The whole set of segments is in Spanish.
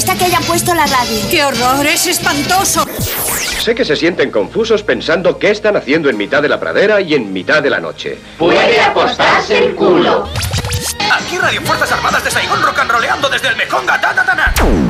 molesta que hayan puesto la radio. ¡Qué horror! ¡Es espantoso! Sé que se sienten confusos pensando qué están haciendo en mitad de la pradera y en mitad de la noche. Puede apostarse el culo. Aquí Radio Fuerzas Armadas de Saigón rock and roleando desde el Mekonga. Ta, ta, ta, ta.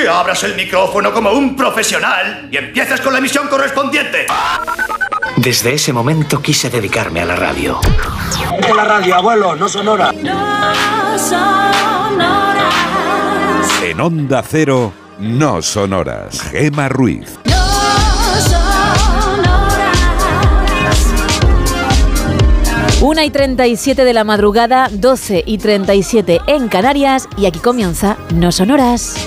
que abras el micrófono como un profesional y empieces con la emisión correspondiente. Desde ese momento quise dedicarme a la radio. la radio, abuelo, no sonora. En Onda Cero, no sonoras. Gema Ruiz. Una y 37 de la madrugada, 12 y 37 en Canarias y aquí comienza No Sonoras.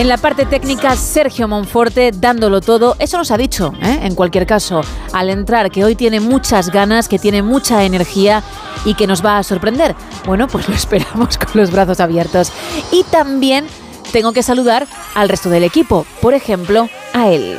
En la parte técnica, Sergio Monforte dándolo todo. Eso nos ha dicho, ¿eh? en cualquier caso, al entrar, que hoy tiene muchas ganas, que tiene mucha energía y que nos va a sorprender. Bueno, pues lo esperamos con los brazos abiertos. Y también tengo que saludar al resto del equipo, por ejemplo, a él.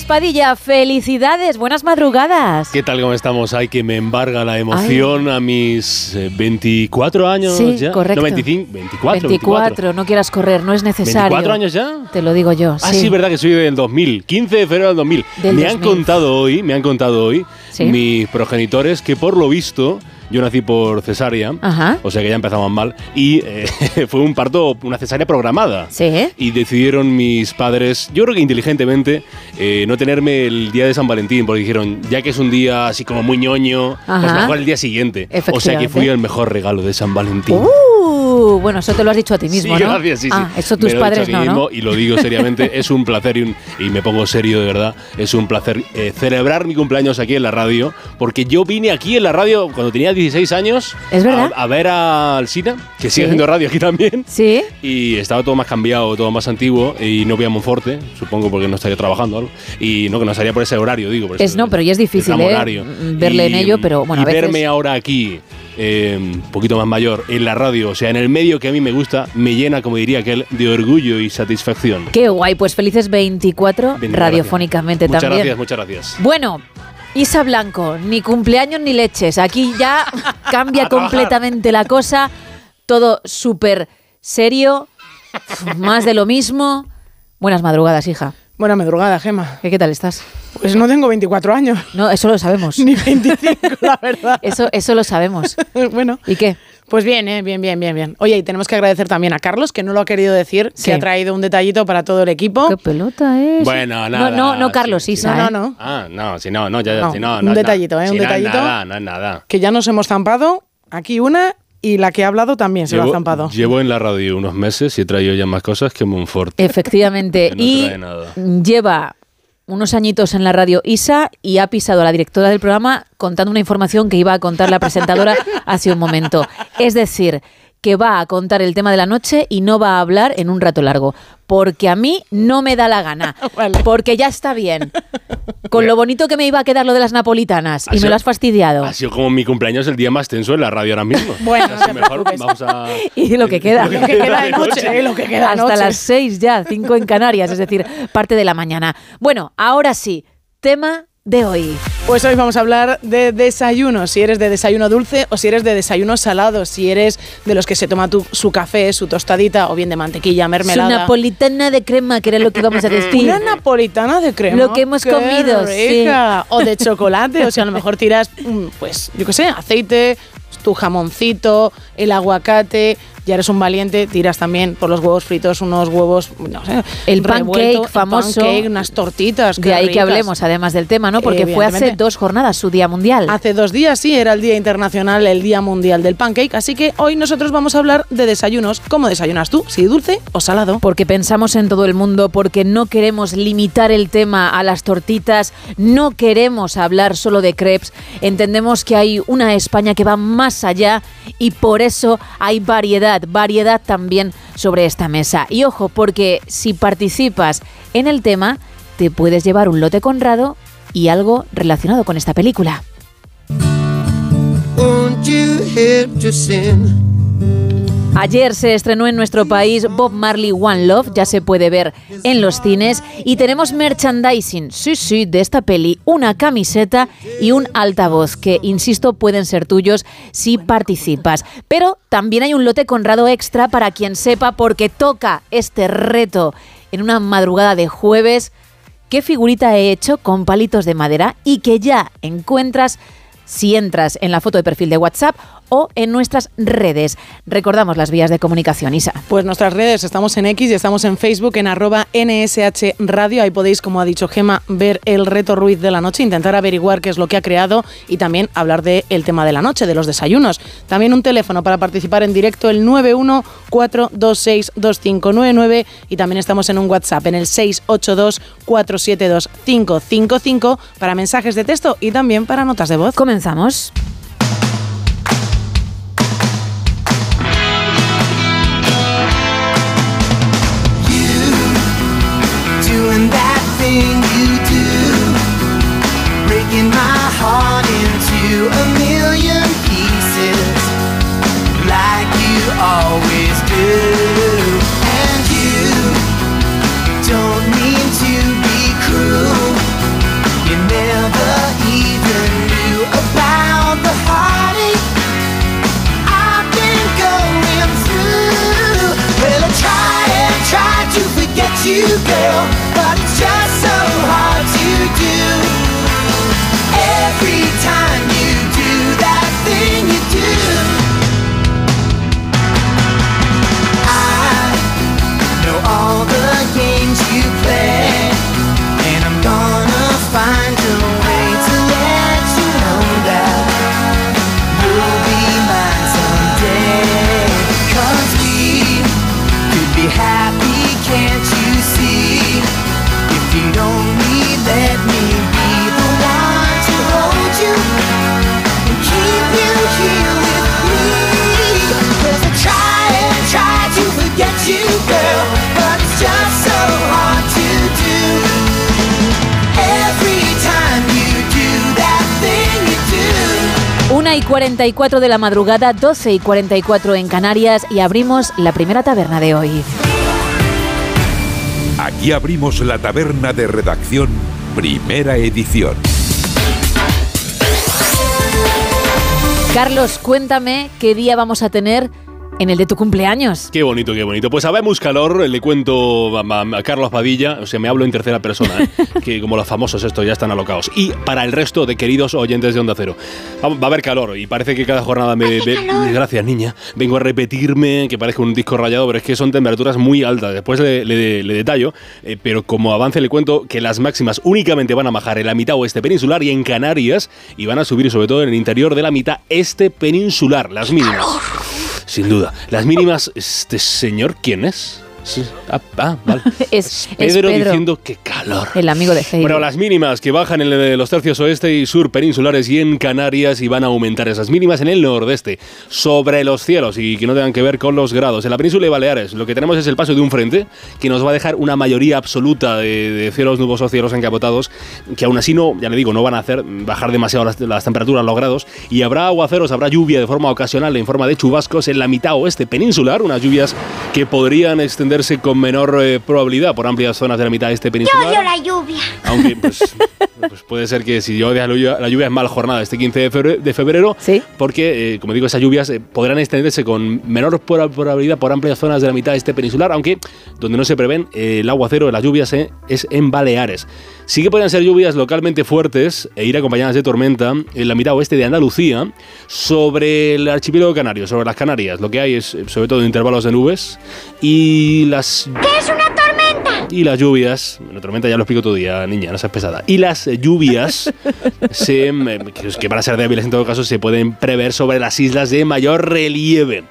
Carlos Padilla, felicidades, buenas madrugadas. ¿Qué tal? ¿Cómo estamos? Ay, que me embarga la emoción a mis eh, 24 años Sí, ya. correcto. No, 25, 24, 24, no quieras correr, no es necesario. ¿24 años ya? Te lo digo yo. Ah, sí, verdad que soy del 2000, 15 de febrero del 2000. Del me han 2000. contado hoy, me han contado hoy Sí. mis progenitores que por lo visto yo nací por cesárea, Ajá. o sea que ya empezamos mal y eh, fue un parto, una cesárea programada. Sí. Y decidieron mis padres, yo creo que inteligentemente, eh, no tenerme el día de San Valentín, porque dijeron, ya que es un día así como muy ñoño, pues Ajá. mejor el día siguiente. O sea que fui el mejor regalo de San Valentín. Uh, bueno, eso te lo has dicho a ti mismo, sí, ¿no? gracias, sí, sí. Ah, eso Me tus lo he padres dicho a mí no, mismo ¿no? Y lo digo seriamente, es un placer y, un- y me pongo serio de verdad. Es un placer eh, celebrar mi cumpleaños aquí en la radio, porque yo vine aquí en la radio cuando tenía 16 años. ¿Es verdad? A, a ver a Alsina, que sigue haciendo radio aquí también. Sí. Y estaba todo más cambiado, todo más antiguo, y no voy a Monforte, supongo porque no estaría trabajando algo. Y no, que no estaría por ese horario, digo. por Es ese- no, pero ya es difícil, ¿eh? horario. Verle en ello, pero bueno, y a veces- verme ahora aquí, eh, un poquito más mayor, en la radio, o sea, en el medio que a mí me gusta, me llena, como diría aquel, de orgullo y satisfacción. Qué guay, pues felices 24 Bien, radiofónicamente Muchas también. gracias, muchas gracias. Bueno, Isa Blanco, ni cumpleaños ni leches. Aquí ya cambia completamente la cosa. Todo súper serio, más de lo mismo. Buenas madrugadas, hija. Buena madrugada, Gema. ¿Qué, qué tal estás? Pues no tengo 24 años. No, eso lo sabemos. Ni 25, la verdad. Eso, eso lo sabemos. bueno. ¿Y qué? Pues bien, ¿eh? bien, bien, bien, bien. Oye, y tenemos que agradecer también a Carlos, que no lo ha querido decir, Sí. que ha traído un detallito para todo el equipo. ¿Qué pelota es? Bueno, No, nada. no, no, Carlos, sí, Isa. No, ¿eh? no, no. Ah, no, si no, no, ya, ya, No, si no, un no, detallito, no. ¿eh? Un Si no es detallito. nada, no es nada. Que ya nos hemos zampado. Aquí una y la que ha hablado también se lo ha zampado. llevo en la radio unos meses y he traído ya más cosas que Monfort. Efectivamente. Que no y nada. lleva unos añitos en la radio Isa y ha pisado a la directora del programa contando una información que iba a contar la presentadora hace un momento. Es decir, que va a contar el tema de la noche y no va a hablar en un rato largo. Porque a mí no me da la gana. Porque ya está bien. Con lo bonito que me iba a quedar lo de las napolitanas Ha y me sido- lo has fastidiado. Ha sido como mi cumpleaños el día más tenso en la radio ahora mismo. Bueno, O sea, mejor vamos a... Y lo que queda. Lo que queda de noche. Lo que queda de Hasta noche. las seis ya, cinco en Canarias, es decir, parte de la mañana. Bueno, ahora sí, tema de hoy. Pues hoy vamos a hablar de desayuno, si eres de desayuno dulce o si eres de desayuno salado, si eres de los que se toma tu- su café, su tostadita o bien de mantequilla, Su mermelada. napolitana de crema, que era lo que íbamos a decir. Una napolitana de crema. Lo que hemos ¡Qué comido, sí. rica! O de chocolate, o sea, a lo mejor tiras, mm, pues, yo qué sé, aceite, tu jamoncito, el aguacate, ya eres un valiente, tiras también por los huevos fritos unos huevos, no sé, El revuelto, pancake el famoso. pancake, unas tortitas. De ahí que hablemos además del tema, ¿no? Porque fue hace dos jornadas su Día Mundial. Hace dos días sí, era el Día Internacional, el Día Mundial del Pancake, así que hoy nosotros vamos a hablar de desayunos. ¿Cómo desayunas tú? ¿Si dulce o salado? Porque pensamos en todo el mundo, porque no queremos limitar el tema a las tortitas, no queremos hablar solo de crepes, entendemos que hay una España que va más allá y por eso hay variedad, variedad también sobre esta mesa. Y ojo, porque si participas en el tema, te puedes llevar un lote conrado y algo relacionado con esta película. Ayer se estrenó en nuestro país Bob Marley One Love, ya se puede ver en los cines y tenemos merchandising, sí, sí, de esta peli, una camiseta y un altavoz que, insisto, pueden ser tuyos si participas. Pero también hay un lote conrado extra para quien sepa porque toca este reto en una madrugada de jueves qué figurita he hecho con palitos de madera y que ya encuentras si entras en la foto de perfil de WhatsApp o en nuestras redes. Recordamos las vías de comunicación, Isa. Pues nuestras redes, estamos en X y estamos en Facebook en arroba NSH Radio. Ahí podéis, como ha dicho Gema, ver el reto Ruiz de la noche, intentar averiguar qué es lo que ha creado y también hablar del tema de la noche, de los desayunos. También un teléfono para participar en directo, el 914262599 y también estamos en un WhatsApp en el 682472555 para mensajes de texto y también para notas de voz. Comenzamos. Y 44 de la madrugada, 12 y 44 en Canarias y abrimos la primera taberna de hoy. Aquí abrimos la taberna de redacción, primera edición. Carlos, cuéntame qué día vamos a tener en el de tu cumpleaños. Qué bonito, qué bonito. Pues habemos calor, le cuento a, a- a Carlos Padilla, o sea, me hablo en tercera persona, ¿eh? que como los famosos estos ya están alocados. Y para el resto de queridos oyentes de Onda Cero, va, va a haber calor y parece que cada jornada me... gracias, niña. Vengo a repetirme, que parezca un disco rayado, pero es que son temperaturas muy altas. Después le, le- le detallo, eh, pero como avance le cuento que las máximas únicamente van a bajar en la mitad oeste peninsular y en Canarias, y van a subir sobre todo en el interior de la mitad este peninsular, las mínimas. Sin duda. Las mínimas, ¿este señor quién es? Sí. Ah, ah, vale. Es, es Pedro, diciendo que calor. el amigo de Heidi. Bueno, las mínimas que bajan en los tercios oeste y sur peninsulares y en Canarias y van a aumentar esas mínimas en el nordeste, sobre los cielos y que no tengan que ver con los grados. En la península de Baleares lo que tenemos es el paso de un frente que nos va a dejar una mayoría absoluta de, de cielos nubosos, cielos encapotados, que aún así no, ya le digo, no van a hacer bajar demasiado las, las temperaturas, los grados, y habrá aguaceros, habrá lluvia de forma ocasional en forma de chubascos en la mitad oeste peninsular, unas lluvias que podrían extenderse con menor eh, probabilidad por amplias zonas de la mitad este peninsular. Yo odio la lluvia. Aunque pues, pues puede ser que si yo odias la lluvia, la lluvia es mal jornada este 15 de febrero, de febrero porque, eh, como digo, esas lluvias eh, podrán extenderse con menor proba- probabilidad por amplias zonas de la mitad este peninsular, aunque donde no se prevén eh, el aguacero de las lluvias eh, es en Baleares. Sí que podrían ser lluvias localmente fuertes e ir acompañadas de tormenta en la mitad oeste de Andalucía sobre el archipiélago canario, sobre las Canarias. Lo que hay es eh, sobre todo intervalos de nubes y las ¿Qué es una tormenta? y las lluvias, la tormenta ya lo explico todo día, niña, no seas pesada. Y las lluvias, se, eh, que, que van a ser débiles en todo caso, se pueden prever sobre las islas de mayor relieve.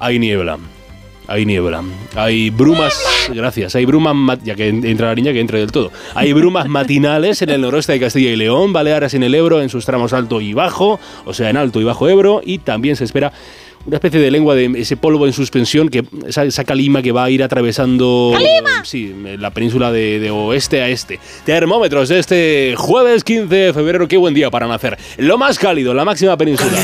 Hay niebla. Hay niebla. Hay brumas. Gracias. Hay brumas. ma- Ya que entra la niña, que entre del todo. Hay brumas matinales en el noroeste de Castilla y León, Baleares en el Ebro, en sus tramos alto y bajo, o sea, en alto y bajo Ebro. Y también se espera una especie de lengua de ese polvo en suspensión, que esa, esa calima que va a ir atravesando. Sí, la península de, de oeste a este. Termómetros de este jueves 15 de febrero. Qué buen día para nacer. Lo más cálido, la máxima península.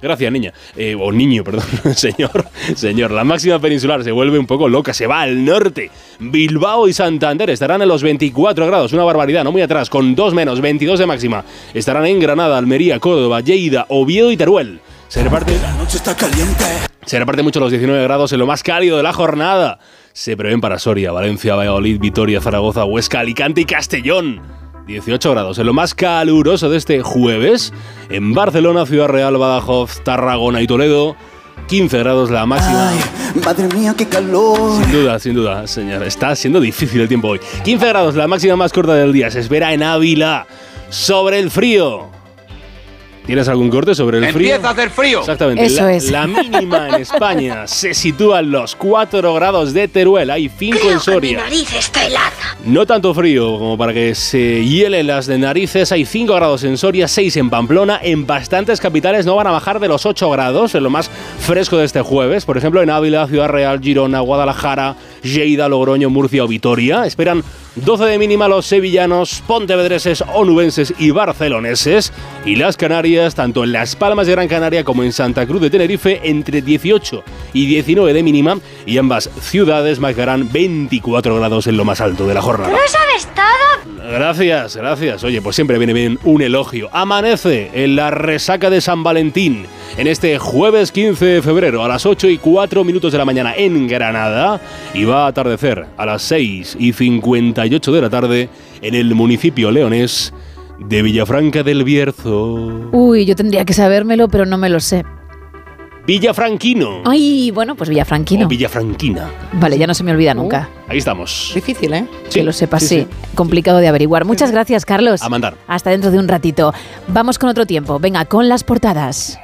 Gracias, niña. Eh, o niño, perdón. señor. Señor, la máxima peninsular se vuelve un poco loca. Se va al norte. Bilbao y Santander estarán en los 24 grados. Una barbaridad, no muy atrás. Con 2 menos, 22 de máxima. Estarán en Granada, Almería, Córdoba, Lleida, Oviedo y Teruel. Se reparte. La noche está caliente. Se reparte mucho los 19 grados en lo más cálido de la jornada. Se prevén para Soria, Valencia, Valladolid, Vitoria, Zaragoza, Huesca, Alicante y Castellón. 18 grados en lo más caluroso de este jueves. En Barcelona, Ciudad Real, Badajoz, Tarragona y Toledo. 15 grados la máxima. Madre mía, qué calor. Sin duda, sin duda, señora. Está siendo difícil el tiempo hoy. 15 grados, la máxima más corta del día. Se espera en Ávila. Sobre el frío. ¿Tienes algún corte sobre el frío? Empieza a hacer frío. Exactamente. Eso la, es. la mínima en España se sitúa en los 4 grados de Teruel. Hay 5 en Soria. nariz está helada. No tanto frío como para que se hielen las de narices. Hay 5 grados en Soria, 6 en Pamplona. En bastantes capitales no van a bajar de los 8 grados, en lo más fresco de este jueves. Por ejemplo, en Ávila, Ciudad Real, Girona, Guadalajara, Lleida, Logroño, Murcia o Vitoria. Esperan 12 de mínima los sevillanos, pontevedreses, onubenses y barceloneses. Y las Canarias, tanto en Las Palmas de Gran Canaria como en Santa Cruz de Tenerife, entre 18 y 19 de mínima. Y ambas ciudades marcarán 24 grados en lo más alto de la jornada. ¿Lo sabes todo? Gracias, gracias. Oye, pues siempre viene bien un elogio. Amanece en la resaca de San Valentín en este jueves 15 de febrero a las 8 y 4 minutos de la mañana en Granada y va a atardecer a las 6 y 58 de la tarde en el municipio leonés de Villafranca del Bierzo. Uy, yo tendría que sabérmelo, pero no me lo sé. Villafranquino. Ay, bueno, pues Villafranquino. O Villafranquina. Vale, ya no se me olvida nunca. Ahí estamos. Difícil, ¿eh? que lo sepas, sí, sí, Complicado de averiguar. Muchas gracias, Carlos. A mandar. Hasta dentro de un ratito. Vamos con otro tiempo. Venga, con las portadas.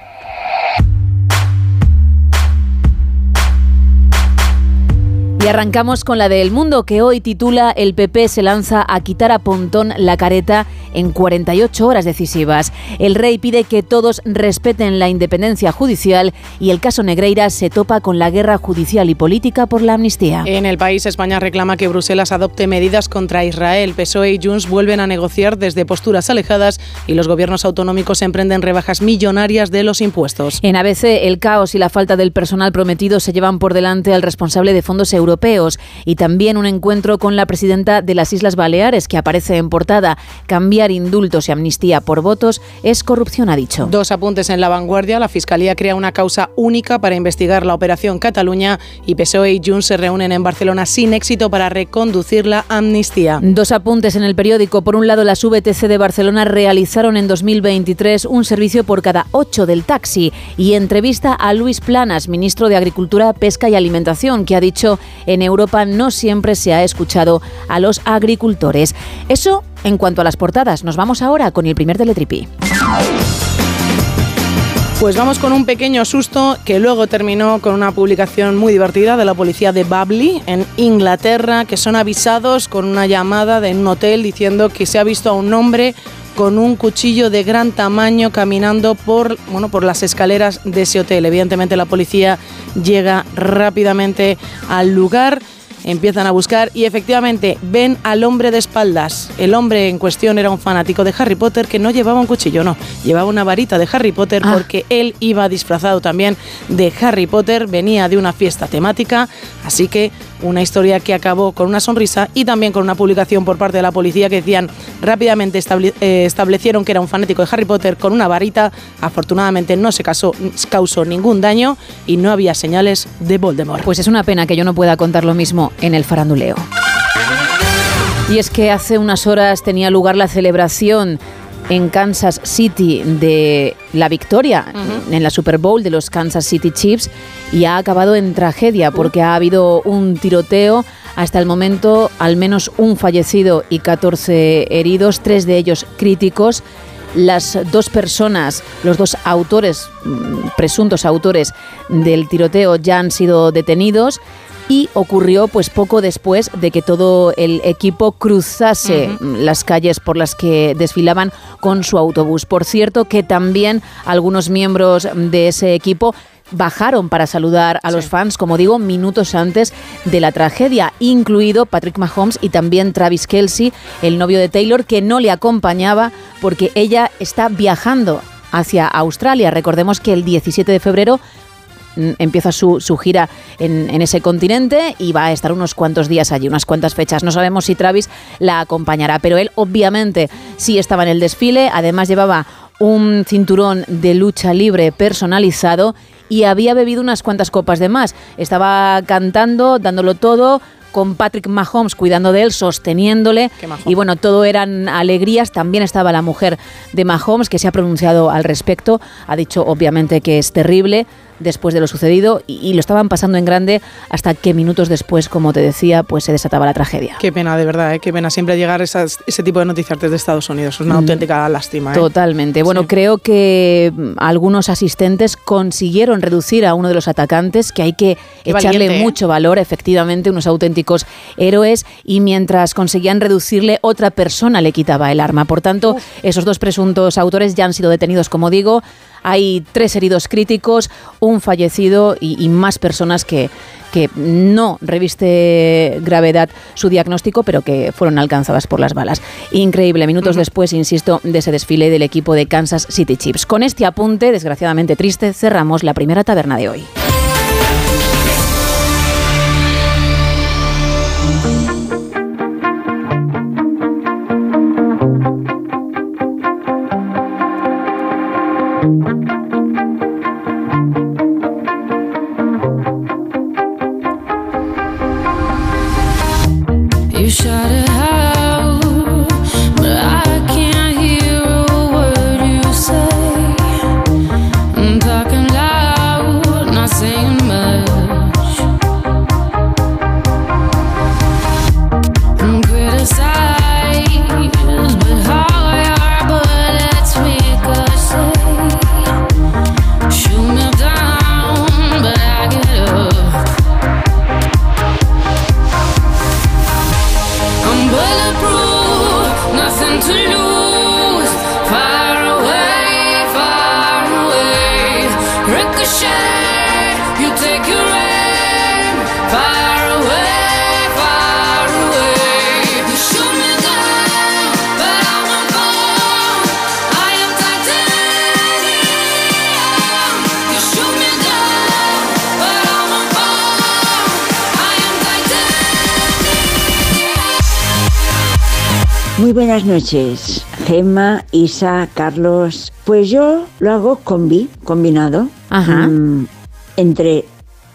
Y arrancamos con la de El Mundo, que hoy titula El PP se lanza a quitar a Pontón la careta en 48 horas decisivas. El rey pide que todos respeten la independencia judicial y el caso Negreira se topa con la guerra judicial y política por la amnistía. En el país, España reclama que Bruselas adopte medidas contra Israel. PSOE y Junts vuelven a negociar desde posturas alejadas y los gobiernos autonómicos emprenden rebajas millonarias de los impuestos. En ABC, el caos y la falta del personal prometido se llevan por delante al responsable de fondos europeos y también un encuentro con la presidenta de las Islas Baleares que aparece en portada. Cambiar indultos y amnistía por votos es corrupción, ha dicho. Dos apuntes en la vanguardia. La Fiscalía crea una causa única para investigar la operación Cataluña y PSOE y Junts se reúnen en Barcelona sin éxito para reconducir la amnistía. Dos apuntes en el periódico. Por un lado, las VTC de Barcelona realizaron en 2023 un servicio por cada ocho del taxi y entrevista a Luis Planas, ministro de Agricultura, Pesca y Alimentación, que ha dicho en Europa no siempre se ha escuchado a los agricultores. Eso en cuanto a las portadas. Nos vamos ahora con el primer teletripi. Pues vamos con un pequeño susto que luego terminó con una publicación muy divertida de la policía de Babley en Inglaterra, que son avisados con una llamada de un hotel diciendo que se ha visto a un hombre con un cuchillo de gran tamaño caminando por, bueno, por las escaleras de ese hotel. Evidentemente la policía llega rápidamente al lugar. Empiezan a buscar y efectivamente ven al hombre de espaldas. El hombre en cuestión era un fanático de Harry Potter que no llevaba un cuchillo, no, llevaba una varita de Harry Potter Ah. porque él iba disfrazado también de Harry Potter, venía de una fiesta temática, así que una historia que acabó con una sonrisa y también con una publicación por parte de la policía que decían rápidamente eh, establecieron que era un fanático de Harry Potter con una varita, afortunadamente no se casó- causó ningún daño y no había señales de Voldemort. Pues es una pena que yo no pueda contar lo mismo en el faranduleo. Y es que hace unas horas tenía lugar la celebración en Kansas City de la victoria en la Super Bowl de los Kansas City Chiefs y ha acabado en tragedia porque ha habido un tiroteo. Hasta el momento, al menos un fallecido y 14 heridos, tres de ellos críticos. Las dos personas, los dos autores, mm, presuntos autores del tiroteo, ya han sido detenidos y ocurrió pues poco después de que todo el equipo cruzase las calles por las que desfilaban con su autobús. Por cierto que también algunos miembros de ese equipo bajaron para saludar a los fans, como digo, minutos antes de la tragedia, incluido Patrick Mahomes y también Travis Kelsey, el novio de Taylor, que no le acompañaba porque ella está viajando hacia Australia. Recordemos que el 17 de febrero empieza su, su gira en, en ese continente y va a estar unos cuantos días allí, unas cuantas fechas. No sabemos si Travis la acompañará, pero él obviamente sí estaba en el desfile, además llevaba un cinturón de lucha libre personalizado y había bebido unas cuantas copas de más. Estaba cantando, dándolo todo, con Patrick Mahomes cuidando de él, sosteniéndole. Y bueno, todo eran alegrías. También estaba la mujer de Mahomes que se ha pronunciado al respecto. Ha dicho obviamente que es terrible después de lo sucedido y, y lo estaban pasando en grande hasta que minutos después, como te decía, pues se desataba la tragedia. Qué pena, de verdad, ¿eh? qué pena siempre llegar esas- ese tipo de noticias desde Estados Unidos. Es una Mm. auténtica lástima. ¿eh? Totalmente. Bueno, creo que mm, algunos asistentes consiguieron reducir a uno de los atacantes, que hay que Qué echarle valiente, ¿eh? mucho valor, efectivamente, unos auténticos héroes, y mientras conseguían reducirle, otra persona le quitaba el arma. Por tanto, esos dos presuntos autores ya han sido detenidos, como digo. Hay tres heridos críticos, un fallecido y, y más personas que, que no reviste gravedad su diagnóstico, pero que fueron alcanzadas por las balas. Increíble, minutos después, insisto, de ese desfile del equipo de Kansas City Chiefs. Con este apunte, desgraciadamente triste, cerramos la primera taberna de hoy. Noches, Gemma, Isa, Carlos. Pues yo lo hago combi, combinado, Ajá. mm, entre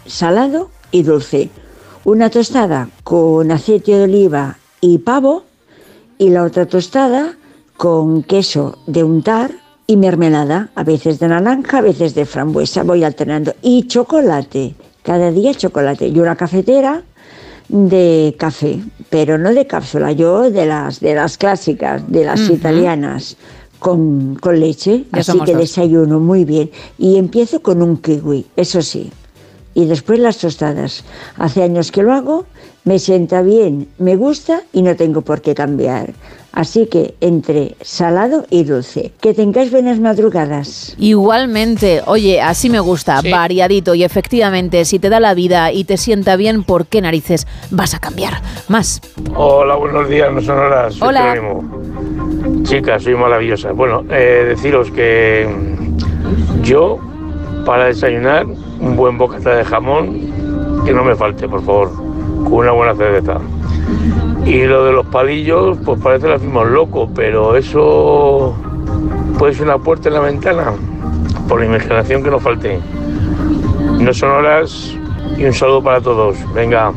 salado y dulce. Una tostada con aceite de oliva y pavo y la otra tostada con queso de untar y mermelada, a veces de naranja, a veces de frambuesa, voy alternando. Y chocolate, cada día chocolate. Y una cafetera de café, pero no de cápsula, yo de las de las clásicas, de las italianas, con, con leche, Ya así que dos. desayuno muy bien. Y empiezo con un kiwi, eso sí. Y después las tostadas. Hace años que lo hago, me sienta bien, me gusta y no tengo por qué cambiar. Así que entre salado y dulce. Que tengáis buenas madrugadas. Igualmente, oye, así me gusta, variadito y efectivamente, si te da la vida y te sienta bien, ¿por qué narices vas a cambiar? Más. Hola, buenos días, no son horas. soy Hola. Chicas, soy maravillosa. Bueno, eh, deciros que mm, yo, para desayunar, un buen bocata de jamón, que no me falte, por favor, con una buena cerveza. Y lo de los palillos, pues parece que lo hacemos loco, pero eso puede ser una puerta en la ventana, por la imaginación que nos falte. No son horas y un saludo para todos. Venga,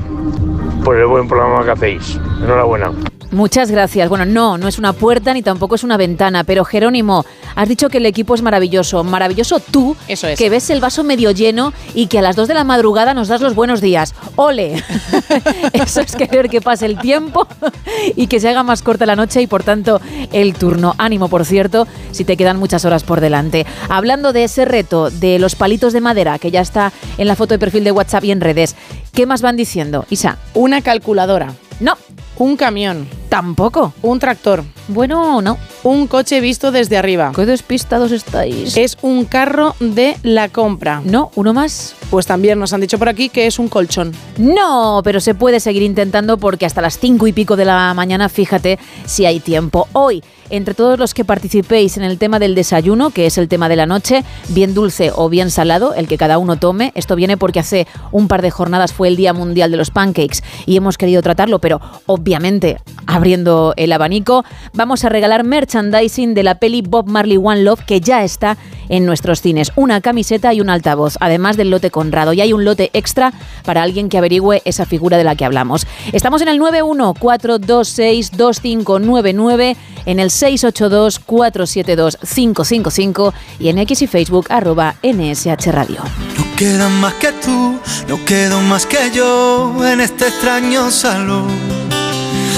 por el buen programa que hacéis. Enhorabuena. Muchas gracias. Bueno, no, no es una puerta ni tampoco es una ventana, pero Jerónimo, has dicho que el equipo es maravilloso. Maravilloso tú, Eso es. que ves el vaso medio lleno y que a las 2 de la madrugada nos das los buenos días. ¡Ole! Eso es querer que pase el tiempo y que se haga más corta la noche y por tanto el turno. Ánimo, por cierto, si te quedan muchas horas por delante. Hablando de ese reto de los palitos de madera que ya está en la foto de perfil de WhatsApp y en redes, ¿qué más van diciendo, Isa? Una calculadora. No. Un camión. Tampoco. Un tractor. Bueno, no. Un coche visto desde arriba. Qué despistados estáis. Es un carro de la compra. No, uno más. Pues también nos han dicho por aquí que es un colchón. No, pero se puede seguir intentando porque hasta las cinco y pico de la mañana, fíjate si hay tiempo. Hoy, entre todos los que participéis en el tema del desayuno, que es el tema de la noche, bien dulce o bien salado, el que cada uno tome. Esto viene porque hace un par de jornadas fue el Día Mundial de los Pancakes y hemos querido tratarlo, pero obviamente abriendo el abanico, vamos a regalar merchandising de la peli Bob Marley One Love que ya está en nuestros cines. Una camiseta y un altavoz, además del lote Conrado. Y hay un lote extra para alguien que averigüe esa figura de la que hablamos. Estamos en el 914262599, en el 682472555 y en X y Facebook arroba NSH Radio. No queda más que tú, no quedo más que yo en este extraño salón.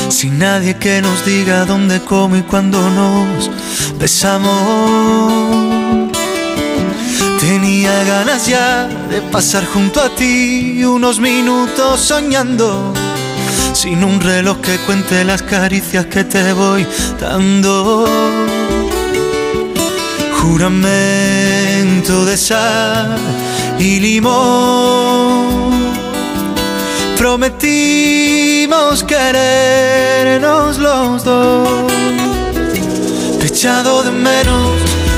Sin nadie que nos diga dónde, cómo y cuándo nos besamos. Tenía ganas ya de pasar junto a ti unos minutos soñando. Sin un reloj que cuente las caricias que te voy dando. Juramento de sal y limón. Prometimos querernos los dos. Echado de menos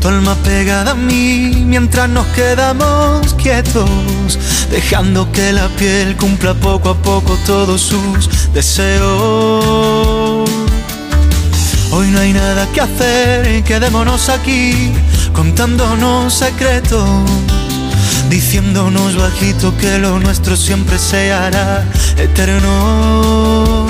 tu alma pegada a mí, mientras nos quedamos quietos, dejando que la piel cumpla poco a poco todos sus deseos. Hoy no hay nada que hacer, quedémonos aquí, contándonos secretos, diciéndonos bajito que lo nuestro siempre se hará eterno.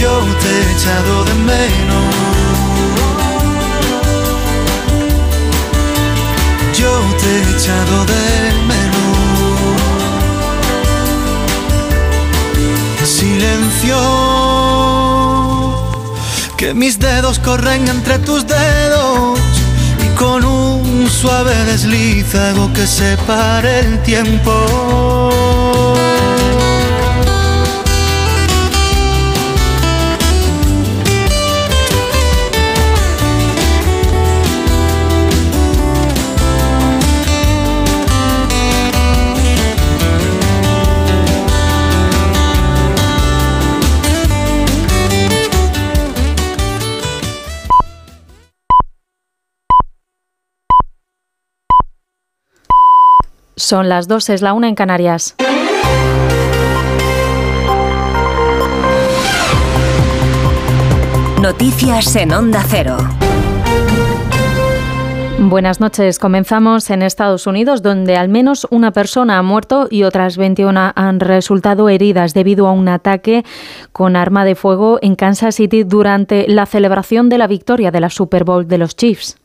Yo te he echado de menos. Yo te he echado de menos. Silencio. Que mis dedos corren entre tus dedos y con un suave desliz hago que se pare el tiempo. Son las dos, es la una en Canarias. Noticias en Onda Cero. Buenas noches. Comenzamos en Estados Unidos, donde al menos una persona ha muerto y otras 21 han resultado heridas debido a un ataque con arma de fuego en Kansas City durante la celebración de la victoria de la Super Bowl de los Chiefs.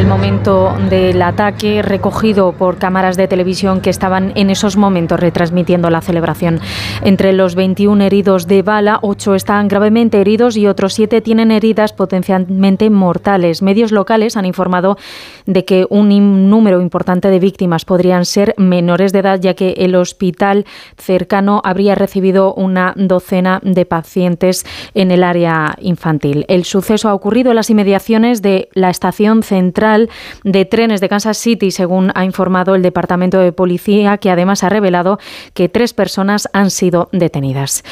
El momento del ataque recogido por cámaras de televisión que estaban en esos momentos retransmitiendo la celebración. Entre los 21 heridos de bala, 8 están gravemente heridos y otros 7 tienen heridas potencialmente mortales. Medios locales han informado de que un número importante de víctimas podrían ser menores de edad, ya que el hospital cercano habría recibido una docena de pacientes en el área infantil. El suceso ha ocurrido en las inmediaciones de la estación central de trenes de Kansas City, según ha informado el Departamento de Policía, que además ha revelado que tres personas han sido detenidas.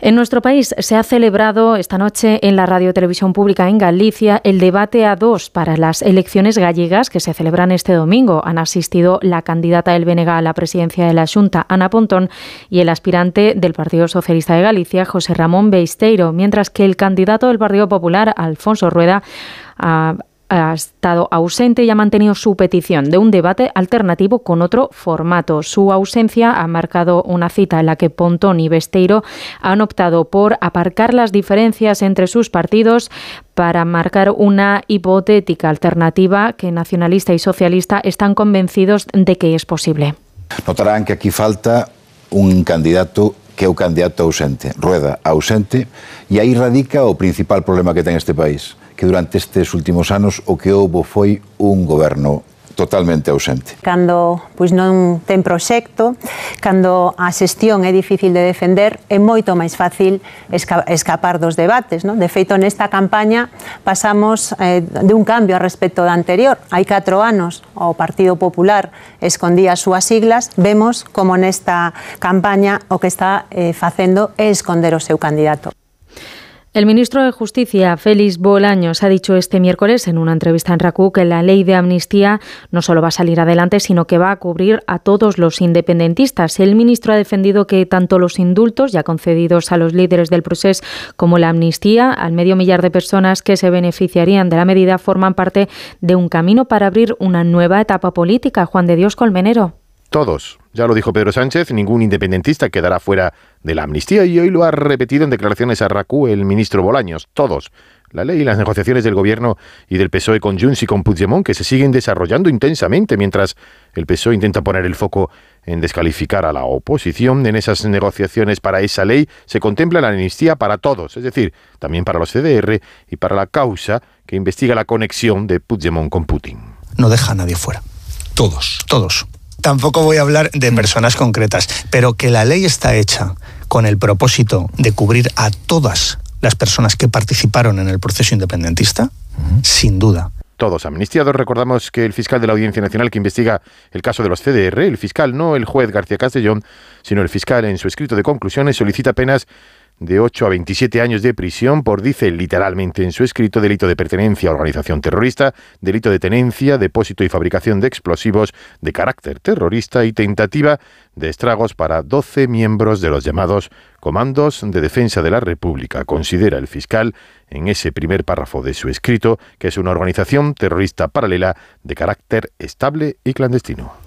En nuestro país se ha celebrado esta noche en la Radio Televisión Pública en Galicia el debate a dos para las elecciones gallegas que se celebran este domingo. Han asistido la candidata del BNG a la presidencia de la Junta, Ana Pontón, y el aspirante del Partido Socialista de Galicia, José Ramón Beisteiro, mientras que el candidato del Partido Popular, Alfonso Rueda, ha ha estado ausente y ha mantenido su petición de un debate alternativo con otro formato. Su ausencia ha marcado una cita en la que Pontón y Besteiro han optado por aparcar las diferencias entre sus partidos para marcar una hipotética alternativa que nacionalista y socialista están convencidos de que es posible. Notarán que aquí falta un candidato que é o candidato ausente, Rueda ausente, e aí radica o principal problema que ten este país, que durante estes últimos anos o que houbo foi un goberno totalmente ausente. Cando pois non ten proxecto, cando a xestión é difícil de defender, é moito máis fácil esca escapar dos debates. Non? De feito, nesta campaña pasamos eh, de un cambio a respecto da anterior. Hai 4 anos o Partido Popular escondía as súas siglas, vemos como nesta campaña o que está eh, facendo é esconder o seu candidato. El ministro de Justicia, Félix Bolaños, ha dicho este miércoles en una entrevista en RACU que la ley de amnistía no solo va a salir adelante, sino que va a cubrir a todos los independentistas. El ministro ha defendido que tanto los indultos ya concedidos a los líderes del proceso como la amnistía al medio millar de personas que se beneficiarían de la medida forman parte de un camino para abrir una nueva etapa política. Juan de Dios Colmenero. Todos. Ya lo dijo Pedro Sánchez, ningún independentista quedará fuera de la amnistía y hoy lo ha repetido en declaraciones a RACU el ministro Bolaños. Todos. La ley y las negociaciones del gobierno y del PSOE con Junts y con Puigdemont que se siguen desarrollando intensamente mientras el PSOE intenta poner el foco en descalificar a la oposición. En esas negociaciones para esa ley se contempla la amnistía para todos, es decir, también para los CDR y para la causa que investiga la conexión de Puigdemont con Putin. no deja a nadie fuera. Todos. Todos. Tampoco voy a hablar de personas concretas, pero que la ley está hecha con el propósito de cubrir a todas las personas que participaron en el proceso independentista, sin duda. Todos amnistiados. Recordamos que el fiscal de la Audiencia Nacional que investiga el caso de los CDR, el fiscal, no el juez García Castellón, sino el fiscal en su escrito de conclusiones solicita penas de 8 a 27 años de prisión por, dice literalmente en su escrito, delito de pertenencia a organización terrorista, delito de tenencia, depósito y fabricación de explosivos de carácter terrorista y tentativa de estragos para 12 miembros de los llamados Comandos de Defensa de la República. Considera el fiscal en ese primer párrafo de su escrito que es una organización terrorista paralela de carácter estable y clandestino.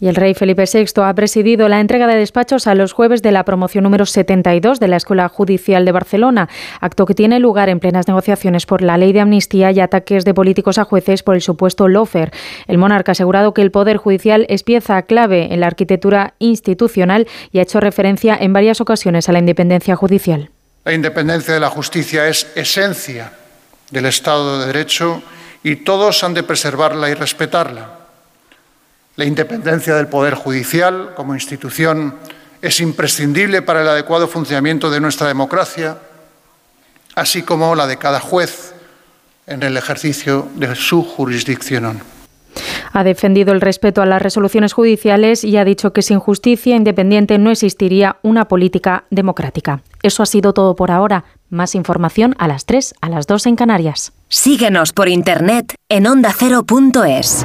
Y el rey Felipe VI ha presidido la entrega de despachos a los jueves de la promoción número 72 de la Escuela Judicial de Barcelona, acto que tiene lugar en plenas negociaciones por la ley de amnistía y ataques de políticos a jueces por el supuesto lofer. El monarca ha asegurado que el Poder Judicial es pieza clave en la arquitectura institucional y ha hecho referencia en varias ocasiones a la independencia judicial. La independencia de la justicia es esencia del Estado de Derecho y todos han de preservarla y respetarla. La independencia del Poder Judicial como institución es imprescindible para el adecuado funcionamiento de nuestra democracia, así como la de cada juez en el ejercicio de su jurisdicción. Ha defendido el respeto a las resoluciones judiciales y ha dicho que sin justicia independiente no existiría una política democrática. Eso ha sido todo por ahora. Más información a las 3, a las 2 en Canarias. Síguenos por internet en ondacero.es.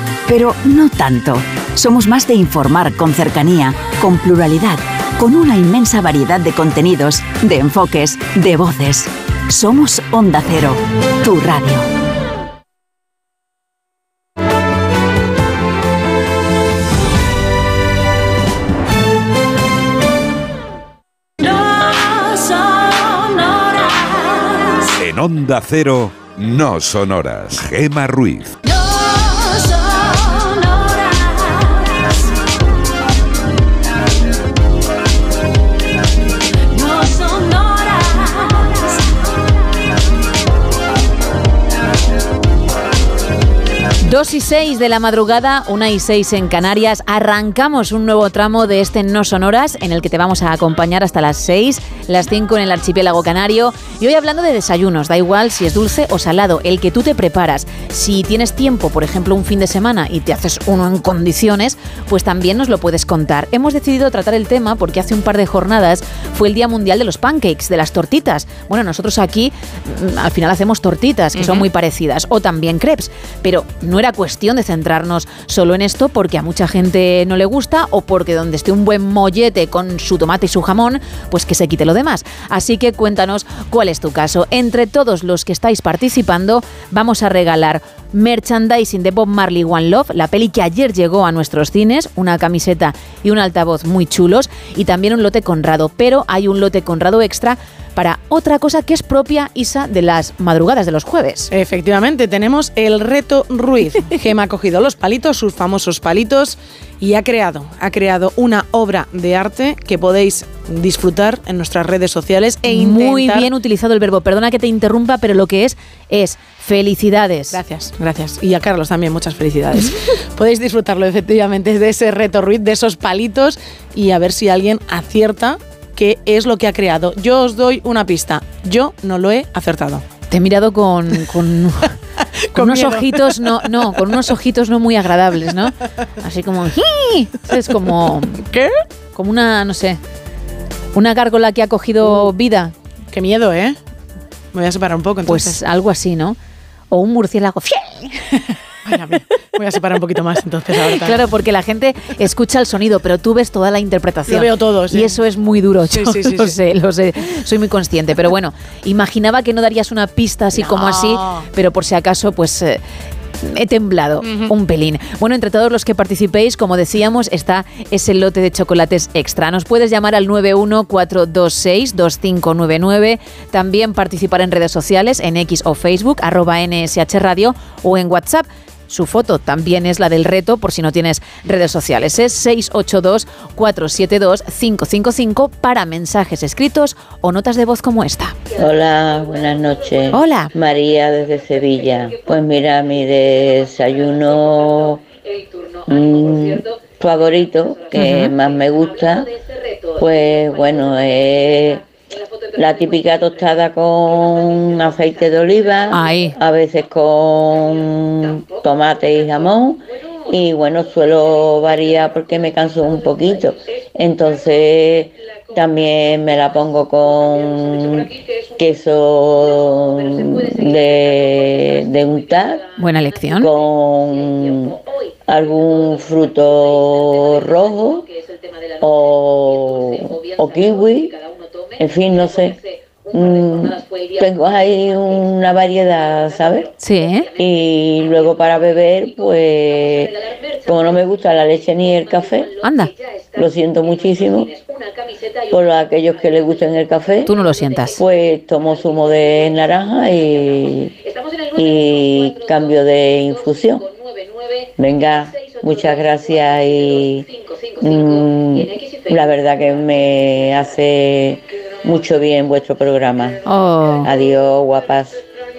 pero no tanto. Somos más de informar con cercanía, con pluralidad, con una inmensa variedad de contenidos, de enfoques, de voces. Somos Onda Cero, tu radio. Onda Cero, no sonoras. Gema Ruiz. 2 y 6 de la madrugada, 1 y 6 en Canarias. Arrancamos un nuevo tramo de este No Sonoras en el que te vamos a acompañar hasta las 6, las 5 en el archipiélago canario. Y hoy hablando de desayunos, da igual si es dulce o salado, el que tú te preparas. Si tienes tiempo, por ejemplo, un fin de semana y te haces uno en condiciones, pues también nos lo puedes contar. Hemos decidido tratar el tema porque hace un par de jornadas fue el Día Mundial de los Pancakes, de las tortitas. Bueno, nosotros aquí mm, al final hacemos tortitas, que son muy parecidas, o también crepes, pero no era cuestión de centrarnos solo en esto porque a mucha gente no le gusta o porque donde esté un buen mollete con su tomate y su jamón, pues que se quite lo demás. Así que cuéntanos cuál es tu caso. Entre todos los que estáis participando, vamos a regalar merchandising de Bob Marley One Love, la peli que ayer llegó a nuestros cines, una camiseta y un altavoz muy chulos y también un lote Conrado, pero hay un lote Conrado extra para otra cosa que es propia, Isa, de las madrugadas de los jueves. Efectivamente, tenemos el reto Ruiz. Gema ha cogido los palitos, sus famosos palitos, y ha creado, ha creado una obra de arte que podéis disfrutar en nuestras redes sociales e intentar... Muy bien utilizado el verbo. Perdona que te interrumpa, pero lo que es es felicidades. Gracias, gracias. Y a Carlos también, muchas felicidades. Podéis disfrutarlo efectivamente de ese reto Ruiz, de esos palitos, y a ver si alguien acierta qué es lo que ha creado. Yo os doy una pista. Yo no lo he acertado. Te he mirado con, con, con Con unos miedo. ojitos no, no, con unos ojitos no muy agradables, ¿no? Así como es como ¿Qué? Como una, no sé, una gárgola que ha cogido vida. Qué miedo, ¿eh? Me voy a separar un poco entonces. Pues algo así, ¿no? O un murciélago. Vaya, voy a separar un poquito más entonces ahora. también. Claro, porque la gente escucha el sonido, pero tú ves toda la interpretación. Lo veo todo, sí. Y eso es muy duro. Sí, yo sí, sí, lo sí. sé, lo sé. Soy muy consciente. Pero bueno, imaginaba que no darías una pista así como así, pero por si acaso, pues. eh, He temblado un pelín. Bueno, entre todos los que participéis, como decíamos, está ese lote de chocolates extra. Nos puedes llamar al 914262599. También participar en redes sociales, en X o Facebook, arroba NSH Radio o en WhatsApp. Su foto también es la del reto, por si no tienes redes sociales. Es 682-472-555 para mensajes escritos o notas de voz como esta. Hola, buenas noches. Hola. María desde Sevilla. Pues mira, mi desayuno mm, favorito, que más me gusta, pues bueno, es la típica tostada con aceite de oliva, a veces con tomate y jamón. Y bueno, suelo variar porque me canso un poquito. Entonces también me la pongo con queso de, de untar. Buena elección. Con algún fruto rojo o, o kiwi. En fin, no sé. Mm, tengo ahí una variedad, ¿sabes? Sí. Y luego para beber, pues como no me gusta la leche ni el café, anda, lo siento muchísimo. Por aquellos que les gusten el café, tú no lo sientas. Pues tomo zumo de naranja y, y cambio de infusión. Venga, muchas gracias y mm, la verdad que me hace mucho bien vuestro programa. Oh. Adiós, guapas.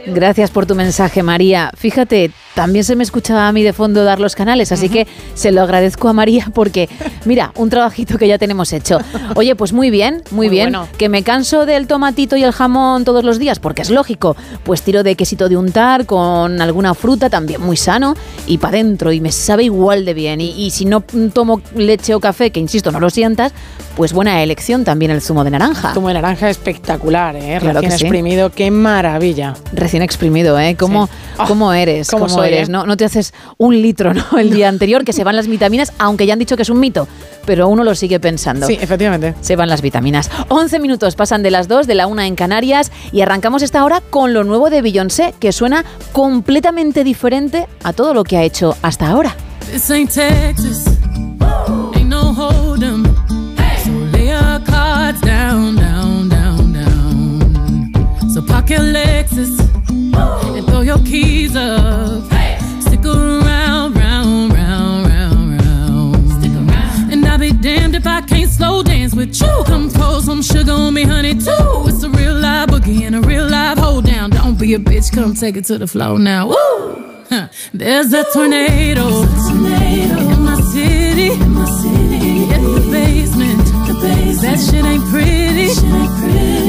Gracias por tu mensaje, María. Fíjate, también se me escuchaba a mí de fondo dar los canales, así que se lo agradezco a María porque, mira, un trabajito que ya tenemos hecho. Oye, pues muy bien, muy, Muy bien. bueno. Que me canso del tomatito y el jamón todos los días, porque es lógico. Pues tiro de quesito de untar con alguna fruta, también muy sano, y para adentro, y me sabe igual de bien. Y, y si no tomo leche o café, que insisto, no lo sientas, pues buena elección también el zumo de naranja. Zumo de naranja espectacular, ¿eh? Claro Recién que sí. exprimido, qué maravilla. Recién exprimido, ¿eh? ¿Cómo, Ah, cómo eres? cómo ¿Cómo, soy, eres? No, no te haces un litro ¿no? el día anterior, que se van las vitaminas, aunque ya han dicho que es un mito, pero uno lo sigue pensando. Sí, efectivamente. Se van las vitaminas. 11 minutos pasan de las 2, de la 1 en Canarias, y arrancamos esta hora con lo nuevo de Beyoncé, que suena completamente diferente a todo lo que ha hecho hasta ahora. This ain't Texas. Ain't no hold 'em. So lay your cards down, down, down, down. So park your Lexus and throw your keys up. Stick around, round, round, round, round. Stick around. And I'll be damned if I can't slow dance with you. Come pour some sugar on me, honey, too. It's a real live boogie and a real live hold down. Don't be a bitch, come take it to the floor now. Woo! Huh. There's a tornado, in my city, in the basement. That shit ain't pretty. Rugged whiskey,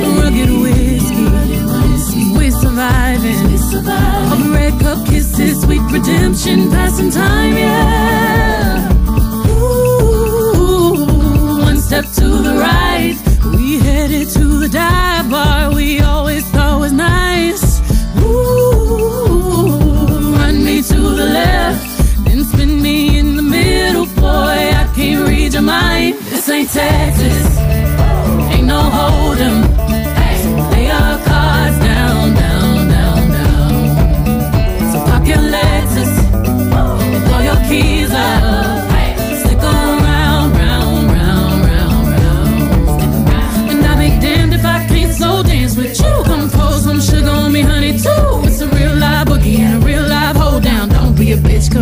we surviving. All the red cup kisses, sweet redemption, passing time, yeah. Ooh, one step to the right, we headed to the dive bar we always thought was nice. Ooh, run me to the left, then spin me in the middle, boy. I can't read your mind. This ain't Texas, ain't no hold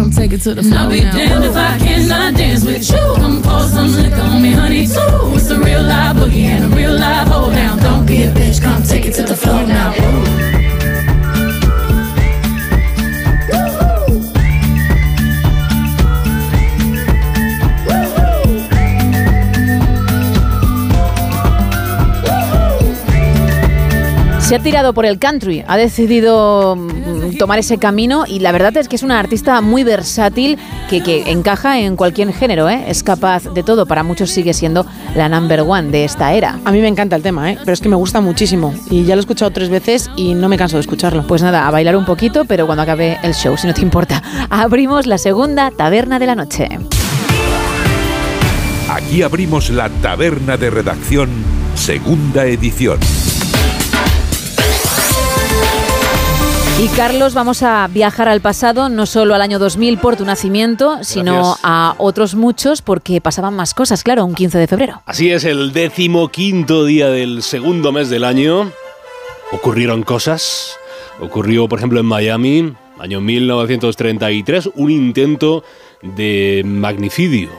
come take it to the floor. I'll be damned if I cannot dance with you. Come pour some liquor on me, honey, too. It's a real live boogie and a real live hold down. Don't be a bitch, come take it to the floor now. Se ha tirado por el country, ha decidido mm, tomar ese camino y la verdad es que es una artista muy versátil que, que encaja en cualquier género, ¿eh? es capaz de todo, para muchos sigue siendo la number one de esta era. A mí me encanta el tema, ¿eh? pero es que me gusta muchísimo. Y ya lo he escuchado tres veces y no me canso de escucharlo. Pues nada, a bailar un poquito, pero cuando acabe el show, si no te importa. Abrimos la segunda taberna de la noche. Aquí abrimos la taberna de redacción, segunda edición. Y Carlos, vamos a viajar al pasado, no solo al año 2000 por tu nacimiento, sino Gracias. a otros muchos porque pasaban más cosas, claro, un 15 de febrero. Así es, el decimoquinto día del segundo mes del año. Ocurrieron cosas. Ocurrió, por ejemplo, en Miami, año 1933, un intento de magnicidio.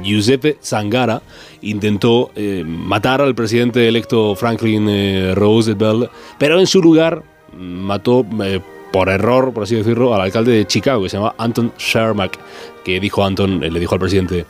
Giuseppe Zangara intentó eh, matar al presidente electo Franklin eh, Roosevelt, pero en su lugar mató eh, por error, por así decirlo, al alcalde de Chicago, que se llama Anton Shermack, que dijo Anton, eh, le dijo al presidente,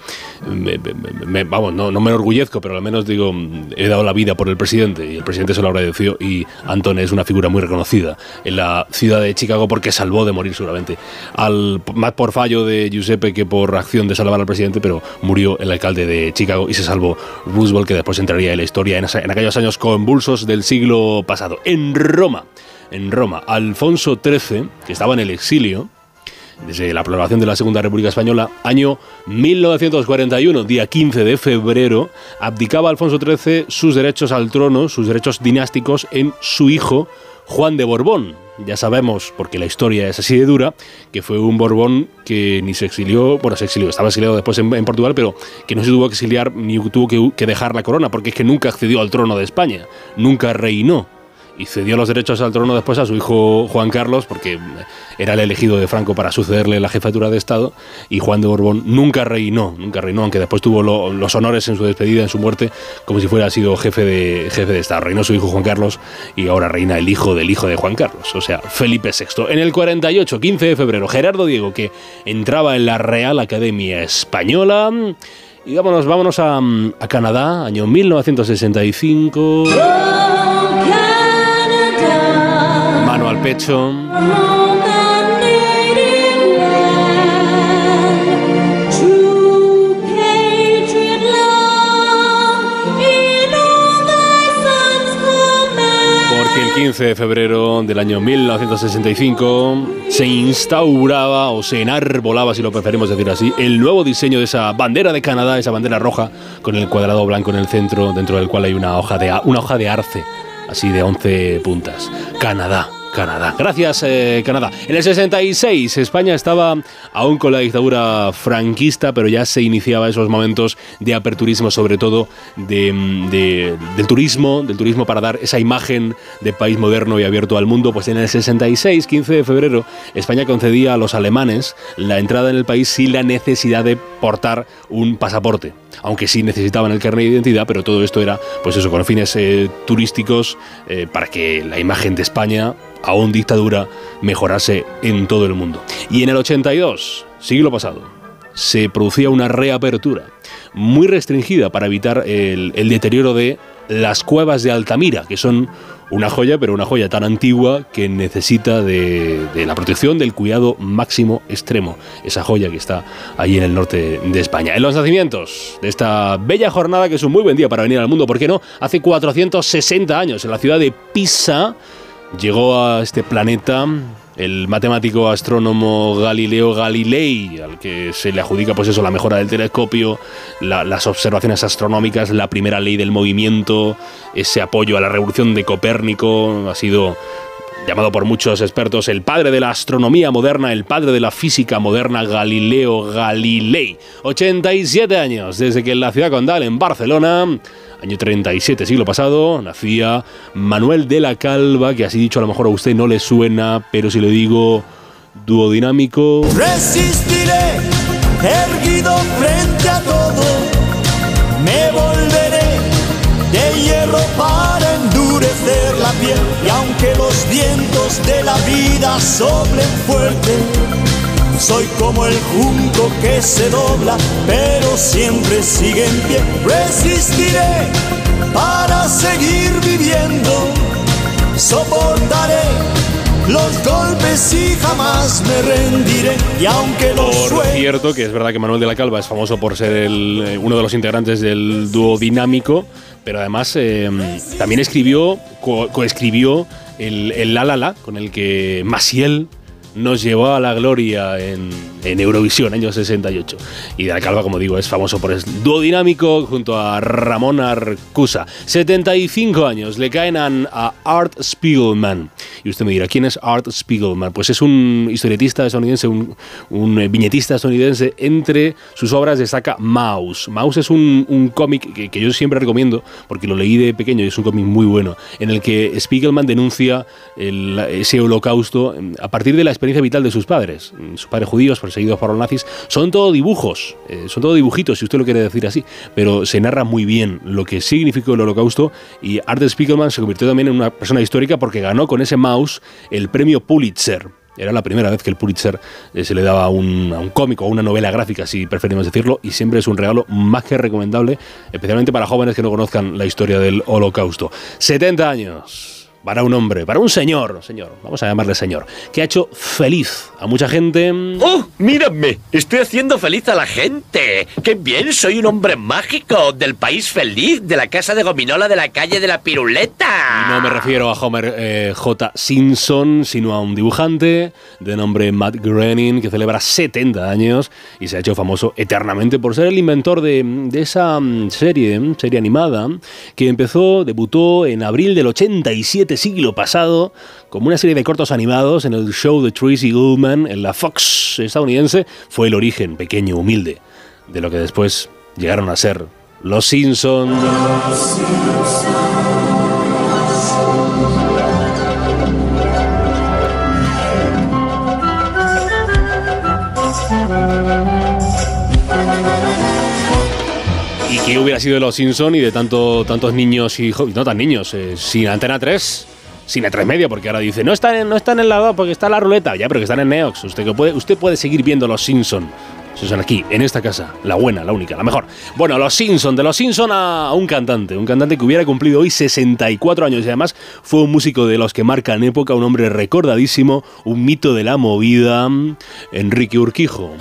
vamos, no, no me enorgullezco, pero al menos digo, he dado la vida por el presidente, y el presidente se lo agradeció, y Anton es una figura muy reconocida en la ciudad de Chicago porque salvó de morir seguramente, al, más por fallo de Giuseppe que por acción de salvar al presidente, pero murió el alcalde de Chicago y se salvó Roosevelt, que después entraría en la historia en aquellos años convulsos del siglo pasado. En Roma, en Roma, Alfonso XIII, que estaba en el exilio, desde la proclamación de la Segunda República Española, año 1941, día 15 de febrero, abdicaba Alfonso XIII sus derechos al trono, sus derechos dinásticos en su hijo Juan de Borbón. Ya sabemos, porque la historia es así de dura, que fue un Borbón que ni se exilió, bueno, se exilió, estaba exiliado después en, en Portugal, pero que no se tuvo que exiliar ni tuvo que, que dejar la corona, porque es que nunca accedió al trono de España, nunca reinó y cedió los derechos al trono después a su hijo Juan Carlos, porque era el elegido de Franco para sucederle la jefatura de Estado, y Juan de Borbón nunca reinó, nunca reinó, aunque después tuvo lo- los honores en su despedida, en su muerte, como si fuera sido jefe de, jefe de Estado. Reinó su hijo Juan Carlos y ahora reina el hijo del hijo de Juan Carlos, o sea, Felipe VI. En el 48, 15 de febrero, Gerardo Diego, que entraba en la Real Academia Española, y vámonos, vámonos a, a Canadá, año 1965. Mano al pecho. Porque el 15 de febrero del año 1965 se instauraba o se enarbolaba, si lo preferimos decir así, el nuevo diseño de esa bandera de Canadá, esa bandera roja con el cuadrado blanco en el centro, dentro del cual hay una hoja de, una hoja de arce, así de 11 puntas. Canadá. Canadá. Gracias, eh, Canadá. En el 66, España estaba aún con la dictadura franquista, pero ya se iniciaba esos momentos de aperturismo, sobre todo mm, de- del turismo, del turismo para dar esa imagen de país moderno y abierto al mundo. Pues en el 66, 15 de febrero, España concedía a los alemanes la entrada en el país sin la necesidad de portar un pasaporte. Aunque sí necesitaban el carnet de identidad, pero todo esto era, pues eso, con fines eh, turísticos, eh, para que la imagen de España, aún dictadura, mejorase en todo el mundo. Y en el 82, siglo pasado, se producía una reapertura muy restringida para evitar el, el deterioro de las cuevas de Altamira, que son una joya, pero una joya tan antigua que necesita de, de la protección, del cuidado máximo extremo. Esa joya que está ahí en el norte de España. En los nacimientos de esta bella jornada, que es un muy buen día para venir al mundo, ¿por qué no? Hace 460 años, en la ciudad de Pisa, llegó a este planeta el matemático astrónomo Galileo Galilei, al que se le adjudica pues eso, la mejora del telescopio, la- las observaciones astronómicas, la primera ley del movimiento, ese apoyo a la revolución de Copérnico, ha sido llamado por muchos expertos el padre de la astronomía moderna, el padre de la física moderna, Galileo Galilei. 87 años desde que en la ciudad condal, en Barcelona, año 37, siglo pasado, nacía Manuel de la Calva, que así dicho a lo mejor a usted no le suena, pero si le digo duodinámico... Resistiré, erguido frente a todo. Me volveré de hierro para endurecer la piel. Y aunque los vientos de la vida soplen fuerte, soy como el junco que se dobla, pero siempre sigue en pie. Resistiré para seguir viviendo. Soportaré los golpes y jamás me rendiré. Y aunque los Por cierto, que es verdad que Manuel de la Calva es famoso por ser el, eh, uno de los integrantes del dúo dinámico, pero además eh, también escribió, co- coescribió el, el La La La, con el que Maciel nos llevó a la gloria en, en Eurovisión, año 68. Y de la Calva, como digo, es famoso por el dúo dinámico junto a Ramón Arcusa. 75 años le caen a, Art Spiegelman. Y usted me dirá, ¿quién es Art Spiegelman? Pues es un historietista estadounidense, un, eh, viñetista estadounidense. Entre sus obras destaca Mouse. Mouse es un, cómic que, yo siempre recomiendo porque lo leí de pequeño y es un cómic muy bueno, en el que Spiegelman denuncia ese holocausto eh, a partir de la experiencia vital de sus padres. Mm, Sus padres judíos, perseguidos por los nazis, son todo dibujos, eh, son todo dibujitos, si usted lo quiere decir así, pero se narra muy bien lo que significó el holocausto y Art Spiegelman se convirtió también en una persona histórica porque ganó con ese mouse el premio Pulitzer. Era la primera vez que el Pulitzer eh, se le daba un, a un cómico a una novela gráfica, si preferimos decirlo, y siempre es un regalo más que recomendable, especialmente para jóvenes que no conozcan la historia del holocausto. 70 años para un hombre, para un señor, señor, vamos a llamarle señor, que ha hecho feliz a mucha gente. ¡Oh, mírame! Estoy haciendo feliz a la gente. ¡Qué bien! Soy un hombre mágico del país feliz, de la casa de gominola de la calle de la piruleta. Y no me refiero a Homer eh, J. Simpson, sino a un dibujante de nombre Matt Groening, que celebra 70 años y se ha hecho famoso eternamente por ser el inventor de, de esa mm, serie, serie animada, que empezó, debutó en abril del 87, siglo pasado, como una serie de cortos animados en el show de Tracy Ullman en la Fox estadounidense. Fue el origen, pequeño, humilde, de lo que después llegaron a ser los Simpsons. ¿Y qué hubiera sido de los Simpson y de tanto, tantos niños y no tan niños? eh, sin Antena 3, sin A3 Media, porque ahora dice, no están en, no están en la 2 porque está la ruleta. Ya, pero que están en Neox. Usted, puede, usted puede seguir viendo los Simpson. Son aquí, en esta casa. La buena, la única, la mejor. Bueno, los Simpson, de los Simpson a un cantante. Un cantante que hubiera cumplido hoy 64 años y además fue un músico de los que marcan época, un hombre recordadísimo, un mito de la movida, Enrique Urquijo.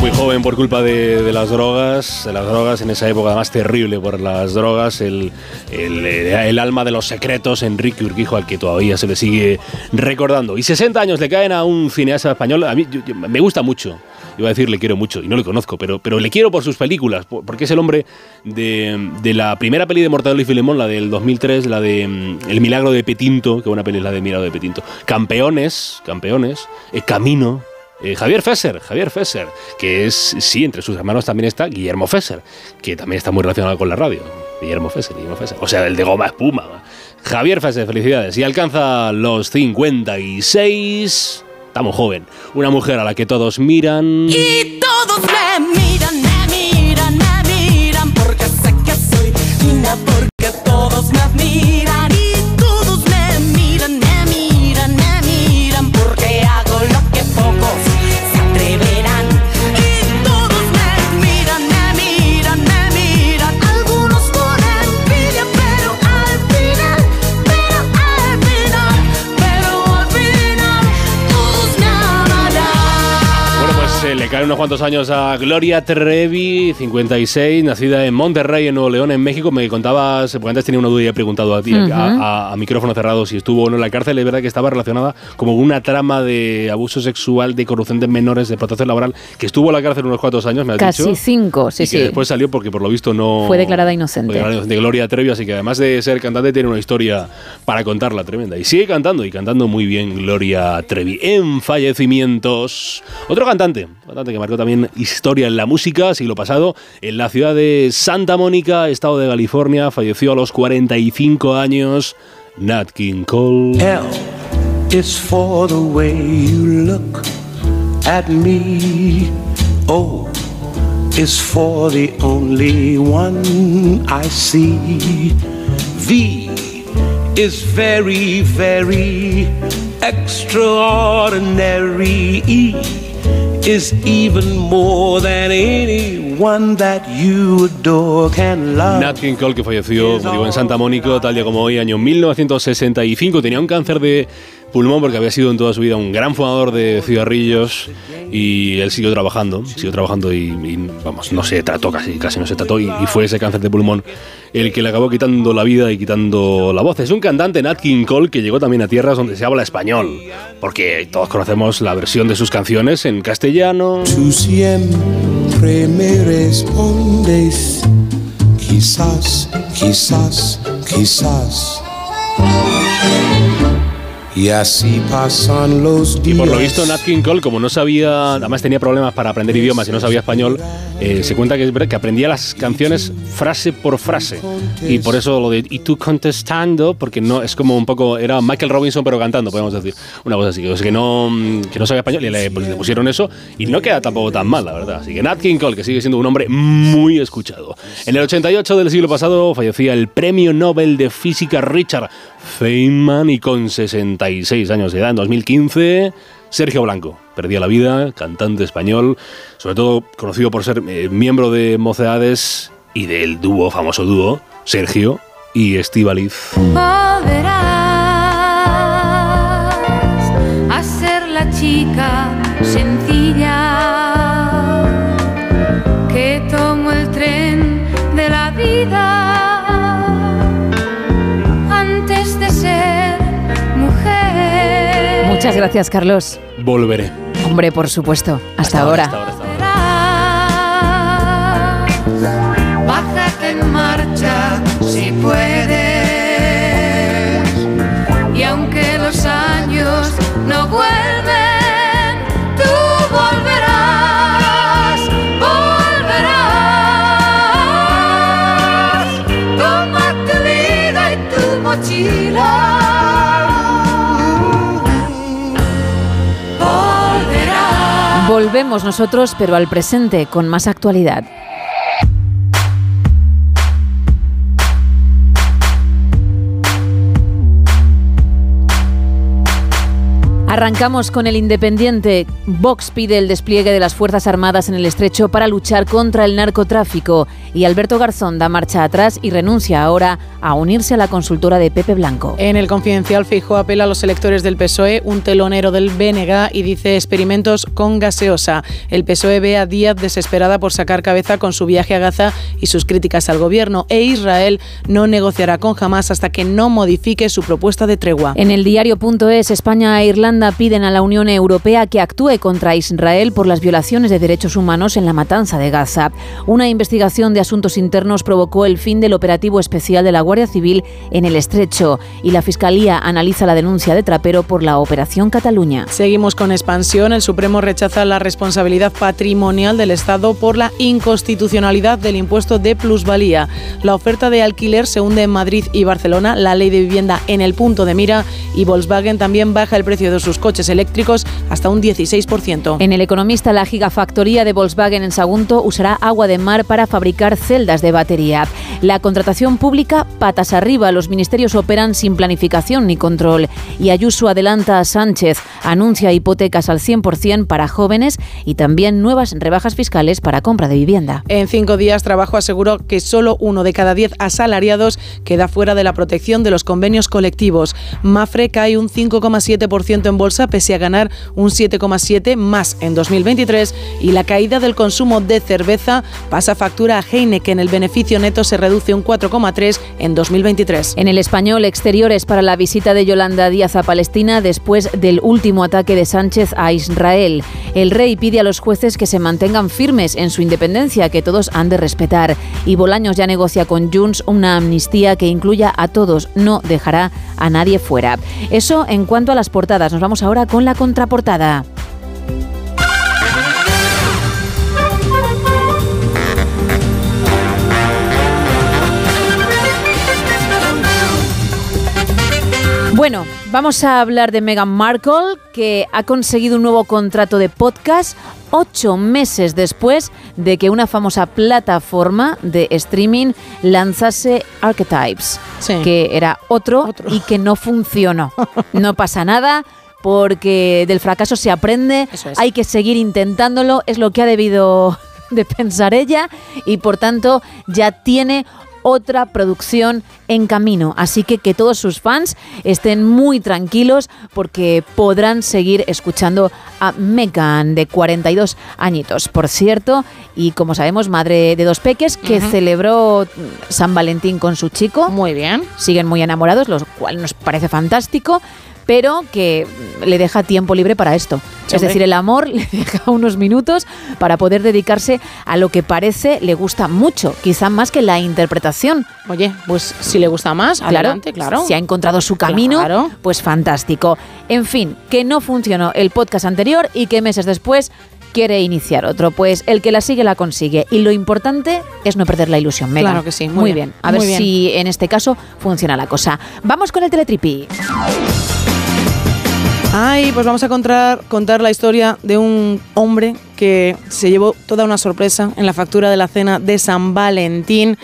Muy joven por culpa de, las drogas, de las drogas en esa época más terrible por las drogas, el, el, el alma de los secretos, Enrique Urquijo, al que todavía se le sigue recordando. Y 60 años le caen a un cineasta español, a mí me gusta mucho, iba a decir le quiero mucho, y no le conozco, pero, pero le quiero por sus películas, por- porque es el hombre de, de la primera peli de Mortadelo y Filemón, la del 2003, la de mm, El milagro de Petinto, que buena peli es la de Milagro de Petinto, Campeones, Campeones, eh, Camino, eh, Javier Fesser, Javier Fesser, que es, sí, entre sus hermanos también está Guillermo Fesser, que también está muy relacionado con la radio. Guillermo Fesser, Guillermo Fesser. O sea, el de goma espuma. Javier Fesser, felicidades. Y alcanza los 56. Está muy joven. Una mujer a la que todos miran. Y todos me miran, caen unos cuantos años a Gloria Trevi, 56, nacida en Monterrey, en Nuevo León, en México. Me contabas, porque antes tenía una duda y he preguntado a ti, a, a- a micrófono cerrado, si estuvo o no en la cárcel. Es verdad que estaba relacionada como una trama de abuso sexual, de corrupción de menores, de protección laboral, que estuvo en la cárcel unos cuantos años, me has Casi dicho. cinco, sí, y que sí. después salió porque por lo visto no... Fue declarada inocente. fue declarada inocente. Gloria Trevi, así que además de ser cantante tiene una historia para contarla tremenda. Y sigue cantando y cantando muy bien Gloria Trevi. En fallecimientos, otro cantante, que marcó también historia en la música, siglo pasado, en la ciudad de Santa Mónica, estado de California, falleció a los 45 años, Nat King Cole. L is for the way you look at me. O is for the only one I see. V is very, very extraordinary. Is even more than anyone that you adore can love. Nat King Cole, que falleció, como digo, en Santa Mónica, tal día como hoy, año 1965. Tenía un cáncer de pulmón porque había sido en toda su vida un gran fumador de cigarrillos y él siguió trabajando, siguió trabajando y, y, vamos, no se trató casi, casi no se trató y, y fue ese cáncer de pulmón el que le acabó quitando la vida y quitando la voz. Es un cantante, Nat King Cole, que llegó también a tierras donde se habla español, porque todos conocemos la versión de sus canciones en castellano. Tú siempre me respondes, quizás, quizás, quizás. Y así pasan los Y días. por lo visto Nat King Cole, como no sabía, además tenía problemas para aprender idiomas y no sabía español, eh, se cuenta que que aprendía las canciones frase por frase. Y por eso lo de y tú contestando, porque no es como un poco, era Michael Robinson pero cantando, podemos decir. Una cosa así, o sea, que no, que no sabía español y le, pues, le pusieron eso y no queda tampoco tan mal, la verdad. Así que Nat King Cole, que sigue siendo un hombre muy escuchado. En el 88 del siglo pasado fallecía el premio Nobel de Física Richard Feynman y con 66 años de edad en 2015, Sergio Blanco. Perdía la vida, cantante español, sobre todo conocido por ser eh, miembro de Mocedades y del dúo, famoso dúo, Sergio y a ser la chica gracias, Carlos. Volveré. Hombre, por supuesto. Hasta, ahora. Bájate Volvemos nosotros, pero al presente, con más actualidad. Arrancamos con el Independiente. Vox pide el despliegue de las Fuerzas Armadas en el estrecho para luchar contra el narcotráfico. Y Alberto Garzón da marcha atrás y renuncia ahora a unirse a la consultora de Pepe Blanco. En el confidencial Fijo apela a los electores del PSOE, un telonero del BNG, y dice experimentos con gaseosa. El PSOE ve a Díaz desesperada por sacar cabeza con su viaje a Gaza y sus críticas al gobierno. E Israel no negociará con Hamas hasta que no modifique su propuesta de tregua. En el diario.es, España e Irlanda piden a la Unión Europea que actúe contra Israel por las violaciones de derechos humanos en la matanza de Gaza. Una investigación de asuntos internos provocó el fin del operativo especial de la Guardia Civil en el estrecho y la Fiscalía analiza la denuncia de Trapero por la Operación Cataluña. Seguimos con expansión. El Supremo rechaza la responsabilidad patrimonial del Estado por la inconstitucionalidad del impuesto de plusvalía. La oferta de alquiler se hunde en Madrid y Barcelona, la ley de vivienda en el punto de mira y Volkswagen también baja el precio de sus coches eléctricos hasta un 16%. En El Economista, la gigafactoría de Volkswagen en Sagunto usará agua de mar para fabricar celdas de batería. La contratación pública patas arriba. Los ministerios operan sin planificación ni control. Y Ayuso adelanta a Sánchez. Anuncia hipotecas al 100% para jóvenes y también nuevas rebajas fiscales para compra de vivienda. En cinco días, Trabajo aseguró que solo uno de cada diez asalariados queda fuera de la protección de los convenios colectivos. Mafre cae un 5,7% en bolsa pese a ganar un 7,7% más en 2023 y la caída del consumo de cerveza pasa factura a Heineken. El beneficio neto se reduce un 4,3% en 2023. En el español, exteriores para la visita de Yolanda Díaz a Palestina después del último ataque de Sánchez a Israel. El rey pide a los jueces que se mantengan firmes en su independencia, que todos han de respetar. Y Bolaños ya negocia con Junts una amnistía que incluya a todos, no dejará a nadie fuera. Eso en cuanto a las portadas. Nos vamos ahora con la contraportada. Bueno, vamos a hablar de Meghan Markle, que ha conseguido un nuevo contrato de podcast ocho meses después de que una famosa plataforma de streaming lanzase Archetypes, que era otro, y que no funcionó. No pasa nada. Porque del fracaso se aprende, hay que seguir intentándolo, es lo que ha debido de pensar ella y por tanto ya tiene otra producción en camino. Así que que todos sus fans estén muy tranquilos porque podrán seguir escuchando a Megan de 42 añitos, por cierto, y como sabemos, madre de dos peques que celebró San Valentín con su chico. Muy bien. Siguen muy enamorados, lo cual nos parece fantástico. Pero que le deja tiempo libre para esto. Sí, es decir, el amor le deja unos minutos para poder dedicarse a lo que parece le gusta mucho, quizá más que la interpretación. Oye, pues si le gusta más, adelante, claro. Si ha encontrado su camino, Claro. pues fantástico. En fin, que no funcionó el podcast anterior y que meses después quiere iniciar otro. Pues el que la sigue la consigue. Y lo importante es no perder la ilusión, Megan. Claro que sí, muy Muy, bien, bien. A muy ver bien. si en este caso funciona la cosa. Vamos con el teletripi. Ay, pues vamos a contar, la historia de un hombre que se llevó toda una sorpresa en la factura de la cena de San Valentín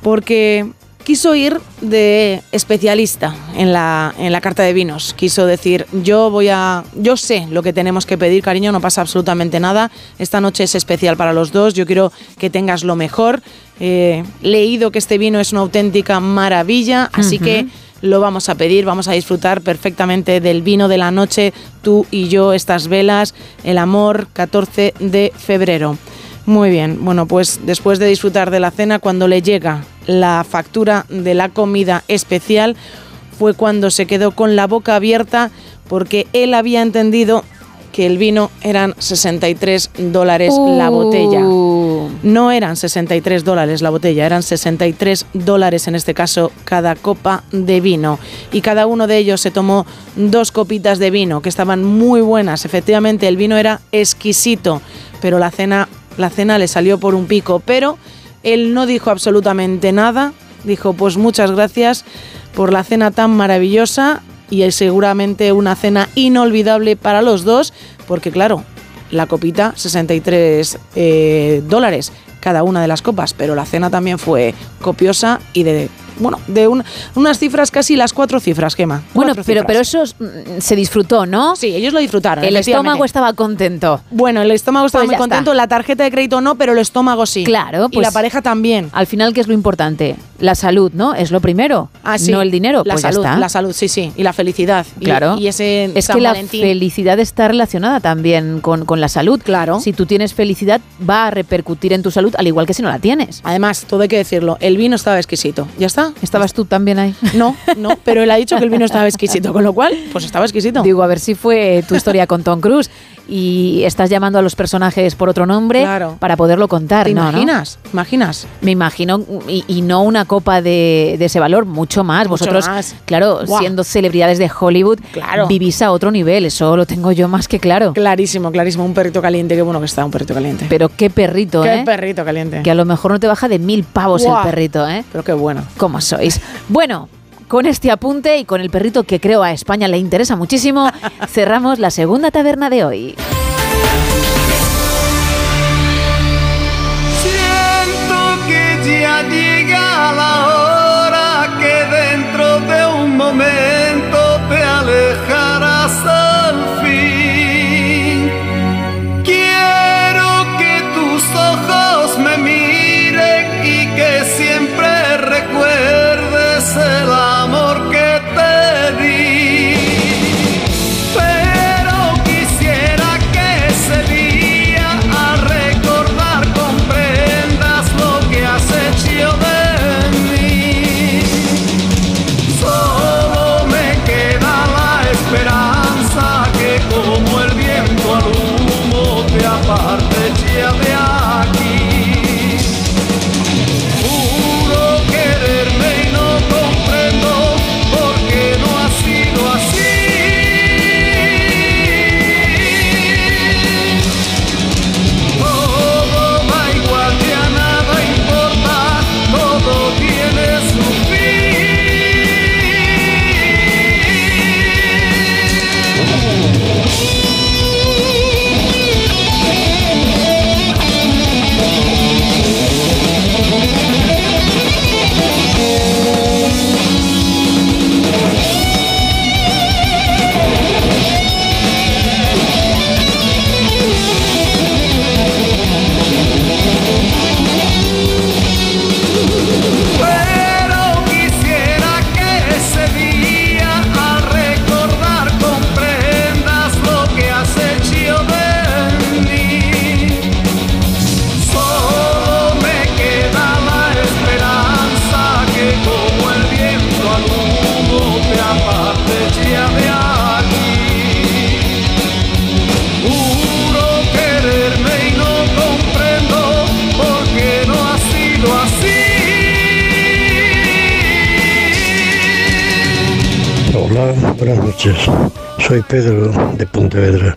porque quiso ir de especialista en la, en la carta de vinos. Quiso decir, yo voy a. Yo sé lo que tenemos que pedir, cariño, no pasa absolutamente nada. Esta noche es especial para los dos. Yo quiero que tengas lo mejor. Eh, leído que este vino es una auténtica maravilla, así que lo vamos a pedir, vamos a disfrutar perfectamente del vino de la noche, tú y yo, estas velas, el amor, 14 de febrero. Muy bien, bueno, pues después de disfrutar de la cena, cuando le llega la factura de la comida especial, fue cuando se quedó con la boca abierta porque él había entendido que el vino eran 63 dólares la botella. No eran 63 dólares la botella, eran 63 dólares en este caso cada copa de vino. Y cada uno de ellos se tomó dos copitas de vino que estaban muy buenas. Efectivamente, el vino era exquisito, pero la cena, la cena le salió por un pico. Pero él no dijo absolutamente nada. Dijo, pues muchas gracias por la cena tan maravillosa y es seguramente una cena inolvidable para los dos, porque claro, la copita 63 eh, dólares cada una de las copas, pero la cena también fue copiosa y de bueno, de un- unas cifras casi las cuatro cifras, Gema. Bueno, pero, cifras. pero eso es- mm, se disfrutó, ¿no? Sí, ellos lo disfrutaron. El estómago estaba contento. Bueno, el estómago estaba Pues muy contento, está. la tarjeta de crédito no, pero el estómago sí. Claro, y pues la pareja también. Al final, ¿qué es lo importante? La salud, ¿no? Es lo primero. Ah, sí. No el dinero. La pues salud, ya está. la salud, sí, sí. Y la felicidad. Y- Claro. Y, ese es San que la felicidad está relacionada también con, con la salud. Claro. Si tú tienes felicidad, va a repercutir en tu salud, al igual que si no la tienes. Además, todo hay que decirlo, el vino estaba exquisito. ¿Ya está? ¿Estabas tú también ahí? No, no, pero él ha dicho que el vino estaba exquisito, con lo cual, pues estaba exquisito. Digo, a ver si fue tu historia con Tom Cruise y estás llamando a los personajes por otro nombre Claro. para poderlo contar. ¿Te ¿no, no? imaginas? ¿Imaginas? Me imagino, y, y no una copa de, de ese valor, mucho más. Mucho Vosotros, más. claro, siendo celebridades de Hollywood, Claro. vivís a otro nivel. Eso lo tengo yo más que claro. Clarísimo, clarísimo. Un perrito caliente, qué bueno que está, un perrito caliente. Pero qué perrito, Qué ¿eh? perrito caliente. Que a lo mejor no te baja de mil pavos el perrito, ¿eh? Pero qué bueno. ¿Cómo sois? Bueno, con este apunte y con el perrito que creo a España le interesa muchísimo, cerramos la segunda taberna de hoy. Siento que ya llega la hora que dentro de un momento noches. Soy Pedro de Pontevedra.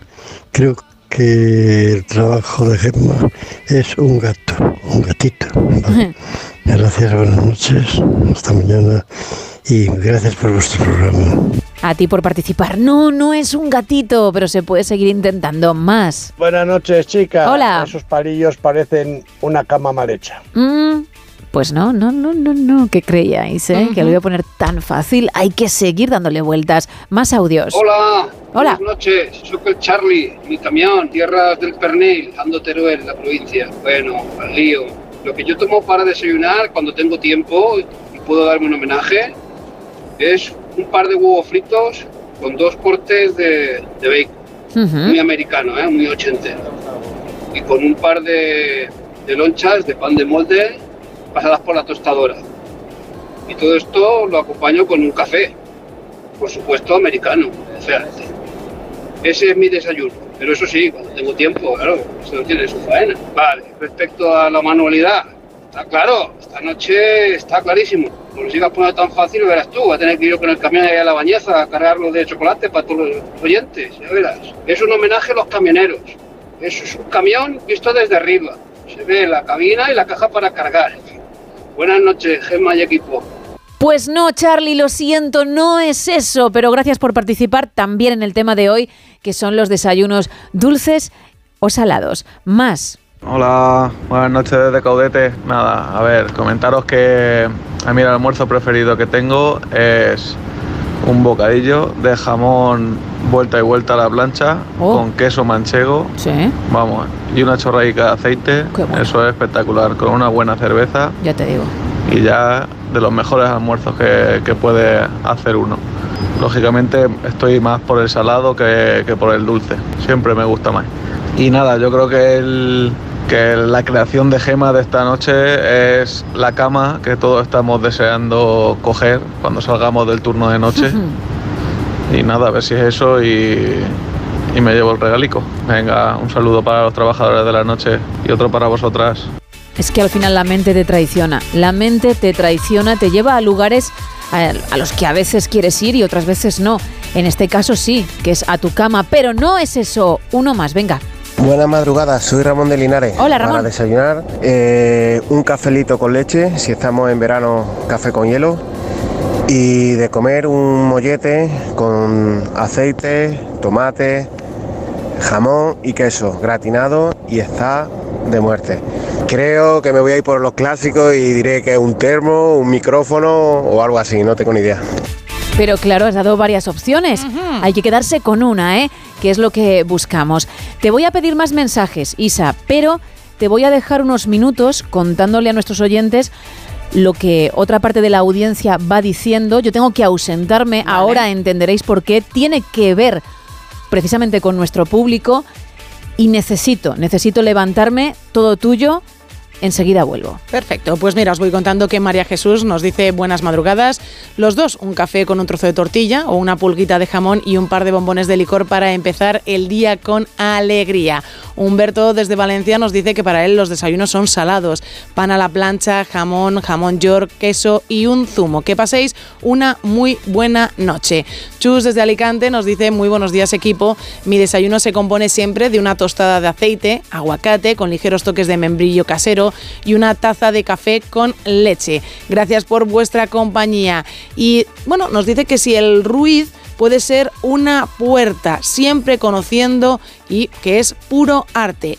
Creo que el trabajo de Gemma es un gato, un gatito. ¿vale? Gracias, buenas noches. Hasta mañana. Y gracias por vuestro programa. A ti por participar. No, no es un gatito, pero se puede seguir intentando más. Buenas noches, chicas. Hola. Esos palillos parecen una cama mal hecha. Mm, pues no, no, no, no, no. ¿Qué creíais, eh? Que lo voy a poner tan fácil. Hay que seguir dándole vueltas. Más audios. Hola, Hola. buenas noches. Soy el Charlie, mi camión, tierras del Pernil, ando Teruel, la provincia. Bueno, al lío. Lo que yo tomo para desayunar cuando tengo tiempo y puedo darme un homenaje es un par de huevos fritos con dos cortes de, de bacon. Muy americano, ¿eh? muy ochentero. Y con un par de, de lonchas de pan de molde pasadas por la tostadora. Y todo esto lo acompaño con un café, por supuesto americano, efectivamente. Ese es mi desayuno, pero eso sí, cuando tengo tiempo, claro, eso tiene su faena. Vale, respecto a la manualidad, está claro, esta noche está clarísimo. No lo sigas poniendo tan fácil, verás tú, va a tener que ir con el camión ahí a la bañeza a cargarlo de chocolate para todos los oyentes, ya verás. Es un homenaje a los camioneros. Eso es un camión visto desde arriba. Se ve la cabina y la caja para cargar. Buenas noches, Gemma y equipo. Pues no, Charlie, lo siento, no es eso. Pero gracias por participar también en el tema de hoy, que son los desayunos dulces o salados. Más. Hola, buenas noches desde Caudete. Nada, a ver, comentaros que A mí el almuerzo preferido que tengo es un bocadillo de jamón vuelta y vuelta a la plancha Oh. con queso manchego. Sí. Vamos, y una chorradica de aceite. Eso es espectacular, con una buena cerveza Ya te digo. y ya de los mejores almuerzos que, que puede hacer uno. Lógicamente estoy más por el salado que, que por el dulce, siempre me gusta más. Y nada, yo creo que, el- que la creación de Gema de esta noche es la cama que todos estamos deseando coger cuando salgamos del turno de noche. Y nada, a ver si es eso y, y me llevo el regalico. Venga, un saludo para los trabajadores de la noche y otro para vosotras. Es que al final la mente te traiciona. La mente te traiciona, te lleva a lugares a, a los que a veces quieres ir y otras veces no. En este caso sí, que es a tu cama, pero no es eso. Uno más, venga. Buenas madrugadas, soy Ramón de Linares. Hola, Ramón. Para desayunar, eh, un cafelito con leche, si estamos en verano, café con hielo. Y de comer un mollete con aceite, tomate, jamón y queso gratinado y está de muerte. Creo que me voy a ir por los clásicos y diré que es un termo, un micrófono o algo así, no tengo ni idea. Pero claro, has dado varias opciones. Hay que quedarse con una, ¿eh? Que es lo que buscamos. Te voy a pedir más mensajes, Isa, pero te voy a dejar unos minutos contándole a nuestros oyentes lo que otra parte de la audiencia va diciendo. Yo tengo que ausentarme, ahora entenderéis por qué. Tiene que ver precisamente con nuestro público y necesito, necesito levantarme, todo tuyo. Enseguida vuelvo. Perfecto, pues mira, os voy contando que María Jesús nos dice buenas madrugadas. Los dos, un café con un trozo de tortilla o una pulguita de jamón y un par de bombones de licor para empezar el día con alegría. Humberto desde Valencia nos dice que para él los desayunos son salados. Pan a la plancha, jamón, jamón york, queso y un zumo. Que paséis una muy buena noche. Chus desde Alicante nos dice muy buenos días equipo. Mi desayuno se compone siempre de una tostada de aceite, aguacate con ligeros toques de membrillo casero y una taza de café con leche. Gracias por vuestra compañía. Y bueno, nos dice que si el ruiz puede ser una puerta, siempre conociendo y que es puro arte.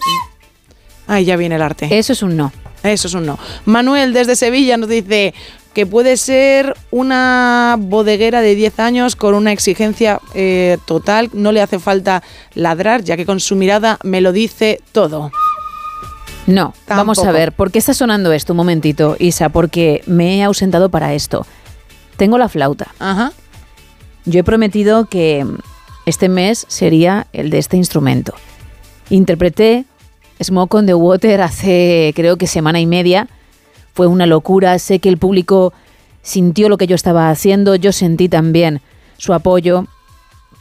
Ahí ya viene el arte. Eso es un no. Eso es un no. Manuel desde Sevilla nos dice que puede ser una bodeguera de 10 años con una exigencia eh, total, no le hace falta ladrar, ya que con su mirada me lo dice todo. No, vamos a ver, ¿por qué está sonando esto? Un momentito, Isa, porque me he ausentado para esto. Tengo la flauta. Ajá. Yo he prometido que este mes sería el de este instrumento. Interpreté Smoke on the Water hace creo que semana y media. Fue una locura, sé que el público sintió lo que yo estaba haciendo, yo sentí también su apoyo,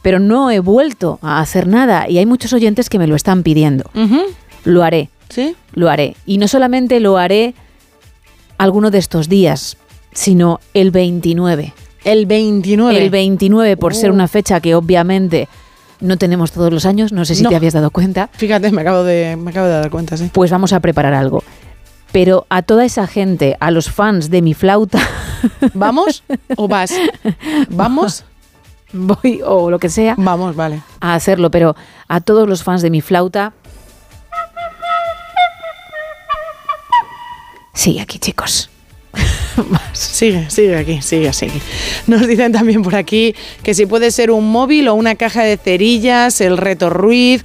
pero no he vuelto a hacer nada y hay muchos oyentes que me lo están pidiendo. Lo haré. ¿Sí? Lo haré. Y no solamente lo haré alguno de estos días, sino el 29. El 29. El 29, por ser Oh. una fecha que obviamente no tenemos todos los años, no sé si No. te habías dado cuenta. Fíjate, me acabo de, me acabo de dar cuenta, sí. Pues vamos a preparar algo. Pero a toda esa gente, a los fans de mi flauta. ¿Vamos o vas? ¿Vamos? Voy o lo que sea. Vamos, vale. A hacerlo, pero a todos los fans de mi flauta. Sigue aquí, chicos. Sigue, sigue aquí, sigue, sigue. Nos dicen también por aquí que si puede ser un móvil o una caja de cerillas, el reto Ruiz,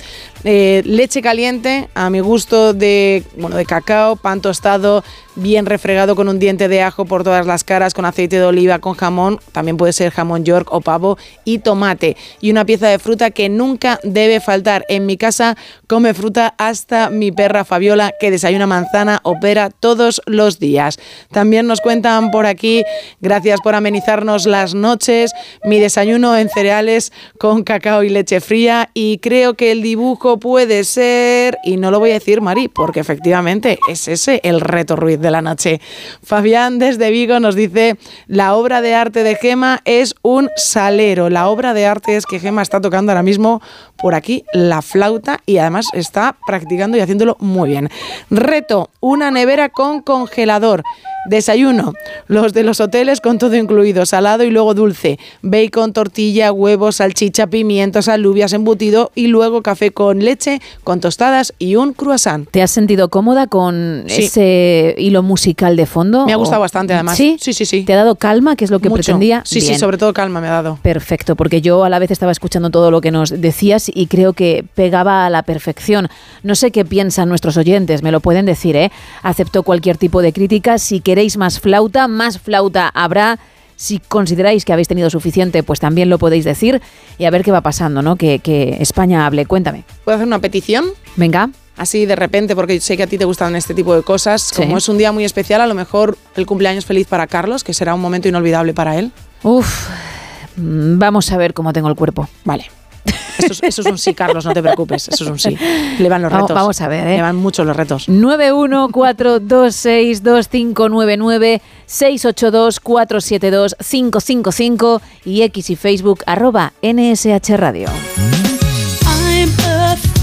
eh, leche caliente, a mi gusto de, bueno, de cacao, pan tostado, bien refregado con un diente de ajo por todas las caras, con aceite de oliva, con jamón, también puede ser jamón york o pavo y tomate. Y una pieza de fruta que nunca debe faltar. En mi casa come fruta hasta mi perra Fabiola, que desayuna manzana, opera todos los días. También nos cuentan por aquí, gracias por amenizarnos las noches, mi desayuno en cereales con cacao y leche fría y creo que el dibujo puede ser, y no lo voy a decir Mari, porque efectivamente es ese el reto Ruiz de la noche. Fabián desde Vigo nos dice, la obra de arte de Gema es un salero. La obra de arte es que Gema está tocando ahora mismo por aquí la flauta y además está practicando y haciéndolo muy bien. Reto, una nevera con congelador. Desayuno, los de los hoteles con todo incluido, salado y luego dulce, bacon, tortilla, huevos, salchicha, pimientos, alubias, embutido y luego café con leche, con tostadas y un croissant. ¿Te has sentido cómoda con Sí. ese hilo musical de fondo? Me ha ¿O- gustado bastante además. ¿Sí? sí, sí. sí. ¿Te ha dado calma, que es lo que Mucho. pretendía? Sí, sí, sobre todo calma me ha dado. Perfecto, porque yo a la vez estaba escuchando todo lo que nos decías y creo que pegaba a la perfección. No sé qué piensan nuestros oyentes, me lo pueden decir, ¿eh? Acepto cualquier tipo de crítica. Si queréis más flauta, más flauta habrá. Si consideráis que habéis tenido suficiente, pues también lo podéis decir y a ver qué va pasando, ¿no? Que, que España hable. Cuéntame. ¿Puedo hacer una petición? Venga. Así de repente, porque sé que a ti te gustan este tipo de cosas. Sí. Como es un día muy especial, a lo mejor el cumpleaños feliz para Carlos, que será un momento inolvidable para él. Uf, mm, vamos a ver cómo tengo el cuerpo. Vale. Eso es, eso es un sí, Carlos, no te preocupes. Eso es un sí. Le van los Vamos- retos. vamos a ver, ¿eh? Le van mucho los retos. 914262599 682472555 y X y Facebook arroba NSH Radio.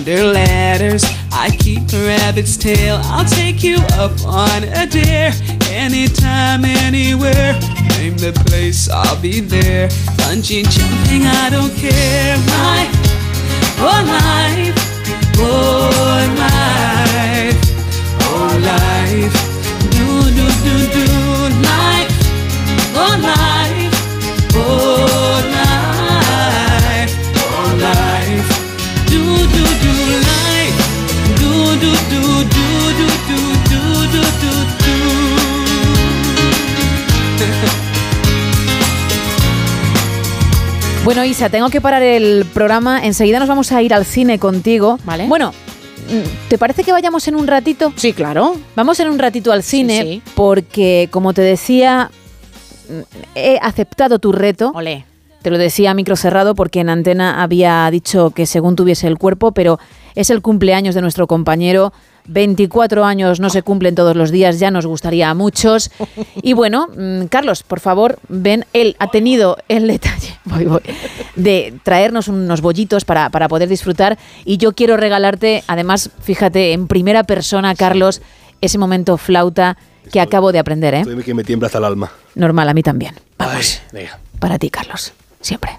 under ladders. I keep a rabbit's tail. I'll take you up on a dare. Anytime, anywhere. Name the place, I'll be there. Bungee jumping, I don't care. My, oh life, oh life. Oh life, do do do do life, oh life, Bueno, Isa, tengo que parar el programa. Enseguida nos vamos a ir al cine contigo. Vale. Bueno, mm, ¿te parece que vayamos en un ratito? Sí, claro. Vamos en un ratito al cine sí. porque, como te decía, mm, he aceptado tu reto. Olé. Te lo decía a micro cerrado porque en antena había dicho que según tuviese el cuerpo, pero es el cumpleaños de nuestro compañero. 24 años no se cumplen todos los días, ya nos gustaría a muchos. Y bueno, mm, Carlos, por favor, ven, él ha tenido el detalle voy, voy, de traernos unos bollitos para, para poder disfrutar. Y yo quiero regalarte, además, fíjate, en primera persona, Carlos, ese momento flauta que acabo de aprender, ¿eh? Que me tiembla hasta el alma. Normal, a mí también. Ay, venga. Para ti, Carlos. Siempre.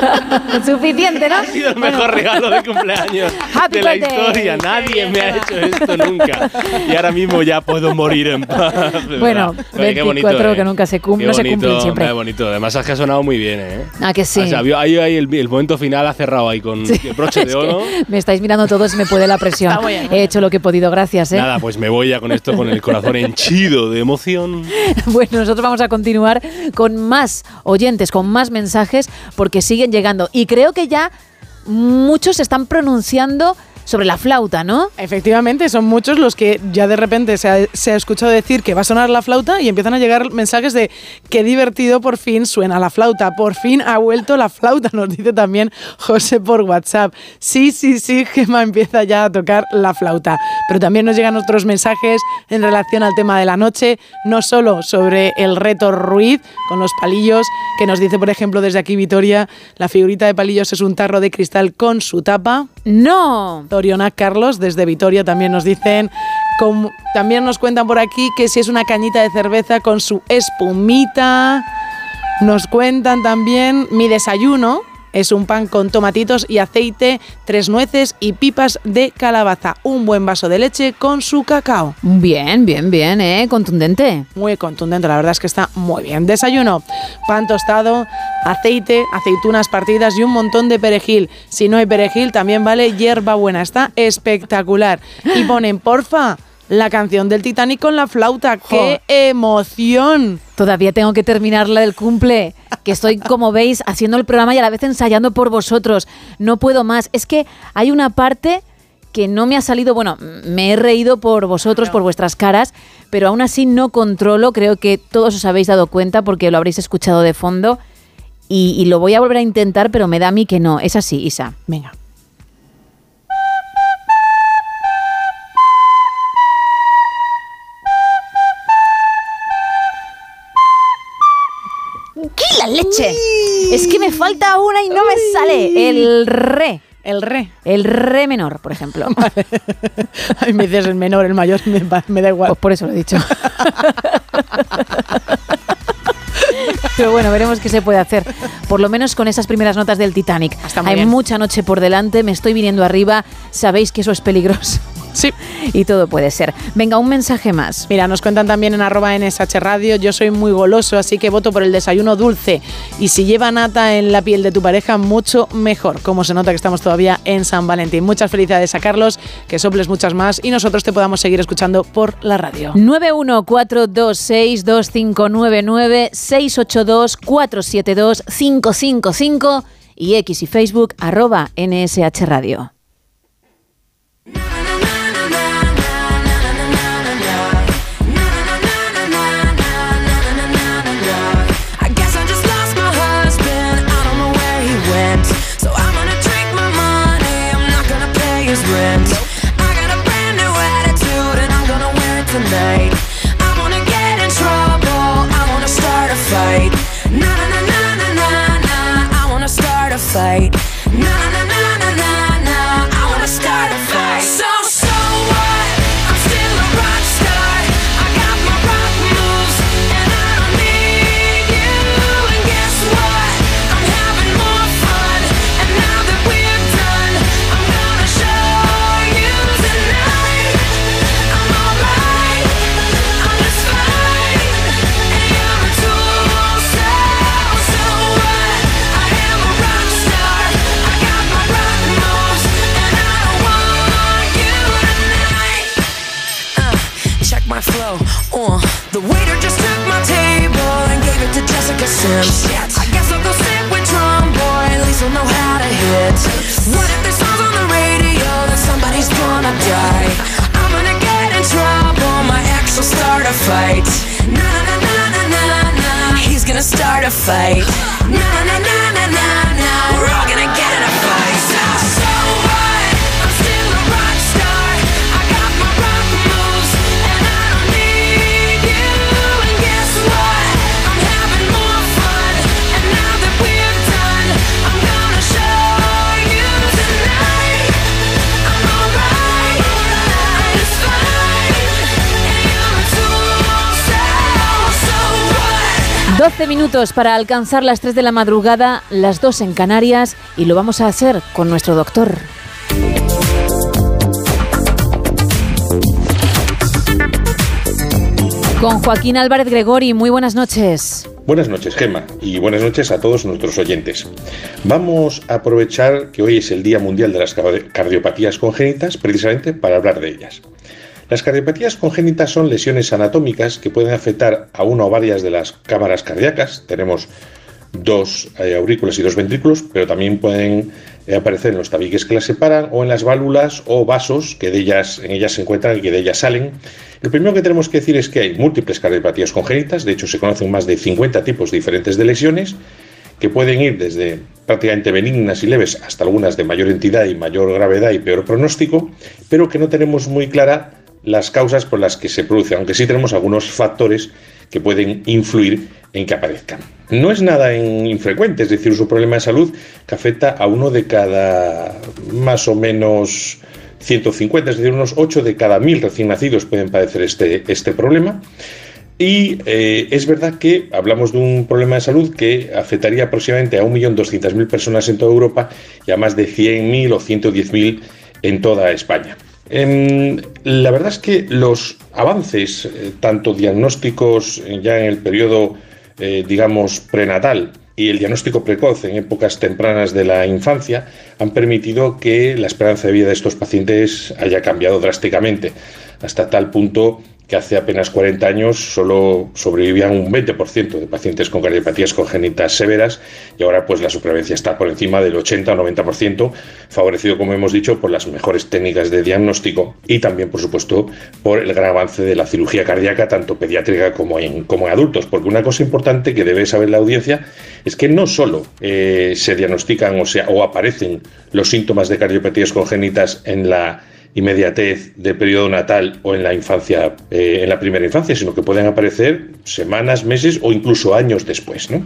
Suficiente, ¿no? Ha sido el mejor regalo de cumpleaños Happy de la birthday. historia. Nadie me ha hecho esto nunca. Y ahora mismo ya puedo morir en paz. Bueno. Oye, qué 24 bonito, ¿eh? que nunca se cum- Qué no se cumplen siempre. Qué bonito. Además es que ha sonado muy bien, ¿eh? Ah, que sí. O sea, ahí, ahí el, el momento final ha cerrado ahí con Sí. el broche Es de que oro. me estáis mirando todos y me puede la presión. Bien. He hecho lo que he podido, gracias. ¿eh? Nada, pues me voy ya con esto, con el corazón henchido de emoción. Bueno, nosotros vamos a continuar con más oyentes, con más mensajes, porque llegando. Y creo que ya muchos están pronunciando sobre la flauta, ¿no? Efectivamente, son muchos los que ya de repente se ha, escuchado decir que va a sonar la flauta y empiezan a llegar mensajes de qué divertido por fin suena la flauta, por fin ha vuelto la flauta, nos dice también José por WhatsApp. Sí, sí, sí, Gemma empieza ya a tocar la flauta. Pero también nos llegan otros mensajes en relación al tema de la noche, no solo sobre el reto Ruiz con los palillos, que nos dice, por ejemplo, desde aquí Vitoria, la figurita de palillos es un tarro de cristal con su tapa. No. Toriona Carlos desde Vitoria también nos dicen, también nos cuentan por aquí que si es una cañita de cerveza con su espumita. Nos cuentan también mi desayuno. Es un pan con tomatitos y aceite, tres nueces y pipas de calabaza. Un buen vaso de leche con su cacao. Bien, bien, bien, ¿eh? Contundente. Muy contundente, la verdad es que está muy bien. Desayuno, pan tostado, aceite, aceitunas partidas y un montón de perejil. Si no hay perejil, también vale hierba buena. Está espectacular. Y ponen, porfa, la canción del Titanic con la flauta. ¡Qué emoción! Todavía tengo que terminar la del cumple, que estoy, como veis, haciendo el programa y a la vez ensayando por vosotros. No puedo más. Es que hay una parte que no me ha salido, bueno, me he reído por vosotros, por vuestras caras, pero aún así no controlo, creo que todos os habéis dado cuenta porque lo habréis escuchado de fondo y, y lo voy a volver a intentar, pero me da a mí que no. Es así, Isa. Venga. La leche! Es que me falta una y no me sale. El re. El re. El re menor, por ejemplo. Ay, me dices el menor, el mayor, me, da igual. Pues por eso lo he dicho. Pero bueno, veremos qué se puede hacer. Por lo menos con esas primeras notas del Titanic. muy Hay bien. mucha noche por delante, me estoy viniendo arriba. Sabéis que eso es peligroso. Sí. Y todo puede ser. Venga, un mensaje más. Mira, nos cuentan también en arroba NSH Radio, yo soy muy goloso, así que voto por el desayuno dulce. Y si lleva nata en la piel de tu pareja, mucho mejor. Como se nota que estamos todavía en San Valentín. Muchas felicidades a Carlos, que soples muchas más y nosotros te podamos seguir escuchando por la radio. 914262599 682 555 y X y Facebook arroba NSH Radio. Start a fight. Na na na na na na. He's gonna start a fight. Na na na na na na. We're all gonna get 12 minutos para alcanzar las 3 de la madrugada, las 2 en Canarias y lo vamos a hacer con nuestro doctor. Con Joaquín Álvarez Gregori, muy buenas noches. Buenas noches, Gema, y buenas noches a todos nuestros oyentes. Vamos a aprovechar que hoy es el Día Mundial de las Cardi- Cardiopatías Congénitas precisamente para hablar de ellas. Las cardiopatías congénitas son lesiones anatómicas que pueden afectar a una o varias de las cámaras cardíacas. Tenemos dos eh, aurículas y dos ventrículos, pero también pueden eh, aparecer en los tabiques que las separan o en las válvulas o vasos que de ellas, en ellas se encuentran y que de ellas salen. Lo primero que tenemos que decir es que hay múltiples cardiopatías congénitas, de hecho se conocen más de 50 tipos diferentes de lesiones que pueden ir desde prácticamente benignas y leves hasta algunas de mayor entidad y mayor gravedad y peor pronóstico, pero que no tenemos muy clara las causas por las que se produce, aunque sí tenemos algunos factores que pueden influir en que aparezcan. No es nada in- infrecuente, es decir, es un problema de salud que afecta a uno de cada más o menos 150, es decir, unos 8 de cada 1000 recién nacidos pueden padecer este, este problema. Y eh, es verdad que hablamos de un problema de salud que afectaría aproximadamente a 1.200.000 personas en toda Europa y a más de 100.000 o 110.000 en toda España. Em, la verdad es que los avances, eh, tanto diagnósticos eh, ya en el periodo, eh, digamos, prenatal, y el diagnóstico precoz en épocas tempranas de la infancia han permitido que la esperanza de vida de estos pacientes haya cambiado drásticamente, hasta tal punto que hace apenas 40 años solo sobrevivían un 20% de pacientes con cardiopatías congénitas severas y ahora pues la supervivencia está por encima del 80 o 90%, favorecido como hemos dicho por las mejores técnicas de diagnóstico y también por supuesto por el gran avance de la cirugía cardíaca tanto pediátrica como en, como adultos, porque una cosa importante que debe saber la audiencia es que no solo eh, se diagnostican o, sea, o aparecen los síntomas de cardiopatías congénitas en la inmediatez del periodo natal o en la infancia, eh, en la primera infancia, sino que pueden aparecer semanas, meses o incluso años después. ¿no?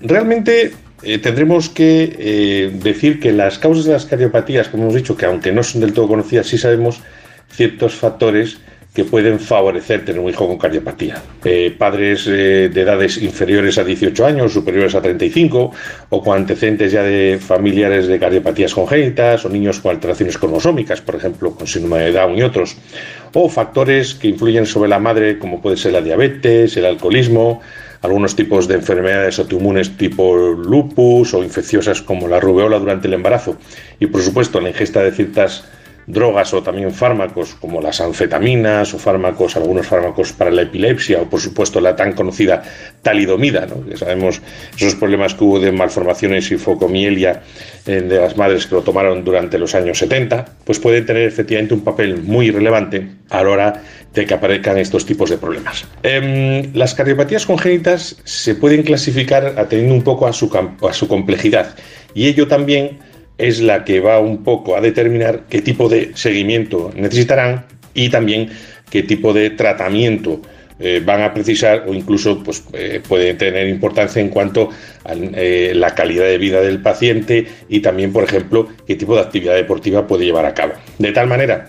Realmente eh, tendremos que eh, decir que las causas de las cardiopatías, como hemos dicho, que aunque no son del todo conocidas, sí sabemos ciertos factores que pueden favorecer tener un hijo con cardiopatía. Eh, padres eh, de edades inferiores a 18 años, superiores a 35, o con antecedentes ya de familiares de cardiopatías congénitas, o niños con alteraciones cromosómicas, por ejemplo, con síndrome de Down y otros, o factores que influyen sobre la madre, como puede ser la diabetes, el alcoholismo, algunos tipos de enfermedades autoinmunes tipo lupus o infecciosas como la rubeola durante el embarazo, y por supuesto la ingesta de ciertas drogas o también fármacos como las anfetaminas o fármacos, algunos fármacos para la epilepsia o por supuesto la tan conocida talidomida, ¿no? que sabemos esos problemas que hubo de malformaciones y focomielia de las madres que lo tomaron durante los años 70, pues pueden tener efectivamente un papel muy relevante a la hora de que aparezcan estos tipos de problemas. Em, las cardiopatías congénitas se pueden clasificar atendiendo un poco a su, a su complejidad y ello también es la que va un poco a determinar qué tipo de seguimiento necesitarán y también qué tipo de tratamiento eh, van a precisar o incluso pues, eh, puede tener importancia en cuanto a eh, la calidad de vida del paciente y también, por ejemplo, qué tipo de actividad deportiva puede llevar a cabo. De tal manera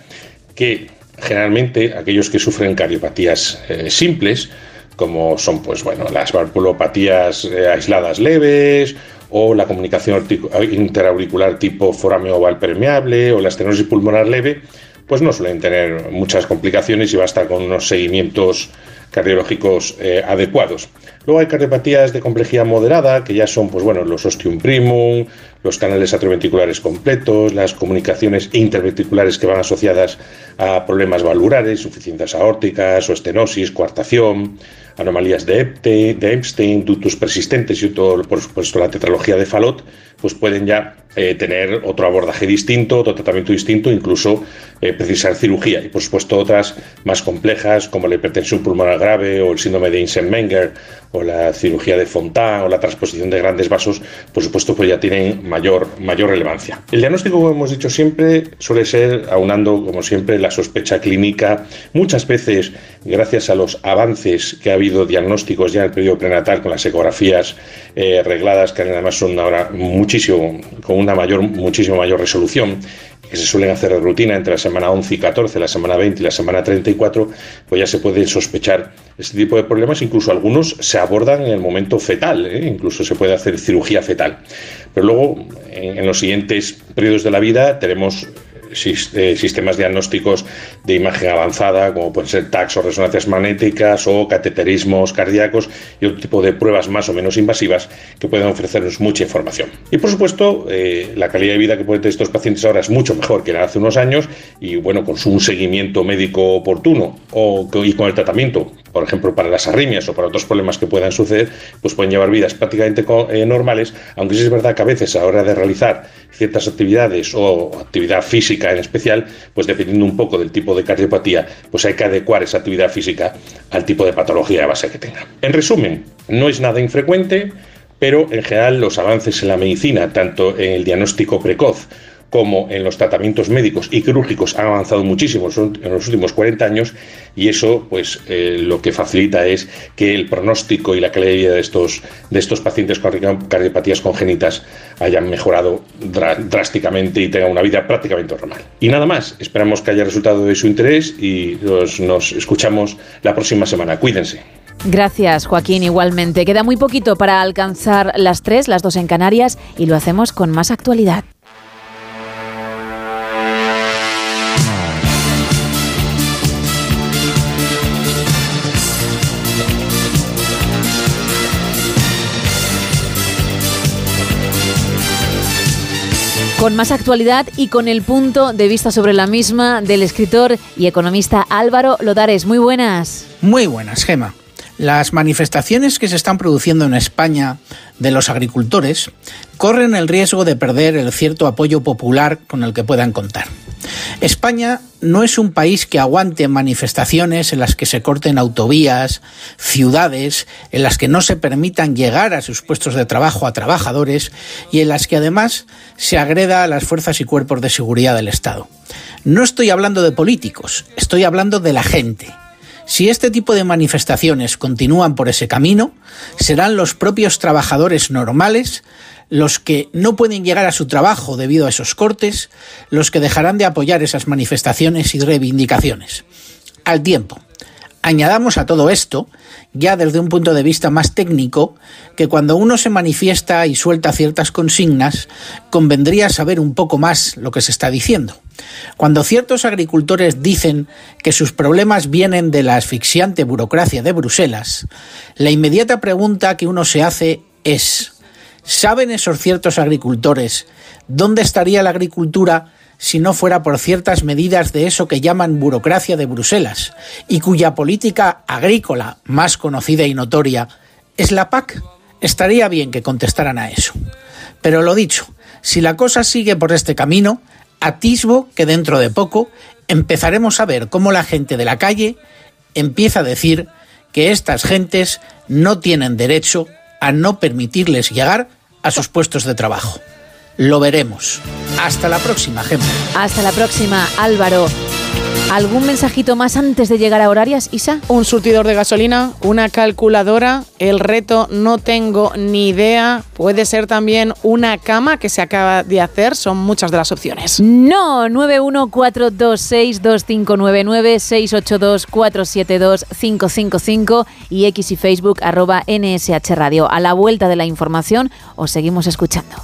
que generalmente aquellos que sufren cardiopatías simples, como son pues, bueno, las valvulopatías aisladas leves o la comunicación interauricular tipo forameo oval permeable o la estenosis pulmonar leve, pues no suelen tener muchas complicaciones y basta con unos seguimientos cardiológicos eh, adecuados. Luego hay cardiopatías de complejidad moderada, que ya son pues bueno, los ostium primum, los canales atrioventriculares completos, las comunicaciones interventriculares que van asociadas a problemas valvulares, insuficiencias aórticas o estenosis, coartación, anomalías de, Epte, de Epstein, ductus persistentes y todo, por supuesto la tetralogía de Fallot, pues pueden ya eh, tener otro abordaje distinto, otro tratamiento distinto, incluso eh, precisar cirugía. Y por supuesto otras más complejas como la hipertensión pulmonar grave o el síndrome de Einstein-Menger o la cirugía de Fontan o la transposición de grandes vasos, por supuesto pues ya tienen mayor, mayor relevancia. El diagnóstico, como hemos dicho siempre, suele ser aunando, como siempre, la sospecha clínica, muchas veces gracias a los avances que ha habido diagnósticos ya en el periodo prenatal con las ecografías eh, regladas, que además son ahora muchísimo, con una mayor, muchísimo mayor resolución, que se suelen hacer de rutina entre la semana 11 y 14, la semana 20 y la semana 34, pues ya se pueden sospechar este tipo de problemas, incluso algunos se abordan en el momento fetal, ¿eh? incluso se puede hacer cirugía fetal. Pero luego, en, en los siguientes periodos de la vida, tenemos sistemas diagnósticos de imagen avanzada, como pueden ser TACs o resonancias magnéticas o cateterismos cardíacos y otro tipo de pruebas más o menos invasivas que pueden ofrecernos mucha información. Y por supuesto, eh, la calidad de vida que pueden tener estos pacientes ahora es mucho mejor que era hace unos años y bueno, con su seguimiento médico oportuno o, y con el tratamiento por ejemplo, para las arritmias o para otros problemas que puedan suceder, pues pueden llevar vidas prácticamente eh, normales, aunque sí es verdad que a veces a la hora de realizar ciertas actividades o actividad física en especial, pues dependiendo un poco del tipo de cardiopatía, pues hay que adecuar esa actividad física al tipo de patología de base que tenga. En resumen, no es nada infrecuente, pero en general los avances en la medicina, tanto en el diagnóstico precoz como en los tratamientos médicos y quirúrgicos han avanzado muchísimo en los últimos 40 años y eso pues eh, lo que facilita es que el pronóstico y la calidad de vida de estos, de estos pacientes con cardiopatías congénitas hayan mejorado drásticamente y tengan una vida prácticamente normal. Y nada más, esperamos que haya resultado de su interés y nos, nos escuchamos la próxima semana. Cuídense. Gracias, Joaquín, igualmente. Queda muy poquito para alcanzar las tres, las dos en Canarias, y lo hacemos con más actualidad. Con más actualidad y con el punto de vista sobre la misma del escritor y economista Álvaro Lodares. Muy buenas. Muy buenas, Gema. Las manifestaciones que se están produciendo en España de los agricultores corren el riesgo de perder el cierto apoyo popular con el que puedan contar. España no es un país que aguante manifestaciones en las que se corten autovías, ciudades, en las que no se permitan llegar a sus puestos de trabajo a trabajadores y en las que además se agreda a las fuerzas y cuerpos de seguridad del Estado. No estoy hablando de políticos, estoy hablando de la gente. Si este tipo de manifestaciones continúan por ese camino, serán los propios trabajadores normales los que no pueden llegar a su trabajo debido a esos cortes, los que dejarán de apoyar esas manifestaciones y reivindicaciones. Al tiempo, añadamos a todo esto, ya desde un punto de vista más técnico, que cuando uno se manifiesta y suelta ciertas consignas, convendría saber un poco más lo que se está diciendo. Cuando ciertos agricultores dicen que sus problemas vienen de la asfixiante burocracia de Bruselas, la inmediata pregunta que uno se hace es, ¿saben esos ciertos agricultores dónde estaría la agricultura si no fuera por ciertas medidas de eso que llaman burocracia de Bruselas y cuya política agrícola más conocida y notoria es la PAC? Estaría bien que contestaran a eso. Pero lo dicho, si la cosa sigue por este camino, atisbo que dentro de poco empezaremos a ver cómo la gente de la calle empieza a decir que estas gentes no tienen derecho a no permitirles llegar a sus puestos de trabajo. Lo veremos. Hasta la próxima, Gemma. Hasta la próxima, Álvaro. ¿Algún mensajito más antes de llegar a horarias, Isa? Un surtidor de gasolina, una calculadora, el reto no tengo ni idea, puede ser también una cama que se acaba de hacer, son muchas de las opciones. No, 914262599, y X y Facebook arroba NSH Radio. A la vuelta de la información os seguimos escuchando.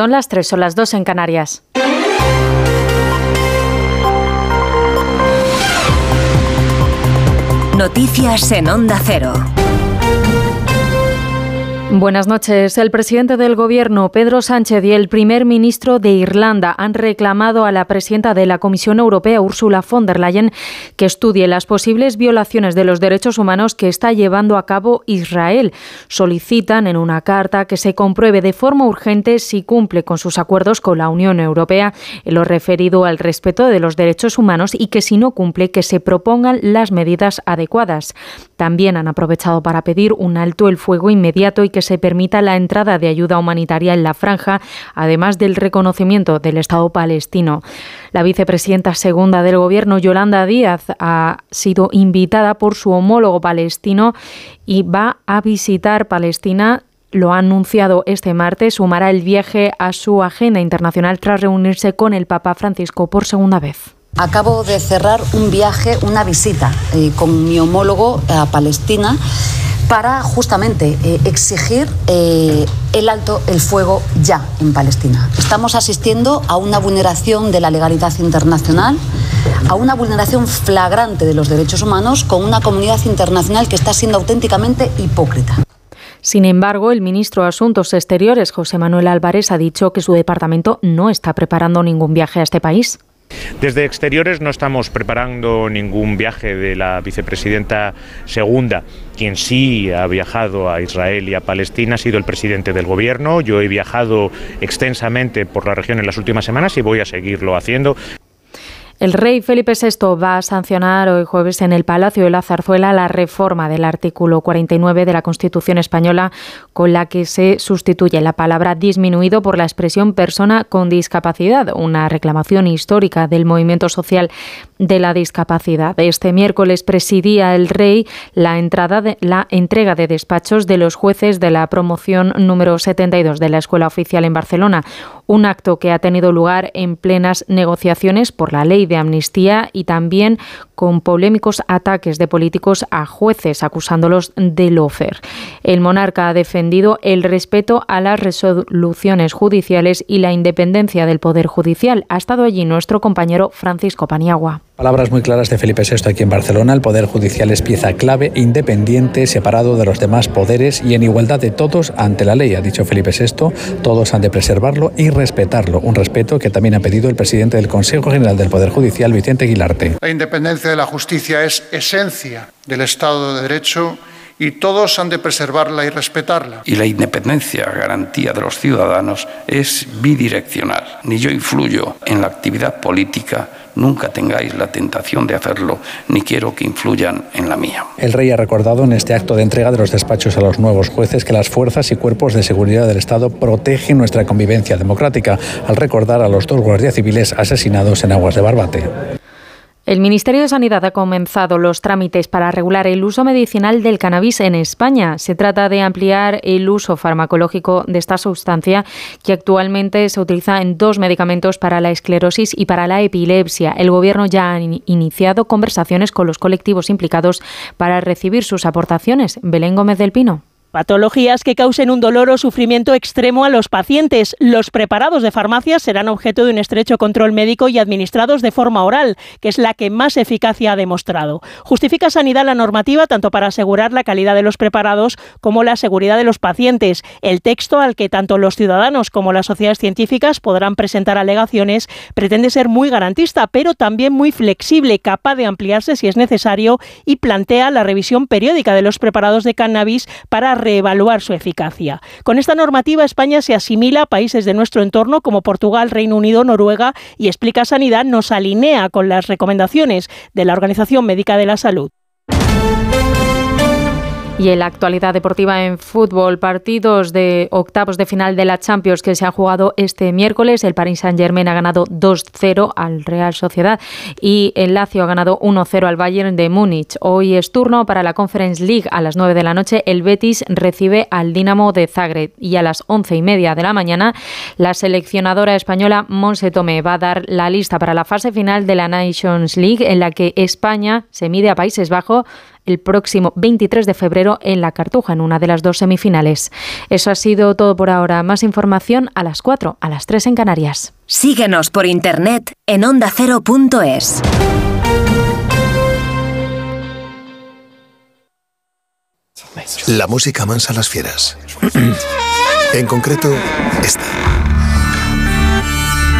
Son las 3 o las 2 en Canarias. Noticias en Onda Cero. Buenas noches. El presidente del Gobierno, Pedro Sánchez, y el primer ministro de Irlanda han reclamado a la presidenta de la Comisión Europea, Ursula von der Leyen, que estudie las posibles violaciones de los derechos humanos que está llevando a cabo Israel. Solicitan en una carta que se compruebe de forma urgente si cumple con sus acuerdos con la Unión Europea en lo referido al respeto de los derechos humanos y que si no cumple, que se propongan las medidas adecuadas. También han aprovechado para pedir un alto el fuego inmediato y que se permita la entrada de ayuda humanitaria en la franja, además del reconocimiento del Estado palestino. La vicepresidenta segunda del Gobierno, Yolanda Díaz, ha sido invitada por su homólogo palestino y va a visitar Palestina. Lo ha anunciado este martes, sumará el viaje a su agenda internacional tras reunirse con el Papa Francisco por segunda vez. Acabo de cerrar un viaje, una visita eh, con mi homólogo a Palestina para justamente eh, exigir eh, el alto el fuego ya en Palestina. Estamos asistiendo a una vulneración de la legalidad internacional, a una vulneración flagrante de los derechos humanos con una comunidad internacional que está siendo auténticamente hipócrita. Sin embargo, el ministro de Asuntos Exteriores, José Manuel Álvarez, ha dicho que su departamento no está preparando ningún viaje a este país. Desde exteriores no estamos preparando ningún viaje de la vicepresidenta segunda. Quien sí ha viajado a Israel y a Palestina ha sido el presidente del gobierno. Yo he viajado extensamente por la región en las últimas semanas y voy a seguirlo haciendo. El rey Felipe VI va a sancionar hoy jueves en el Palacio de la Zarzuela la reforma del artículo 49 de la Constitución española con la que se sustituye la palabra disminuido por la expresión persona con discapacidad, una reclamación histórica del movimiento social de la discapacidad. Este miércoles presidía el rey la entrada de la entrega de despachos de los jueces de la promoción número 72 de la Escuela Oficial en Barcelona, un acto que ha tenido lugar en plenas negociaciones por la ley de amnistía y también con polémicos ataques de políticos a jueces acusándolos de lofer. El monarca ha defendido el respeto a las resoluciones judiciales y la independencia del Poder Judicial. Ha estado allí nuestro compañero Francisco Paniagua. Palabras muy claras de Felipe VI aquí en Barcelona. El Poder Judicial es pieza clave, independiente, separado de los demás poderes y en igualdad de todos ante la ley, ha dicho Felipe VI. Todos han de preservarlo y respetarlo. Un respeto que también ha pedido el presidente del Consejo General del Poder Judicial, Vicente Aguilarte. La independencia de la justicia es esencia del Estado de Derecho y todos han de preservarla y respetarla. Y la independencia, garantía de los ciudadanos, es bidireccional. Ni yo influyo en la actividad política, nunca tengáis la tentación de hacerlo, ni quiero que influyan en la mía. El rey ha recordado en este acto de entrega de los despachos a los nuevos jueces que las fuerzas y cuerpos de seguridad del Estado protegen nuestra convivencia democrática, al recordar a los dos guardias civiles asesinados en aguas de Barbate. El Ministerio de Sanidad ha comenzado los trámites para regular el uso medicinal del cannabis en España. Se trata de ampliar el uso farmacológico de esta sustancia que actualmente se utiliza en dos medicamentos para la esclerosis y para la epilepsia. El Gobierno ya ha in- iniciado conversaciones con los colectivos implicados para recibir sus aportaciones. Belén Gómez del Pino. Patologías que causen un dolor o sufrimiento extremo a los pacientes. Los preparados de farmacia serán objeto de un estrecho control médico y administrados de forma oral, que es la que más eficacia ha demostrado. Justifica Sanidad la normativa tanto para asegurar la calidad de los preparados como la seguridad de los pacientes. El texto al que tanto los ciudadanos como las sociedades científicas podrán presentar alegaciones pretende ser muy garantista, pero también muy flexible, capaz de ampliarse si es necesario y plantea la revisión periódica de los preparados de cannabis para reevaluar su eficacia. Con esta normativa España se asimila a países de nuestro entorno como Portugal, Reino Unido, Noruega y Explica Sanidad nos alinea con las recomendaciones de la Organización Médica de la Salud. Y en la actualidad deportiva en fútbol, partidos de octavos de final de la Champions que se han jugado este miércoles. El Paris Saint-Germain ha ganado 2-0 al Real Sociedad y el Lazio ha ganado 1-0 al Bayern de Múnich. Hoy es turno para la Conference League. A las 9 de la noche el Betis recibe al Dinamo de Zagreb y a las 11 y media de la mañana la seleccionadora española Monse Tomé va a dar la lista para la fase final de la Nations League en la que España se mide a Países Bajos el próximo 23 de febrero en La Cartuja, en una de las dos semifinales. Eso ha sido todo por ahora. Más información a las 4, a las 3 en Canarias. Síguenos por internet en ondacero.es. La música mansa a las fieras. en concreto, esta.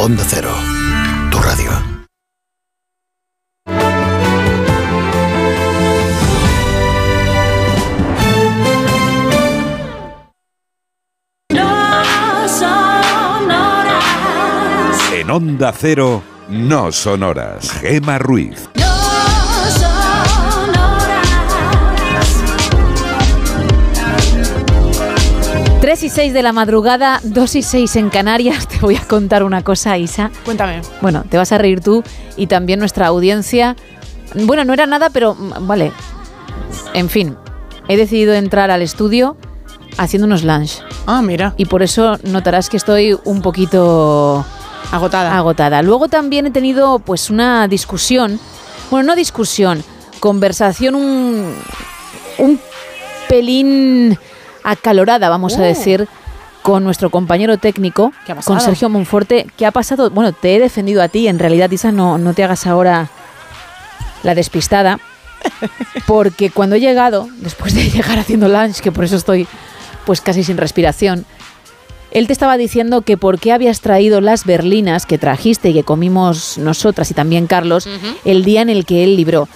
Onda Cero, tu radio. En Onda Cero, no son horas. Gema Ruiz. 3 y 6 de la madrugada, 2 y 6 en Canarias. Te voy a contar una cosa, Isa. Cuéntame. Bueno, te vas a reír tú y también nuestra audiencia. Bueno, no era nada, pero mm, vale. En fin, he decidido entrar al estudio haciendo unos lunch. Ah, mira. Y por eso notarás que estoy un poquito agotada. Agotada. Luego también he tenido pues una discusión, bueno, no discusión, conversación un un pelín acalorada, vamos a Uh. decir, con nuestro compañero técnico, con Sergio Monforte. ¿Qué ha pasado? Bueno, te he defendido a ti, en realidad, Isa, no, no te hagas ahora la despistada. Porque cuando he llegado, después de llegar haciendo lunch, que por eso estoy pues casi sin respiración, él te estaba diciendo que por qué habías traído las berlinas que trajiste y que comimos nosotras y también Carlos el día en el que él libró.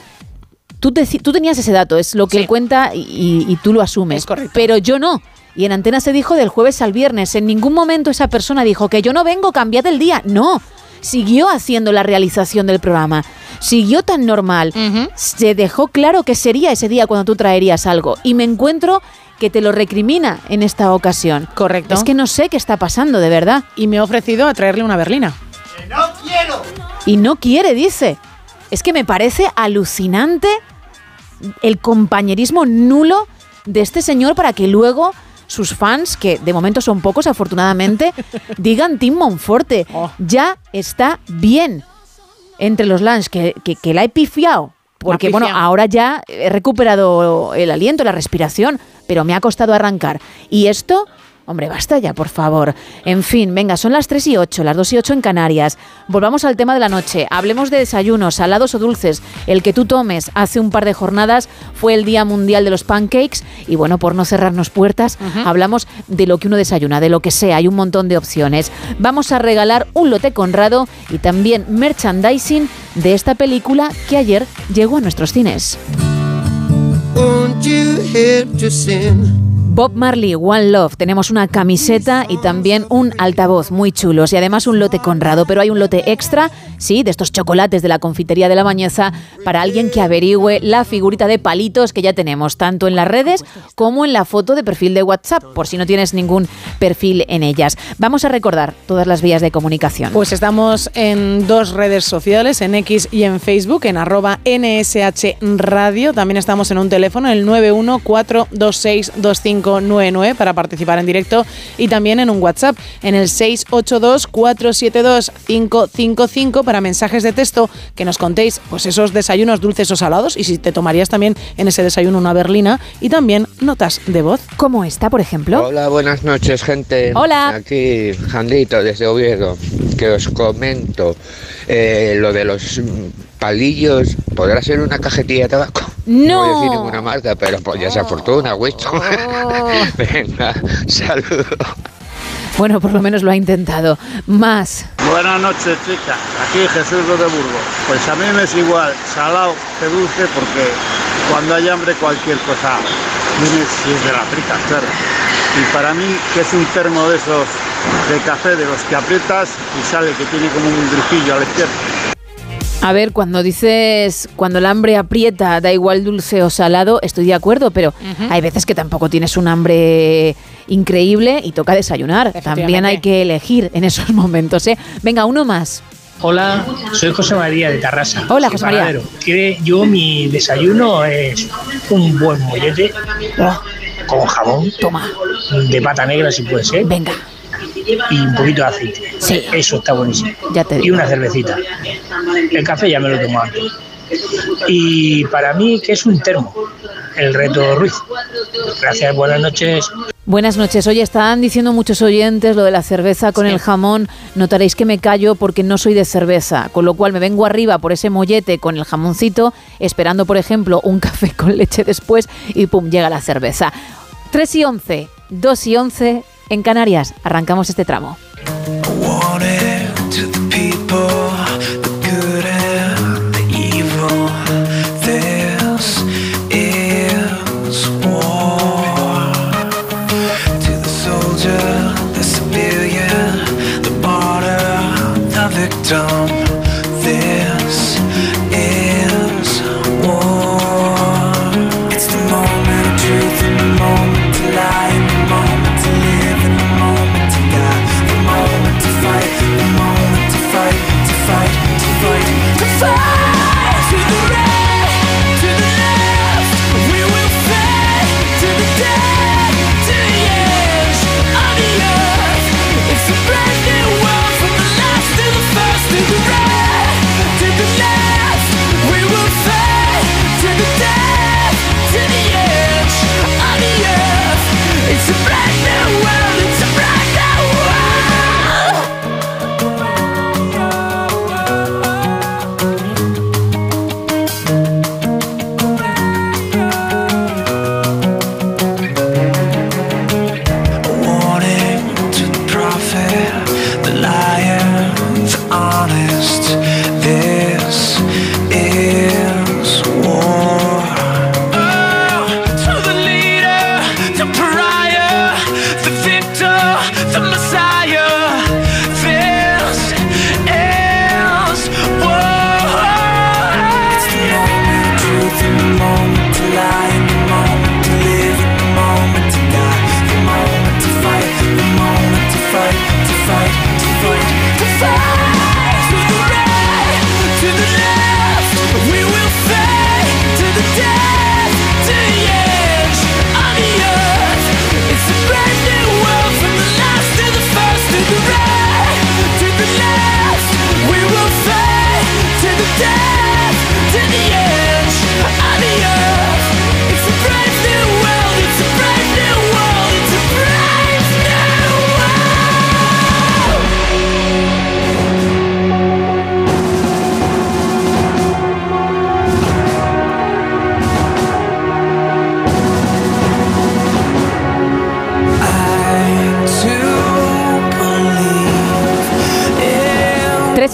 Tú, te- tú tenías ese dato, es lo que él cuenta y, y tú lo asumes. Pero yo no. Y en antena se dijo del jueves al viernes. En ningún momento esa persona dijo que yo no vengo, cambiad el día. No. Siguió haciendo la realización del programa. Siguió tan normal. Se dejó claro que sería ese día cuando tú traerías algo. Y me encuentro que te lo recrimina en esta ocasión. Correcto. Es que no sé qué está pasando, de verdad. Y me ha ofrecido a traerle una berlina. Y no quiere, dice. Es que me parece alucinante el compañerismo nulo de este señor para que luego sus fans, que de momento son pocos afortunadamente, digan Tim Monforte. Ya está bien. Entre los lunch, que, que, que la he pifiado. Porque, bueno, ahora ya he recuperado el aliento, la respiración, pero me ha costado arrancar. Y esto, hombre, basta ya, por favor. En fin, venga, son las 3 y 8, las 2 y 8 en Canarias. Volvamos al tema de la noche. Hablemos de desayunos, salados o dulces. El que tú tomes hace un par de jornadas fue el Día Mundial de los Pancakes. Y bueno, por no cerrarnos puertas, hablamos de lo que uno desayuna, de lo que sea. Hay un montón de opciones. Vamos a regalar un lote Conrado y también merchandising de esta película que ayer llegó a nuestros cines. Bob Marley, One Love. Tenemos una camiseta y también un altavoz muy chulos y además un lote Conrado, pero hay un lote extra, sí, de estos chocolates de la confitería de la Bañeza para alguien que averigüe la figurita de palitos que ya tenemos, tanto en las redes como en la foto de perfil de WhatsApp, por si no tienes ningún perfil en ellas. Vamos a recordar todas las vías de comunicación. Pues estamos en dos redes sociales, en X y en Facebook, en arroba NSH Radio. También estamos en un teléfono, el 914262599 para participar en directo y también en un WhatsApp, en el 682472555 para mensajes de texto que nos contéis pues esos desayunos dulces o salados y si te tomarías también en ese desayuno una berlina y también notas de voz. ¿Cómo está, por ejemplo? Hola, buenas noches, gente. Hola. Aquí, Jandito, desde Oviedo, que os comento eh, lo de los palillos. ¿Podrá ser una cajetilla de tabaco? No. voy a decir ninguna marca, pero pues ya sea fortuna, Winston. Venga, saludos. Bueno, por lo menos lo ha intentado. Más. Buenas noches, chicas. Aquí Jesús de Burgos. Pues a mí me es igual salado que dulce porque cuando hay hambre cualquier cosa viene si es de la frica, claro. Y para mí, que es un termo de esos de café de los que aprietas y sale que tiene como un grifillo a la izquierda. A ver, cuando dices, cuando el hambre aprieta, da igual dulce o salado, estoy de acuerdo, pero hay veces que tampoco tienes un hambre increíble y toca desayunar. También hay que elegir en esos momentos, ¿eh? Venga, uno más. Hola, soy José María de Tarrasa. Hola, José María. Que yo mi desayuno es un buen mollete con jamón. Toma. De pata negra si puede ser. Venga. Y un poquito de aceite. Sí. Eso está buenísimo. Ya te Y digo. una cervecita. El café ya me lo tomo antes. Y para mí, que es un termo? El reto Ruiz. Gracias, buenas noches. Buenas noches. Oye, están diciendo muchos oyentes lo de la cerveza con el jamón. Notaréis que me callo porque no soy de cerveza, con lo cual me vengo arriba por ese mollete con el jamoncito, esperando, por ejemplo, un café con leche después y pum, llega la cerveza. 3 y 11, 2 y 11 en Canarias. Arrancamos este tramo.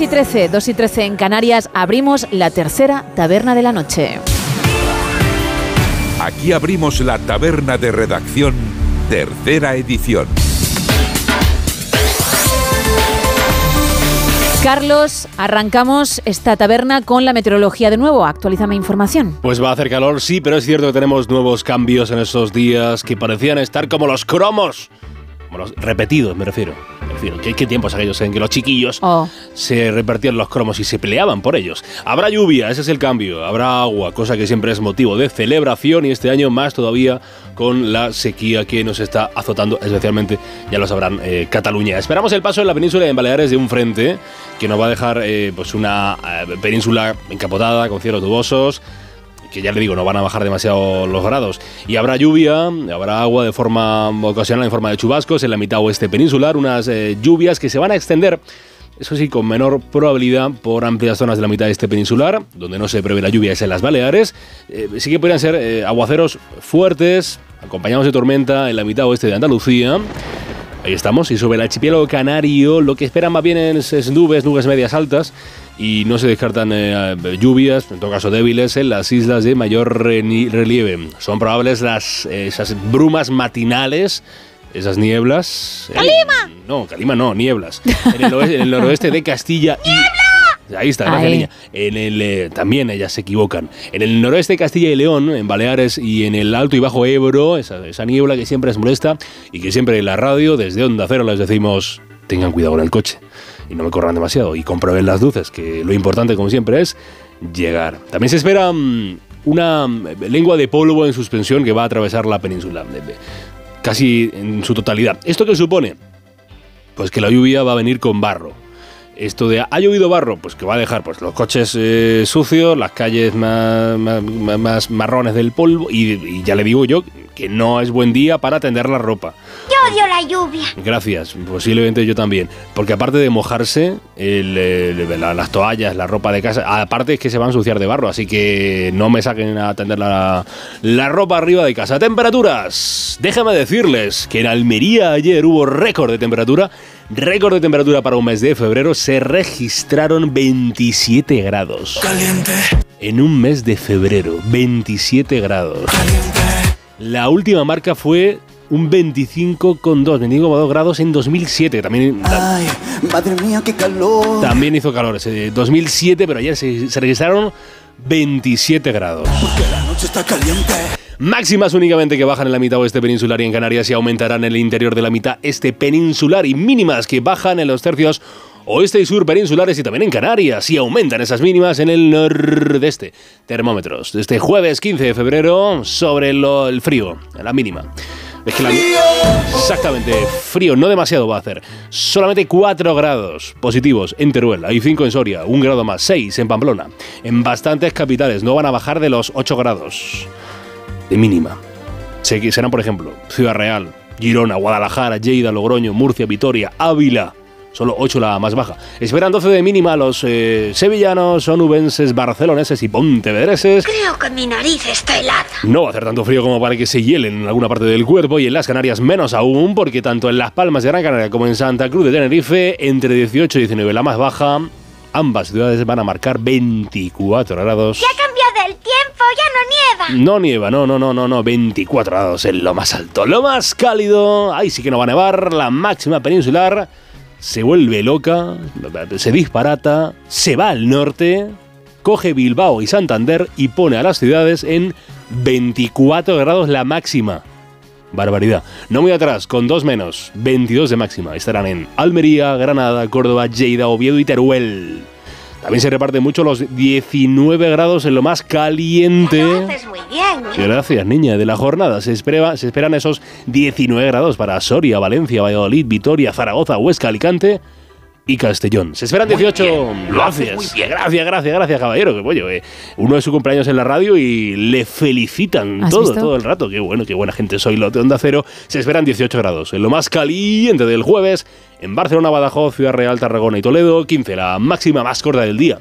Y 13, 2 y 13 en Canarias, abrimos la tercera taberna de la noche. Aquí abrimos la taberna de redacción, tercera edición. Carlos, arrancamos esta taberna con la meteorología de nuevo. Actualízame información. Pues va a hacer calor, sí, pero es cierto que tenemos nuevos cambios en estos días que parecían estar como los cromos. Como los repetidos, me refiero. ¿Qué, qué tiempos aquellos en que los chiquillos Oh. se repartían los cromos y se peleaban por ellos? Habrá lluvia, ese es el cambio. Habrá agua, cosa que siempre es motivo de celebración y este año más todavía con la sequía que nos está azotando, especialmente, ya lo sabrán, eh, Cataluña. Esperamos el paso en la península de Baleares de un frente que nos va a dejar eh, pues una eh, península encapotada con cielos nubosos que ya le digo, no van a bajar demasiado los grados. Y habrá lluvia, habrá agua de forma ocasional en forma de chubascos en la mitad oeste peninsular, unas eh, lluvias que se van a extender. Eso sí, con menor probabilidad por amplias zonas de la mitad este peninsular, donde no se prevé la lluvia es en las Baleares. Eh, sí que podrían ser eh, aguaceros fuertes, acompañados de tormenta en la mitad oeste de Andalucía. Ahí estamos, y sobre el archipiélago canario lo que esperan más bien es, es nubes, nubes medias altas, y no se descartan eh, lluvias, en todo caso débiles, en las islas de mayor relieve. Son probables las, eh, esas brumas matinales, esas nieblas. en- ¡Calima! no, Calima no, nieblas. En el, oeste- en el noroeste de Castilla y... Ahí está, gracias niña. En el, eh, también ellas se equivocan. En el noroeste de Castilla y León, en Baleares y en el Alto y Bajo Ebro, esa, esa niebla que siempre es molesta y que siempre en la radio, desde Onda Cero, les decimos, tengan cuidado con el coche y no me corran demasiado y comprueben las luces, que lo importante, como siempre, es llegar. También se espera mm, una mm, lengua de polvo en suspensión que va a atravesar la península, casi en su totalidad. ¿Esto qué supone? Pues que la lluvia va a venir con barro. Esto de ha llovido barro, pues que va a dejar pues los coches eh, sucios, las calles más, más, más marrones del polvo y, y ya le digo yo que no es buen día para tender la ropa. Yo odio la lluvia. Gracias, posiblemente yo también. Porque aparte de mojarse, el, el- la- las toallas, la ropa de casa, aparte es que se va a ensuciar de barro, así que no me saquen a tender la, la ropa arriba de casa. Temperaturas. Déjame decirles que en Almería ayer hubo récord de temperatura. Récord de temperatura para un mes de febrero. Se registraron 27 grados. Caliente. En un mes de febrero, 27 grados. La última marca fue un 25,2, 25,2 grados en 2007. También, Ay, madre mía, qué calor. también hizo calor ese 2007, pero ayer se, se registraron 27 grados. La noche está caliente. Máximas únicamente que bajan en la mitad oeste peninsular y en Canarias y aumentarán en el interior de la mitad este peninsular y mínimas que bajan en los tercios oeste y sur peninsulares y también en Canarias y aumentan esas mínimas en el nordeste. Termómetros, este jueves 15 de febrero sobre lo- el frío, la mínima. Exactamente, frío, no demasiado va a hacer. Solamente 4 grados positivos en Teruel, hay 5 en Soria, 1 grado más, 6 en Pamplona. En bastantes capitales no van a bajar de los 8 grados de mínima. Se- Serán, por ejemplo, Ciudad Real, Girona, Guadalajara, Lleida, Logroño, Murcia, Vitoria, Ávila. Solo 8 la más baja. Esperan 12 de mínima los eh, sevillanos, onubenses, barceloneses y pontevedreses. Creo que mi nariz está helada. No va a hacer tanto frío como para que se hielen en alguna parte del cuerpo y en las Canarias menos aún, porque tanto en Las Palmas de Gran Canaria como en Santa Cruz de Tenerife, entre 18 y 19 la más baja, ambas ciudades van a marcar 24 grados. Ya ha cambiado el tiempo, ya no nieva. No nieva, no, no, no, no, no, 24 grados en lo más alto. Lo más cálido, ahí sí que no va a nevar, la máxima peninsular se vuelve loca, se disparata, se va al norte, coge Bilbao y Santander y pone a las ciudades en 24 grados la máxima. Barbaridad. No muy atrás, con dos menos, 22 de máxima. Estarán en Almería, Granada, Córdoba, Lleida, Oviedo y Teruel. También se reparten mucho los 19 grados en lo más caliente. Haces muy bien. Gracias, niña. De la jornada se, espera- se esperan esos 19 grados para Soria, Valencia, Valladolid, Vitoria, Zaragoza, Huesca, Alicante y Castellón. Se esperan 18. Lo haces muy Gracias. Gracias, gracias, gracias, caballero. Que pollo, eh. Uno de su cumpleaños en la radio y le felicitan ¿Has todo, visto? todo el rato. Qué bueno, qué buena gente soy, lo de Onda Cero. Se esperan 18 grados. En lo más caliente del jueves, en Barcelona, Badajoz, Ciudad Real, Tarragona y Toledo, 15, la máxima más corta del día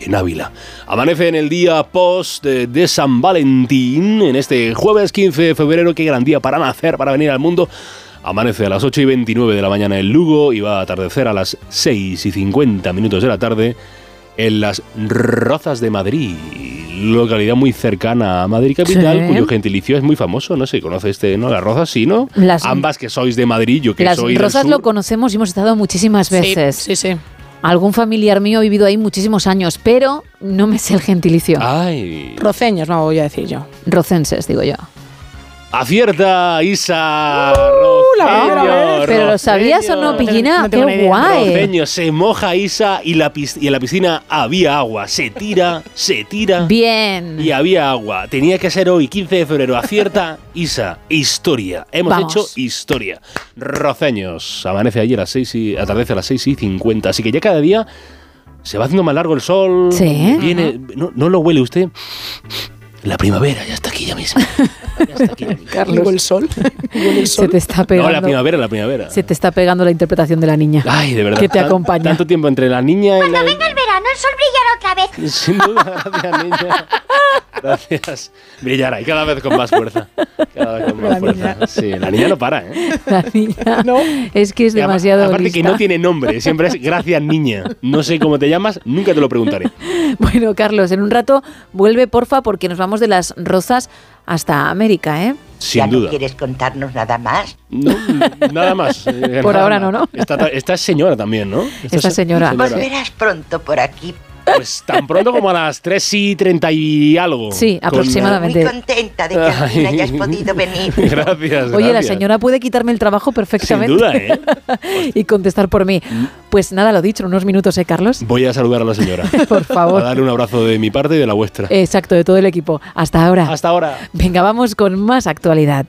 en Ávila. Amanece en el día post de, de San Valentín, en este jueves 15 de febrero. Qué gran día para nacer, para venir al mundo. Amanece a las 8 y 29 de la mañana en Lugo y va a atardecer a las 6 y 50 minutos de la tarde en las Rozas de Madrid, localidad muy cercana a Madrid capital, Sí. cuyo gentilicio es muy famoso, no sé, conoce este, ¿no? Las Rozas, sí, ¿no? Las- Ambas que sois de Madrid, yo que Las soy del Rosas sur. lo conocemos y hemos estado muchísimas Sí, veces. sí, sí. Algún familiar mío ha vivido ahí muchísimos años, pero no me sé el gentilicio. Ay. Roceños, no voy a decir yo. Rocenses, digo yo. Acierta Isa. vez. ¿Pero lo sabías o no, Pillina? ¡Qué guay! Roceño, se moja Isa y, la y en la piscina había agua. Se tira, se tira. Bien. Y había agua. Tenía que ser hoy, 15 de febrero. Acierta Isa. Historia. Hemos Vamos. hecho historia. Roceños. Amanece ayer a las 6 y atardece a las 6 y 50. Así que ya cada día se va haciendo más largo el sol. Sí. Viene, ¿no, ¿No lo huele usted? La primavera ya está aquí ya mismo. Carlos. Huele el sol. El Se sol. te está No, la pegando. primavera, la primavera. se te está pegando la interpretación de la niña. Ay, de verdad. Que te acompaña. Tanto tiempo entre la niña y la... Venga el verano, el sol brillará otra vez. Sin duda, gracias, niña. Gracias. Brillará y cada vez con más fuerza. Cada vez con más La fuerza. niña. Sí, la niña no para, ¿eh? La niña No. es que es Y demasiado Aparte que no tiene nombre, siempre es gracias, niña. No sé cómo te llamas, nunca te lo preguntaré. Bueno, Carlos, en un rato vuelve, porfa, porque nos vamos de las Rozas hasta América, ¿eh? Sin ¿Ya no duda. quieres contarnos nada más? No, nada más. eh, Por nada ahora más. no, ¿no? Esta, esta es señora también, ¿no? Esta es- señora. Volverás pronto por aquí. Pues tan pronto como a las 3 y 30 y algo. Sí, aproximadamente. Muy contenta de que al fin hayas podido venir. Gracias. Oye, la señora puede quitarme el trabajo perfectamente. Sin duda, ¿eh? y contestar por mí. Pues nada, lo dicho, en unos minutos, ¿eh, Carlos? Voy a saludar a la señora. Por favor. A darle un abrazo de mi parte y de la vuestra. Exacto, de todo el equipo. Hasta ahora. Hasta ahora. Venga, vamos con más actualidad.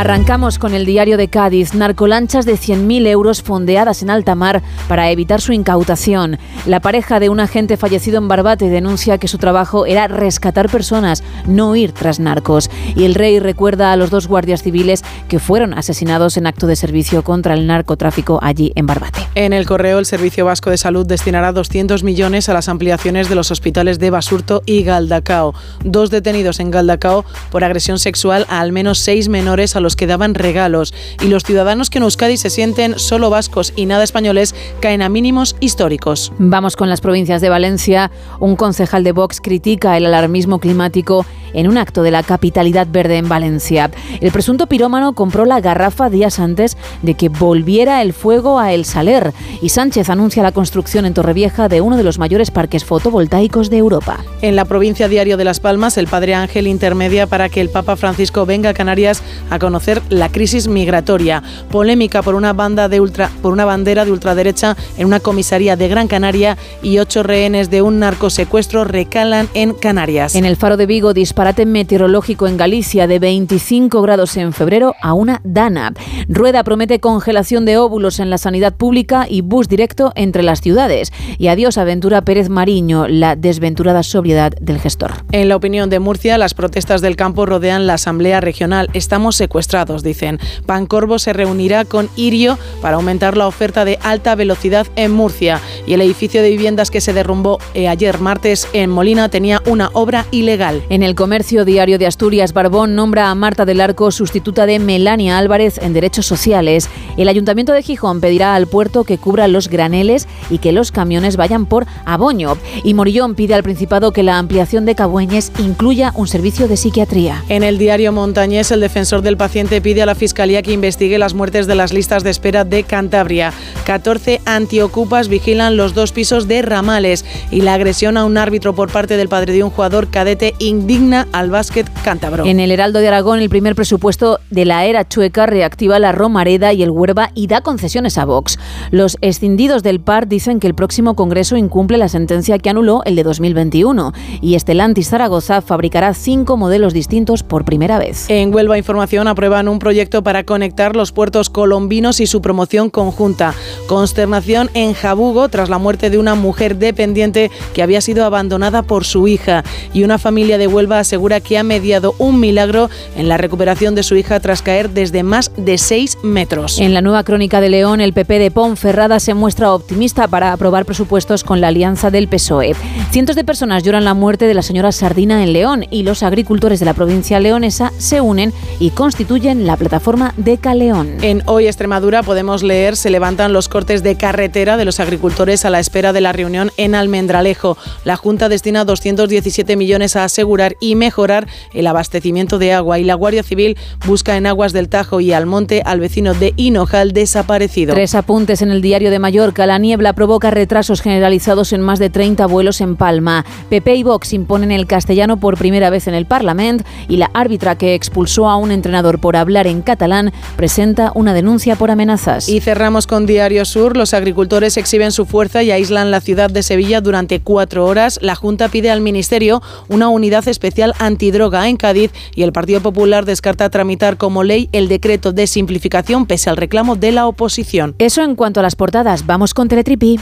Arrancamos con el diario de Cádiz, narcolanchas de 100.000 euros fondeadas en alta mar para evitar su incautación. La pareja de un agente fallecido en Barbate denuncia que su trabajo era rescatar personas, no ir tras narcos. Y el rey recuerda a los dos guardias civiles que fueron asesinados en acto de servicio contra el narcotráfico allí en Barbate. En el correo, el Servicio Vasco de Salud destinará 200 millones a las ampliaciones de los hospitales de Basurto y Galdacao. Dos detenidos en Galdacao por agresión sexual a al menos seis menores a los que daban regalos. Y los ciudadanos que en Euskadi se sienten solo vascos y nada españoles caen a mínimos históricos. Vamos con las provincias de Valencia. Un concejal de Vox critica el alarmismo climático en un acto de la capitalidad verde en Valencia. El presunto pirómano compró la garrafa días antes de que volviera el fuego a El Saler y Sánchez anuncia la construcción en Torrevieja de uno de los mayores parques fotovoltaicos de Europa. En la provincia Diario de Las Palmas, el padre Ángel intermedia para que el Papa Francisco venga a Canarias a conocer la crisis migratoria. Polémica por una banda de ultra, por una bandera de ultraderecha en una comisaría de Gran Canaria y ocho rehenes de un narcosecuestro recalan en Canarias. En el Faro de Vigo, disparate meteorológico en Galicia de 25 grados en febrero a una dana. Rueda promete congelación de óvulos en la sanidad pública y bus directo entre las ciudades. Y adiós Aventura Pérez Mariño, la desventurada sobriedad del gestor. En la opinión de Murcia, las protestas del campo rodean la Asamblea Regional. Estamos secuestrados, dicen. Pancorvo se reunirá con Irio para aumentar la oferta de alta velocidad en Murcia. Y el edificio de viviendas que se derrumbó eh, ayer martes en Molina tenía una obra ilegal. En el comercio diario de Asturias, Barbón nombra a Marta del Arco sustituta de Melania Álvarez en Derechos Sociales. El Ayuntamiento de Gijón pedirá al puerto que cubra los graneles y que los camiones vayan por Aboño. Y Morillón pide al Principado que la ampliación de Cabueñes incluya un servicio de psiquiatría. En el diario Montañés, el defensor del paciente pide a la Fiscalía que investigue las muertes de las listas de espera de Cantabria. 14 antiocupas vigilan los dos pisos de Ramales y la agresión a un árbitro por parte del padre de un jugador cadete indigna al básquet cántabro. En el Heraldo de Aragón, el primer presupuesto de la era chueca reactiva la Romareda y el Huerva y da concesiones a Vox. Los escindidos del PAR dicen que el próximo Congreso incumple la sentencia que anuló el de 2021 y Estelantis Zaragoza fabricará cinco modelos distintos por primera vez. En Huelva Información aprueban un proyecto para conectar los puertos colombinos y su promoción conjunta. Consternación en Jabugo tras la muerte de una mujer dependiente que había sido abandonada por su hija. Y una familia de Huelva asegura que ha mediado un milagro en la recuperación de su hija tras caer desde más de 6 metros. En la nueva crónica de León, el PP de Ponferrada se muestra optimista para aprobar presupuestos con la alianza del PSOE. Cientos de personas lloran la muerte de la señora Sardina en León y los agricultores de la provincia leonesa se unen y constituyen la plataforma de Caleón. En Hoy Extremadura podemos leer se levantan los cortes de carretera de los agricultores a la espera de la reunión en Almendralejo. La Junta destina 217 millones a asegurar y mejorar el abastecimiento de agua y la Guardia Civil busca en aguas del Tajo y Almonte al vecino de Hinojal desaparecido. Tres apuntes en el diario de Mallorca. La niebla provoca retrasos generalizados en más de 30 vuelos en Palma. PP y Vox imponen el castellano por primera vez en el Parlamento y la árbitra que expulsó a un entrenador por hablar en catalán presenta una denuncia por amenazas. Y cerramos con Diario Sur. Los agricultores exhiben su fuerza y aíslan la ciudad de Sevilla durante cuatro horas. La Junta pide al Ministerio una unidad especial antidroga en Cádiz y el Partido Popular descarta tramitar como ley el decreto de simplificación pese al reclamo de la oposición. Eso en cuanto a las portadas. Vamos con Teletripi.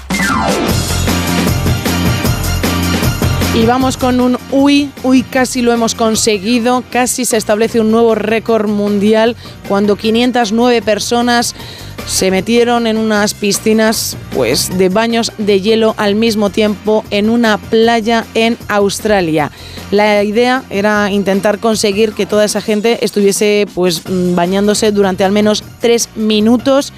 Y vamos con un uy, uy, casi lo hemos conseguido, casi se establece un nuevo récord mundial cuando 509 personas se metieron en unas piscinas pues de baños de hielo al mismo tiempo en una playa en Australia. La idea era intentar conseguir que toda esa gente estuviese pues bañándose durante al menos tres minutos.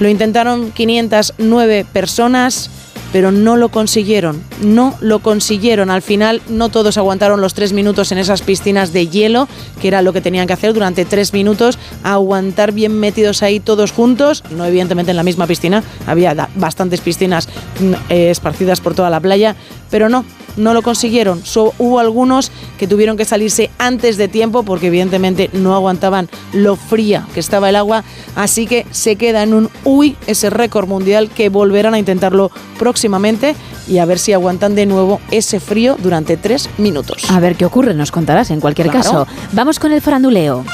Lo intentaron 509 personas, pero no lo consiguieron. No lo consiguieron. Al final no todos aguantaron los tres minutos en esas piscinas de hielo, que era lo que tenían que hacer durante tres minutos, aguantar bien metidos ahí todos juntos, no evidentemente en la misma piscina, había bastantes piscinas mm, eh, esparcidas por toda la playa, pero no, no lo consiguieron. So- hubo algunos que tuvieron que salirse antes de tiempo porque evidentemente no aguantaban lo fría que estaba el agua, así que se queda en un uy ese récord mundial que volverán a intentarlo próximamente y a ver si aguantan de nuevo ese frío durante tres minutos. A ver qué ocurre, nos contarás en cualquier Claro. caso. Vamos con el faranduleo.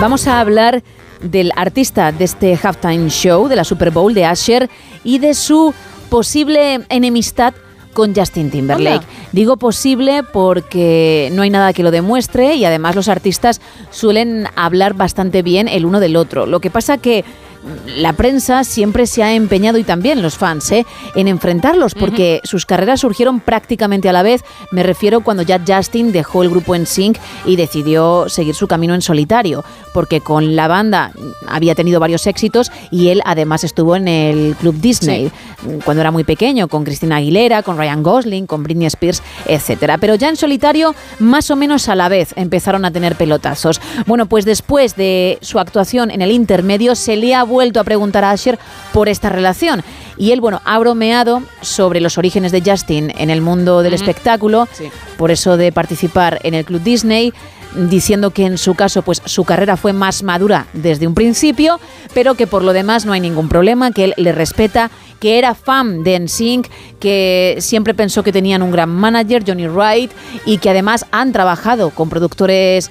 Vamos a hablar del artista de este halftime show de la Super Bowl de Asher y de su posible enemistad con Justin Timberlake. Digo posible porque no hay nada que lo demuestre y además los artistas suelen hablar bastante bien el uno del otro. Lo que pasa que la prensa siempre se ha empeñado y también los fans ¿eh? en enfrentarlos porque sus carreras surgieron prácticamente a la vez. Me refiero cuando ya Justin dejó el grupo en Sync y decidió seguir su camino en solitario, porque con la banda había tenido varios éxitos y él además estuvo en el Club Disney cuando era muy pequeño, con Cristina Aguilera, con Ryan Gosling, con Britney Spears, etcétera. Pero ya en solitario, más o menos a la vez, empezaron a tener pelotazos. Bueno, pues después de su actuación en el intermedio, se le ha vuelto a preguntar a Asher por esta relación. Y él, bueno, ha bromeado sobre los orígenes de Justin en el mundo del espectáculo, por eso de participar en el Club Disney diciendo que en su caso pues su carrera fue más madura desde un principio, pero que por lo demás no hay ningún problema, que él le respeta, que era fan de NSYNC, que siempre pensó que tenían un gran manager, Johnny Wright, y que además han trabajado con productores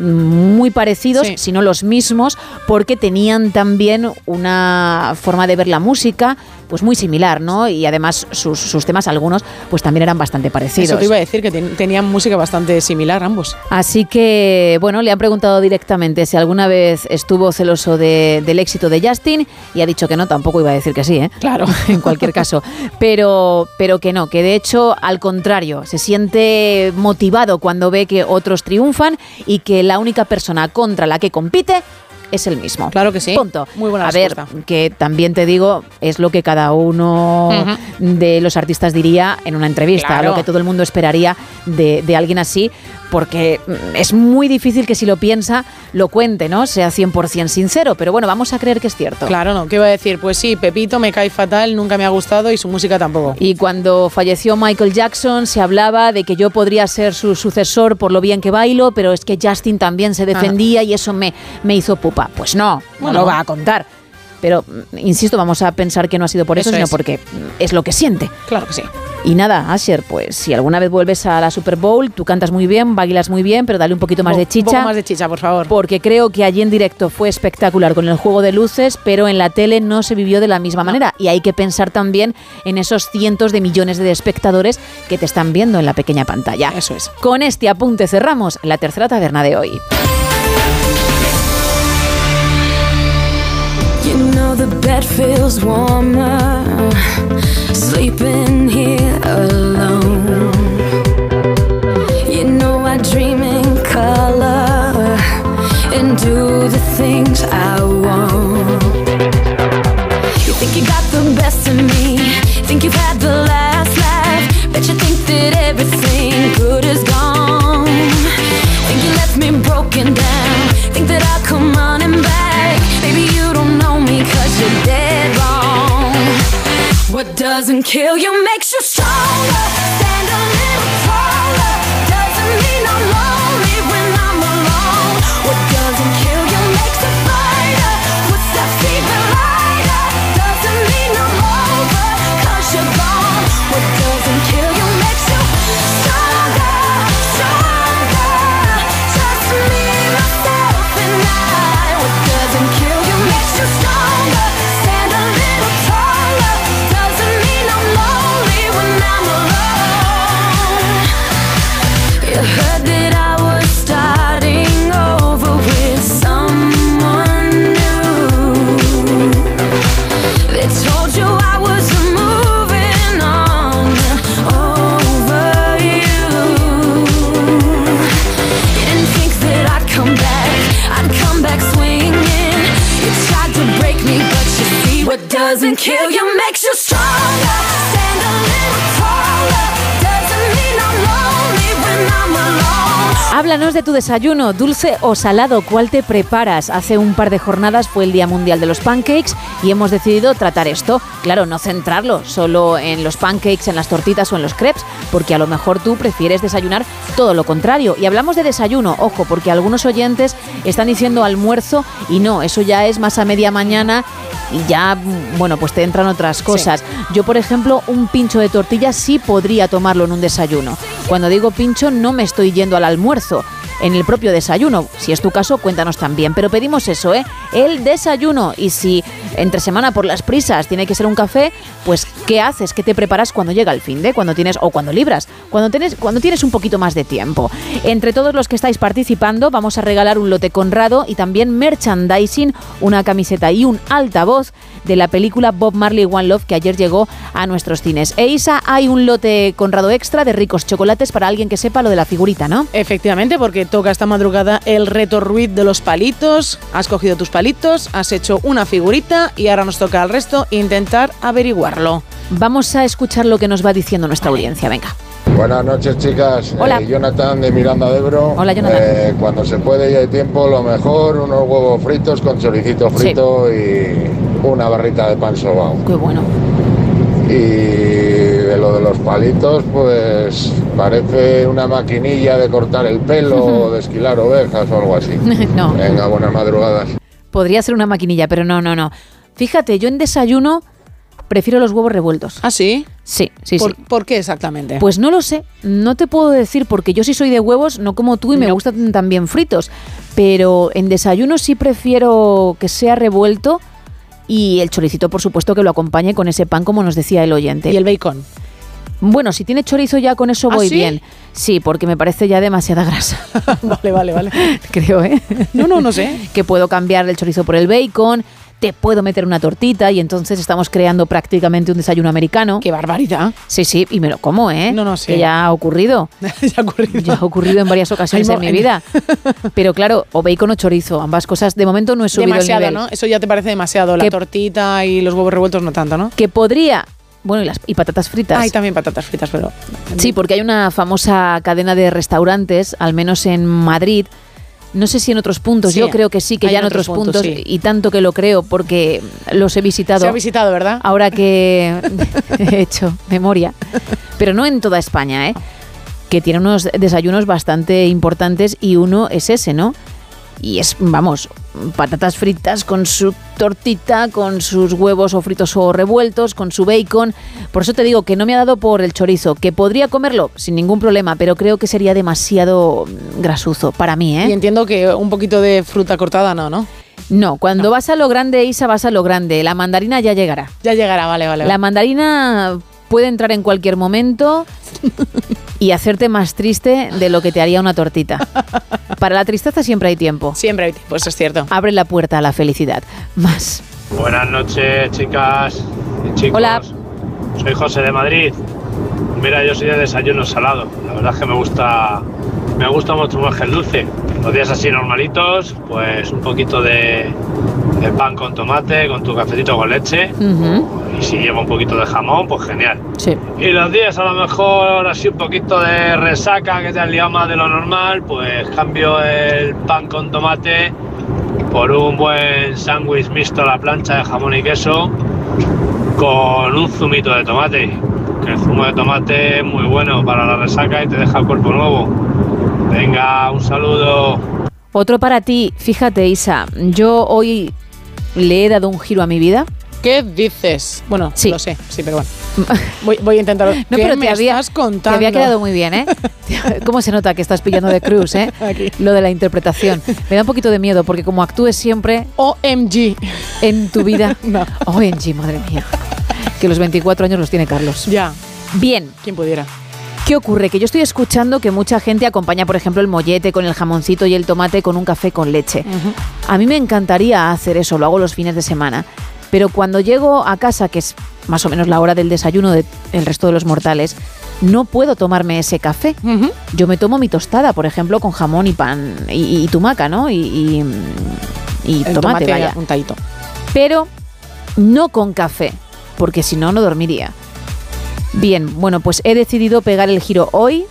muy parecidos, si no los mismos, porque tenían también una forma de ver la música pues muy similar, ¿no? Y además sus, sus temas algunos pues también eran bastante parecidos. Eso te iba a decir, que ten- tenían música bastante similar ambos. Así que, bueno, le han preguntado directamente si alguna vez estuvo celoso de- del éxito de Justin y ha dicho que no, tampoco iba a decir que sí, ¿eh? Claro. en cualquier caso. Pero, pero que no, que de hecho, al contrario, se siente motivado cuando ve que otros triunfan y que la única persona contra la que compite es el mismo. Claro que sí. Punto. Muy buena A ver, que también te digo, es lo que cada uno de los artistas diría en una entrevista, Claro. lo que todo el mundo esperaría de, de alguien así, porque mm, es muy difícil que si lo piensa lo cuente, ¿no? Sea 100% sincero, pero bueno, vamos a creer que es cierto. Claro, no. ¿Qué iba a decir? Pues sí, Pepito me cae fatal, nunca me ha gustado y su música tampoco. Y cuando falleció Michael Jackson se hablaba de que yo podría ser su sucesor por lo bien que bailo, pero es que Justin también se defendía y eso me, me hizo pupa. Pues no, no Bueno. lo va a contar. Pero, mm, insisto, vamos a pensar que no ha sido por eso, Eso sino es. porque mm, es lo que siente. Claro que sí. Y nada, Asher, pues si alguna vez vuelves a la Super Bowl, tú cantas muy bien, bailas muy bien, pero dale un poquito más de Un chicha. poco más de chicha, por favor. Porque creo que allí en directo fue espectacular con el juego de luces, pero en la tele no se vivió de la misma manera. Y hay que pensar también en esos cientos de millones de espectadores que te están viendo en la pequeña pantalla. Eso es. Con este apunte cerramos la tercera taberna de hoy. The bed feels warmer sleeping here alone. You know I dream in color and do the things I want. You think you got the best of me, think you've had the last laugh. Bet you think that everything doesn't kill you makes you stronger. Stand a doesn't kill your man. Háblanos de tu desayuno, dulce o salado, ¿cuál te preparas? Hace un par de jornadas fue el Día Mundial de los Pancakes y hemos decidido tratar esto. Claro, no centrarlo solo en los pancakes, en las tortitas o en los crepes, porque a lo mejor tú prefieres desayunar todo lo contrario. Y hablamos de desayuno, ojo, porque algunos oyentes están diciendo almuerzo y no, eso ya es más a media mañana y ya, bueno, pues te entran otras cosas. Yo, por ejemplo, un pincho de tortilla sí podría tomarlo en un desayuno. Cuando digo pincho no me estoy yendo al almuerzo, en el propio desayuno. Si es tu caso, cuéntanos también. Pero pedimos eso, ¿eh? El desayuno. Y si entre semana por las prisas tiene que ser un café, pues ¿qué haces? ¿Qué te preparas cuando llega el fin de? Cuando tienes, o cuando libras, cuando tienes, cuando tienes un poquito más de tiempo. Entre todos los que estáis participando, vamos a regalar un lote Conrado y también merchandising, una camiseta y un altavoz de la película Bob Marley One Love que ayer llegó a nuestros cines. E Isa, hay un lote Conrado extra de ricos chocolates para alguien que sepa lo de la figurita, ¿no? Efectivamente, porque toca esta madrugada el reto Ruiz de los palitos. Has cogido tus palitos, has hecho una figurita y ahora nos toca al resto intentar averiguarlo. Vamos a escuchar lo que nos va diciendo nuestra audiencia, venga. Buenas noches, chicas. Hola. Eh, Jonathan de Miranda de Ebro. Hola, Jonathan. Eh, cuando se puede y hay tiempo, lo mejor, unos huevos fritos con choricito Sí. frito y una barrita de pan sobao. Qué bueno. Y de lo de los palitos, pues parece una maquinilla de cortar el pelo o de esquilar ovejas o algo así. No. Venga, buenas madrugadas. Podría ser una maquinilla, pero no, no, no. Fíjate, yo en desayuno prefiero los huevos revueltos. ¿Ah, sí? Sí, sí, ¿Por, sí. por qué exactamente? Pues no lo sé, no te puedo decir porque yo sí soy de huevos, no como tú y me gustan también fritos, pero en desayuno sí prefiero que sea revuelto y el choricito por supuesto que lo acompañe con ese pan como nos decía el oyente. ¿Y el bacon? Bueno, si tiene chorizo ya con eso ¿Ah, voy sí? bien. Sí, porque me parece ya demasiada grasa. vale, vale, vale. Creo, ¿eh? No, no, no sé. que puedo cambiar el chorizo por el bacon, te puedo meter una tortita y entonces estamos creando prácticamente un desayuno americano. ¡Qué barbaridad! Sí, sí, y me lo como, ¿eh? No, no sé. Que ya ha ocurrido. ya ha ocurrido. Ya ha ocurrido en varias ocasiones en mi vida. Pero claro, o bacon o chorizo, ambas cosas. De momento no he subido Demasiado, el nivel. ¿no? Eso ya te parece demasiado. La tortita y los huevos revueltos no tanto, ¿no? Que podría... Bueno, y, las, y patatas fritas. Hay también patatas fritas, pero... Sí, porque hay una famosa cadena de restaurantes, al menos en Madrid. No sé si en otros puntos, Sí, yo creo que sí, que ya en en otros otros puntos, puntos, sí. y tanto que lo creo porque los he visitado. Se ha visitado, ¿verdad? Ahora que he hecho memoria, pero no en toda España, ¿eh? que tiene unos desayunos bastante importantes y uno es ese, ¿no? Y es, vamos, patatas fritas con su tortita, con sus huevos o fritos o revueltos, con su bacon. Por eso te digo que no me ha dado por el chorizo, que podría comerlo sin ningún problema, pero creo que sería demasiado grasuzo para mí, ¿eh? Y entiendo que un poquito de fruta cortada no, ¿no? No, cuando vas a lo grande, Isa, vas a lo grande. La mandarina ya llegará. Ya llegará, vale, vale. La mandarina puede entrar en cualquier momento y hacerte más triste de lo que te haría una tortita. Para la tristeza siempre hay tiempo. Siempre hay tiempo, eso es cierto. Abre la puerta a la felicidad. Más. Buenas noches, chicas y chicos. Hola. Soy José de Madrid. Mira, yo soy de desayuno salado. La verdad es que me gusta, me gusta mucho más que el dulce. Los días así normalitos, pues un poquito de, de pan con tomate, con tu cafecito con leche. Y si lleva un poquito de jamón, pues genial. Sí. Y los días a lo mejor así un poquito de resaca, que te has liado más de lo normal, pues cambio el pan con tomate por un buen sándwich mixto a la plancha de jamón y queso con un zumito de tomate. Que el zumo de tomate es muy bueno para la resaca y te deja el cuerpo nuevo. Venga, un saludo. Otro para ti. Fíjate, Isa, yo hoy le he dado un giro a mi vida. ¿Qué dices? Bueno, Sí. lo sé, sí, pero bueno. Voy, voy a intentarlo. No, ¿Qué pero te me había, estás contando? te había quedado muy bien, ¿eh? ¿Cómo se nota que estás pillando de cruz, eh? Aquí. Lo de la interpretación. Me da un poquito de miedo porque como actúes siempre OMG. en tu vida. No. OMG, madre mía. Que los 24 años los tiene Carlos. Ya, Bien, quien pudiera. ¿Qué ocurre? Que yo estoy escuchando que mucha gente acompaña, por ejemplo, el mollete con el jamoncito y el tomate con un café con leche. A mí me encantaría hacer eso, lo hago los fines de semana. Pero cuando llego a casa, que es más o menos la hora del desayuno del resto de los mortales, no puedo tomarme ese café. Yo me tomo mi tostada, por ejemplo, con jamón y pan y, y tumaca, ¿no? Y, y- y El tomate, vaya. Pero no con café. Porque si no, no dormiría. Bien, bueno, pues he decidido pegar el giro hoy.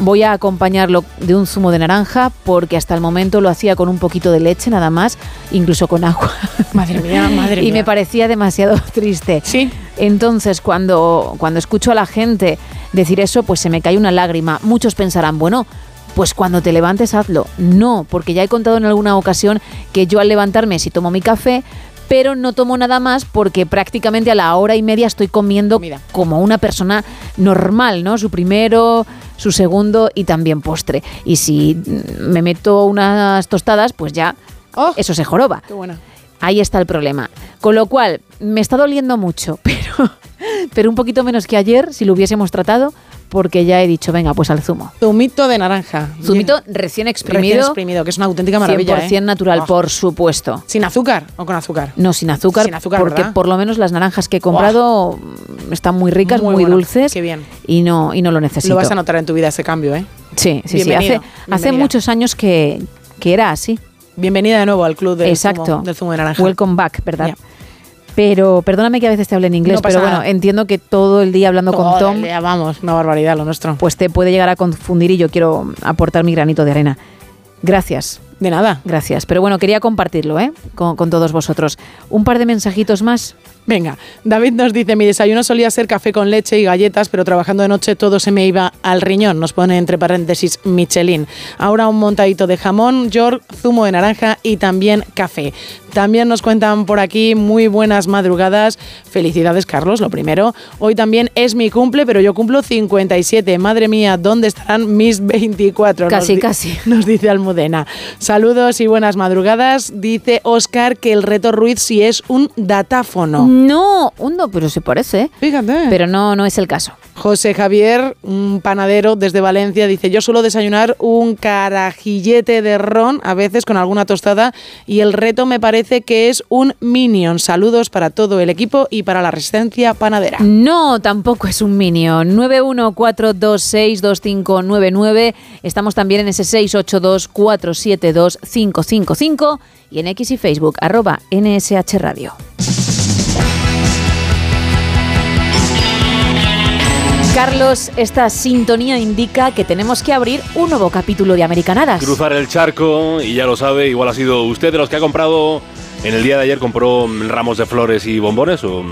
Voy a acompañarlo de un zumo de naranja porque hasta el momento lo hacía con un poquito de leche nada más, incluso con agua. Madre mía, madre y mía. me parecía demasiado triste. Sí. Entonces, cuando, cuando escucho a la gente decir eso, pues se me cae una lágrima. Muchos pensarán, bueno, pues cuando te levantes hazlo. No, porque ya he contado en alguna ocasión que yo al levantarme si tomo mi café, pero no tomo nada más porque prácticamente a la hora y media estoy comiendo como una persona normal, ¿no? Su primero, su segundo y también postre. Y si me meto unas tostadas, pues ya eso se joroba. Qué buena. Ahí está el problema. Con lo cual, me está doliendo mucho, pero, pero un poquito menos que ayer, si lo hubiésemos tratado, porque ya he dicho, venga, pues al zumo. Zumito de naranja. Zumito recién exprimido. Recién exprimido, que es una auténtica maravilla. 100% ¿eh? natural, Oh. por supuesto. ¿Sin azúcar o con azúcar? No, sin azúcar, Sin azúcar, porque ¿verdad? por lo menos las naranjas que he comprado están muy ricas, muy, dulces qué bien. y no y no lo necesito. Lo vas a notar en tu vida ese cambio, ¿eh? Sí, sí, sí. Bienvenido, Hace, hace muchos años que, que era así. Bienvenida de nuevo al club del, Exacto. zumo, del zumo de naranja. Welcome back, ¿verdad? Pero perdóname que a veces te hable en inglés, No pero bueno, nada. entiendo que todo el día hablando Todo con Tom, día, vamos, una barbaridad lo nuestro. pues te puede llegar a confundir y yo quiero aportar mi granito de arena. Gracias. De nada. Gracias. Pero bueno, quería compartirlo, ¿eh? Con, con todos vosotros. Un par de mensajitos más. Venga, David nos dice, mi desayuno solía ser café con leche y galletas, pero trabajando de noche todo se me iba al riñón, nos pone entre paréntesis Michelin. Ahora un montadito de jamón, york, zumo de naranja y también café. También nos cuentan por aquí muy buenas madrugadas. Felicidades, Carlos, lo primero. Hoy también es mi cumple, pero yo cumplo 57. Madre mía, ¿dónde estarán mis 24? Nos Casi, casi. Nos dice Almudena. Saludos y buenas madrugadas. Dice Oscar que el reto Ruiz sí es un datáfono. No, un no, pero se parece. Fíjate. Pero no, no es el caso. José Javier, un panadero desde Valencia, dice, yo suelo desayunar un carajillete de ron, a veces con alguna tostada, y el reto me parece que es un minion. Saludos para todo el equipo y para la resistencia panadera. No, tampoco es un minion. 914262599. Estamos también en ese 682472555 y en X y Facebook, arroba NSH Radio. Carlos, esta sintonía indica que tenemos que abrir un nuevo capítulo de Americanadas. Cruzar el charco, y ya lo sabe, igual ha sido usted de los que ha comprado. En el día de ayer compró ramos de flores y bombones, o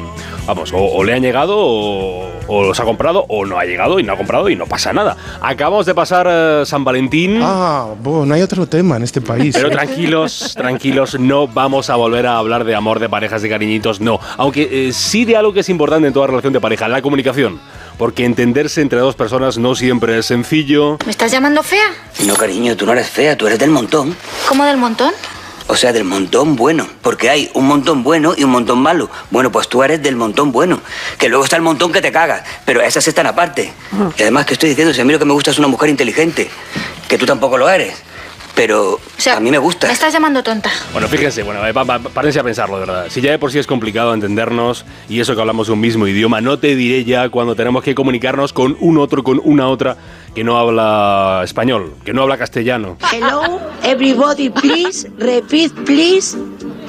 vamos, o, o le han llegado, o, o los ha comprado, o no ha llegado y no ha comprado y no pasa nada. Acabamos de pasar eh, San Valentín. Ah, bo, no hay otro tema en este país. Pero tranquilos, tranquilos, no vamos a volver a hablar de amor, de parejas, de cariñitos, no. Aunque eh, sí de algo que es importante en toda relación de pareja, la comunicación. Porque entenderse entre dos personas no siempre es sencillo. ¿Me estás llamando fea? No, cariño, tú no eres fea, tú eres del montón. ¿Cómo del montón? O sea, del montón bueno. Porque hay un montón bueno y un montón malo. Bueno, pues tú eres del montón bueno. Que luego está el montón que te cagas. Pero esas están aparte. Y además, que estoy diciendo? Si a mí lo que me gusta es una mujer inteligente. Que tú tampoco lo eres. Pero a mí me gusta. ¿Me estás llamando tonta? Bueno, fíjense, bueno, eh, párense a pensarlo, de verdad. Si ya de por sí es complicado entendernos y eso que hablamos un mismo idioma, no te diré ya cuando tenemos que comunicarnos con un otro, con una otra que no habla español, que no habla castellano. Hello, everybody, please, repeat, please.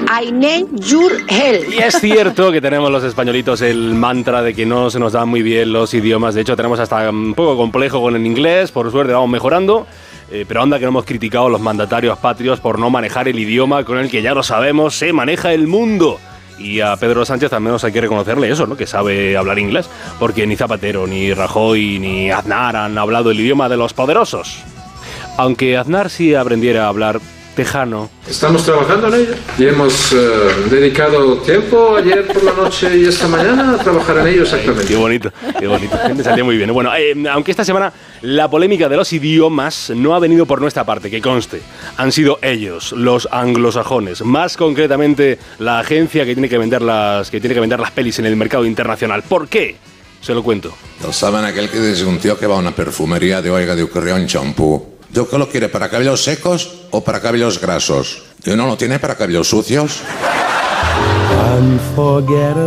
I need your help. Y es cierto que tenemos los españolitos el mantra de que no se nos dan muy bien los idiomas. De hecho, tenemos hasta un poco complejo con el inglés. Por suerte, vamos mejorando. Eh, pero anda que no hemos criticado a los mandatarios patrios por no manejar el idioma con el que ya lo sabemos se maneja el mundo. Y a Pedro Sánchez también nos hay que reconocerle eso, ¿no? Que sabe hablar inglés. Porque ni Zapatero, ni Rajoy, ni Aznar han hablado el idioma de los poderosos. Aunque Aznar sí aprendiera a hablar tejano. Estamos trabajando en ello y hemos eh, dedicado tiempo ayer por la noche y esta mañana a trabajar en ello exactamente. Qué bonito, qué bonito. Me salió muy bien. Bueno, eh, aunque esta semana la polémica de los idiomas no ha venido por nuestra parte, que conste. Han sido ellos, los anglosajones, más concretamente la agencia que tiene que vender las, que tiene que vender las pelis en el mercado internacional. ¿Por qué? Se lo cuento. ¿Saben aquel que dice un tío que va a una perfumería de oiga de ocurrió un champú? ¿Yo qué lo quiere para cabellos secos o para cabellos grasos? ¿Y uno lo tiene para cabellos sucios?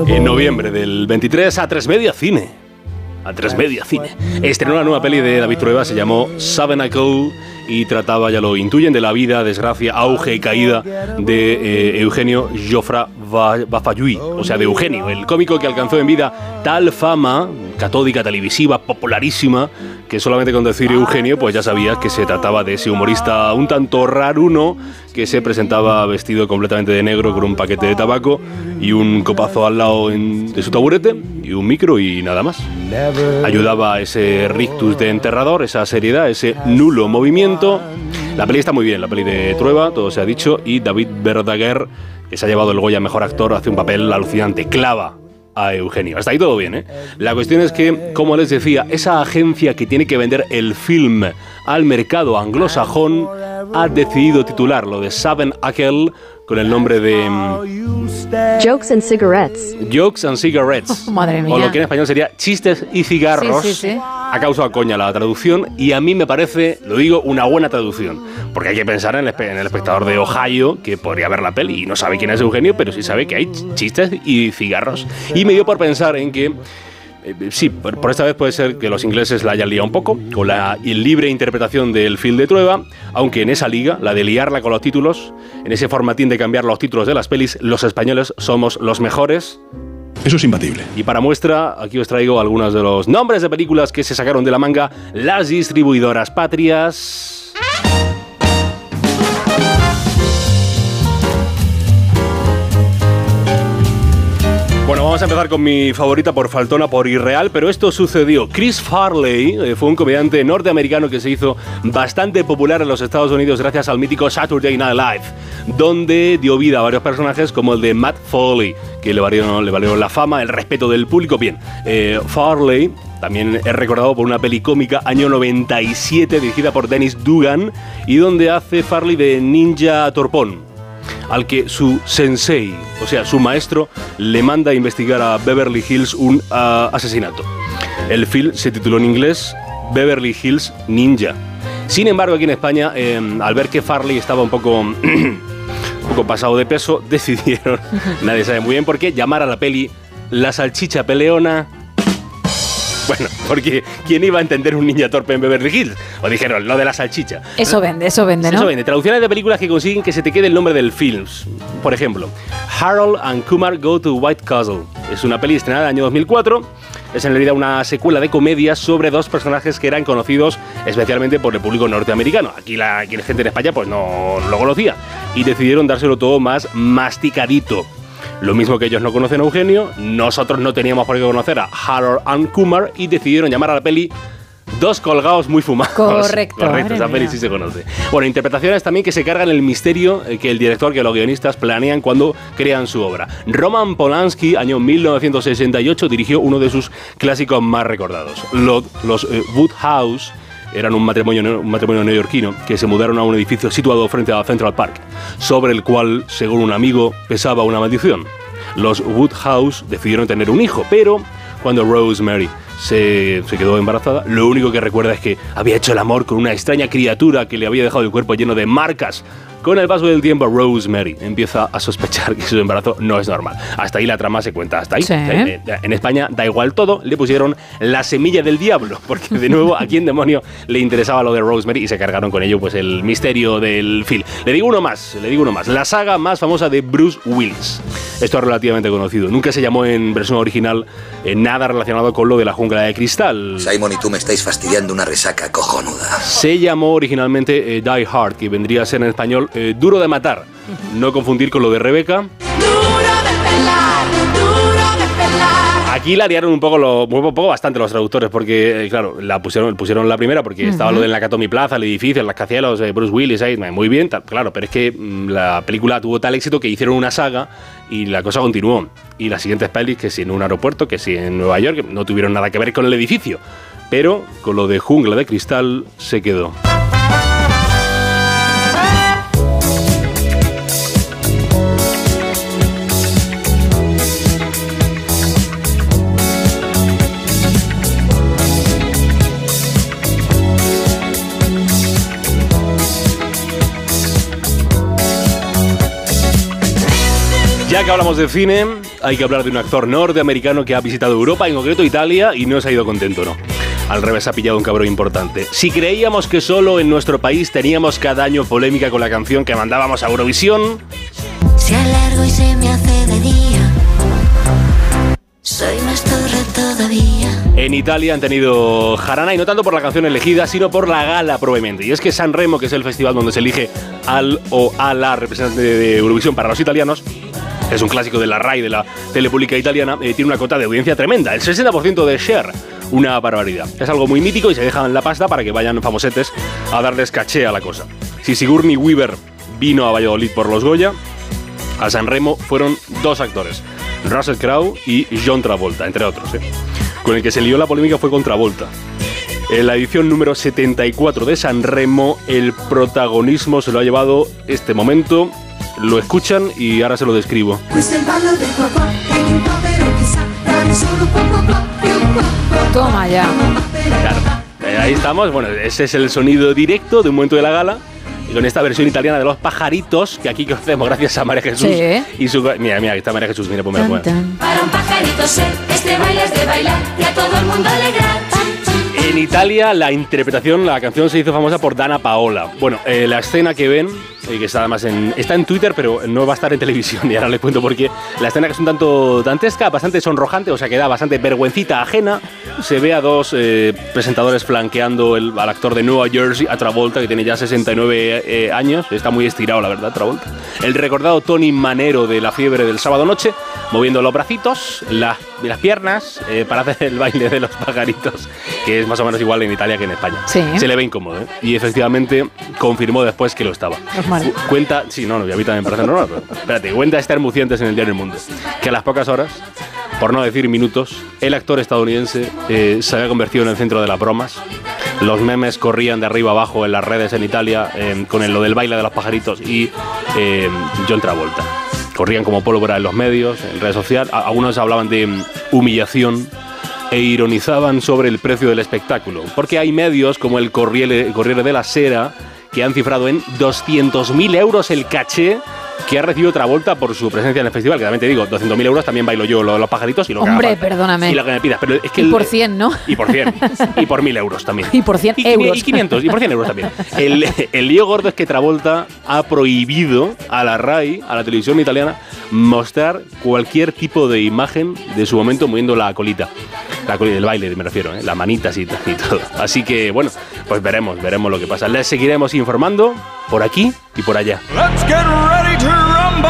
En noviembre del 23 a 3 Media Cine. A 3 Media Cine. Estrenó una nueva peli de David Trueba, se llamó Sabenacle y trataba, ya lo intuyen, de la vida, desgracia, auge y caída de eh, Eugenio Joffre Bava- Bafayui, o sea, de Eugenio, el cómico que alcanzó en vida tal fama, catódica, televisiva, popularísima, que solamente con decir Eugenio, pues ya sabías que se trataba de ese humorista un tanto raruno que se presentaba vestido completamente de negro con un paquete de tabaco y un copazo al lado de su taburete y un micro y nada más. Ayudaba a ese rictus de enterrador, esa seriedad, ese nulo movimiento. La peli está muy bien, la peli de Trueba, todo se ha dicho, y David Verdaguer, que se ha llevado el Goya Mejor Actor, hace un papel alucinante, clava a Eugenio. Hasta ahí todo bien, ¿eh? La cuestión es que, como les decía, esa agencia que tiene que vender el film al mercado anglosajón ha decidido titularlo de Saben Akel con el nombre de mm, Jokes and cigarettes. Jokes and Cigarettes. Madre mía. O lo que en español sería chistes y cigarros. Sí, sí, sí. Ha causado coña la traducción y a mí me parece, lo digo, una buena traducción. Porque hay que pensar en el, espe- en el espectador de Ohio que podría ver la peli y no sabe quién es Eugenio, pero sí sabe que hay ch- chistes y cigarros. Y me dio por pensar en que sí, por, por esta vez puede ser que los ingleses la hayan liado un poco con la libre interpretación del film de Trueba, aunque en esa liga, la de liarla con los títulos, en ese formatín de cambiar los títulos de las pelis, los españoles somos los mejores. Eso es imbatible. Y para muestra, aquí os traigo algunos de los nombres de películas que se sacaron de la manga las distribuidoras patrias. Bueno, vamos a empezar con mi favorita por faltona, por irreal, pero esto sucedió. Chris Farley eh, fue un comediante norteamericano que se hizo bastante popular en los Estados Unidos gracias al mítico Saturday Night Live, donde dio vida a varios personajes como el de Matt Foley, que le valieron, la fama, el respeto del público. Bien, eh, Farley también es recordado por una peli cómica año 97 dirigida por Dennis Dugan y donde hace Farley de ninja torpón al que su sensei, o sea, su maestro, le manda a investigar a Beverly Hills un ah, asesinato. El film se tituló en inglés Beverly Hills Ninja. Sin embargo, aquí en España, eh, al ver que Farley estaba un poco, un poco pasado de peso, decidieron, nadie sabe muy bien por qué, llamar a la peli La Salchicha Peleona. Bueno, porque ¿quién iba a entender un ninja torpe en Beverly Hills? O dijeron, lo de la salchicha. Eso vende, eso vende, ¿no? Eso vende. Traducciones de películas que consiguen que se te quede el nombre del film. Por ejemplo, Harold and Kumar Go to White Castle. Es una peli estrenada en el año 2004. Es en realidad una secuela de comedia sobre dos personajes que eran conocidos especialmente por el público norteamericano. Aquí la, aquí la gente en España pues no lo conocía. Y decidieron dárselo todo más masticadito. Lo mismo que ellos no conocen a Eugenio, nosotros no teníamos por qué conocer a Harold and Kumar y decidieron llamar a la peli Dos colgados muy fumados. Correcto, Correcto, esa peli sí se conoce. Bueno, interpretaciones también que se cargan el misterio eh, que el director, que los guionistas planean cuando crean su obra. Roman Polanski, año 1968, dirigió uno de sus clásicos más recordados. Los, los eh, Woodhouse eran un matrimonio, un matrimonio neoyorquino que se mudaron a un edificio situado frente a Central Park, sobre el cual, según un amigo, pesaba una maldición. Los Woodhouse decidieron tener un hijo, pero cuando Rosemary se, se quedó embarazada, lo único que recuerda es que había hecho el amor con una extraña criatura que le había dejado el cuerpo lleno de marcas. Con el paso del tiempo, Rosemary empieza a sospechar que su embarazo no es normal. Hasta ahí la trama se cuenta, hasta ahí. Sí. Eh, eh, En España da igual todo, le pusieron la semilla del diablo, porque de nuevo a quién demonio le interesaba lo de Rosemary y se cargaron con ello pues el misterio del film. Le digo uno más, le digo uno más. La saga más famosa de Bruce Willis. Esto es relativamente conocido. Nunca se llamó en versión original eh, nada relacionado con lo de la jungla de cristal. Simon y tú me estáis fastidiando una resaca cojonuda. Se llamó originalmente eh, Die Hard, que vendría a ser en español eh, Duro de Matar. No confundir con lo de Rebeca. Aquí la liaron un poco, lo, un poco bastante los traductores, porque, eh, claro, la pusieron, pusieron la primera porque estaba lo del Nakatomi Plaza, el edificio, el rascacielos, eh, Bruce Willis, ahí, muy bien, tal, claro, pero es que mm, la película tuvo tal éxito que hicieron una saga y la cosa continuó. Y las siguientes pelis, que si en un aeropuerto, que si en Nueva York, no tuvieron nada que ver con el edificio, pero con lo de Jungla de Cristal se quedó. Que hablamos de cine, hay que hablar de un actor norteamericano que ha visitado Europa, en concreto Italia, y no se ha ido contento, ¿no? Al revés, ha pillado un cabrón importante. Si creíamos que solo en nuestro país teníamos cada año polémica con la canción que mandábamos a Eurovisión. Se alargo y se me hace de día. Soy más torre todavía. En Italia han tenido jarana y no tanto por la canción elegida, sino por la gala probablemente. Y es que San Remo, que es el festival donde se elige al o a la representante de Eurovisión para los italianos, es un clásico de la RAI de la tele pública italiana, eh, tiene una cota de audiencia tremenda, el 60% de share. Una barbaridad. Es algo muy mítico y se dejan la pasta para que vayan famosetes a darles caché a la cosa. Si Sigourney Weaver vino a Valladolid por los Goya, a San Remo fueron dos actores, Russell Crowe y John Travolta, entre otros. ¿eh? Con el que se lió la polémica fue con Travolta. En la edición número 74 de San Remo, el protagonismo se lo ha llevado este momento. Lo escuchan y ahora se lo describo. Po'. Toma ya. Claro, eh, ahí estamos. Bueno, ese es el sonido directo de un momento de la gala. Y con esta versión italiana de los pajaritos, que aquí conocemos gracias a María Jesús. Sí. Y su, mira, mira, aquí está María Jesús, mira, ponme la. Para un pajarito ser, este baile es de bailar y a todo el mundo alegrar. En Italia la interpretación, la canción se hizo famosa por Dana Paola. Bueno, eh, la escena que ven, eh, que está además en, está en Twitter, pero no va a estar en televisión, y ahora les cuento por qué. La escena que es un tanto dantesca, bastante sonrojante, o sea que da bastante vergüencita ajena. Se ve a dos eh, presentadores flanqueando el- al actor de Nueva Jersey, a Travolta, que tiene ya 69 eh, años. Está muy estirado, la verdad, Travolta. El recordado Tony Manero de la fiebre del sábado noche, moviendo los bracitos, la- las piernas, para hacer el baile de los pajaritos, que es más o menos igual en Italia que en España. Sí. Se le ve incómodo. Y efectivamente confirmó después que lo estaba. Normal. Cu- Cuenta, sí, no, no, a mí también me parece normal, pero espérate, cuenta Esther Mucientes en el diario El Mundo, que a las pocas horas, por no decir minutos, el actor estadounidense eh, se había convertido en el centro de las bromas. Los memes corrían de arriba abajo en las redes en Italia eh, con el- lo del baile de los pajaritos y eh, John Travolta. Corrían como pólvora en los medios, en redes sociales. Algunos hablaban de mm, humillación e ironizaban sobre el precio del espectáculo. Porque hay medios como el Corriere, Corriere de la Sera que han cifrado en 200.000 euros el caché que ha recibido Travolta por su presencia en el festival. Que también te digo, 200.000 euros también bailo yo lo de los pajaritos y lo que Hombre, falta. perdóname. Y lo que me pidas. Pero es que Y por 100, ¿no? y por 100. y por 1000 euros también. Y por 100 Y, euros. y 500, y por 100 euros también. El, el lío gordo es que Travolta ha prohibido a la RAI, a la televisión italiana, mostrar cualquier tipo de imagen de su momento moviendo la colita. La colita del baile, me refiero, ¿eh? las manitas y, y todo. Así que, bueno, pues veremos, veremos lo que pasa. Les seguiremos informando por aquí y por allá. Let's get ready to rumble!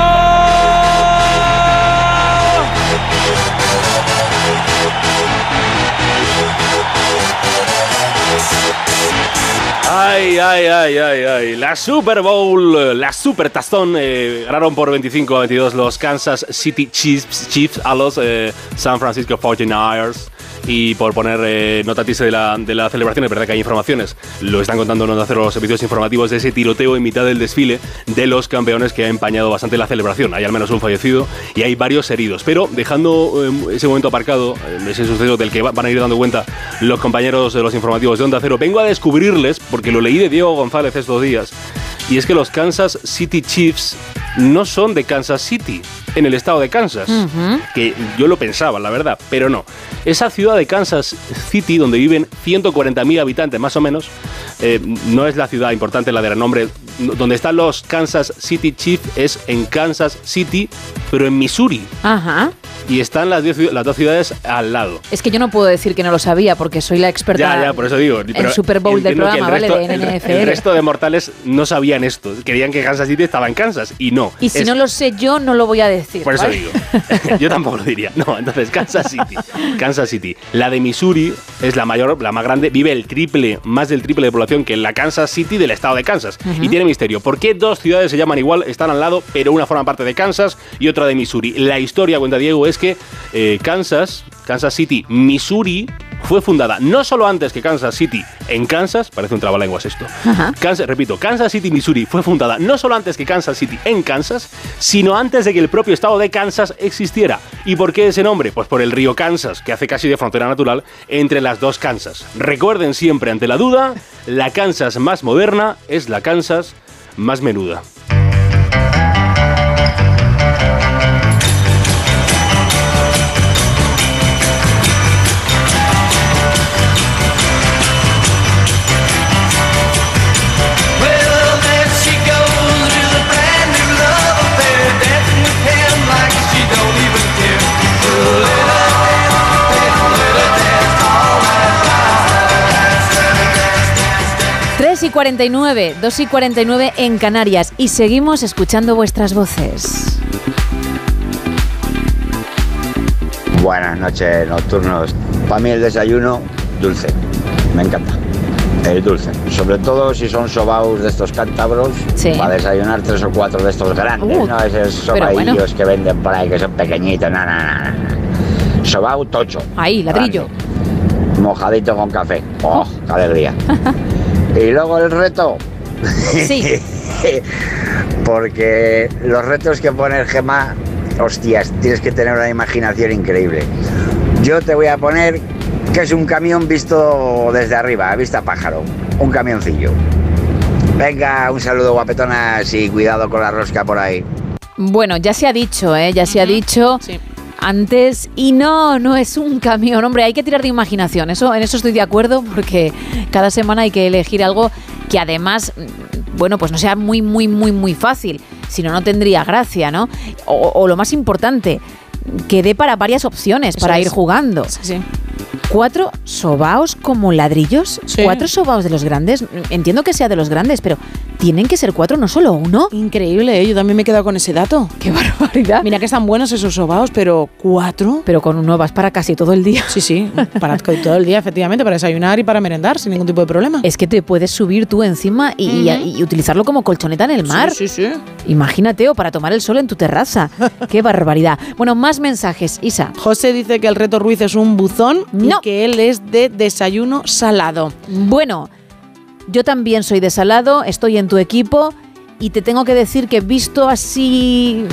Ay, ay, ay, ay, ay. La Super Bowl, la Super Tazón, eh, ganaron por 25 a 22 los Kansas City Chiefs, Chiefs a los eh, San Francisco 49ers. Y por poner eh, nota de la, de la celebración, es verdad que hay informaciones, lo están contando en hacer los servicios informativos de ese tiroteo en mitad del desfile de los campeones que ha empañado bastante la celebración. Hay al menos un fallecido y hay varios heridos. Pero dejando eh, ese momento aparcado, eh, ese suceso del que va- van a ir dando cuenta los compañeros de los informativos de Onda Cero, vengo a descubrirles, porque lo leí de Diego González estos días, y es que los Kansas City Chiefs no son de Kansas City, en el estado de Kansas que yo lo pensaba, la verdad, pero no. Esa ciudad de Kansas City, donde viven 140.000 habitantes más o menos, eh, no es la ciudad importante, la de renombre. Donde están los Kansas City Chiefs es en Kansas City, pero en Missouri. Ajá. Y están las, diez ciu- las dos ciudades al lado. Es que yo no puedo decir que no lo sabía porque soy la experta Ya, ya, por eso digo. en Super Bowl del programa, el ¿vale? resto- De el NFL. El resto de mortales no sabían esto. Creían que Kansas City estaba en Kansas y no. Y si Es- no lo sé yo, no lo voy a decir. Por eso ¿vale? digo. Yo tampoco lo diría. No, entonces Kansas City. Kansas City. La de Missouri es la mayor, la más grande. Vive el triple, más del triple de población que la Kansas City del estado de Kansas. Y tiene misterio. ¿Por qué dos ciudades se llaman igual, están al lado, pero una forma parte de Kansas y otra de Missouri? La historia, cuenta Diego, es que eh, Kansas, Kansas City, Missouri, fue fundada no solo antes que Kansas City en Kansas, parece un trabalenguas esto, Kansas, repito, Kansas City, Missouri fue fundada no solo antes que Kansas City en Kansas, sino antes de que el propio estado de Kansas existiera. ¿Y por qué ese nombre? Pues por el río Kansas, que hace casi de frontera natural entre las dos Kansas. Recuerden siempre, ante la duda, la Kansas más moderna es la Kansas más menuda. 49, 2 y 49 en Canarias y seguimos escuchando vuestras voces. Buenas noches, nocturnos. Para mí el desayuno, dulce. Me encanta. El dulce. Sobre todo si son sobaos de estos cántabros. Sí. Para desayunar tres o cuatro de estos grandes, Uh, ¿no? Esos sobaillos bueno. que venden por ahí que son pequeñitos. No, no, no, no. Sobao tocho. Ahí, ladrillo. Grande. Mojadito con café. ¡Oh, qué alegría! y luego el reto. Sí. Porque los retos que pone el Gema, hostias, tienes que tener una imaginación increíble. Yo te voy a poner que es un camión visto desde arriba, a vista pájaro. Un camioncillo. Venga, un saludo guapetonas y cuidado con la rosca por ahí. Bueno, ya se ha dicho, ¿eh? Ya se ha dicho antes. Y no, no es un camión. Hombre, hay que tirar de imaginación. Eso, en eso estoy de acuerdo porque cada semana hay que elegir algo que además, mm, bueno, pues no sea muy, muy, muy, muy fácil. Si no, no tendría gracia, ¿no? O, o lo más importante, que dé para varias opciones Eso para es. ir jugando. ¿Cuatro sobaos como ladrillos? ¿Cuatro sobaos de los grandes? Entiendo que sea de los grandes, pero tienen que ser cuatro, no solo uno. Increíble, ¿eh? yo también me he quedado con ese dato. ¡Qué barbaridad! Mira que están buenos esos sobaos, pero ¿cuatro? Pero con uno vas para casi todo el día. Sí, sí, para todo el día, efectivamente, para desayunar y para merendar, sin ningún tipo de problema. Es que te puedes subir tú encima y, Ujú. y- y utilizarlo como colchoneta en el mar. Sí, sí, sí. Imagínate, o para tomar el sol en tu terraza. ¡Qué barbaridad! Bueno, más mensajes, Isa. José dice que el reto Ruiz es un buzón No. y que él es de desayuno salado. Bueno, yo también soy de salado, estoy en tu equipo y te tengo que decir que visto así,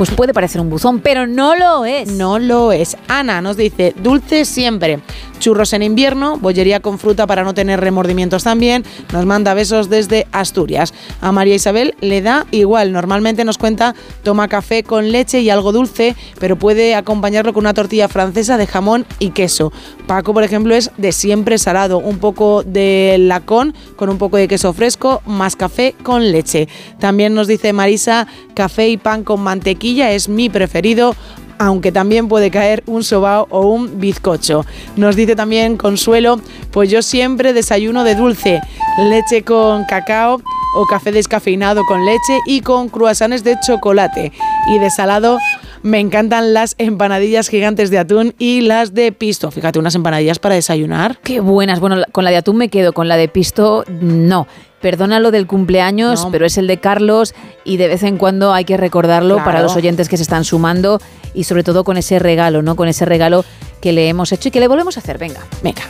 pues puede parecer un buzón, pero no lo es. No lo es. Ana nos dice, dulce siempre. Churros en invierno, bollería con fruta para no tener remordimientos también. Nos manda besos desde Asturias. A María Isabel le da igual. Normalmente nos cuenta, toma café con leche y algo dulce, pero puede acompañarlo con una tortilla francesa de jamón y queso. Paco, por ejemplo, es de siempre salado. Un poco de lacón con un poco de queso fresco, más café con leche. También nos dice Marisa, café y pan con mantequilla es mi preferido aunque también puede caer un sobao o un bizcocho. Nos dice también Consuelo, pues yo siempre desayuno de dulce, leche con cacao o café descafeinado con leche y con cruasanes de chocolate. Y de salado me encantan las empanadillas gigantes de atún y las de pisto. Fíjate, unas empanadillas para desayunar. Qué buenas. Bueno, con la de atún me quedo, con la de pisto no. Perdona lo del cumpleaños, No. pero es el de Carlos y de vez en cuando hay que recordarlo Claro. para los oyentes que se están sumando y sobre todo con ese regalo, ¿no? Con ese regalo que le hemos hecho y que le volvemos a hacer. Venga. Venga.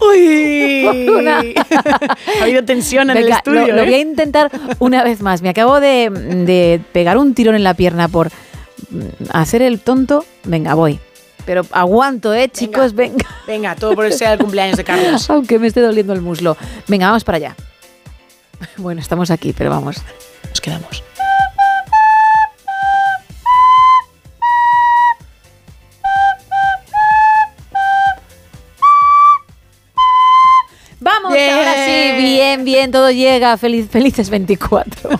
¡Uy! Una- ha habido tensión en el estudio. Lo, lo ¿eh? voy a intentar una vez más. Me acabo de, de pegar un tirón en la pierna por mm, hacer el tonto. Venga, voy. Pero aguanto, ¿eh, chicos? Venga. Venga, todo por el sea el cumpleaños de Carlos. Aunque me esté doliendo el muslo. Venga, vamos para allá. Bueno, estamos aquí, pero vamos. Nos quedamos. Vamos, Bien. ahora sí, bien, bien, todo llega. Feliz, felices 24.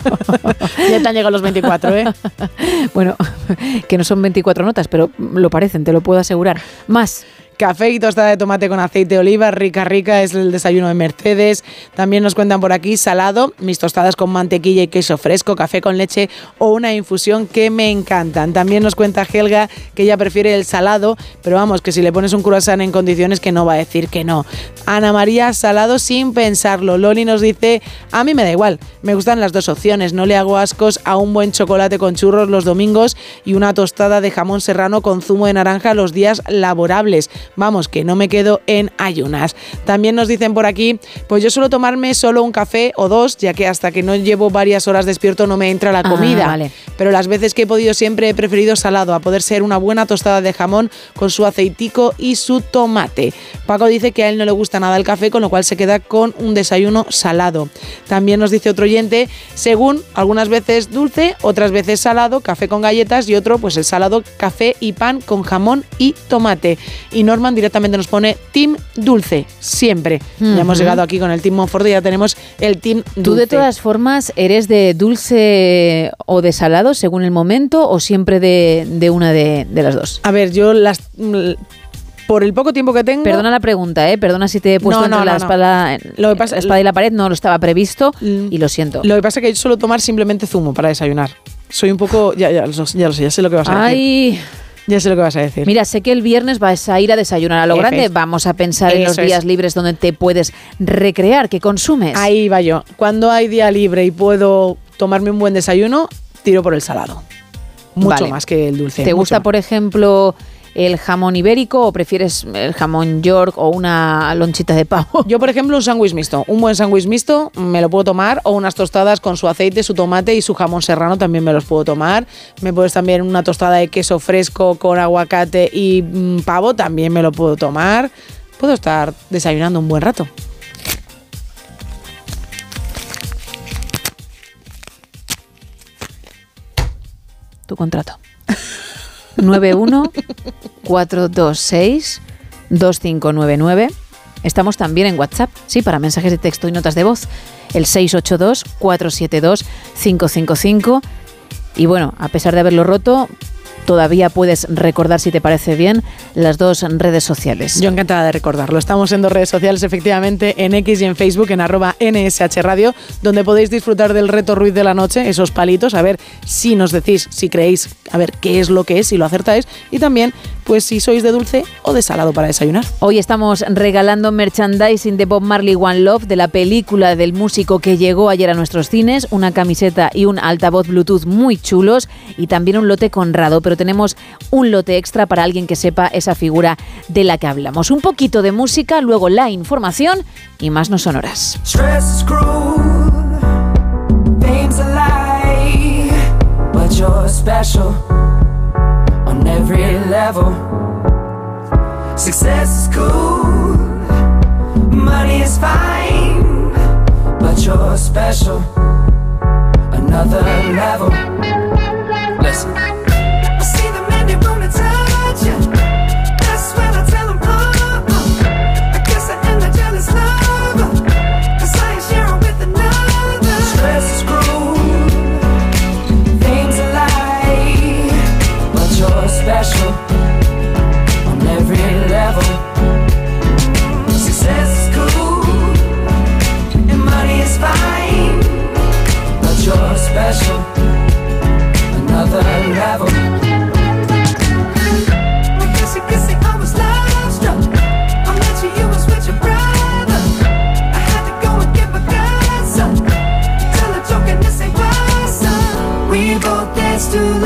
Ya te han llegado los 24, ¿eh? bueno, que no son 24 notas, pero lo parecen, te lo puedo asegurar. Más. Café y tostada de tomate con aceite de oliva, rica, rica, es el desayuno de Mercedes. También nos cuentan por aquí salado, mis tostadas con mantequilla y queso fresco, café con leche o una infusión que me encantan. También nos cuenta Helga que ella prefiere el salado, pero vamos, que si le pones un croissant en condiciones que no va a decir que no. Ana María, salado sin pensarlo. Loli nos dice, a mí me da igual, me gustan las dos opciones, no le hago ascos a un buen chocolate con churros los domingos y una tostada de jamón serrano con zumo de naranja los días laborables. Vamos, que no me quedo en ayunas. También nos dicen por aquí, pues yo suelo tomarme solo un café o dos, ya que hasta que no llevo varias horas despierto no me entra la Ah, comida. vale. Pero las veces que he podido siempre he preferido salado, a poder ser una buena tostada de jamón con su aceitico y su tomate. Paco dice que a él no le gusta nada el café, con lo cual se queda con un desayuno salado. También nos dice otro oyente, según algunas veces dulce, otras veces salado, café con galletas y otro pues el salado, café y pan con jamón y tomate. Y nos Norman directamente nos pone Team Dulce, siempre. Ya hemos llegado aquí con el Team Monfort y ya tenemos el Team Dulce. ¿Tú de todas formas eres de dulce o de salado según el momento o siempre de, de una de, de las dos? A ver, yo las mm, por el poco tiempo que tengo. Perdona la pregunta, ¿eh? Perdona si te he puesto No, entre no, la, no, no. Espada, Lo que pasa- la espada y la pared, no lo estaba previsto y lo siento. Lo que pasa es que yo suelo tomar simplemente zumo para desayunar. Soy un poco. Ya, ya, lo- ya lo sé, ya sé lo que vas a decir. Ay. Ya sé lo que vas a decir. Mira, sé que el viernes vas a ir a desayunar a lo grande. Vamos a pensar en los es. días libres donde te puedes recrear, que consumes. Ahí va yo. Cuando hay día libre y puedo tomarme un buen desayuno, tiro por el salado. Mucho Vale. más que el dulce. ¿Te gusta, más. por ejemplo, el jamón ibérico o prefieres el jamón york o una lonchita de pavo? Yo, por ejemplo, un sándwich mixto. Un buen sándwich mixto me lo puedo tomar o unas tostadas con su aceite, su tomate y su jamón serrano también me los puedo tomar. Me puedes también una tostada de queso fresco con aguacate y mm, pavo también me lo puedo tomar. Puedo estar desayunando un buen rato. Tu contrato. 91 426 2599. Estamos también en WhatsApp, sí, para mensajes de texto y notas de voz. El 682 472 555. Y bueno, a pesar de haberlo roto, todavía puedes recordar, si te parece bien, las dos redes sociales. Yo encantada de recordarlo. Estamos en dos redes sociales, efectivamente, en X y en Facebook, en arroba NSH Radio, donde podéis disfrutar del reto Ruiz de la Noche, esos palitos, a ver si nos decís, si creéis, a ver qué es lo que es, si lo acertáis, y también, pues si sois de dulce o de salado para desayunar. Hoy estamos regalando merchandising de Bob Marley One Love, de la película del músico que llegó ayer a nuestros cines, una camiseta y un altavoz Bluetooth muy chulos y también un lote conrado, pero tenemos un lote extra para alguien que sepa esa figura de la que hablamos. Un poquito de música, luego la información y más no sonoras. You're special another level.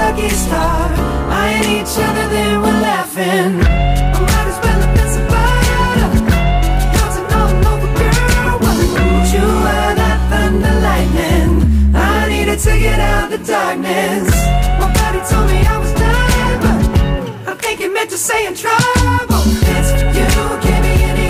Lucky Star. Eyeing each other, then we're laughing. I might as well have been and all over, girl. What you were that thunder lightning. I needed to get out the darkness. My body told me I was done, but I think it meant to say in trouble. It's you, can't be any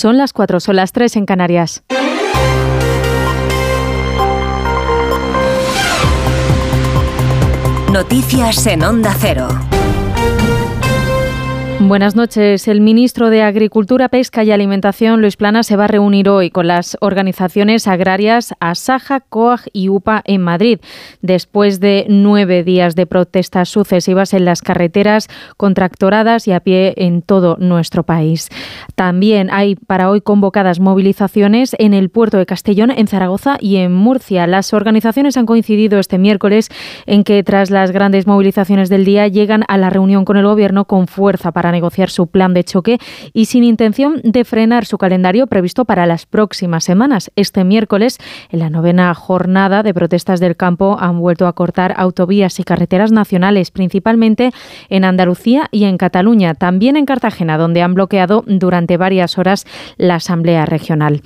Son las 4, son las 3 en Canarias. Noticias en Onda Cero. Buenas noches. El ministro de Agricultura, Pesca y Alimentación, Luis Plana, se va a reunir hoy con las organizaciones agrarias Asaja, COAG y UPA en Madrid, después de nueve días de protestas sucesivas en las carreteras, contractoradas y a pie en todo nuestro país. También hay para hoy convocadas movilizaciones en el puerto de Castellón, en Zaragoza y en Murcia. Las organizaciones han coincidido este miércoles en que tras las grandes movilizaciones del día llegan a la reunión con el Gobierno con fuerza para negociar su plan de choque y sin intención de frenar su calendario previsto para las próximas semanas. Este miércoles, en la novena jornada de protestas del campo, han vuelto a cortar autovías y carreteras nacionales, principalmente en Andalucía y en Cataluña, también en Cartagena, donde han bloqueado durante varias horas la Asamblea Regional.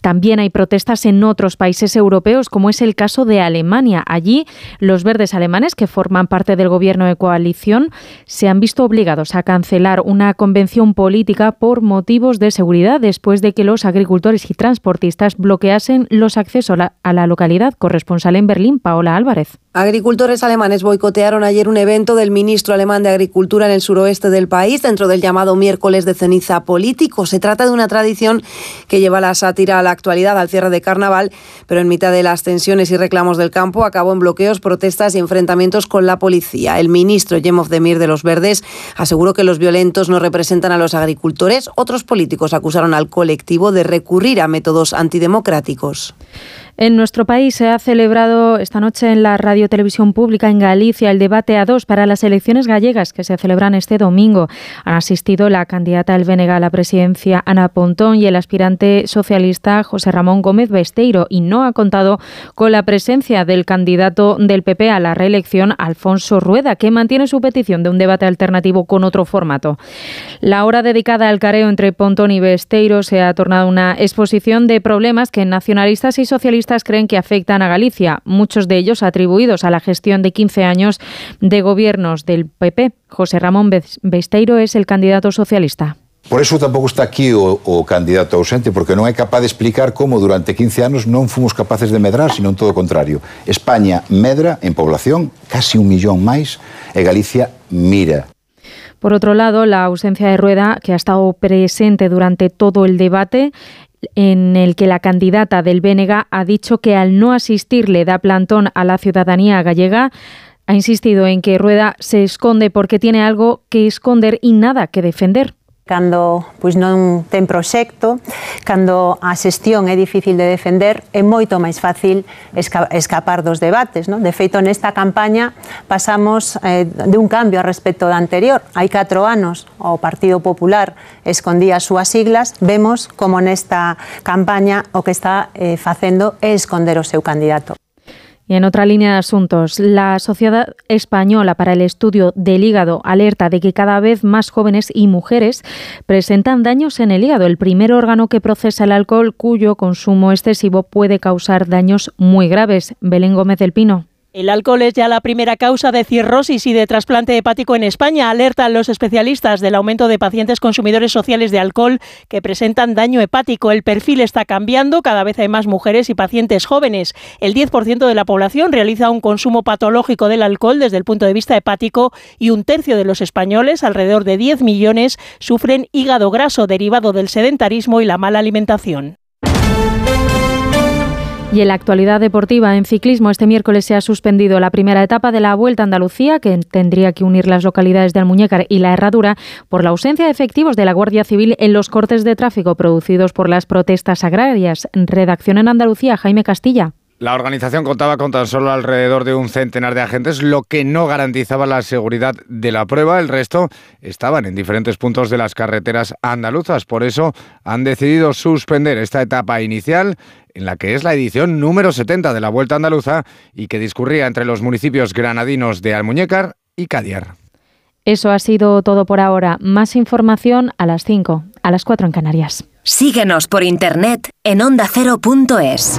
También hay protestas en otros países europeos, como es el caso de Alemania. Allí, los verdes alemanes, que forman parte del gobierno de coalición, se han visto obligados a cancelar una convención política por motivos de seguridad después de que los agricultores y transportistas bloqueasen los accesos a la, localidad. Corresponsal en Berlín, Paola Álvarez. Agricultores alemanes boicotearon ayer un evento del ministro alemán de Agricultura en el suroeste del país dentro del llamado miércoles de ceniza político. Se trata de una tradición que lleva la sátira a la actualidad al cierre de carnaval, pero en mitad de las tensiones y reclamos del campo acabó en bloqueos, protestas y enfrentamientos con la policía. El ministro Yemov Demir de los Verdes aseguró que los violentos no representan a los agricultores. Otros políticos acusaron al colectivo de recurrir a métodos antidemocráticos. En nuestro país se ha celebrado esta noche en la Radio Televisión Pública en Galicia el debate a dos para las elecciones gallegas que se celebran este domingo. Han asistido la candidata del BNG a la presidencia Ana Pontón y el aspirante socialista José Ramón Gómez Besteiro y no ha contado con la presencia del candidato del PP a la reelección Alfonso Rueda, que mantiene su petición de un debate alternativo con otro formato. La hora dedicada al careo entre Pontón y Besteiro se ha tornado una exposición de problemas que nacionalistas y socialistas socialistas creen que afectan a Galicia, muchos de ellos atribuidos a la gestión de 15 años de gobiernos del PP. José Ramón Besteiro es el candidato socialista. Por eso tampouco está aquí o, o candidato ausente, porque non é capaz de explicar como durante 15 anos non fomos capaces de medrar, sino en todo o contrario. España medra en población casi un millón máis e Galicia mira Por otro lado, la ausencia de Rueda, que ha estado presente durante todo el debate, en el que la candidata del BNG ha dicho que al no asistir le da plantón a la ciudadanía gallega, ha insistido en que Rueda se esconde porque tiene algo que esconder y nada que defender. Cando pois non ten proxecto, cando a xestión é difícil de defender, é moito máis fácil esca escapar dos debates. Non? De feito, nesta campaña pasamos eh, de un cambio a respecto da anterior. Hai 4 anos o Partido Popular escondía as súas siglas, vemos como nesta campaña o que está eh, facendo é esconder o seu candidato. Y en otra línea de asuntos, la Sociedad Española para el Estudio del Hígado alerta de que cada vez más jóvenes y mujeres presentan daños en el hígado, el primer órgano que procesa el alcohol cuyo consumo excesivo puede causar daños muy graves. Belén Gómez del Pino. El alcohol es ya la primera causa de cirrosis y de trasplante hepático en España. Alertan los especialistas del aumento de pacientes consumidores sociales de alcohol que presentan daño hepático. El perfil está cambiando, cada vez hay más mujeres y pacientes jóvenes. El 10% de la población realiza un consumo patológico del alcohol desde el punto de vista hepático y un tercio de los españoles, alrededor de 10 millones, sufren hígado graso derivado del sedentarismo y la mala alimentación. Y en la actualidad deportiva, en ciclismo, este miércoles se ha suspendido la primera etapa de la Vuelta a Andalucía, que tendría que unir las localidades de Almuñécar y La Herradura, por la ausencia de efectivos de la Guardia Civil en los cortes de tráfico producidos por las protestas agrarias. Redacción en Andalucía, Jaime Castilla. La organización contaba con tan solo alrededor de un centenar de agentes, lo que no garantizaba la seguridad de la prueba. El resto estaban en diferentes puntos de las carreteras andaluzas. Por eso han decidido suspender esta etapa inicial en la que es la edición número 70 de la Vuelta Andaluza y que discurría entre los municipios granadinos de Almuñécar y Cadiar. Eso ha sido todo por ahora. Más información a las 5, a las 4 en Canarias. Síguenos por internet en ondacero.es.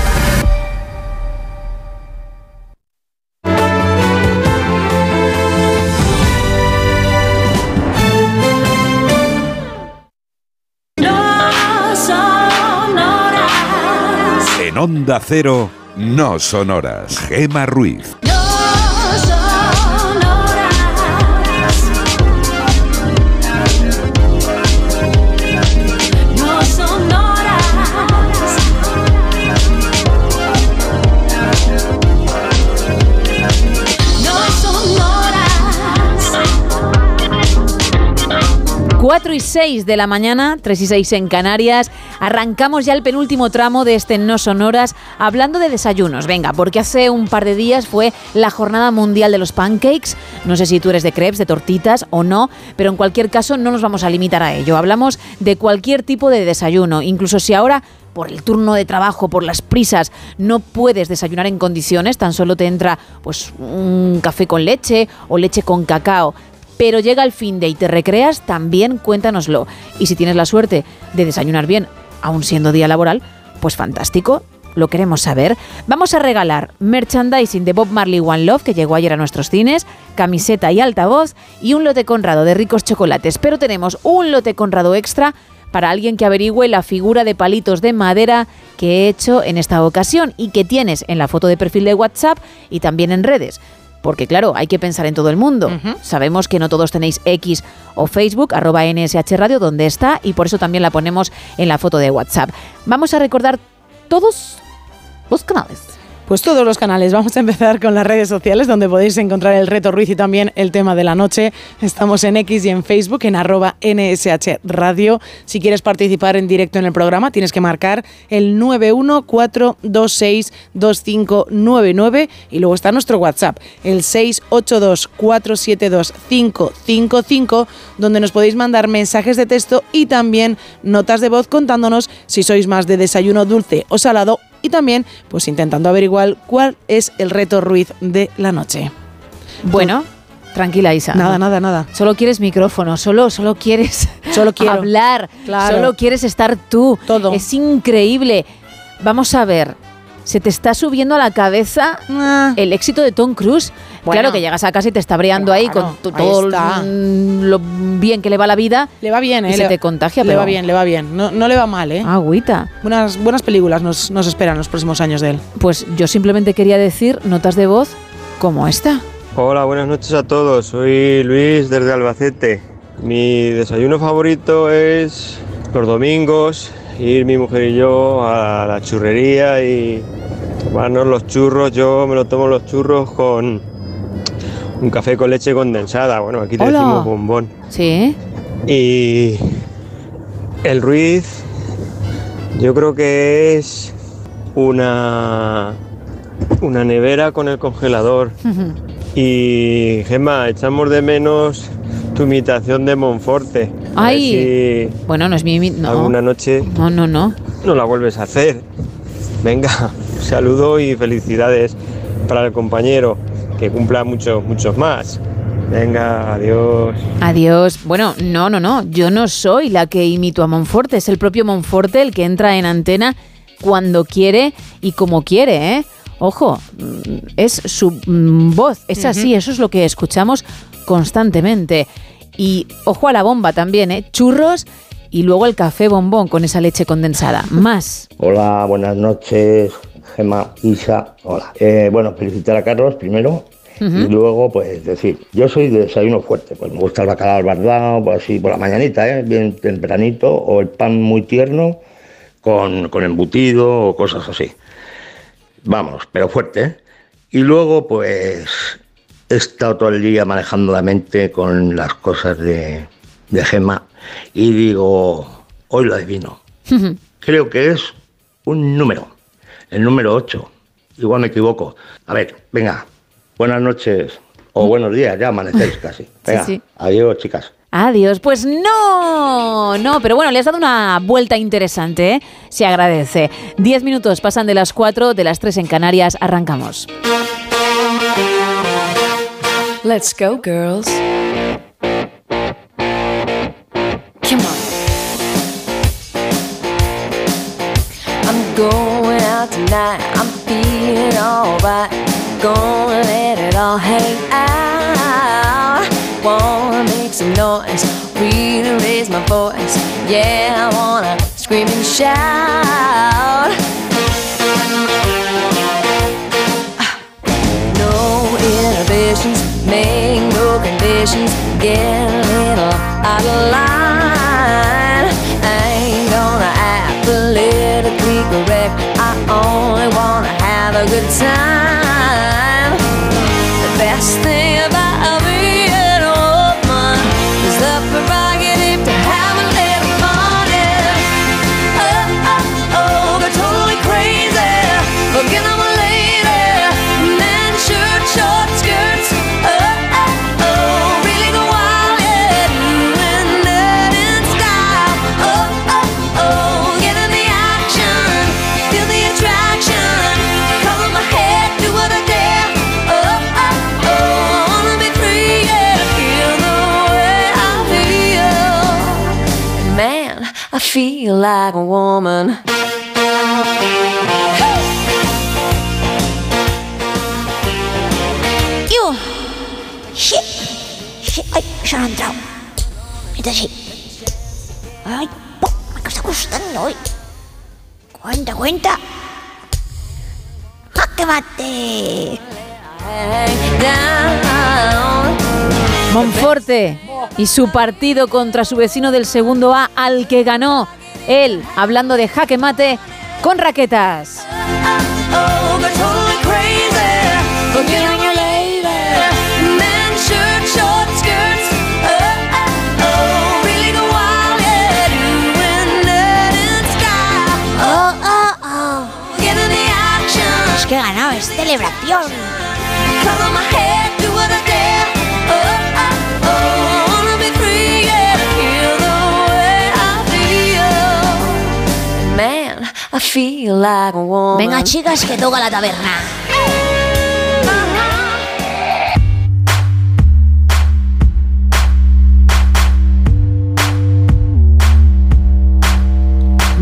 En Onda Cero, no son horas. Gema Ruiz. No. No son horas. No son horas. 4 y 6 de la mañana, 3 y 6 en Canarias. Arrancamos ya el penúltimo tramo de este No Sonoras hablando de desayunos. Venga, porque hace un par de días fue la Jornada Mundial de los Pancakes. No sé si tú eres de crepes, de tortitas o no, pero en cualquier caso no nos vamos a limitar a ello. Hablamos de cualquier tipo de desayuno, incluso si ahora por el turno de trabajo, por las prisas, no puedes desayunar en condiciones, tan solo te entra pues un café con leche o leche con cacao pero llega el fin de y te recreas, también cuéntanoslo. Y si tienes la suerte de desayunar bien, aún siendo día laboral, pues fantástico, lo queremos saber. Vamos a regalar merchandising de Bob Marley One Love, que llegó ayer a nuestros cines, camiseta y altavoz, y un lote conrado de ricos chocolates. Pero tenemos un lote conrado extra para alguien que averigüe la figura de palitos de madera que he hecho en esta ocasión y que tienes en la foto de perfil de WhatsApp y también en redes. Porque claro, hay que pensar en todo el mundo. Sabemos que no todos tenéis X o Facebook, arroba NSH Radio, donde está, y por eso también la ponemos en la foto de WhatsApp. Vamos a recordar todos los canales. Pues todos los canales. Vamos a empezar con las redes sociales donde podéis encontrar el reto Ruiz y también el tema de la noche. Estamos en X y en Facebook en arroba NSH Radio. Si quieres participar en directo en el programa tienes que marcar el 914262599 y luego está nuestro WhatsApp, el 682472555 donde nos podéis mandar mensajes de texto y también notas de voz contándonos si sois más de desayuno dulce o salado y también pues intentando averiguar cuál es el reto Ruiz de la noche. Bueno, tranquila Isa. Nada, nada, nada. Solo quieres micrófono, solo, solo quieres Solo quiero. hablar, Claro. solo quieres estar tú. Todo. Es increíble. Vamos a ver. Se te está subiendo a la cabeza el éxito de Tom Cruise. Bueno. claro que llegas a casa y te está breando ahí con tu- ahí todo está. lo bien que le va la vida. Le va bien, ¿eh? Y se Le- te contagia, Le pero va bien, le va bien. No, no le va mal, ¿eh? Agüita. Buenas, buenas películas nos, nos esperan los próximos años de él. Pues yo simplemente quería decir notas de voz como esta. Hola, buenas noches a todos. Soy Luis desde Albacete. Mi desayuno favorito es los domingos, ir mi mujer y yo a la churrería y tomarnos los churros. Yo me lo tomo los churros con un café con leche condensada. Bueno, aquí te Hola. decimos bombón. Sí. Y el Ruiz, yo creo que es una, una nevera con el congelador. Y Gemma, echamos de menos tu imitación de Monforte. A Ay. si Bueno, no es mi... No. alguna noche No, no, no. no la vuelves a hacer. Venga, saludo y felicidades para el compañero. Que cumpla muchos, muchos más. Venga, adiós. Adiós. Bueno, no, no, no. Yo no soy la que imito a Monforte. Es el propio Monforte el que entra en antena cuando quiere y como quiere, ¿eh? Ojo, mm, es su mm, voz. Es así, eso es lo que escuchamos constantemente. Y ojo a la bomba también, ¿eh? Churros y luego el café bombón con esa leche condensada. Más. Hola, buenas noches, Gema, Isa. Hola. Eh, bueno, felicitar a Carlos primero. Y luego, pues decir, yo soy de desayuno fuerte, pues me gusta el bacalao al bardado, pues así por la mañanita, ¿eh? bien tempranito, o el pan muy tierno con, con embutido o cosas así. Vamos, pero fuerte, ¿eh? Y luego, pues he estado todo el día manejando la mente con las cosas de, de Gema y digo, hoy lo adivino. Creo que es un número, el número 8. igual me equivoco. A ver, venga, buenas noches o buenos días, ya amanecéis casi. Venga, sí. adiós, chicas. Adiós. Pues no, no, pero bueno, le has dado una vuelta interesante, ¿eh? Se agradece. Diez minutos pasan de las cuatro, de las tres en Canarias. Arrancamos. Let's go, girls. Tonight. I'm feeling alright. Gonna let it all hang out. Wanna make some noise. Really raise my voice. Yeah, I wanna scream and shout. No inhibitions, make no conditions, get a little out of line. A good time. Like a woman. ¡Yo! ¡Sí! ¡Sí! ¡Ay! Se han entrado. Entonces sí. ¡Ay! po, Me está gustando hoy. Cuenta, cuenta. ¡Jaque mate! Monforte y su partido contra su vecino del segundo A, al que ganó él, hablando de jaque mate con raquetas. Oh, go totally crazy. Venga, chicas, que toca la taberna.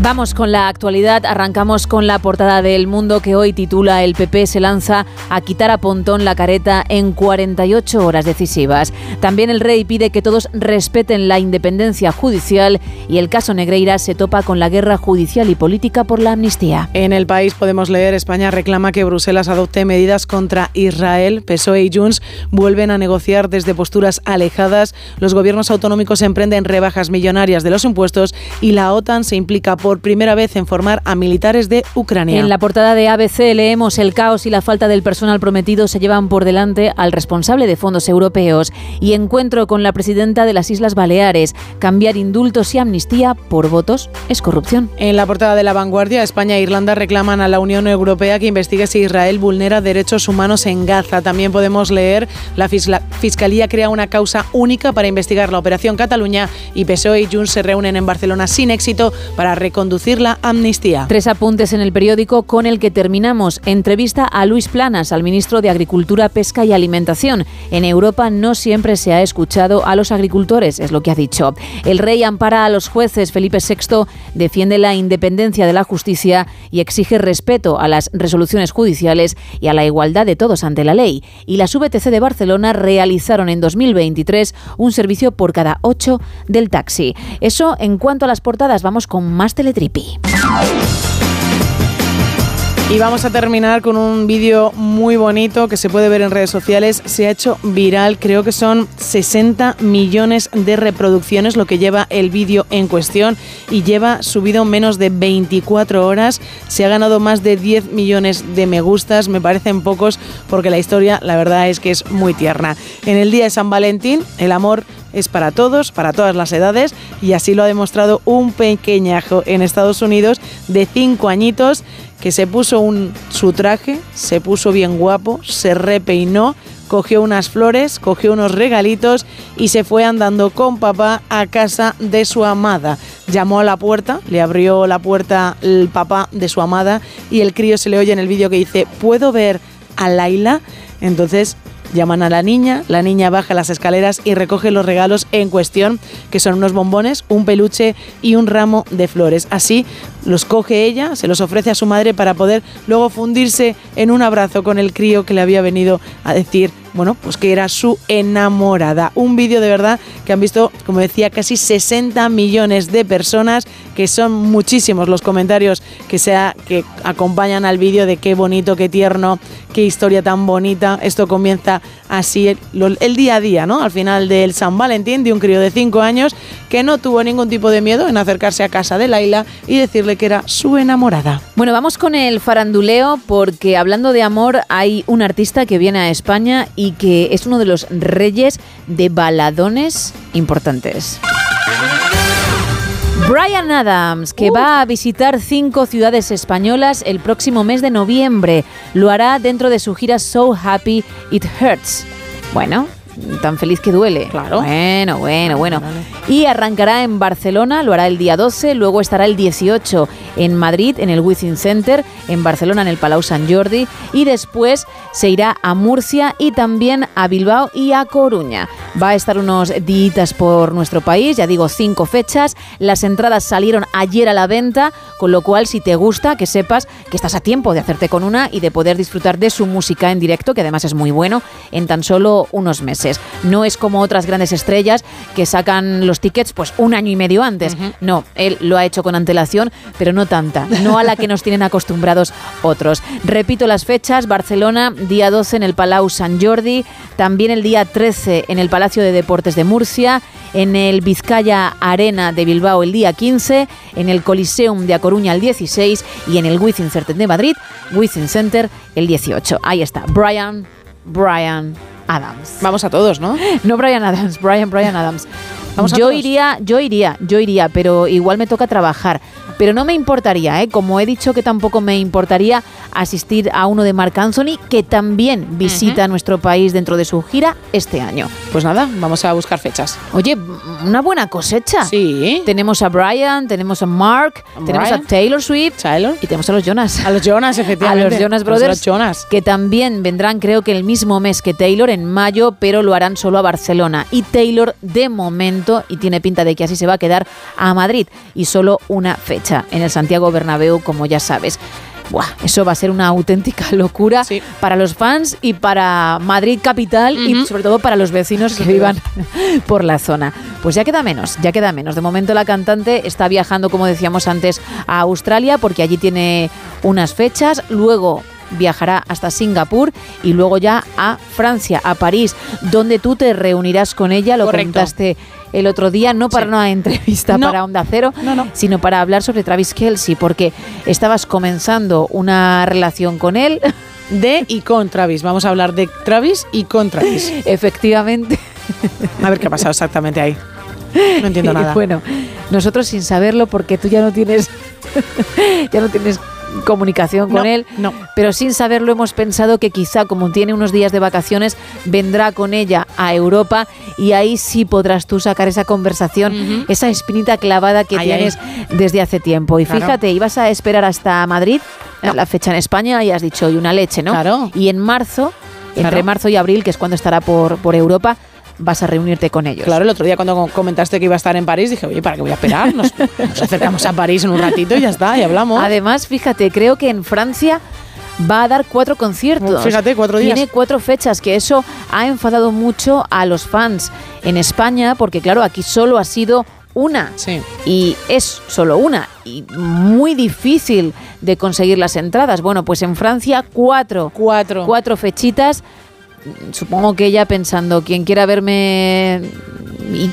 Vamos con la actualidad, arrancamos con la portada del mundo que hoy titula El PP se lanza a quitar a Pontón la careta en 48 horas decisivas. También el rey pide que todos respeten la independencia judicial y el caso Negreira se topa con la guerra judicial y política por la amnistía. En el país podemos leer España reclama que Bruselas adopte medidas contra Israel. PSOE y Junts vuelven a negociar desde posturas alejadas. Los gobiernos autonómicos emprenden rebajas millonarias de los impuestos y la OTAN se implica por primera vez en formar a militares de Ucrania. En la portada de ABC leemos el caos y la falta del personal prometido se llevan por delante al responsable de fondos europeos y encuentro con la presidenta de las Islas Baleares. Cambiar indultos y amnistía por votos es corrupción. En la portada de La Vanguardia, España e Irlanda reclaman a la Unión Europea que investigue si Israel vulnera derechos humanos en Gaza. También podemos leer la Fiscalía crea una causa única para investigar la Operación Cataluña y PSOE y Junts se reúnen en Barcelona sin éxito para reconducir la amnistía. Tres apuntes en el periódico con el que terminamos. Entrevista a Luis Planas, al ministro de Agricultura, Pesca y Alimentación. En Europa no siempre se ha escuchado a los agricultores, es lo que ha dicho. El rey ampara a los jueces. Felipe VI defiende la independencia de la justicia y exige respeto a las resoluciones judiciales y a la igualdad de todos ante la ley. Y las VTC de Barcelona realizaron en 2023 un servicio por cada ocho del taxi. Eso en cuanto a las portadas, vamos con más Y vamos a terminar con un vídeo muy bonito que se puede ver en redes sociales. Se ha hecho viral, creo que son 60 millones de reproducciones lo que lleva el vídeo en cuestión y lleva subido menos de 24 horas. Se ha ganado más de 10 millones de me gustas, me parecen pocos porque la historia la verdad es que es muy tierna. En el día de San Valentín, el amor es para todos, para todas las edades, y así lo ha demostrado un pequeñajo en Estados Unidos de 5 añitos que se puso un, su traje, se puso bien guapo, se repeinó, cogió unas flores, cogió unos regalitos y se fue andando con papá a casa de su amada. Llamó a la puerta, le abrió la puerta el papá de su amada y el crío se le oye en el vídeo que dice, ¿puedo ver a Laila? Entonces llaman a la niña, la niña baja las escaleras y recoge los regalos en cuestión, que son unos bombones, un peluche y un ramo de flores. Así los coge ella, se los ofrece a su madre para poder luego fundirse en un abrazo con el crío que le había venido a decir bueno, pues que era su enamorada. Un vídeo de verdad que han visto, como decía, casi 60 millones de personas, que son muchísimos los comentarios que, sea, que acompañan al vídeo de qué bonito, qué tierno, qué historia tan bonita. Esto comienza así el, día a día, ¿no? Al final del San Valentín de un crío de 5 años que no tuvo ningún tipo de miedo en acercarse a casa de Laila y decirle que era su enamorada. Bueno, vamos con el faranduleo porque hablando de amor hay un artista que viene a España que es uno de los reyes de baladones importantes. Brian Adams, que va a visitar cinco ciudades españolas el próximo mes de noviembre. Lo hará dentro de su gira So Happy It Hurts. Bueno, tan feliz que duele. Claro. Bueno, bueno, bueno. Y arrancará en Barcelona, lo hará el día 12, luego estará el 18 en Madrid, en el Within Center, en Barcelona, en el Palau Sant Jordi, y después se irá a Murcia y también a Bilbao y a Coruña. Va a estar unos días por nuestro país, ya digo, cinco fechas. Las entradas salieron ayer a la venta, con lo cual, si te gusta, que sepas que estás a tiempo de hacerte con una y de poder disfrutar de su música en directo, que además es muy bueno, en tan solo unos meses. No es como otras grandes estrellas que sacan los tickets pues un año y medio antes. No, él lo ha hecho con antelación, pero no tanta, no a la que nos tienen acostumbrados otros. Repito las fechas, Barcelona, día 12 en el Palau Sant Jordi, también el día 13 en el Palacio de Deportes de Murcia, en el Vizcaya Arena de Bilbao el día 15, en el Coliseum de A Coruña el 16 y en el Within Center de Madrid, Within Center el 18. Ahí está, Brian, Brian Adams. Vamos a todos, ¿no? No Brian Adams, Brian, Brian Adams. Vamos a yo todos. iría, yo iría, yo iría, pero igual me toca trabajar. Pero no me importaría, ¿eh? como he dicho que tampoco me importaría asistir a uno de Marc Anthony, que también visita nuestro país dentro de su gira este año. Pues nada, vamos a buscar fechas. Oye, una buena cosecha. Sí. Tenemos a Brian, tenemos a Mark, tenemos a. Taylor Swift y tenemos a los Jonas. A los Jonas, A efectivamente. los Jonas A los Brothers, Jonas. que también vendrán creo que el mismo mes que Taylor, en mayo, pero lo harán solo a Barcelona. Y Taylor, de momento, y tiene pinta de que así se va a quedar, a Madrid. Y solo una fecha, en el Santiago Bernabéu, como ya sabes. Buah, eso va a ser una auténtica locura para los fans y para Madrid capital y sobre todo para los vecinos que vivan por la zona. Pues ya queda menos, ya queda menos. De momento la cantante está viajando, como decíamos antes, a Australia porque allí tiene unas fechas. Luego viajará hasta Singapur y luego ya a Francia, a París, donde tú te reunirás con ella, lo Correcto. comentaste el otro día, no para una entrevista No. para Onda Cero, sino para hablar sobre Travis Kelsey, porque estabas comenzando una relación con él. De y con Travis. Vamos a hablar de Travis y con Travis. Efectivamente. A ver qué ha pasado exactamente ahí. No entiendo nada. Bueno, nosotros sin saberlo, porque tú ya no tienes, ya no tienes comunicación con No, él, no. pero sin saberlo hemos pensado que quizá como tiene unos días de vacaciones vendrá con ella a Europa y ahí sí podrás tú sacar esa conversación, esa espinita clavada que Ahí, ahí. tienes desde hace tiempo. Y Claro. fíjate, ibas a esperar hasta Madrid, a la fecha en España y has dicho, y una leche, ¿no? Claro. Y en marzo, entre Claro. marzo y abril, que es cuando estará por, por Europa, vas a reunirte con ellos. Claro, el otro día cuando comentaste que iba a estar en París, dije, oye, ¿para qué voy a esperar? Nos, nos acercamos a París en un ratito y ya está, y hablamos. Además, fíjate, creo que en Francia va a dar cuatro conciertos. Fíjate, cuatro días. Tiene cuatro fechas, que eso ha enfadado mucho a los fans en España, porque claro, aquí solo ha sido una. Sí. Y es solo una. Y muy difícil de conseguir las entradas. Bueno, pues en Francia, cuatro. Cuatro. Cuatro fechitas. Supongo que ella pensando, quien quiera verme y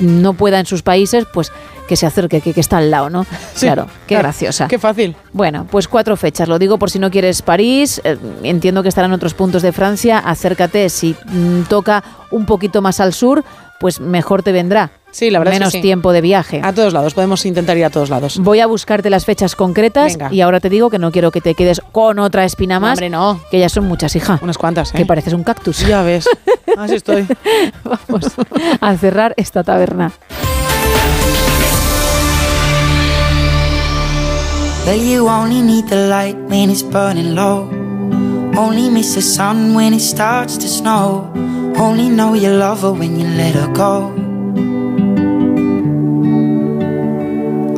no pueda en sus países, pues que se acerque, que, que está al lado, ¿no? Sí, claro, qué claro. graciosa. Qué fácil. Bueno, pues cuatro fechas. Lo digo por si no quieres París. eh, entiendo que estarán otros puntos de Francia. Acércate si mm, toca un poquito más al sur. pues mejor te vendrá. Sí, la verdad es que Menos sí. tiempo de viaje. A todos lados, podemos intentar ir a todos lados. Voy a buscarte las fechas concretas Venga. y ahora te digo que no quiero que te quedes con otra espina No, más. hombre, no. Que ya son muchas, hija. Unas cuantas, ¿eh? Que pareces un cactus. Ya ves. Así estoy. Vamos a cerrar esta taberna. Well, you only need the light when it's burning low. Only miss the sun when it starts to snow. Only know you love her when you let her go.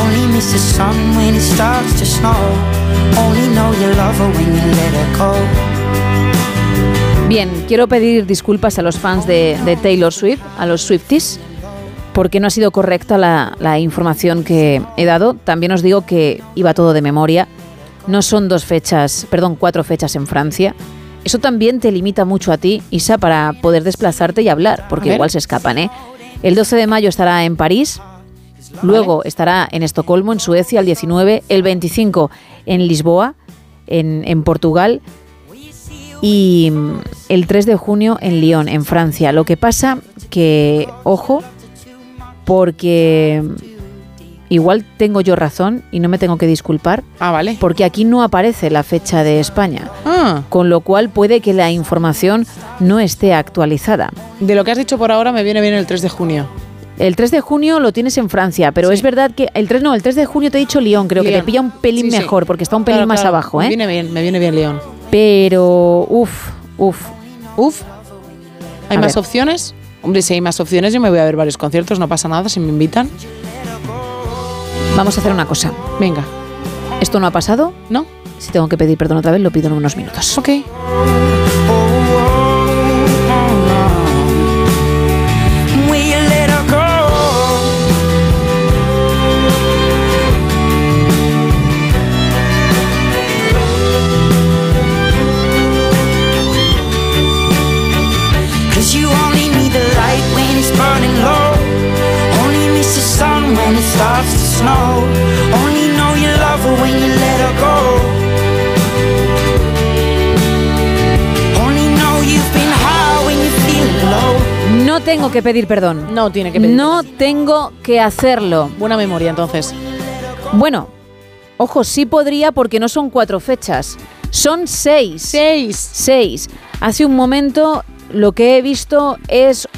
Only miss the sun when it starts to snow. Only know you love her when you let her go. Bien, quiero pedir disculpas a los fans de, de Taylor Swift, a los Swifties, porque no ha sido correcta la, la información que he dado. También os digo que iba todo de memoria. No son dos fechas, perdón, cuatro fechas en Francia. Eso también te limita mucho a ti, Isa, para poder desplazarte y hablar, porque igual se escapan, ¿eh? El 12 de mayo estará en París, luego estará en Estocolmo, en Suecia, el 19, el 25 en Lisboa, en, en Portugal, y mm, el 3 de junio en Lyon, en Francia. Lo que pasa que, ojo, porque mm, igual tengo yo razón y no me tengo que disculpar. Ah, vale. Porque aquí no aparece la fecha de España. Ah. Con lo cual puede que la información no esté actualizada. De lo que has dicho por ahora me viene bien el 3 de junio. El 3 de junio lo tienes en Francia, pero es verdad que el 3 no, el 3 de junio te he dicho Lyon, creo que Lyon. te pilla un pelín Sí, mejor porque está un pelín Claro, más claro. abajo, Me ¿eh? viene bien, me viene bien León. Pero uff, uff. Uf. ¿Hay A más ver. opciones? Hombre, si hay más opciones, yo me voy a ver varios conciertos, no pasa nada si me invitan. Vamos a hacer una cosa. Venga. ¿Esto no ha pasado? No. Si tengo que pedir perdón otra vez, lo pido en unos minutos. Ok. Tengo que pedir perdón. No tiene que pedir No tengo que hacerlo. Buena memoria, entonces. Bueno, ojo, sí podría porque no son cuatro fechas. Son seis. Seis. Seis. Hace un momento lo que he visto es,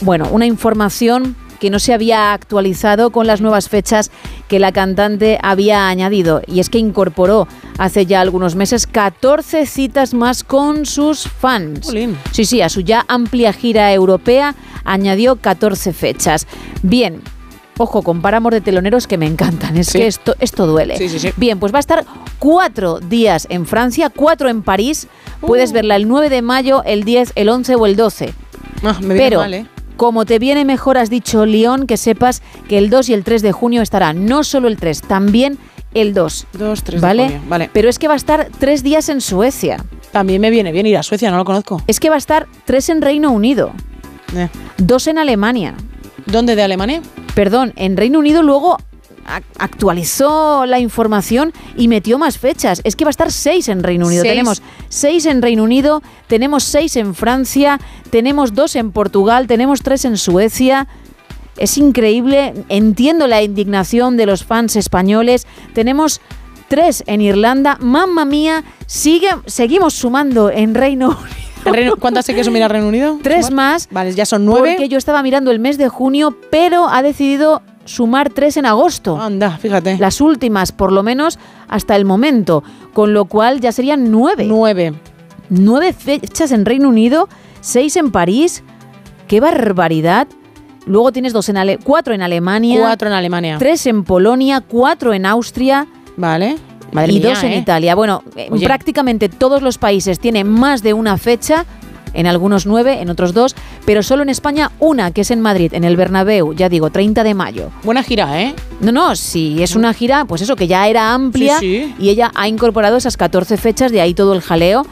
bueno, una información que no se había actualizado con las nuevas fechas que la cantante había añadido. Y es que incorporó hace ya algunos meses 14 citas más con sus fans. Sí, sí, a su ya amplia gira europea añadió 14 fechas. Bien. Ojo, con páramos de teloneros que me encantan. Es Sí. que esto, esto duele. Sí, sí. Bien, pues va a estar cuatro días en Francia, cuatro en París. Uh. Puedes verla el 9 de mayo, el 10, el 11 o el 12. Ah, me Pero, mal, ¿eh? Como te viene mejor, has dicho León, que sepas que el 2 y el 3 de junio estará no solo el 3, también el 2. 2, 3 de ¿Vale? junio, vale. Pero es que va a estar tres días en Suecia. También me viene bien ir a Suecia, no lo conozco. Es que va a estar tres en Reino Unido, Eh. dos en Alemania. ¿Dónde de Alemania? Perdón, en Reino Unido luego actualizó la información y metió más fechas. Es que va a estar seis en Reino Unido. Seis. Tenemos seis en Reino Unido, tenemos seis en Francia, tenemos dos en Portugal, tenemos tres en Suecia. Es increíble, entiendo la indignación de los fans españoles. Tenemos tres en Irlanda. Mamma mía, sigue, seguimos sumando en Reino Unido. ¿El Reino- ¿Cuántas hay que asumir al Reino Unido? Tres ¿Sumar? más. Vale, ya son nueve. Porque yo estaba mirando el mes de junio, pero ha decidido sumar tres en agosto. Anda, fíjate. Las últimas, por lo menos, hasta el momento. Con lo cual ya serían nueve. Nueve. Nueve fechas en Reino Unido, seis en París. ¡Qué barbaridad! Luego tienes dos en Ale- cuatro en Alemania. Cuatro en Alemania. Tres en Polonia, cuatro en Austria. Vale. Madre y mía, dos en ¿eh? Italia. Bueno, Oye. prácticamente todos los países tienen más de una fecha. En algunos nueve, en otros dos, pero solo en España una, que es en Madrid, en el Bernabéu, ya digo, 30 de mayo. Buena gira, ¿eh? No, no, si es una gira, pues eso, que ya era amplia Sí, sí. y ella ha incorporado esas 14 fechas, de ahí todo el jaleo,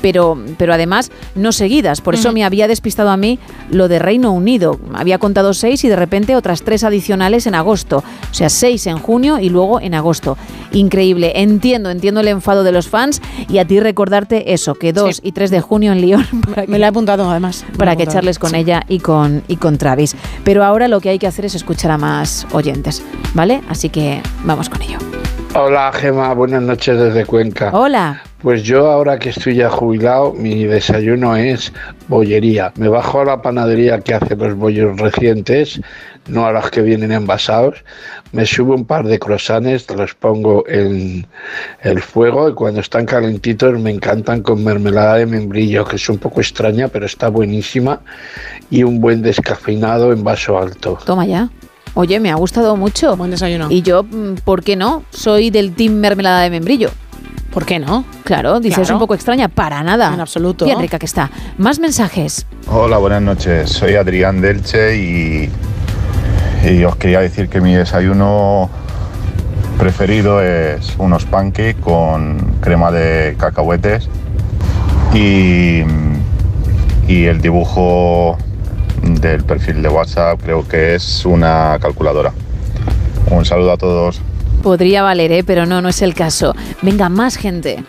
pero, pero además no seguidas. Por eso me había despistado a mí lo de Reino Unido. Había contado seis y de repente otras tres adicionales en agosto. O sea, seis en junio y luego en agosto. Increíble. Entiendo, entiendo el enfado de los fans y a ti recordarte eso, que 2 y 3 de junio en Lyon. Me la he apuntado además. Para que charles con ella y con, y con Travis. Pero ahora lo que hay que hacer es escuchar a más oyentes, ¿vale? Así que vamos con ello. Hola Gema, buenas noches desde Cuenca. Hola. Pues yo ahora que estoy ya jubilado, mi desayuno es bollería. Me bajo a la panadería que hace los bollos recientes, no a los que vienen envasados. Me subo un par de croissants, los pongo en el fuego y cuando están calentitos me encantan con mermelada de membrillo, que es un poco extraña, pero está buenísima. Y un buen descafeinado en vaso alto. Toma ya. Oye, me ha gustado mucho. Buen desayuno. Y yo, mm, ¿por qué no? Soy del team mermelada de membrillo. ¿Por qué no? Claro, dices Claro. un poco extraña, para nada. En absoluto. Bien rica que está. Más mensajes. Hola, buenas noches. Soy Adrián Delche y, y os quería decir que mi desayuno preferido es unos pancakes con crema de cacahuetes y, y el dibujo del perfil de WhatsApp creo que es una calculadora. Un saludo a todos. Podría valer, ¿eh? pero no, no es el caso. Venga, más gente.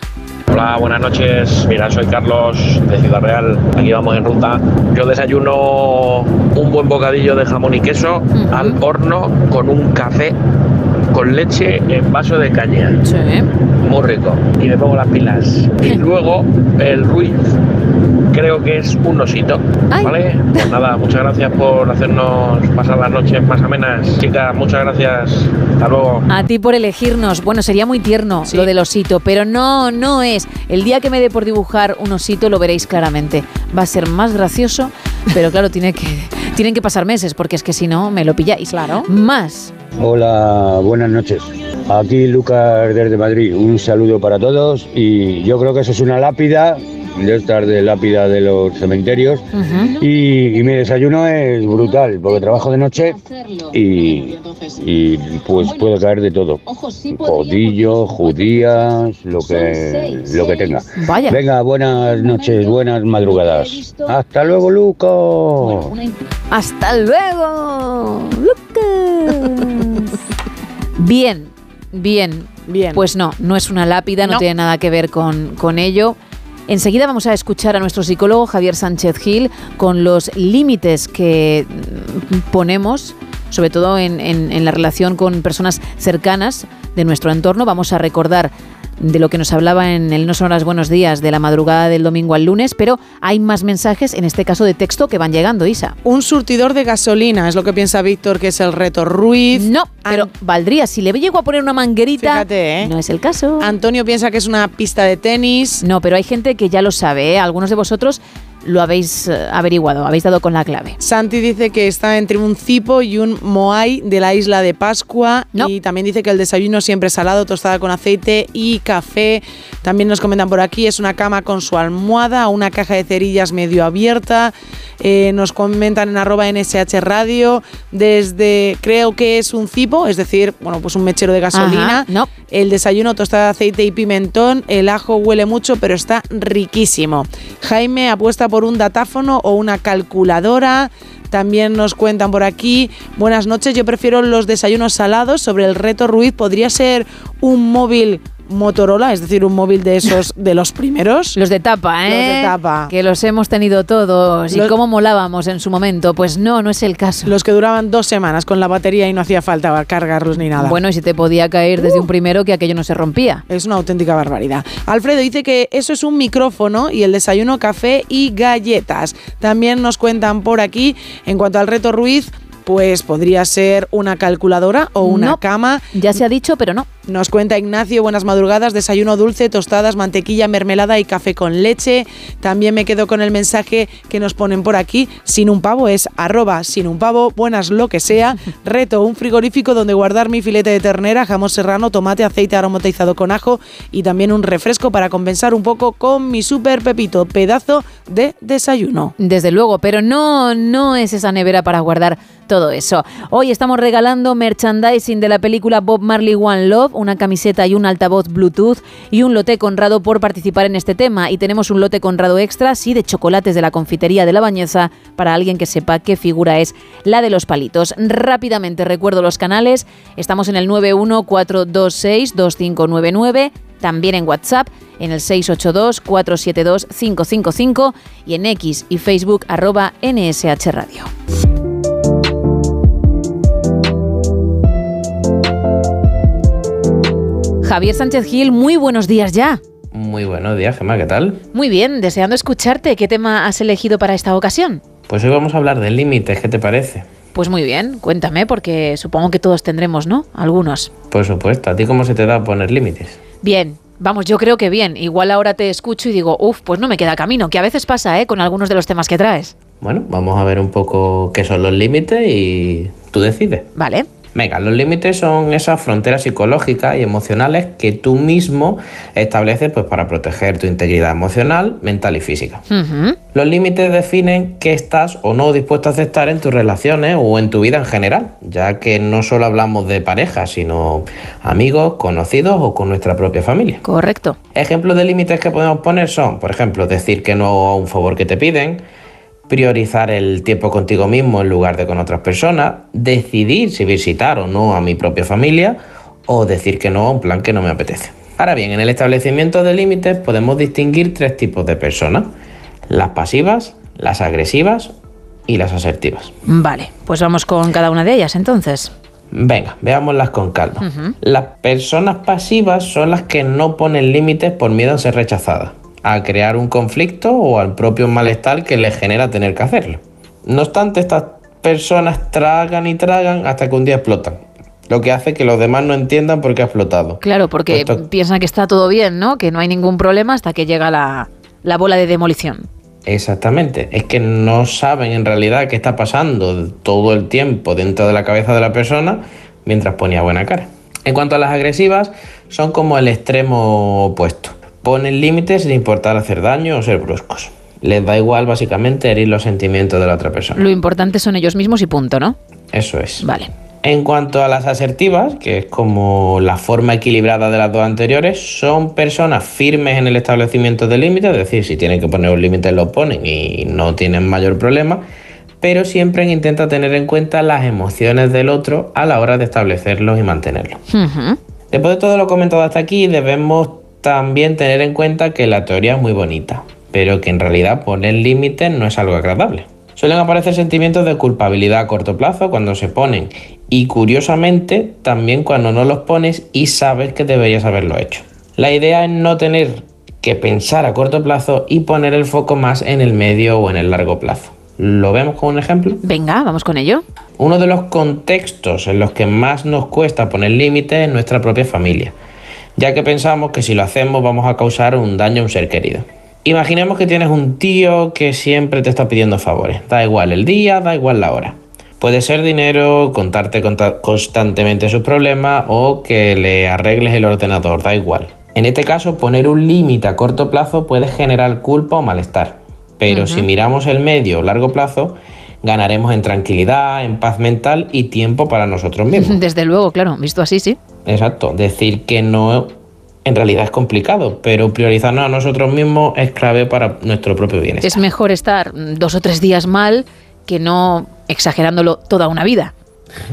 Hola, buenas noches. Mira, soy Carlos de Ciudad Real. Aquí vamos en ruta. Yo desayuno un buen bocadillo de jamón y queso al horno con un café con leche en vaso de caña. Muy rico. Y me pongo las pilas. Y luego el Ruiz creo que es un osito. ¿Vale? Pues nada, muchas gracias por hacernos pasar las noches más amenas. Chicas, muchas gracias. Hasta luego. A ti por elegirnos. Bueno, sería muy tierno lo del osito, pero no, no es. El día que me dé por dibujar un osito lo veréis claramente. Va a ser más gracioso, pero claro, tiene que, tienen que pasar meses, porque es que si no, me lo pilláis. Claro. Más. Hola, buenas noches. Aquí Lucas desde Madrid. Un saludo para todos y yo creo que eso es una lápida de estas de lápida de los cementerios y, y mi desayuno es brutal porque trabajo de noche y, y, pues puede caer de todo. Codillos, judías, lo que, lo que tenga. Vaya. Venga, buenas noches, buenas madrugadas. Hasta luego, Luco. Hasta luego, Lucas. Bien, bien. Bien. Pues no, no es una lápida, no, No. tiene nada que ver con, con ello. Enseguida vamos a escuchar a nuestro psicólogo Javier Sánchez Gil con los límites que ponemos, sobre todo en- en la relación con personas cercanas de nuestro entorno. Vamos a recordar de lo que nos hablaba en el No son horas buenos días de la madrugada del domingo al lunes, pero hay más mensajes, en este caso de texto, que van llegando, Isa. Un surtidor de gasolina, es lo que piensa Víctor, que es el reto Ruiz. No, pero valdría, si le llego a poner una manguerita, Fíjate, ¿eh? no es el caso. Antonio piensa que es una pista de tenis. No, pero hay gente que ya lo sabe, ¿eh? Algunos de vosotros lo habéis eh, averiguado, habéis dado con la clave. Santi dice que está entre un cipo y un moai de la isla de Pascua. Y también dice que el desayuno siempre es salado, tostada con aceite y café. También nos comentan por aquí, es una cama con su almohada, una caja de cerillas medio abierta. Eh, nos comentan en arroba NSH Radio desde, creo que es un cipo, es decir, bueno, pues un mechero de gasolina. Ajá, no. El desayuno, tostada de aceite y pimentón. El ajo huele mucho, pero está riquísimo. Jaime apuesta por un datáfono o una calculadora. También nos cuentan por aquí. Buenas noches, yo prefiero los desayunos salados. Sobre el reto Ruiz, podría ser un móvil Motorola, es decir, un móvil de esos de los primeros. Los de tapa, ¿eh? Los de tapa. Que los hemos tenido todos. Los- ¿Y cómo molábamos en su momento? Pues no, no es el caso. Los que duraban dos semanas con la batería y no hacía falta cargarlos ni nada. Bueno, y si te podía caer desde un primero que aquello no se rompía. Es una auténtica barbaridad. Alfredo dice que eso es un micrófono y el desayuno café y galletas. También nos cuentan por aquí, en cuanto al reto Ruiz, Pues podría ser una calculadora o una No, cama. Ya se ha dicho, pero no. Nos cuenta Ignacio, buenas madrugadas, desayuno dulce, tostadas, mantequilla, mermelada y café con leche. También me quedo con el mensaje que nos ponen por aquí, sin un pavo es arroba sin un pavo, buenas lo que sea. Reto, un frigorífico donde guardar mi filete de ternera, jamón serrano, tomate, aceite aromatizado con ajo y también un refresco para compensar un poco con mi super pepito, pedazo de desayuno. Desde luego, pero no, no es esa nevera para guardar todo eso. Hoy estamos regalando merchandising de la película Bob Marley One Love, una camiseta y un altavoz Bluetooth y un lote conrado por participar en este tema. Y tenemos un lote conrado extra, sí, de chocolates de la confitería de la Bañeza para alguien que sepa qué figura es la de los palitos. Rápidamente recuerdo los canales. Estamos en el 914262599 también en WhatsApp en el 682-472-555 y en X y Facebook arroba NSH Radio. Javier Sánchez Gil, muy buenos días ya. Muy buenos días, Gemma, ¿qué tal? Muy bien, deseando escucharte. ¿Qué tema has elegido para esta ocasión? Pues hoy vamos a hablar de límites, ¿qué te parece? Pues muy bien, cuéntame, porque supongo que todos tendremos, ¿no? Algunos. Por supuesto, ¿a ti cómo se te da poner límites? Bien, vamos, yo creo que bien. Igual ahora te escucho y digo, uff, pues no me queda camino, que a veces pasa, ¿eh? Con algunos de los temas que traes. Bueno, vamos a ver un poco qué son los límites y tú decides. Vale. Venga, los límites son esas fronteras psicológicas y emocionales que tú mismo estableces pues, para proteger tu integridad emocional, mental y física. Los límites definen qué estás o no dispuesto a aceptar en tus relaciones o en tu vida en general, ya que no solo hablamos de pareja, sino amigos, conocidos o con nuestra propia familia. Correcto. Ejemplos de límites que podemos poner son, por ejemplo, decir que no a un favor que te piden, priorizar el tiempo contigo mismo en lugar de con otras personas, decidir si visitar o no a mi propia familia o decir que no a un plan que no me apetece. Ahora bien, en el establecimiento de límites podemos distinguir tres tipos de personas, las pasivas, las agresivas y las asertivas. Vale, pues vamos con cada una de ellas entonces. Venga, veámoslas con calma. Las personas pasivas son las que no ponen límites por miedo a ser rechazadas, a crear un conflicto o al propio malestar que les genera tener que hacerlo. No obstante, estas personas tragan y tragan hasta que un día explotan, lo que hace que los demás no entiendan por qué ha explotado. Claro, porque Puesto- piensan que está todo bien, ¿no? Que no hay ningún problema hasta que llega la, la bola de demolición. Exactamente, es que no saben en realidad qué está pasando todo el tiempo dentro de la cabeza de la persona mientras ponía buena cara. En cuanto a las agresivas, son como el extremo opuesto. Ponen límites sin importar hacer daño o ser bruscos. Les da igual básicamente herir los sentimientos de la otra persona. Lo importante son ellos mismos y punto, ¿no? Eso es. Vale. En cuanto a las asertivas, que es como la forma equilibrada de las dos anteriores, son personas firmes en el establecimiento de límites, es decir, si tienen que poner un límite lo ponen y no tienen mayor problema, pero siempre intenta tener en cuenta las emociones del otro a la hora de establecerlos y mantenerlos. Después de todo lo comentado hasta aquí, debemos también tener en cuenta que la teoría es muy bonita, pero que en realidad poner límites no es algo agradable. Suelen aparecer sentimientos de culpabilidad a corto plazo cuando se ponen y curiosamente también cuando no los pones y sabes que deberías haberlo hecho. La idea es no tener que pensar a corto plazo y poner el foco más en el medio o en el largo plazo. ¿Lo vemos con un ejemplo? Venga, vamos con ello. Uno de los contextos en los que más nos cuesta poner límites es nuestra propia familia, ya que pensamos que si lo hacemos vamos a causar un daño a un ser querido. Imaginemos que tienes un tío que siempre te está pidiendo favores, da igual el día, da igual la hora. Puede ser dinero, contarte conta- constantemente sus problemas o que le arregles el ordenador, da igual. En este caso, poner un límite a corto plazo puede generar culpa o malestar. Pero si miramos el medio o largo plazo, ganaremos en tranquilidad, en paz mental y tiempo para nosotros mismos. Desde luego, claro, visto así, sí. Exacto, decir que no en realidad es complicado, pero priorizarnos a nosotros mismos es clave para nuestro propio bienestar. Es mejor estar dos o tres días mal que no exagerándolo toda una vida.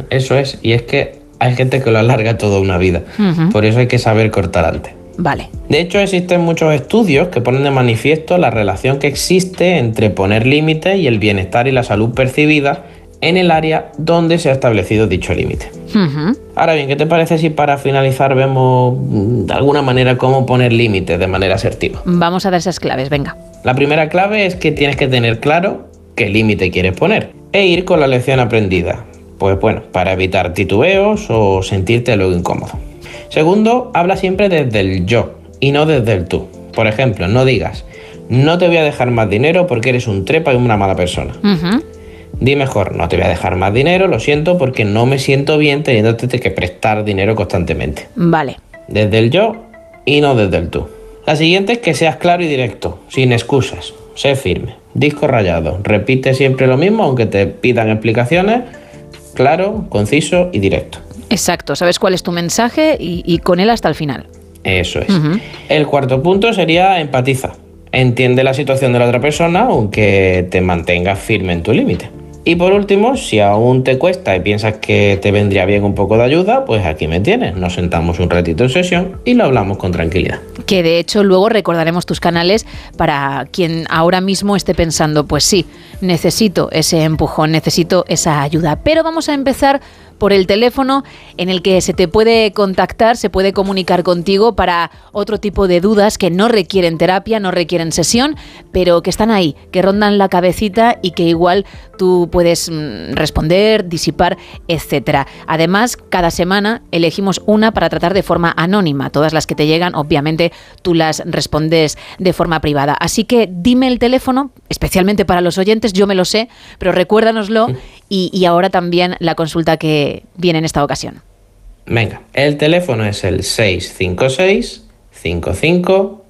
Eso es, y es que hay gente que lo alarga toda una vida. Por eso hay que saber cortar antes. Vale. De hecho, existen muchos estudios que ponen de manifiesto la relación que existe entre poner límites y el bienestar y la salud percibida en el área donde se ha establecido dicho límite. Ahora bien, ¿qué te parece si para finalizar vemos mm, de alguna manera cómo poner límites de manera asertiva? Vamos a dar esas claves, venga. La primera clave es que tienes que tener claro qué límite quieres poner e ir con la lección aprendida. Pues bueno, para evitar titubeos o sentirte luego incómodo. Segundo, habla siempre desde el yo y no desde el tú. Por ejemplo, no digas, no te voy a dejar más dinero porque eres un trepa y una mala persona. Di mejor, no te voy a dejar más dinero, lo siento, porque no me siento bien teniéndote que prestar dinero constantemente. Vale. Desde el yo y no desde el tú. La siguiente es que seas claro y directo, sin excusas. Sé firme. Disco rayado. Repite siempre lo mismo, aunque te pidan explicaciones. Claro, conciso y directo. Exacto, sabes cuál es tu mensaje y, y con él hasta el final. Eso es. El cuarto punto sería empatiza. Entiende la situación de la otra persona, aunque te mantengas firme en tu límite. Y por último, si aún te cuesta y piensas que te vendría bien un poco de ayuda, pues aquí me tienes. Nos sentamos un ratito en sesión y lo hablamos con tranquilidad. Que de hecho luego recordaremos tus canales para quien ahora mismo esté pensando, pues sí, necesito ese empujón, necesito esa ayuda. Pero vamos a empezar por el teléfono en el que se te puede contactar, se puede comunicar contigo para otro tipo de dudas que no requieren terapia, no requieren sesión, pero que están ahí, que rondan la cabecita y que igual tú puedes mm, responder, disipar, etcétera. Además, cada semana elegimos una para tratar de forma anónima. Todas las que te llegan, obviamente, tú las respondes de forma privada. Así que dime el teléfono, especialmente para los oyentes, yo me lo sé, pero recuérdanoslo y, y ahora también la consulta que viene en esta ocasión. Venga, el teléfono es el 656 55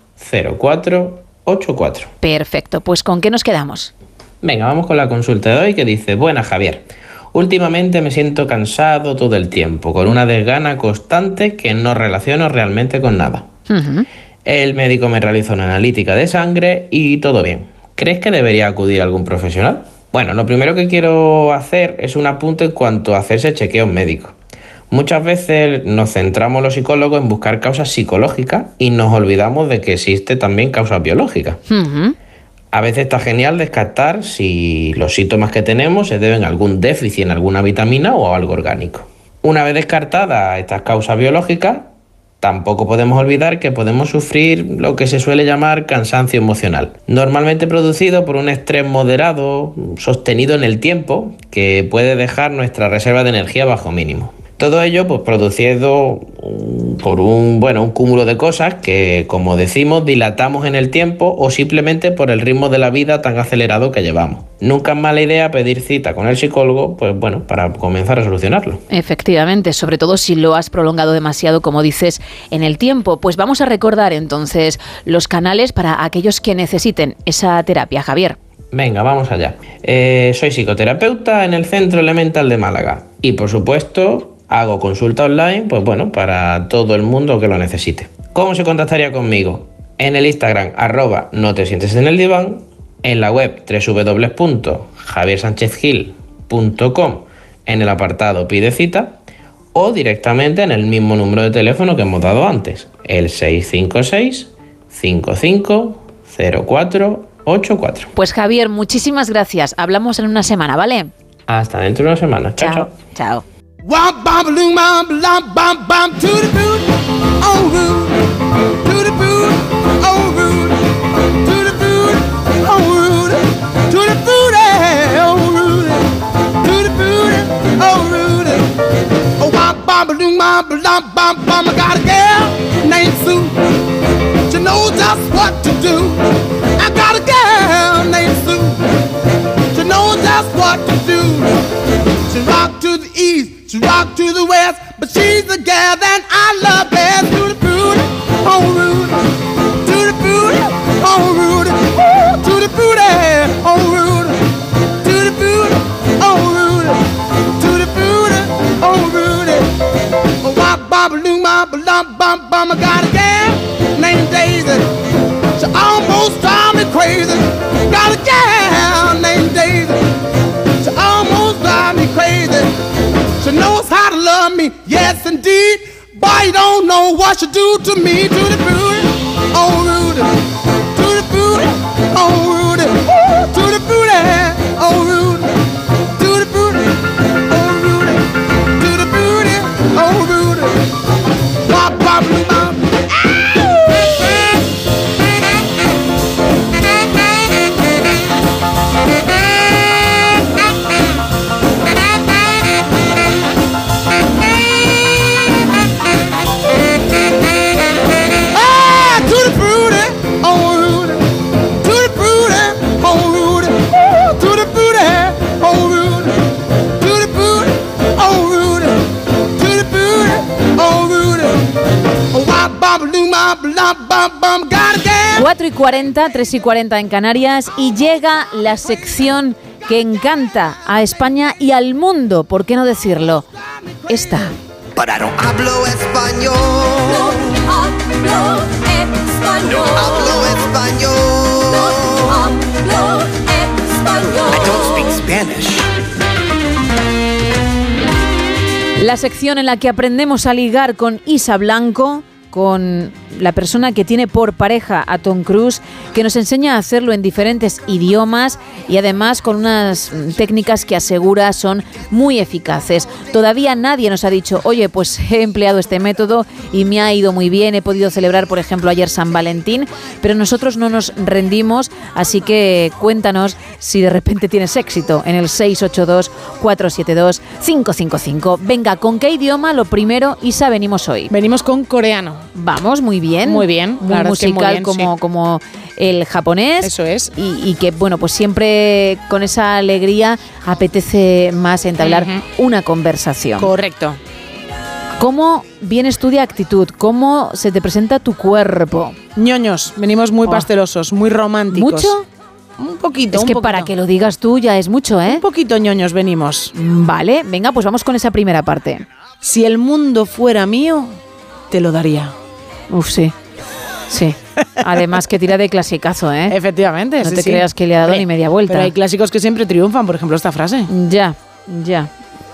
04 84. Perfecto, pues ¿con qué nos quedamos? Venga, vamos con la consulta de hoy que dice, buena Javier, últimamente me siento cansado todo el tiempo, con una desgana constante que no relaciono realmente con nada. El médico me realiza una analítica de sangre y todo bien. ¿Crees que debería acudir a algún profesional? Bueno, lo primero que quiero hacer es un apunte en cuanto a hacerse chequeos médicos. Muchas veces nos centramos los psicólogos en buscar causas psicológicas y nos olvidamos de que existe también causas biológicas. A veces está genial descartar si los síntomas que tenemos se deben a algún déficit en alguna vitamina o a algo orgánico. Una vez descartadas estas causas biológicas, Tampoco podemos olvidar que podemos sufrir lo que se suele llamar cansancio emocional, normalmente producido por un estrés moderado, sostenido en el tiempo, que puede dejar nuestra reserva de energía bajo mínimo. Todo ello pues producido por un, bueno, un cúmulo de cosas que, como decimos, dilatamos en el tiempo o simplemente por el ritmo de la vida tan acelerado que llevamos. Nunca es mala idea pedir cita con el psicólogo, pues bueno, para comenzar a solucionarlo. Efectivamente, sobre todo si lo has prolongado demasiado, como dices, en el tiempo. Pues vamos a recordar entonces los canales para aquellos que necesiten esa terapia, Javier. Venga, vamos allá. Eh, soy psicoterapeuta en el Centro Elemental de Málaga y por supuesto hago consulta online, pues bueno, para todo el mundo que lo necesite. ¿Cómo se contactaría conmigo? En el Instagram, arroba no te sientes en el diván, en la web www.javiersanchezgil.com en el apartado pide cita o directamente en el mismo número de teléfono que hemos dado antes, el 656 55 0484. Pues Javier, muchísimas gracias. Hablamos en una semana, ¿vale? Hasta dentro de una semana. Chao, chao. Chao. Wop bop loom bop lop bop bop to the boot, oh root, to the boot, oh root, to the boot, oh root, to the boot, eh, oh root, to the boot, eh, oh root. Oh wop bop loom bop lop bop bop. I got a girl named Sue. She knows just what to do. I got a girl named Sue. She knows just what to do. She rock to the east. She rock to the west, but she's the gal that I love best. To the oh Rudy, to the oh Rudy, Ooh, to the oh Rudy, to the oh Rudy, to the oh Rudy. Oh, wop, bop, loom, bop, lump, bump, bum. I got a gal named Daisy. She almost drive me crazy. Me, yes indeed. Boy, you don't know what you do to me. To the booty, oh Rudy. To the booty, oh Rudy. 40, 3 y 40 en Canarias y llega la sección que encanta a España y al mundo, ¿por qué no decirlo? Esta. Pero no hablo español. No hablo español. I don't speak Spanish. La sección en la que aprendemos a ligar con Isa Blanco, con la persona que tiene por pareja a Tom Cruise, que nos enseña a hacerlo en diferentes idiomas y además con unas mm, técnicas que asegura son muy eficaces. Todavía nadie nos ha dicho, oye, pues he empleado este método y me ha ido muy bien, he podido celebrar, por ejemplo, ayer San Valentín, pero nosotros no nos rendimos, así que cuéntanos si de repente tienes éxito en el 682-472-555. Venga, ¿con qué idioma? Lo primero, Isa, venimos hoy. Venimos con coreano. Vamos, muy bien. Muy bien, Muy muy musical bien, como, sí. como el japonés. Eso es. Y, y que, bueno, pues siempre con esa alegría apetece más entablar una conversación. Correcto. ¿Cómo vienes tú de actitud? ¿Cómo se te presenta tu cuerpo? ñoños, venimos muy Oh. pastelosos, muy románticos. ¿Mucho? Un poquito. Es un que poquito. para que lo digas tú ya es mucho, ¿eh? Un poquito ñoños venimos. Vale, venga, pues vamos con esa primera parte. Si el mundo fuera mío, te lo daría. Uf, sí. Sí. Además que tira de clasicazo, ¿eh? Efectivamente. No sí, te sí. creas que le ha dado ni media vuelta. Pero hay clásicos que siempre triunfan, por ejemplo, esta frase. Ya, ya.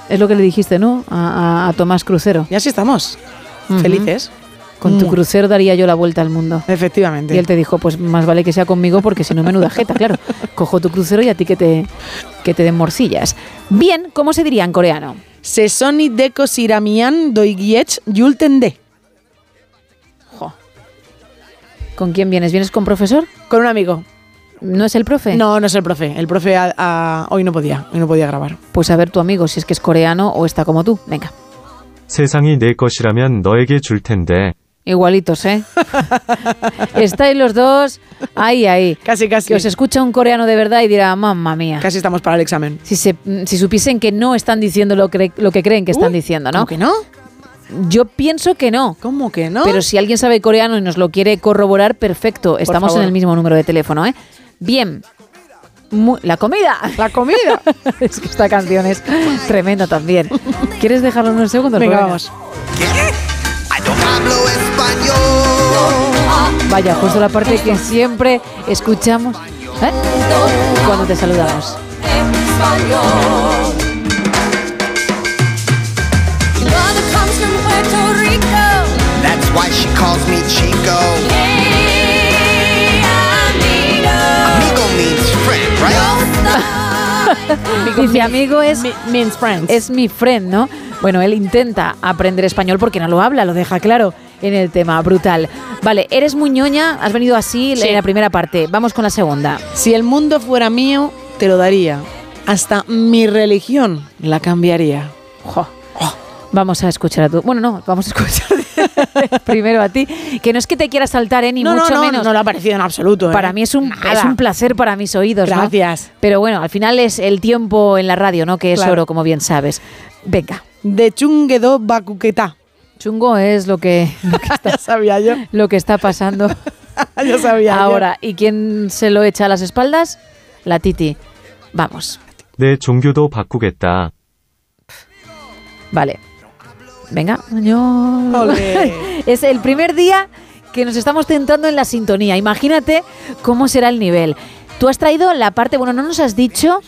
Es lo que le dijiste, ¿no? A, a- a Tomás Crucero. Y así estamos. Felices. Con tu Mm. crucero daría yo la vuelta al mundo. Efectivamente. Y él te dijo, pues más vale que sea conmigo porque si no menuda jeta, claro. Cojo tu crucero y a ti que te, que te den morcillas. Bien, ¿cómo se diría en coreano? Sesoni deko siramian doigiech yultende. ¿Con quién vienes? ¿Vienes con profesor? Con un amigo. ¿No es el profe? No, no es el profe. El profe a- a- hoy no podía. Hoy no podía grabar. Pues a ver tu amigo si es que es coreano o está como tú. Venga. 세상이 내 것이라면 너에게 줄 텐데. Igualitos, ¿eh? Estáis los dos ahí, ahí. Casi, casi. Que os escucha un coreano de verdad y dirá, mamma mía. Casi estamos para el examen. Si, se, si supiesen que no están diciendo lo, que- lo que creen que están diciendo, ¿no? ¿Cómo que no? Yo pienso que no. ¿Cómo que no? Pero si alguien sabe coreano y nos lo quiere corroborar, perfecto. Estamos en el mismo número de teléfono, ¿eh? Bien. Mu- la comida. La comida. es que esta canción es tremenda también. ¿Quieres dejarlo unos segundos? Venga, vamos. Español. Vaya, justo la parte que siempre escuchamos ¿eh? cuando te saludamos. Why she calls me Chico. Amigo means friend, right? Dice, amigo es, means friends. es mi friend, ¿no? Bueno, él intenta aprender español porque no lo habla, lo deja claro en el tema, brutal. Vale, eres muy ñoña, has venido así Sí. en la primera parte. Vamos con la segunda. Si el mundo fuera mío, te lo daría. Hasta mi religión la cambiaría. Jo. Vamos a escuchar a tu. Bueno, no, vamos a escuchar primero a ti. Que no es que te quiera saltar, ¿eh? Ni no, mucho no, no, menos. no le ha parecido en absoluto. ¿eh? Para mí es un, Nada. es un placer para mis oídos, ¿no? Gracias. Pero bueno, al final es el tiempo en la radio, ¿no? Que es Claro. oro, como bien sabes. Venga. De chunguedo bacuqueta. Chungo es lo que, lo que, está, Ya sabía yo. lo que está pasando Ya sabía yo. ahora. ¿Y quién se lo echa a las espaldas? La Titi. Vamos. 내 종교도 바꾸겠다. Vale. Venga. Yo... Es el primer día que nos estamos tentando en la sintonía. Imagínate cómo será el nivel. Tú has traído la parte, bueno, no nos has dicho,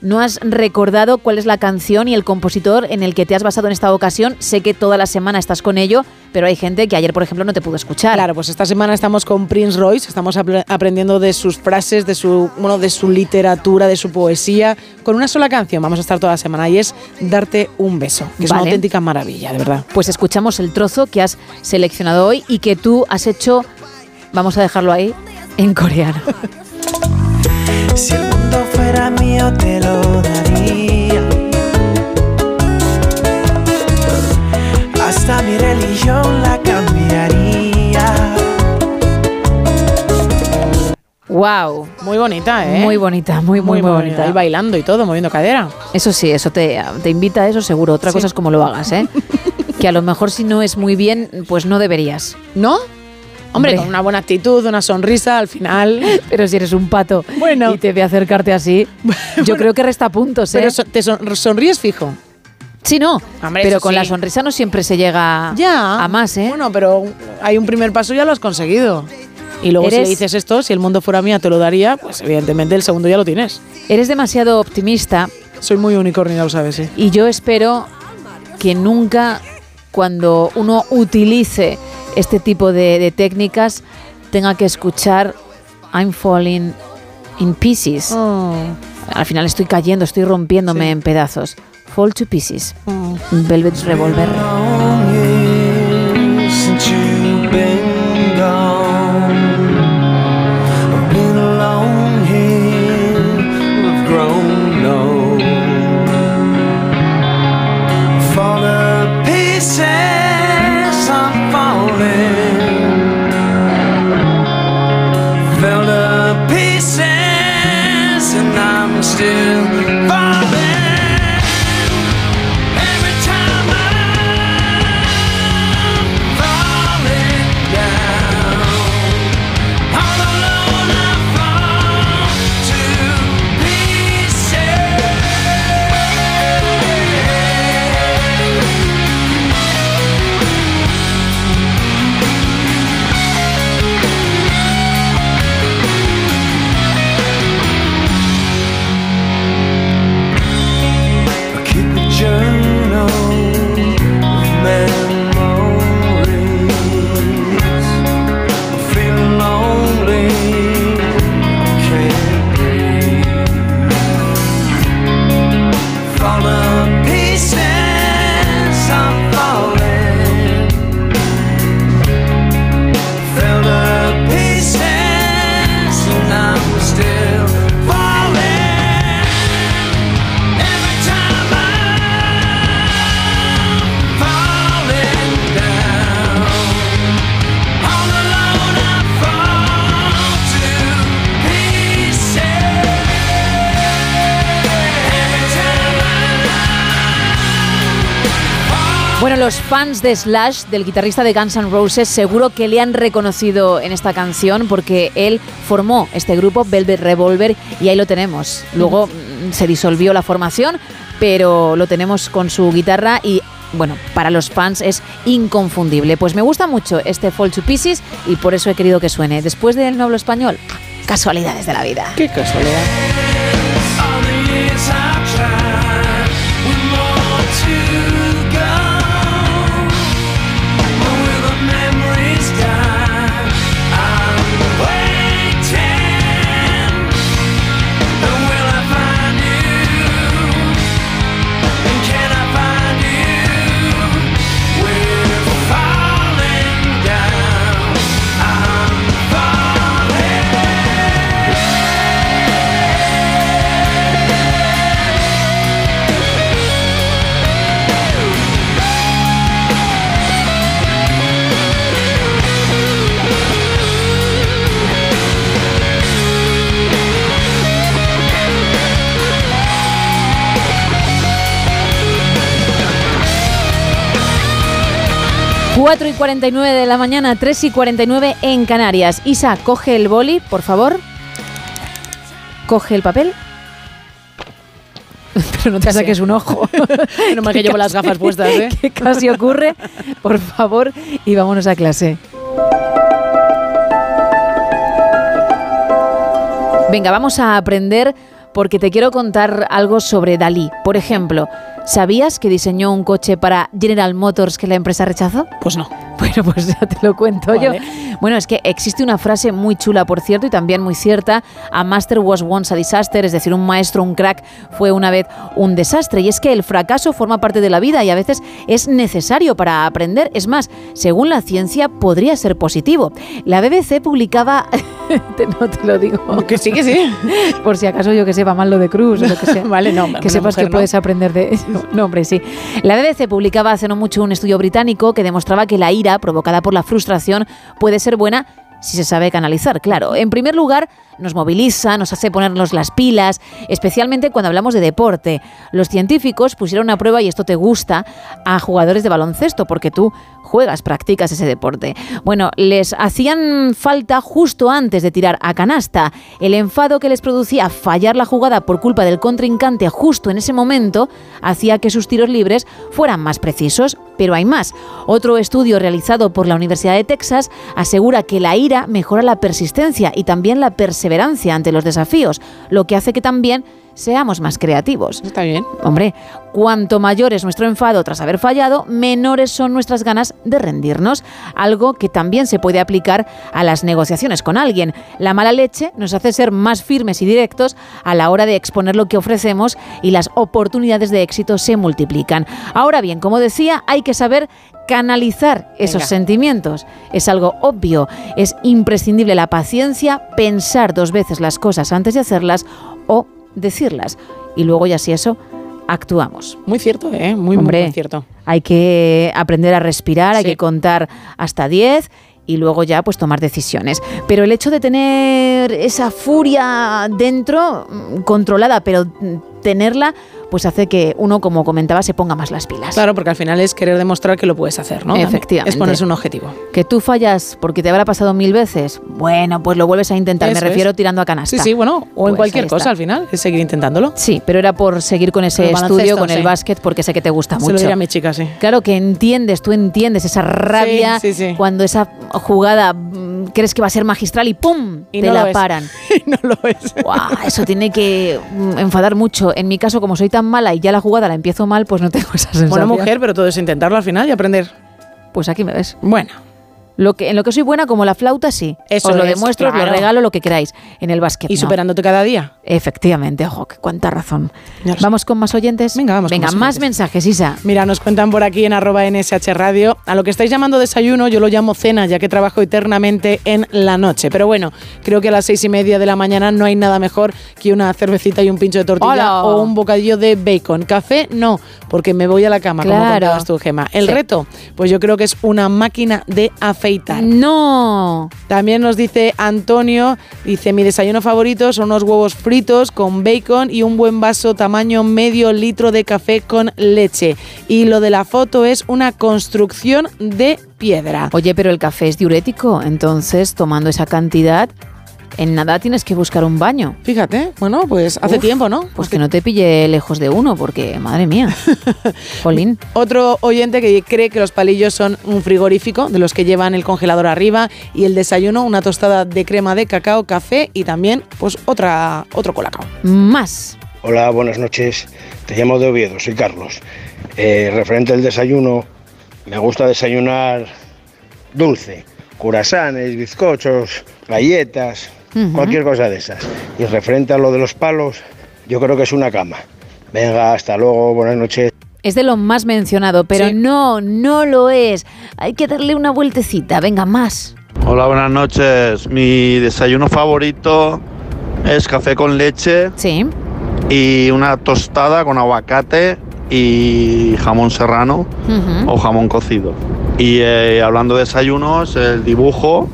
no has recordado cuál es la canción y el compositor en el que te has basado en esta ocasión. Sé que toda la semana estás con ello, pero hay gente que ayer, por ejemplo, no te pudo escuchar. Claro, pues esta semana estamos con Prince Royce, estamos apre- aprendiendo de sus frases, de su, bueno, de su literatura, de su poesía, con una sola canción. Vamos a estar toda la semana y es Darte un beso, que es una auténtica maravilla, de verdad. Pues escuchamos el trozo que has seleccionado hoy y que tú has hecho, vamos a dejarlo ahí, en coreano. Si el mundo fuera mío, te lo daría. Hasta mi religión la cambiaría. ¡Wow! Muy bonita, ¿eh? Muy bonita, muy, muy, muy, bonita. Y bailando y todo, moviendo cadera. Eso sí, eso te, te invita a eso seguro. Otra Sí. cosa es cómo lo hagas, ¿eh? que a lo mejor si no es muy bien, pues no deberías. ¿No? Hombre, con una buena actitud, una sonrisa, al final. Pero si eres un pato Bueno. y te ve acercarte así, yo creo que resta puntos, ¿eh? Pero so- te son- sonríes fijo. sí, no. Hombre, pero con la sonrisa no siempre se llega Ya. a más, ¿eh? Bueno, pero hay un primer paso y ya lo has conseguido. Y luego si le dices esto, si el mundo fuera mía te lo daría, pues evidentemente el segundo ya lo tienes. Eres demasiado optimista Soy muy unicornio, ya lo sabes, sí. y yo espero que nunca cuando uno utilice este tipo de, de técnicas tenga que escuchar I'm falling in pieces. Oh. Al final estoy cayendo, estoy rompiéndome en pedazos. Fall to pieces. Velvet Revolver. Los fans de Slash, del guitarrista de Guns N' Roses, seguro que le han reconocido en esta canción porque él formó este grupo, Velvet Revolver, y ahí lo tenemos. Luego mm, se disolvió la formación, pero lo tenemos con su guitarra y bueno, para los fans es inconfundible. Pues me gusta mucho este Fall to Pieces y por eso he querido que suene. Después del no hablo español, casualidades de la vida. Qué casualidad. 4 y 49 de la mañana, 3 y 49 en Canarias. Isa, coge el boli, por favor. Coge el papel. Pero no te saques un ojo. no más que llevo las gafas puestas, ¿eh? casi ocurre. Por favor, y vámonos a clase. Venga, vamos a aprender porque te quiero contar algo sobre Dalí. Por ejemplo, ¿sabías que diseñó un coche para General Motors que la empresa rechazó? Pues no. Bueno, pues ya te lo cuento Vale. yo. Bueno, es que existe una frase muy chula, por cierto, y también muy cierta. A master was once a disaster, es decir, un maestro, un crack, fue una vez un desastre. Y es que el fracaso forma parte de la vida y a veces es necesario para aprender. Es más, según la ciencia, podría ser positivo. La BBC publicaba... te- no te lo digo. Que sí, que sí. Por si acaso yo que sepa mal lo de Cruz o lo que sea. Vale, no, Que sepas que no. puedes aprender de. No, hombre, sí. La BBC publicaba hace no mucho un estudio británico que demostraba que la ira provocada por la frustración puede ser buena si se sabe canalizar, claro. En primer lugar, nos moviliza, nos hace ponernos las pilas, especialmente cuando hablamos de deporte. Los científicos pusieron a prueba, y esto te gusta, a jugadores de baloncesto, porque tú juegas, practicas ese deporte. Bueno, les hacían falta justo antes de tirar a canasta. El enfado que les producía fallar la jugada por culpa del contrincante justo en ese momento hacía que sus tiros libres fueran más precisos. Pero hay más. Otro estudio realizado por la Universidad de Texas asegura que la ira mejora la persistencia y también la perseverancia ante los desafíos, lo que hace que también seamos más creativos. Está bien. Hombre, cuanto mayor es nuestro enfado tras haber fallado, menores son nuestras ganas de rendirnos, algo que también se puede aplicar a las negociaciones con alguien. La mala leche nos hace ser más firmes y directos a la hora de exponer lo que ofrecemos y las oportunidades de éxito se multiplican. Ahora bien, como decía, hay que saber canalizar esos Venga. sentimientos. Es algo obvio, es imprescindible la paciencia, pensar dos veces las cosas antes de hacerlas o decirlas. Y luego ya si eso, actuamos. Muy cierto, ¿eh? Muy, Hombre, muy cierto. Hay que aprender a respirar, hay que contar hasta 10 y luego ya pues tomar decisiones. Pero el hecho de tener esa furia dentro, mm, controlada, pero tenerla, pues hace que uno, como comentaba, se ponga más las pilas. Claro, porque al final es querer demostrar que lo puedes hacer, ¿no? Efectivamente. Es ponerse un objetivo. Que tú fallas porque te habrá pasado mil veces, bueno, pues lo vuelves a intentar, Eso me refiero es. tirando a canasta. Sí, sí, bueno, o en Pues cualquier cosa al final, es seguir intentándolo. Sí, pero era por seguir con ese estudio, con el básquet, porque sé que te gusta Se mucho. lo diré a mi chica, sí. Claro que entiendes, tú entiendes esa rabia Sí, sí, sí. cuando esa jugada mm, crees que va a ser magistral y ¡pum! Y te no la paran. Y no lo es. Eso tiene que mm, enfadar mucho. En mi caso, como soy tan mala y ya la jugada la empiezo mal, pues no tengo esa sensación. Buena mujer, pero todo es intentarlo al final y aprender. Pues aquí me ves. Bueno. Lo que, en lo que soy buena, como la flauta, sí. Eso os lo es, demuestro, os lo regalo, lo que queráis. En el básquet. Y no. superándote cada día. Efectivamente, ojo, que cuánta razón. Vamos con más oyentes. Venga, vamos con Venga, más más, oyentes. mensajes, Isa. Mira, nos cuentan por aquí en arroba NSH Radio. A lo que estáis llamando desayuno, yo lo llamo cena, ya que trabajo eternamente en la noche. Pero bueno, creo que a las seis y media de la mañana no hay nada mejor que una cervecita y un pincho de tortilla o un bocadillo de bacon. Café, no, porque me voy a la cama, como Claro. contabas tú, Gema. El Sí. reto, pues yo creo que es una máquina de afeitar. No. También nos dice Antonio, dice, mi desayuno favorito son unos huevos fritos con bacon y un buen vaso tamaño medio litro de café con leche. Y lo de la foto es una construcción de piedra. Oye, pero el café es diurético, entonces tomando esa cantidad, en nada tienes que buscar un baño. Fíjate, bueno, pues hace Uf, tiempo, ¿no? Pues que no te pille lejos de uno, porque madre mía. Jolín. Otro oyente que cree que los palillos son un frigorífico, de los que llevan el congelador arriba, y el desayuno, una tostada de crema de cacao, café y también, pues, otra, otro colacao. Más. Hola, buenas noches. Te llamo de Oviedo, soy Carlos. Eh, referente al desayuno, me gusta desayunar dulce, curasanes, bizcochos, galletas, Cualquier cosa de esas. Y referente a lo de los palos, yo creo que es una cama. Venga, hasta luego, buenas noches. Es de lo más mencionado, pero Sí. no, no lo es. Hay que darle una vueltecita. Venga, más. Hola, buenas noches. Mi desayuno favorito es café con leche Sí. y una tostada con aguacate y jamón serrano o jamón cocido. Y eh, hablando de desayunos, el dibujo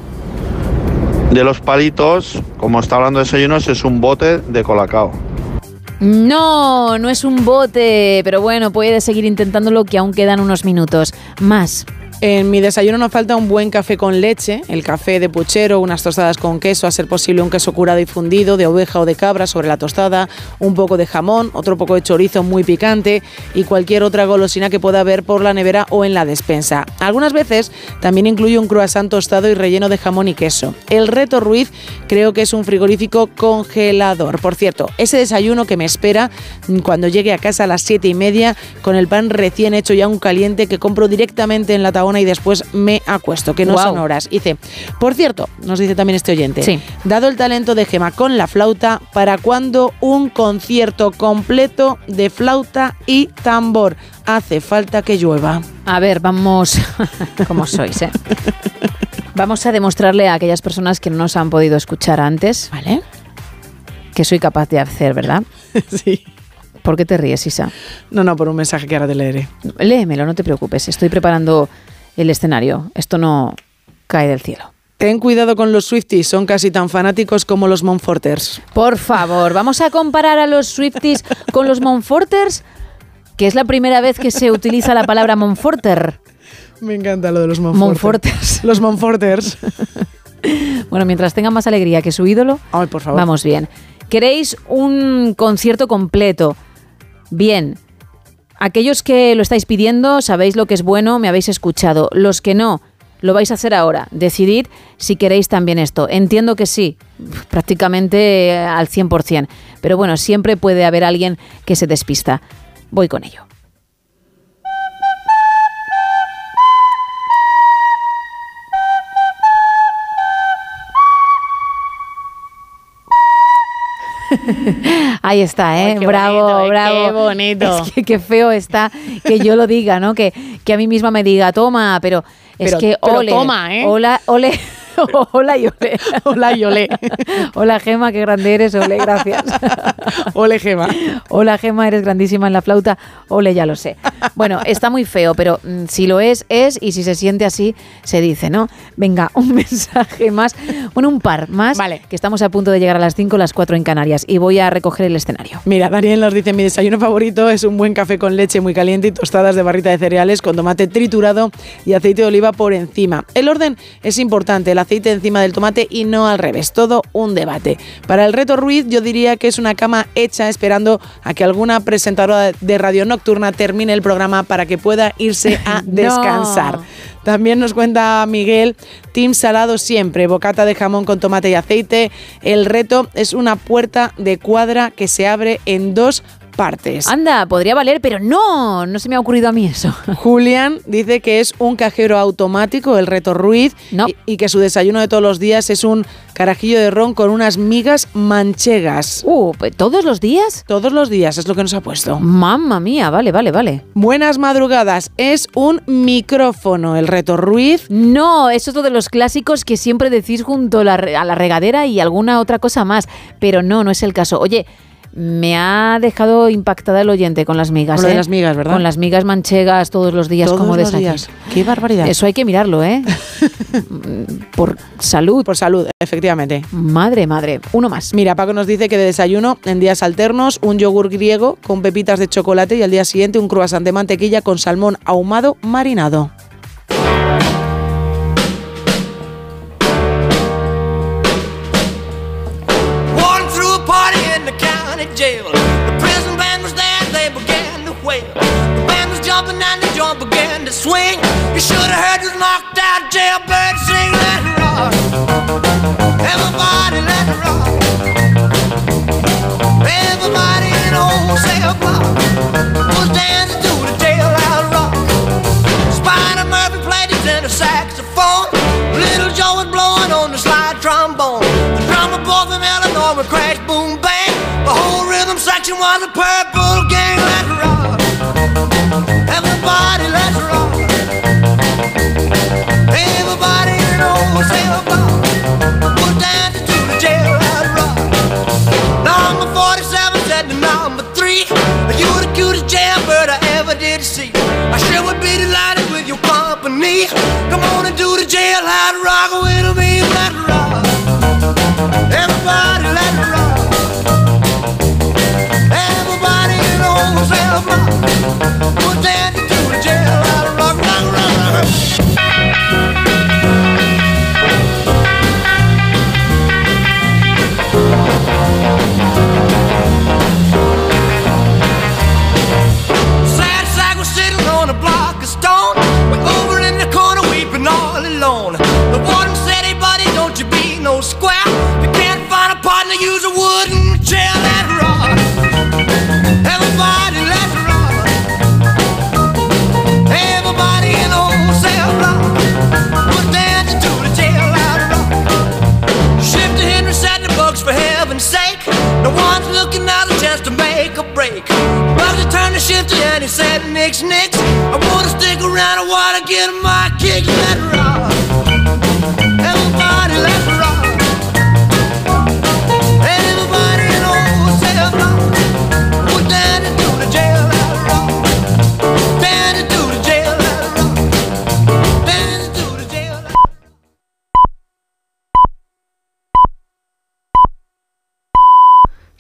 de los palitos, como está hablando de desayunos, es un bote de colacao. No, no es un bote, pero bueno, puedes seguir intentándolo que aún quedan unos minutos. Más. En mi desayuno nos falta un buen café con leche, el café de puchero, unas tostadas con queso, a ser posible un queso curado y fundido de oveja o de cabra sobre la tostada, un poco de jamón, otro poco de chorizo muy picante y cualquier otra golosina que pueda haber por la nevera o en la despensa. Algunas veces también incluye un croissant tostado y relleno de jamón y queso. El reto Ruiz creo que es un frigorífico congelador. Por cierto, ese desayuno que me espera cuando llegue a casa a las siete y media con el pan recién hecho y aún caliente que compro directamente en la y después me acuesto, que no son horas. Dice, por cierto, nos dice también este oyente, Sí. dado el talento de Gema con la flauta, ¿para cuándo un concierto completo de flauta y tambor? Hace falta que llueva. A ver, vamos. como sois, ¿eh? Vamos a demostrarle a aquellas personas que no nos han podido escuchar antes. ¿Vale? Que soy capaz de hacer, ¿verdad? sí. ¿Por qué te ríes, Isa? No, no, por un mensaje que ahora te leeré. Léemelo, no te preocupes. Estoy preparando el escenario. Esto no cae del cielo. Ten cuidado con los Swifties, son casi tan fanáticos como los Monforters. Por favor, vamos a comparar a los Swifties con los Monforters, que es la primera vez que se utiliza la palabra Monforter. Me encanta lo de los Monforters. Los Monforters. Bueno, mientras tengan más alegría que su ídolo, Ay, por favor. vamos bien. ¿Queréis un concierto completo? Bien. Aquellos que lo estáis pidiendo, sabéis lo que es bueno, me habéis escuchado. Los que no, lo vais a hacer ahora. Decidid si queréis también esto. Entiendo que sí, prácticamente eh, al 100%. Pero bueno, siempre puede haber alguien que se despista. Voy con ello. Ahí está, ¿eh? Ay, qué bravo, bonito, bravo. qué bonito. Es que qué feo está que yo lo diga, ¿no? Que, que a mí misma me diga, toma, pero es que pero ole. toma, ¿eh? Hola, ole. Hola y ole. Hola y ole. Hola Gema, qué grande eres, ole, gracias. Ole, Gema. Hola Gema, eres grandísima en la flauta. Ole, ya lo sé. Bueno, está muy feo, pero mm, si lo es, es, y si se siente así, se dice, ¿no? Venga, un mensaje más, bueno, un par más, vale. que estamos a punto de llegar a las 5, las 4 en Canarias, y voy a recoger el escenario. Mira, Daniel nos dice, mi desayuno favorito es un buen café con leche muy caliente y tostadas de barrita de cereales con tomate triturado y aceite de oliva por encima. El orden es importante, el aceite encima del tomate y no al revés, todo un debate. Para el reto Ruiz yo diría que es una cama hecha esperando a que alguna presentadora de radio nocturna termine el programa para que pueda irse a No. descansar. También nos cuenta Miguel, Team Salado siempre, bocata de jamón con tomate y aceite. El reto es una puerta de cuadra que se abre en dos partes. Anda, podría valer, pero no, no se me ha ocurrido a mí eso. Julián dice que es un cajero automático, el reto Ruiz, y, y que su desayuno de todos los días es un carajillo de ron con unas migas manchegas. Uh, ¿todos los días? Todos los días, es lo que nos ha puesto. Mamma mía, vale, vale, vale. Buenas madrugadas, es un micrófono, el reto Ruiz. No, es uno de los clásicos que siempre decís junto a la, re- a la regadera y alguna otra cosa más, pero no, no es el caso. Oye, me ha dejado impactada el oyente con las migas. Con lo de ¿eh? las migas, ¿verdad? Con las migas manchegas todos los días Todos como los días. Qué barbaridad. Eso hay que mirarlo, ¿eh? Por salud. Por salud, efectivamente. Madre, madre. Uno más. Mira, Paco nos dice que de desayuno, en días alternos, un yogur griego con pepitas de chocolate y al día siguiente un croissant de mantequilla con salmón ahumado marinado. Began. The band was jumping and the joint began to swing. You should have heard this knocked out jailbird sing, let it rock. Everybody let it rock. Everybody in old cell block was dancing to the jailhouse rock. Spider Murphy played his tenor saxophone. Company Come on and do the jailhouse rock with me Let's rock Everybody let's rock Everybody in old cell block Was dancing to the jailhouse rock Rock, rock, rock No one's looking out a chance to make a break. Bugsy turned to Shifty and he said, Nix, Nix, I wanna stick around, I wanna get my kick. Let's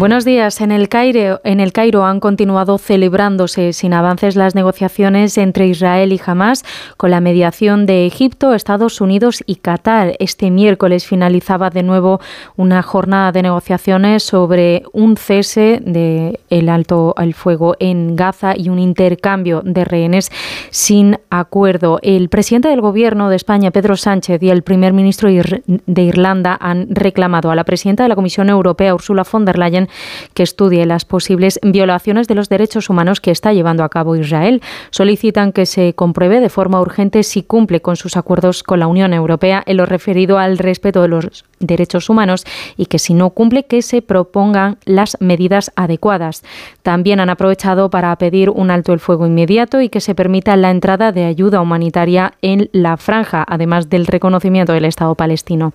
Buenos días. En el, Cairo, el han continuado celebrándose sin avances las negociaciones entre Israel y Hamas con la mediación de Egipto, Estados Unidos y Qatar. Este miércoles finalizaba de nuevo una jornada de negociaciones sobre un cese de el alto al fuego en Gaza y un intercambio de rehenes sin acuerdo. El presidente del gobierno de España, Pedro Sánchez, y el primer ministro de Irlanda han reclamado a la presidenta de la Comisión Europea, Ursula von der Leyen, que estudie las posibles violaciones de los derechos humanos que está llevando a cabo Israel. Solicitan que se compruebe de forma urgente si cumple con sus acuerdos con la Unión Europea en lo referido al respeto de los derechos humanos y que si no cumple que se propongan las medidas adecuadas. También han aprovechado para pedir un alto el fuego inmediato y que se permita la entrada de ayuda humanitaria en la franja, además del reconocimiento del Estado palestino.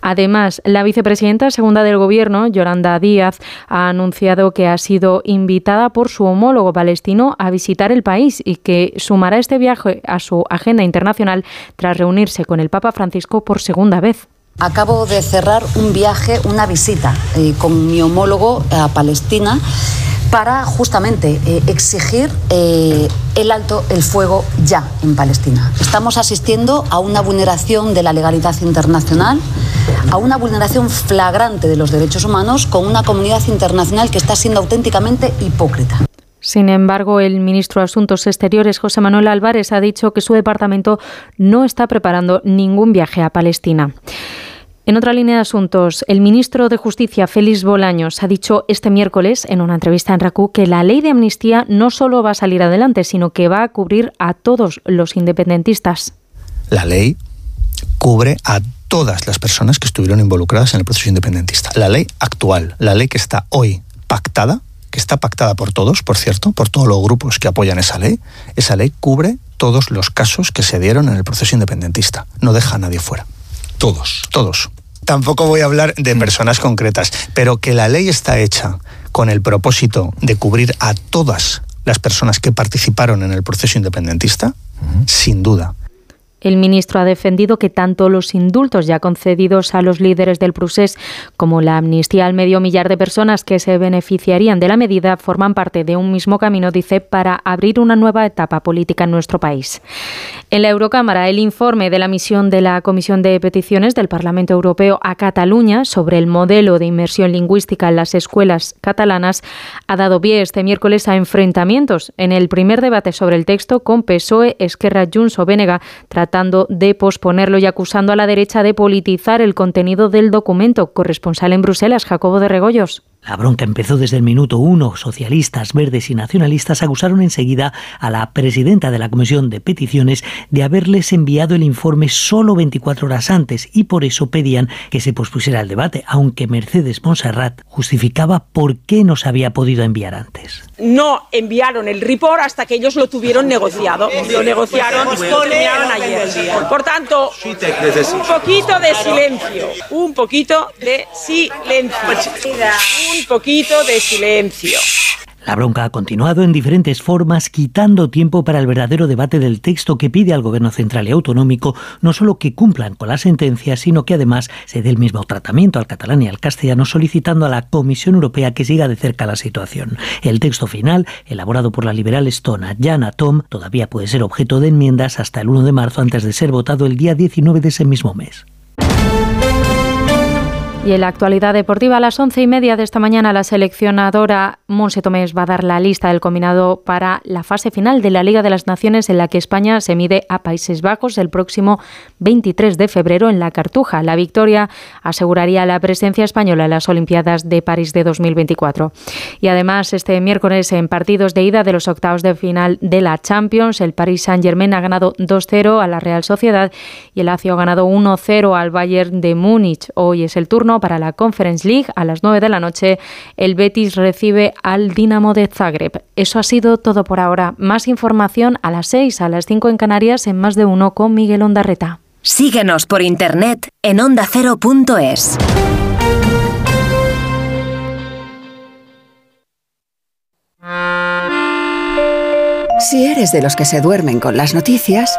Además, la vicepresidenta segunda del Gobierno, Yolanda Díaz, ha anunciado que ha sido invitada por su homólogo palestino a visitar el país y que sumará este viaje a su agenda internacional tras reunirse con el Papa Francisco por segunda vez. Acabo de cerrar un viaje, una visita eh, con mi homólogo a Palestina para justamente eh, exigir eh, el alto el fuego ya en Palestina. Estamos asistiendo a una vulneración de la legalidad internacional, a una vulneración flagrante de los derechos humanos con una comunidad internacional que está siendo auténticamente hipócrita. Sin embargo, el ministro de Asuntos Exteriores, José Manuel Álvarez, ha dicho que su departamento no está preparando ningún viaje a Palestina. En otra línea de asuntos, el ministro de Justicia, Félix Bolaños, ha dicho este miércoles en una entrevista en RACU que la ley de amnistía no solo va a salir adelante, sino que va a cubrir a todos los independentistas. La ley cubre a todas las personas que estuvieron involucradas en el proceso independentista. La ley actual, la ley que está hoy pactada, que está pactada por todos, por cierto, por todos los grupos que apoyan esa ley, esa ley cubre todos los casos que se dieron en el proceso independentista. No deja a nadie fuera. Todos. Todos. Tampoco voy a hablar de personas concretas, pero que la ley está hecha con el propósito de cubrir a todas las personas que participaron en el proceso independentista, sin duda. El ministro ha defendido que tanto los indultos ya concedidos a los líderes del procés como la amnistía al medio millar de personas que se beneficiarían de la medida forman parte de un mismo camino, dice, para abrir una nueva etapa política en nuestro país. En la Eurocámara, el informe de la misión de la Comisión de Peticiones del Parlamento Europeo a Cataluña sobre el modelo de inmersión lingüística en las escuelas catalanas ha dado pie este miércoles a enfrentamientos en el primer debate sobre el texto con PSOE, Esquerra, Junts o Bénega, tratando de posponerlo y acusando a la derecha de politizar el contenido del documento. Corresponsal en Bruselas, Jacobo de Regoyos. La bronca empezó desde el minuto uno. Socialistas, verdes y nacionalistas acusaron enseguida a la presidenta de la Comisión de Peticiones de haberles enviado el informe solo 24 horas antes y por eso pedían que se pospusiera el debate, aunque Mercedes Monserrat justificaba por qué no se había podido enviar antes. No enviaron el report hasta que ellos lo tuvieron negociado. Lo negociaron, lo ayer. Por tanto, un poquito de silencio. Un poquito de silencio un poquito de silencio. La bronca ha continuado en diferentes formas, quitando tiempo para el verdadero debate del texto que pide al Gobierno central y autonómico no solo que cumplan con la sentencia, sino que además se dé el mismo tratamiento al catalán y al castellano, solicitando a la Comisión Europea que siga de cerca la situación. El texto final, elaborado por la liberal estona Jana Tom, todavía puede ser objeto de enmiendas hasta el 1 de marzo antes de ser votado el día 19 de ese mismo mes. Y en la actualidad deportiva, a las once y media de esta mañana, la seleccionadora Monse Tomés va a dar la lista del combinado para la fase final de la Liga de las Naciones, en la que España se mide a Países Bajos el próximo 23 de febrero en la Cartuja. La victoria aseguraría la presencia española en las Olimpiadas de París de 2024. Y además, este miércoles, en partidos de ida de los octavos de final de la Champions, el Paris Saint-Germain ha ganado 2-0 a la Real Sociedad y el Lazio ha ganado 1-0 al Bayern de Múnich. Hoy es el turno para la Conference League. A las 9 de la noche, el Betis recibe al Dinamo de Zagreb. Eso ha sido todo por ahora. Más información a las 6, a las 5 en Canarias, en más de uno con Miguel Ondarreta. Síguenos por internet en ondacero.es. Si eres de los que se duermen con las noticias,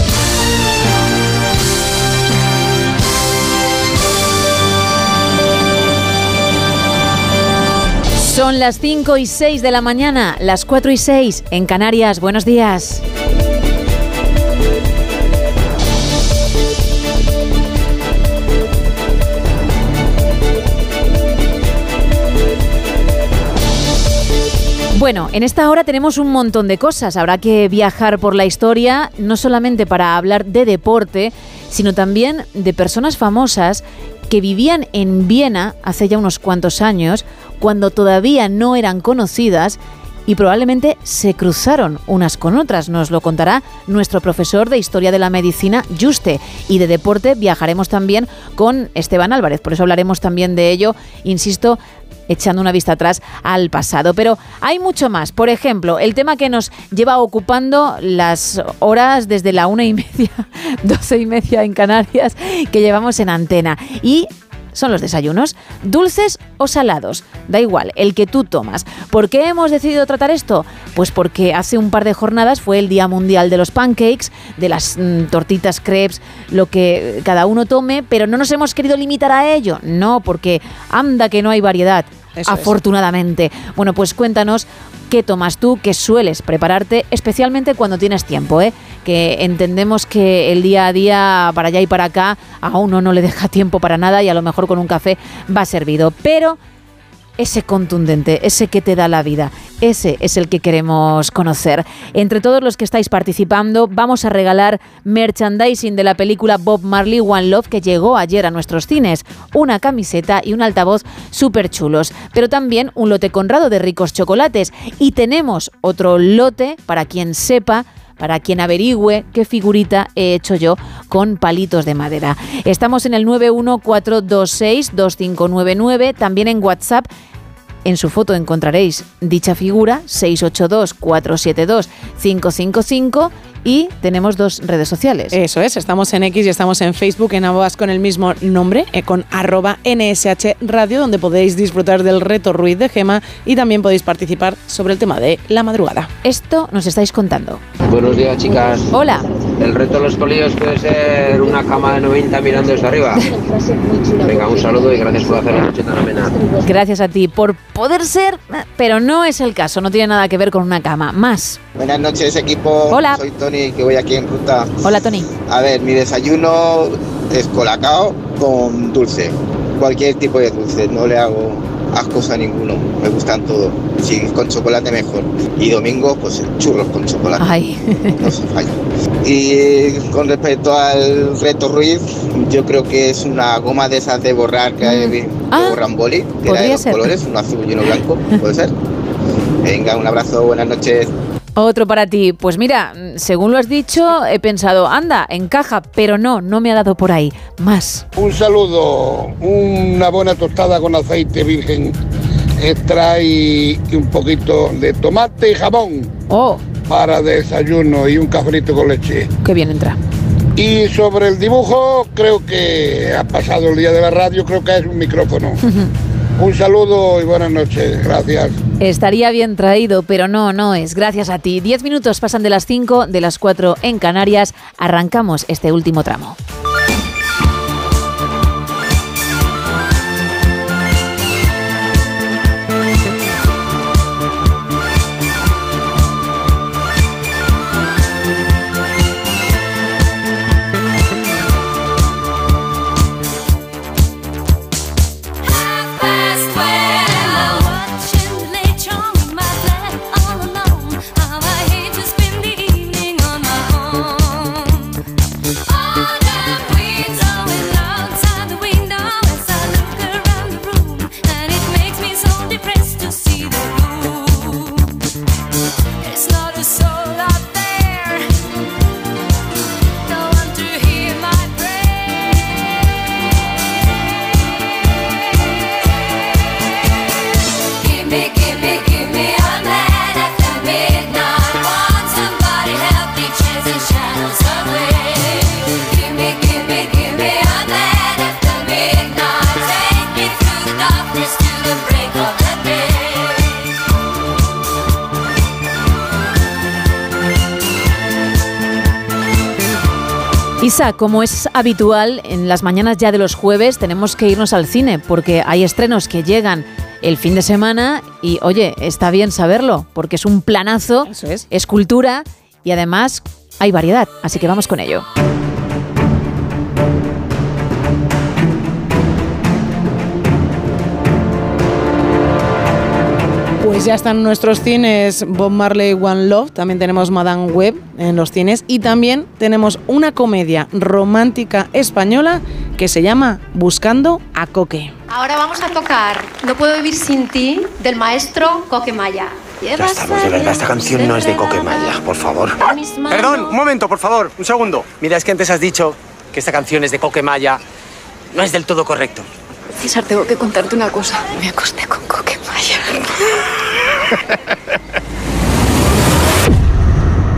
Son las 5 y 6 de la mañana, las 4 y 6 en Canarias. Buenos días. Bueno, en esta hora tenemos un montón de cosas. Habrá que viajar por la historia, no solamente para hablar de deporte, sino también de personas famosas que vivían en Viena hace ya unos cuantos años, cuando todavía no eran conocidas y probablemente se cruzaron unas con otras. Nos lo contará nuestro profesor de Historia de la Medicina, Juste. Y de deporte viajaremos también con Esteban Álvarez. Por eso hablaremos también de ello, insisto, echando una vista atrás al pasado. Pero hay mucho más. Por ejemplo, el tema que nos lleva ocupando las horas desde la una y media, doce y media en Canarias, que llevamos en antena. Y son los desayunos, dulces o salados, da igual, el que tú tomas. ¿Por qué hemos decidido tratar esto? Pues porque hace un par de jornadas fue el Día Mundial de los Pancakes, de las mm, tortitas crepes, lo que cada uno tome, pero no nos hemos querido limitar a ello, no, porque anda que no hay variedad. Afortunadamente. Bueno, pues cuéntanos qué tomas tú, qué sueles prepararte, especialmente cuando tienes tiempo, ¿eh? que entendemos que el día a día, para allá y para acá, a uno no le deja tiempo para nada y a lo mejor con un café va servido. Pero ese contundente, ese que te da la vida, ese es el que queremos conocer. Entre todos los que estáis participando, vamos a regalar merchandising de la película Bob Marley One Love que llegó ayer a nuestros cines, una camiseta y un altavoz súper chulos, pero también un lote conrado de ricos chocolates y tenemos otro lote para quien sepa para quien averigüe qué figurita he hecho yo con palitos de madera. Estamos en el 914262599, también en WhatsApp. En su foto encontraréis dicha figura 682-472-555 y tenemos dos redes sociales. Eso es, estamos en X y estamos en Facebook, en ambas con el mismo nombre, eh, con arroba NSH Radio, donde podéis disfrutar del reto Ruiz de Gema y también podéis participar sobre el tema de la madrugada. Esto nos estáis contando. Buenos días, chicas. Hola. El reto de los polillos puede ser una cama de 90 mirando desde arriba. Venga, un saludo y gracias por hacer la noche tan amena. Gracias a ti por poder ser, pero no es el caso, no tiene nada que ver con una cama. Más. Buenas noches, equipo. Hola. Soy Tony, que voy aquí en ruta. Hola, Tony. A ver, mi desayuno es colacao con dulce. Cualquier tipo de dulce, no le hago ascos a ninguno. Me gustan todos. Si con chocolate, mejor. Y domingo, pues churros con chocolate. Ay. No se falla. Y con respecto al reto Ruiz, yo creo que es una goma de esas de borrar que, hay, que borran boli, que era de ser. colores, uno azul y uno blanco. ¿Puede ser? Venga, un abrazo, buenas noches. Otro para ti. Pues mira, según lo has dicho, he pensado, anda, encaja, pero no, no me ha dado por ahí. Más. Un saludo, una buena tostada con aceite virgen extra y, un poquito de tomate y jamón Oh, para desayuno y un cafrito con leche. qué bien entra. Y sobre el dibujo, creo que ha pasado el día de la radio, creo que es un micrófono. un saludo y buenas noches, gracias. Estaría bien traído, pero no, no es. Gracias a ti. Diez minutos pasan de las cinco, de las cuatro en Canarias. Arrancamos este último tramo. Isa, como es habitual, en las mañanas ya de los jueves tenemos que irnos al cine porque hay estrenos que llegan el fin de semana y, oye, está bien saberlo porque es un planazo, es cultura y además hay variedad, así que vamos con ello. Ya están nuestros cines Bob Marley One Love, también tenemos Madame Web en los cines y también tenemos una comedia romántica española que se llama Buscando a Coque. Ahora vamos a tocar No puedo vivir sin ti del maestro Coquemaya. Ya estamos, de verdad, esta canción no es de Coquemaya, por favor. Perdón, un momento, por favor, un segundo. Mira, es que antes has dicho que esta canción es de Coquemaya. No es del todo correcto. César, tengo que contarte una cosa. Me acosté con Coquemaya.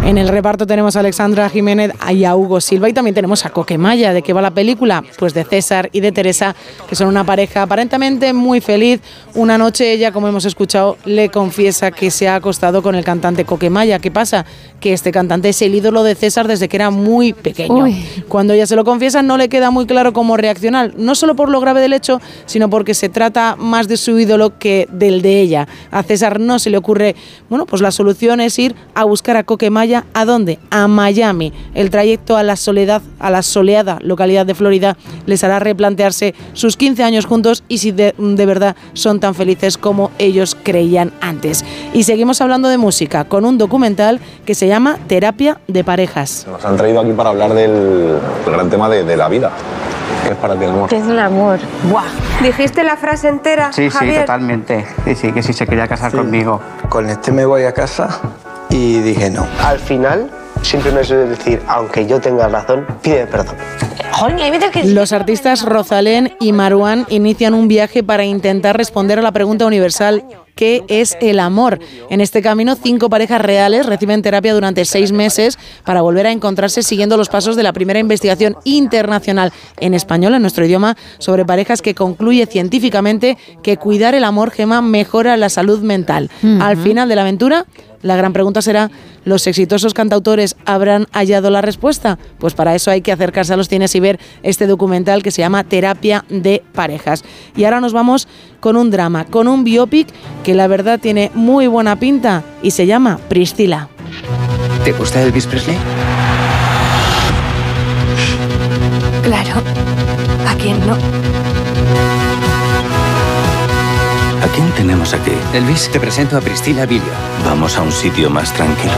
En el reparto tenemos a Alexandra Jiménez y a Hugo Silva y también tenemos a Coquemaya. ¿De qué va la película? Pues de César y de Teresa, que son una pareja aparentemente muy feliz. Una noche ella, como hemos escuchado, le confiesa que se ha acostado con el cantante Coquemaya. ¿Qué pasa? Que este cantante es el ídolo de César desde que era muy pequeño. Uy. Cuando ella se lo confiesa no le queda muy claro cómo reaccionar, no solo por lo grave del hecho, sino porque se trata más de su ídolo que del de ella. A César no se le ocurre, bueno, pues la solución es ir a buscar a Coquemaya. ¿A dónde? A Miami. El trayecto a la soledad, a la soleada localidad de Florida les hará replantearse sus 15 años juntos y si de, de verdad son tan felices como ellos creían antes. Y seguimos hablando de música con un documental que se llama Terapia de parejas. Nos han traído aquí para hablar del, del gran tema de, de la vida. ¿Qué es para ti el amor? ¿Qué es el amor? Buah. ¿Dijiste la frase entera, Sí, sí, totalmente. Sí, sí, que sí se quería casar conmigo. Con este me voy a casa y dije no. Al final, siempre me suele decir, aunque yo tenga razón, pide perdón. Los artistas Rosalén y Maruán inician un viaje para intentar responder a la pregunta universal ¿qué es el amor? En este camino, cinco parejas reales reciben terapia durante seis meses para volver a encontrarse siguiendo los pasos de la primera investigación internacional en español, en nuestro idioma, sobre parejas que concluye científicamente que cuidar el amor, Gema, mejora la salud mental. Al final de la aventura, la gran pregunta será, ¿los exitosos cantautores habrán hallado la respuesta? Pues para eso hay que acercarse a los cines y ver este documental que se llama Terapia de Parejas. Y ahora nos vamos con un drama, con un biopic que la verdad tiene muy buena pinta y se llama Priscila. ¿Te gusta Elvis Presley? Claro. ¿A quién no? ¿A quién tenemos aquí? Elvis, te presento a Priscila Vilio. Vamos a un sitio más tranquilo.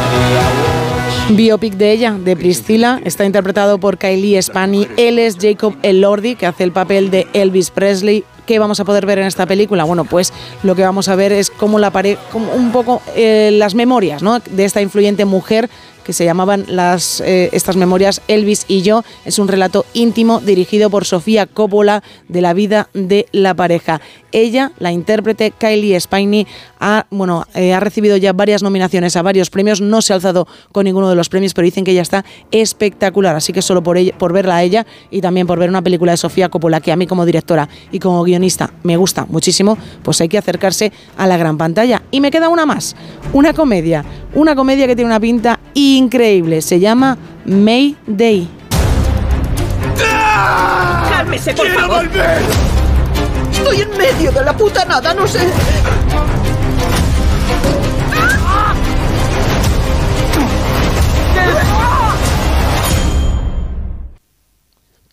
Biopic de ella, de Priscila, está interpretado por Kylie Spani. Él es Jacob Elordi, que hace el papel de Elvis Presley. ¿Qué vamos a poder ver en esta película? Bueno, pues lo que vamos a ver es cómo la pare como un poco eh, las memorias ¿no? de esta influyente mujer que se llamaban las, eh, estas memorias Elvis y yo. Es un relato íntimo dirigido por Sofía Coppola de la vida de la pareja. Ella, la intérprete Kylie Spiney, ha, bueno, eh, ha recibido ya varias nominaciones a varios premios. No se ha alzado con ninguno de los premios, pero dicen que ella está espectacular. Así que solo por, ella, por verla a ella y también por ver una película de Sofía Coppola, que a mí como directora y como guionista me gusta muchísimo, pues hay que acercarse a la gran pantalla. Y me queda una más, una comedia. Una comedia que tiene una pinta increíble. Se llama May Day. ¡Cálmese, por favor! volver! Estoy en medio de la puta nada, no sé.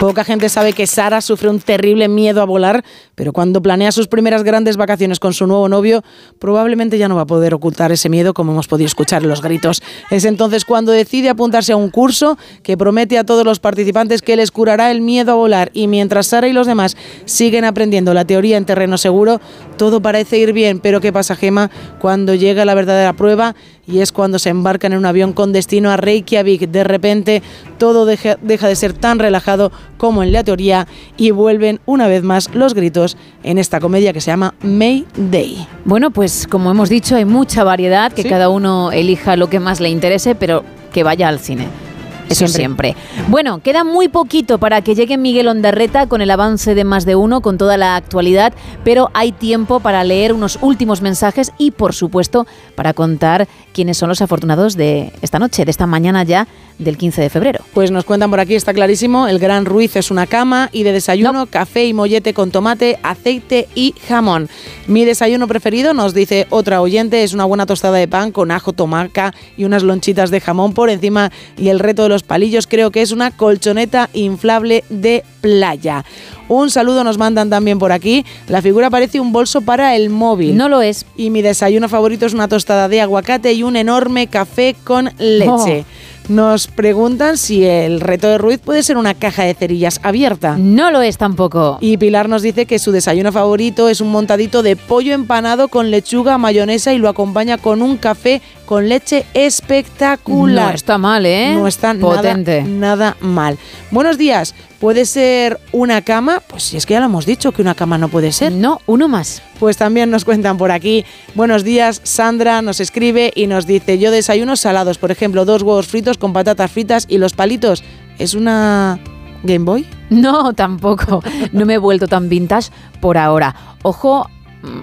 Poca gente sabe que Sara sufre un terrible miedo a volar, pero cuando planea sus primeras grandes vacaciones con su nuevo novio, probablemente ya no va a poder ocultar ese miedo como hemos podido escuchar los gritos. Es entonces cuando decide apuntarse a un curso que promete a todos los participantes que les curará el miedo a volar y mientras Sara y los demás siguen aprendiendo la teoría en terreno seguro, todo parece ir bien, pero ¿qué pasa, Gema? Cuando llega la verdadera prueba y es cuando se embarcan en un avión con destino a Reykjavik. De repente todo deja, deja de ser tan relajado como en la teoría y vuelven una vez más los gritos en esta comedia que se llama May Day. Bueno, pues como hemos dicho, hay mucha variedad, que cada uno elija lo que más le interese, pero que vaya al cine. Eso siempre. Bueno, queda muy poquito para que llegue Miguel Ondarreta con el avance de más de uno, con toda la actualidad, pero hay tiempo para leer unos últimos mensajes y, por supuesto, para contar quiénes son los afortunados de esta noche, de esta mañana ya del 15 de febrero. Pues nos cuentan por aquí, está clarísimo, el Gran Ruiz es una cama y de desayuno café y mollete con tomate, aceite y jamón. Mi desayuno preferido, nos dice otra oyente, es una buena tostada de pan con ajo, tomaca y unas lonchitas de jamón por encima y el reto de los palillos creo que es una colchoneta inflable de playa. Un saludo nos mandan también por aquí. La figura parece un bolso para el móvil. No lo es. Y mi desayuno favorito es una tostada de aguacate y un enorme café con leche. Nos preguntan si el reto de Ruiz puede ser una caja de cerillas abierta. No lo es tampoco. Y Pilar nos dice que su desayuno favorito es un montadito de pollo empanado con lechuga, mayonesa y lo acompaña con un café con leche espectacular. No está mal, ¿eh? No está Potente. Nada, nada mal. Buenos días. ¿Puede ser una cama? Pues si es que ya lo hemos dicho que una cama no puede ser. No, uno más. Pues también nos cuentan por aquí. Buenos días, Sandra nos escribe y nos dice, yo desayuno salados, por ejemplo, dos huevos fritos con patatas fritas y los palitos. ¿Es una Game Boy? No, tampoco. No me he vuelto tan vintage por ahora. Ojo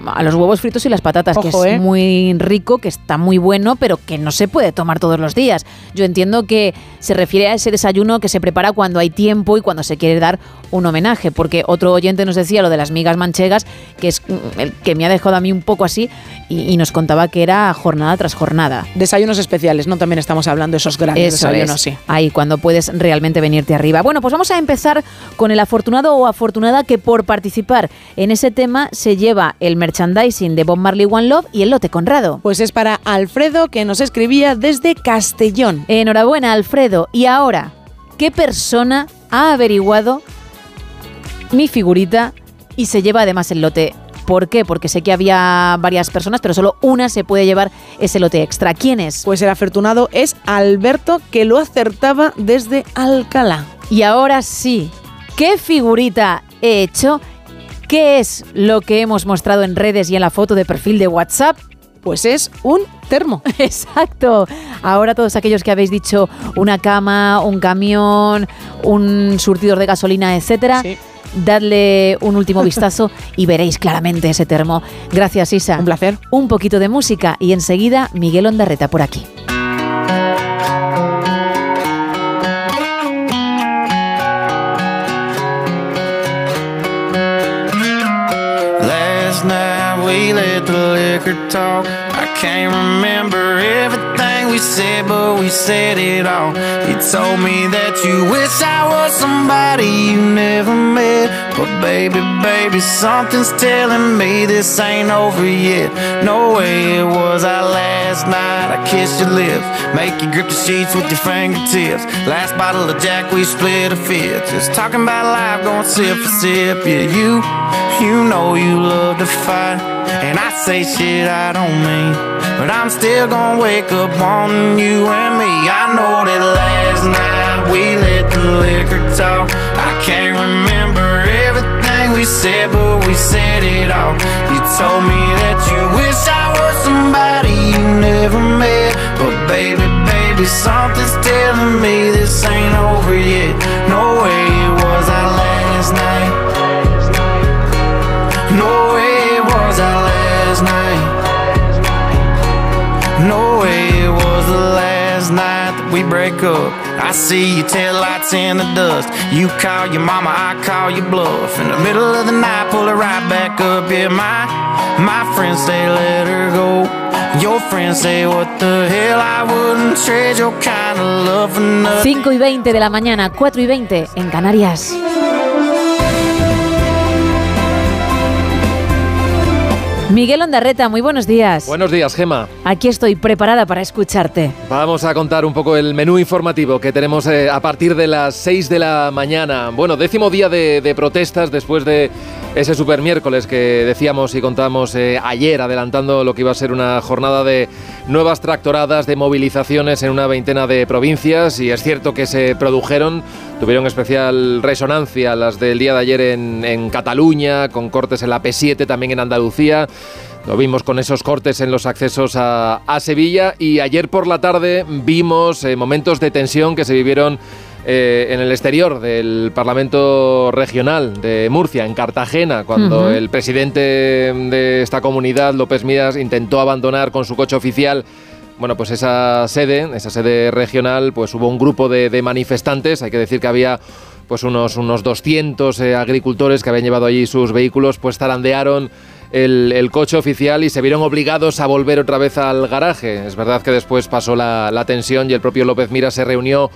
a los huevos fritos y las patatas, que es ¿eh? muy rico, que está muy bueno, pero que no se puede tomar todos los días. Yo entiendo que se refiere a ese desayuno que se prepara cuando hay tiempo y cuando se quiere dar un homenaje, porque otro oyente nos decía lo de las migas manchegas, que es mm, el que me ha dejado a mí un poco así, y, y nos contaba que era jornada tras jornada. Desayunos especiales, ¿no? También estamos hablando de esos grandes Eso desayunos, es. sí. Ahí, cuando puedes realmente venirte arriba. Bueno, pues vamos a empezar con el afortunado o afortunada que por participar en ese tema se lleva el merchandising de Bob Marley One Love y el lote Conrado. Pues es para Alfredo que nos escribía desde Castellón. Enhorabuena, Alfredo. Y ahora, ¿qué persona ha averiguado mi figurita y se lleva además el lote? ¿Por qué? Porque sé que había varias personas, pero solo una se puede llevar ese lote extra. ¿Quién es? Pues el afortunado es Alberto que lo acertaba desde Alcalá. Y ahora sí, ¿qué figurita he hecho? ¿Qué es lo que hemos mostrado en redes y en la foto de perfil de WhatsApp? Pues es un termo. Exacto. Ahora todos aquellos que habéis dicho una cama, un camión, un surtidor de gasolina, etcétera, dadle un último vistazo y veréis claramente ese termo. Gracias, Isa. Un placer. Un poquito de música y enseguida Miguel Ondarreta por aquí. We let the liquor talk. I can't remember everything we said, but we said it all. You told me that you wish I was somebody you never met. But baby, baby, something's telling me this ain't over yet. No way it was our last night. I kissed your lips, make you grip the sheets with your fingertips. Last bottle of Jack, we split a fifth. Just talking about life, going sip for sip. Yeah, you, you know you love to fight. And I say shit I don't mean. But I'm still gonna wake up wanting you and me. I know that last night we let the liquor talk. I can't remember everything we said, but we said it all. You told me that you wish I was somebody you never met. But baby, baby, something's telling me this ain't over yet. No way we break up. I see your taillights in the dust. You call your mama, I call your bluff. In the middle of the night, pull it right back up. Yeah, my my friends say let her go. Your friends say what the hell I wouldn't trade your kind of love for nothing. 5 y 20 de la mañana, 4 y 20 en Canarias. Miguel Ondarreta, muy buenos días. Buenos días, Gema. Aquí estoy preparada para escucharte. Vamos a contar un poco el menú informativo que tenemos eh, a partir de las 6 de la mañana. Bueno, décimo día de, de protestas después de ese super miércoles que decíamos y contamos eh, ayer, adelantando lo que iba a ser una jornada de nuevas tractoradas, de movilizaciones en una veintena de provincias. Y es cierto que se produjeron, tuvieron especial resonancia las del día de ayer en, en Cataluña, con cortes en la P7, también en Andalucía. Lo vimos con esos cortes en los accesos a, a Sevilla y ayer por la tarde vimos eh, momentos de tensión que se vivieron eh, en el exterior del Parlamento Regional de Murcia, en Cartagena, cuando el presidente de esta comunidad, López Miras, intentó abandonar con su coche oficial bueno, pues esa sede, esa sede regional, pues hubo un grupo de, manifestantes, hay que decir que había pues unos, unos 200 eh, agricultores que habían llevado allí sus vehículos, pues zarandearon el, el coche oficial y se vieron obligados a volver otra vez al garaje. Es verdad que después pasó la, la tensión y el propio López Mira se reunió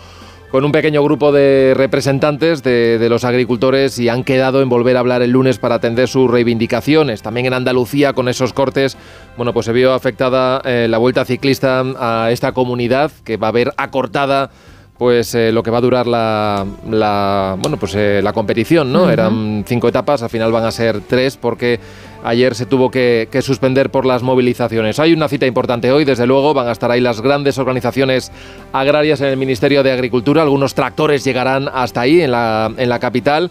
con un pequeño grupo de representantes de, de los agricultores y han quedado en volver a hablar el lunes para atender sus reivindicaciones. También en Andalucía, con esos cortes, bueno, pues se vio afectada eh, la vuelta ciclista a esta comunidad que va a ver acortada pues eh, lo que va a durar la, la bueno pues eh, la competición no eran cinco etapas al final van a ser tres porque ayer se tuvo que, suspender por las movilizaciones. Hay una cita importante hoy desde luego van a estar ahí las grandes organizaciones agrarias en el Ministerio de Agricultura. Algunos tractores llegarán hasta ahí en la en la capital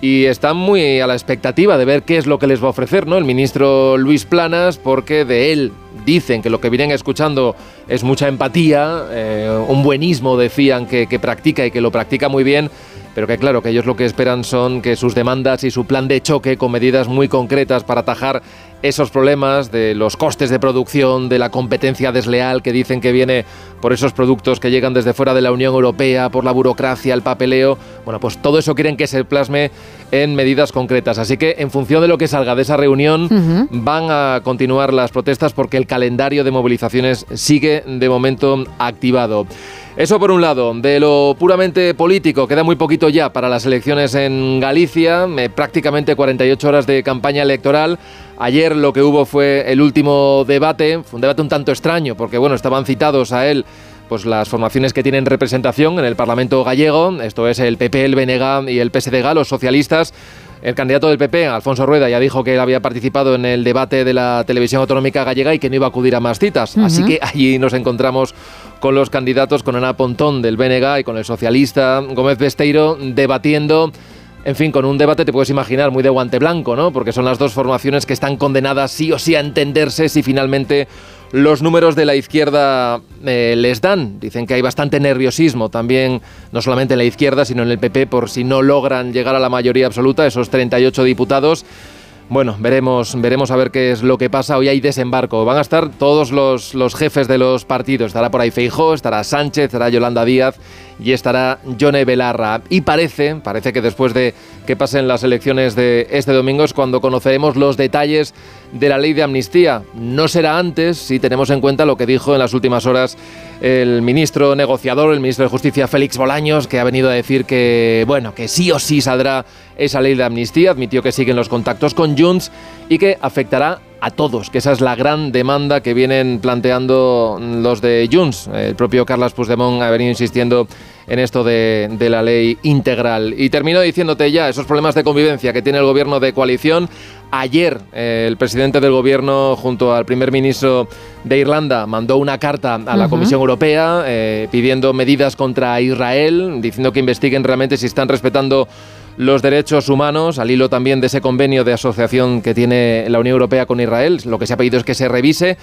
y están muy a la expectativa de ver qué es lo que les va a ofrecer, ¿no? El ministro Luis Planas, porque de él dicen que lo que vienen escuchando es mucha empatía, eh, un buenismo decían que practica y que lo practica muy bien, pero que claro, que ellos lo que esperan son que sus demandas y su plan de choque con medidas muy concretas para atajar esos problemas de los costes de producción, de la competencia desleal que dicen que viene por esos productos que llegan desde fuera de la Unión Europea, por la burocracia, el papeleo. Bueno, pues todo eso quieren que se plasme en medidas concretas. Así que en función de lo que salga de esa reunión, van a continuar las protestas porque el calendario de movilizaciones sigue de momento activado. Eso por un lado, de lo puramente político, queda muy poquito ya para las elecciones en Galicia, eh, prácticamente 48 horas de campaña electoral. Ayer lo que hubo fue el último debate, fue un debate un tanto extraño, porque bueno, estaban citados a él pues las formaciones que tienen representación en el Parlamento gallego, esto es el PP, el BNG y el PSDG, los socialistas. El candidato del PP, Alfonso Rueda, ya dijo que él había participado en el debate de la televisión autonómica gallega y que no iba a acudir a más citas. Así que allí nos encontramos con los candidatos, con Ana Pontón del BNG y con el socialista Gómez Besteiro debatiendo. En fin, con un debate te puedes imaginar muy de guante blanco, ¿no? Porque son las dos formaciones que están condenadas sí o sí a entenderse si finalmente los números de la izquierda eh, les dan. Dicen que hay bastante nerviosismo también, no solamente en la izquierda, sino en el PP, por si no logran llegar a la mayoría absoluta, esos 38 diputados. Bueno, veremos, veremos a ver qué es lo que pasa. Hoy hay desembarco. Van a estar todos los, los jefes de los partidos. Estará por ahí Feijó, estará Sánchez, estará Yolanda Díaz y estará Yone Belarra. Y parece, parece que después de que pasen las elecciones de este domingo es cuando conoceremos los detalles de la ley de amnistía. No será antes si tenemos en cuenta lo que dijo en las últimas horas el ministro negociador, el ministro de Justicia Félix Bolaños, que ha venido a decir que, bueno, que sí o sí saldrá esa ley de amnistía. Admitió que siguen los contactos con Junts y que afectará a todos, que esa es la gran demanda que vienen planteando los de Junts. El propio Carles Puigdemont ha venido insistiendo en esto de, de la ley integral. Y termino diciéndote ya esos problemas de convivencia que tiene el gobierno de coalición. Ayer eh, el presidente del gobierno junto al primer ministro de Irlanda mandó una carta a la. Comisión Europea eh, pidiendo medidas contra Israel, diciendo que investiguen realmente si están respetando los derechos humanos, al hilo también de ese convenio de asociación que tiene la Unión Europea con Israel. Lo que se ha pedido es que se revise.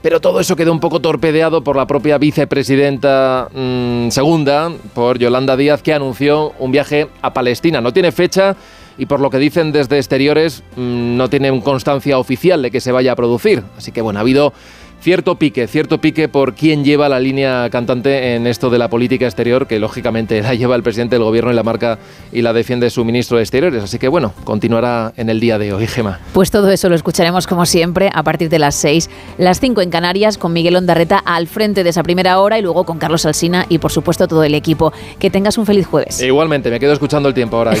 Pero todo eso quedó un poco torpedeado por la propia vicepresidenta mm, segunda, por Yolanda Díaz, que anunció un viaje a Palestina. No tiene fecha y por lo que dicen desde exteriores mm, no tienen constancia oficial de que se vaya a producir. Así que bueno, ha habido cierto pique, cierto pique por quién lleva la línea cantante en esto de la política exterior, que lógicamente la lleva el presidente del gobierno y la marca y la defiende su ministro de Exteriores. Así que bueno, continuará en el día de hoy, Gema. Pues todo eso lo escucharemos como siempre a partir de las 6, las 5 en Canarias, con Miguel Ondarreta al frente de esa primera hora y luego con Carlos Alsina y por supuesto todo el equipo. Que tengas un feliz jueves. E igualmente, me quedo escuchando el tiempo ahora.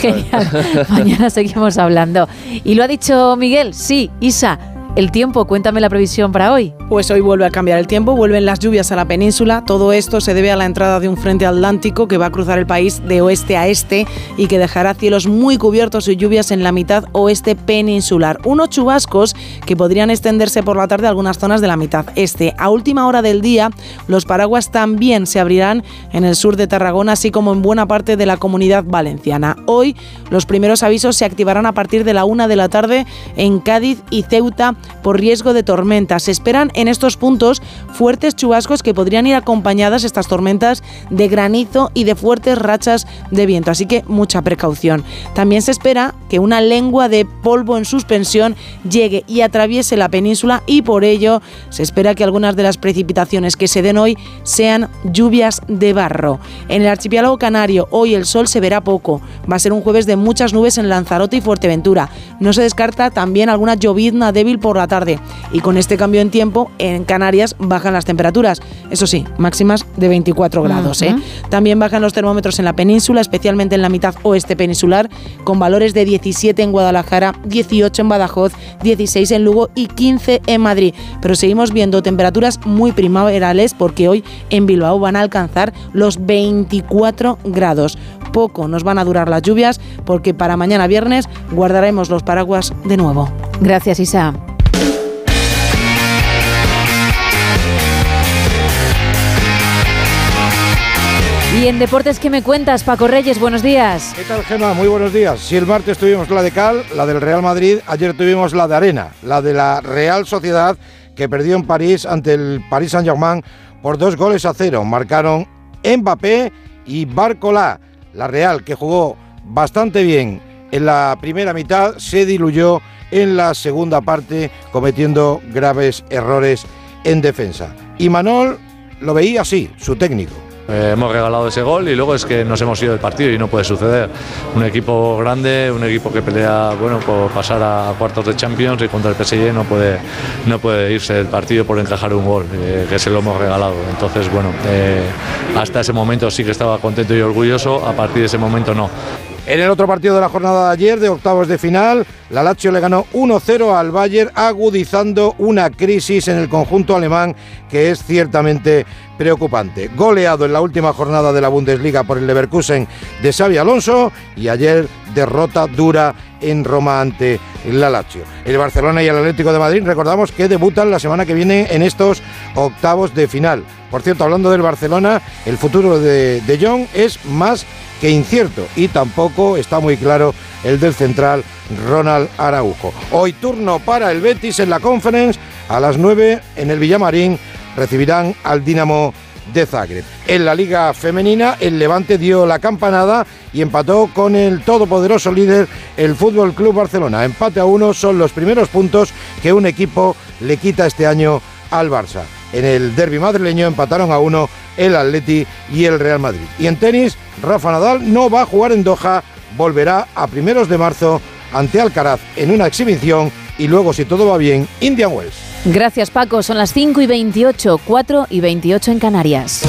Mañana seguimos hablando. Y lo ha dicho Miguel, sí, Isa, el tiempo, cuéntame la previsión para hoy. Pues hoy vuelve a cambiar el tiempo, vuelven las lluvias a la península. Todo esto se debe a la entrada de un frente atlántico que va a cruzar el país de oeste a este y que dejará cielos muy cubiertos y lluvias en la mitad oeste peninsular. Unos chubascos que podrían extenderse por la tarde a algunas zonas de la mitad este. A última hora del día, los paraguas también se abrirán en el sur de Tarragona, así como en buena parte de la comunidad valenciana. Hoy, los primeros avisos se activarán a partir de la una de la tarde en Cádiz y Ceuta por riesgo de tormentas. Se esperan en estos puntos fuertes chubascos que podrían ir acompañadas estas tormentas de granizo y de fuertes rachas de viento, así que mucha precaución. También se espera que una lengua de polvo en suspensión llegue y atraviese la península y por ello se espera que algunas de las precipitaciones que se den hoy sean lluvias de barro. En el archipiélago canario hoy el sol se verá poco, va a ser un jueves de muchas nubes en Lanzarote y Fuerteventura. No se descarta también alguna llovizna débil por la tarde y con este cambio en tiempo en Canarias bajan las temperaturas. Eso sí, máximas de 24 grados. ¿eh? También bajan los termómetros en la península, especialmente en la mitad oeste peninsular, con valores de 17 en Guadalajara, 18 en Badajoz, 16 en Lugo y 15 en Madrid. Pero seguimos viendo temperaturas muy primaverales porque hoy en Bilbao van a alcanzar los 24 grados. Poco nos van a durar las lluvias porque para mañana viernes guardaremos los paraguas de nuevo. Gracias, Isa. Y en deportes, ¿qué me cuentas, Paco Reyes? Buenos días. ¿Qué tal, Gemma? Muy buenos días. Si el martes tuvimos la de Cal, la del Real Madrid, ayer tuvimos la de Arena, la de la Real Sociedad, que perdió en París ante el Paris Saint-Germain por dos goles a cero. Marcaron Mbappé y Barcola. La Real, que jugó bastante bien en la primera mitad, se diluyó en la segunda parte, cometiendo graves errores en defensa. Y Manol lo veía así, su técnico. Eh, hemos regalado ese gol y luego es que nos hemos ido del partido y no puede suceder. Un equipo grande, un equipo que pelea bueno, por pasar a cuartos de Champions y contra el PSG no puede, no puede irse del partido por encajar un gol, eh, que se lo hemos regalado. Entonces, bueno, eh, hasta ese momento sí que estaba contento y orgulloso, a partir de ese momento no. En el otro partido de la jornada de ayer, de octavos de final, la Lazio le ganó 1-0 al Bayern, agudizando una crisis en el conjunto alemán que es ciertamente preocupante. Goleado en la última jornada de la Bundesliga por el Leverkusen de Xavi Alonso y ayer derrota dura en Roma ante la Lazio. El Barcelona y el Atlético de Madrid recordamos que debutan la semana que viene en estos octavos de final. Por cierto, hablando del Barcelona, el futuro de De Jong es más que incierto y tampoco está muy claro el del central Ronald Araujo. Hoy turno para el Betis en la Conference a las 9 en el Villamarín recibirán al Dinamo de Zagreb. En la Liga Femenina, el Levante dio la campanada y empató con el todopoderoso líder, el Fútbol Club Barcelona. Empate a uno son los primeros puntos que un equipo le quita este año al Barça. En el derby madrileño empataron a uno el Atleti y el Real Madrid. Y en tenis, Rafa Nadal no va a jugar en Doha, volverá a primeros de marzo ante Alcaraz en una exhibición y luego, si todo va bien, Indian Wells. Gracias, Paco. Son las 5 y 28, 4 y 28 en Canarias.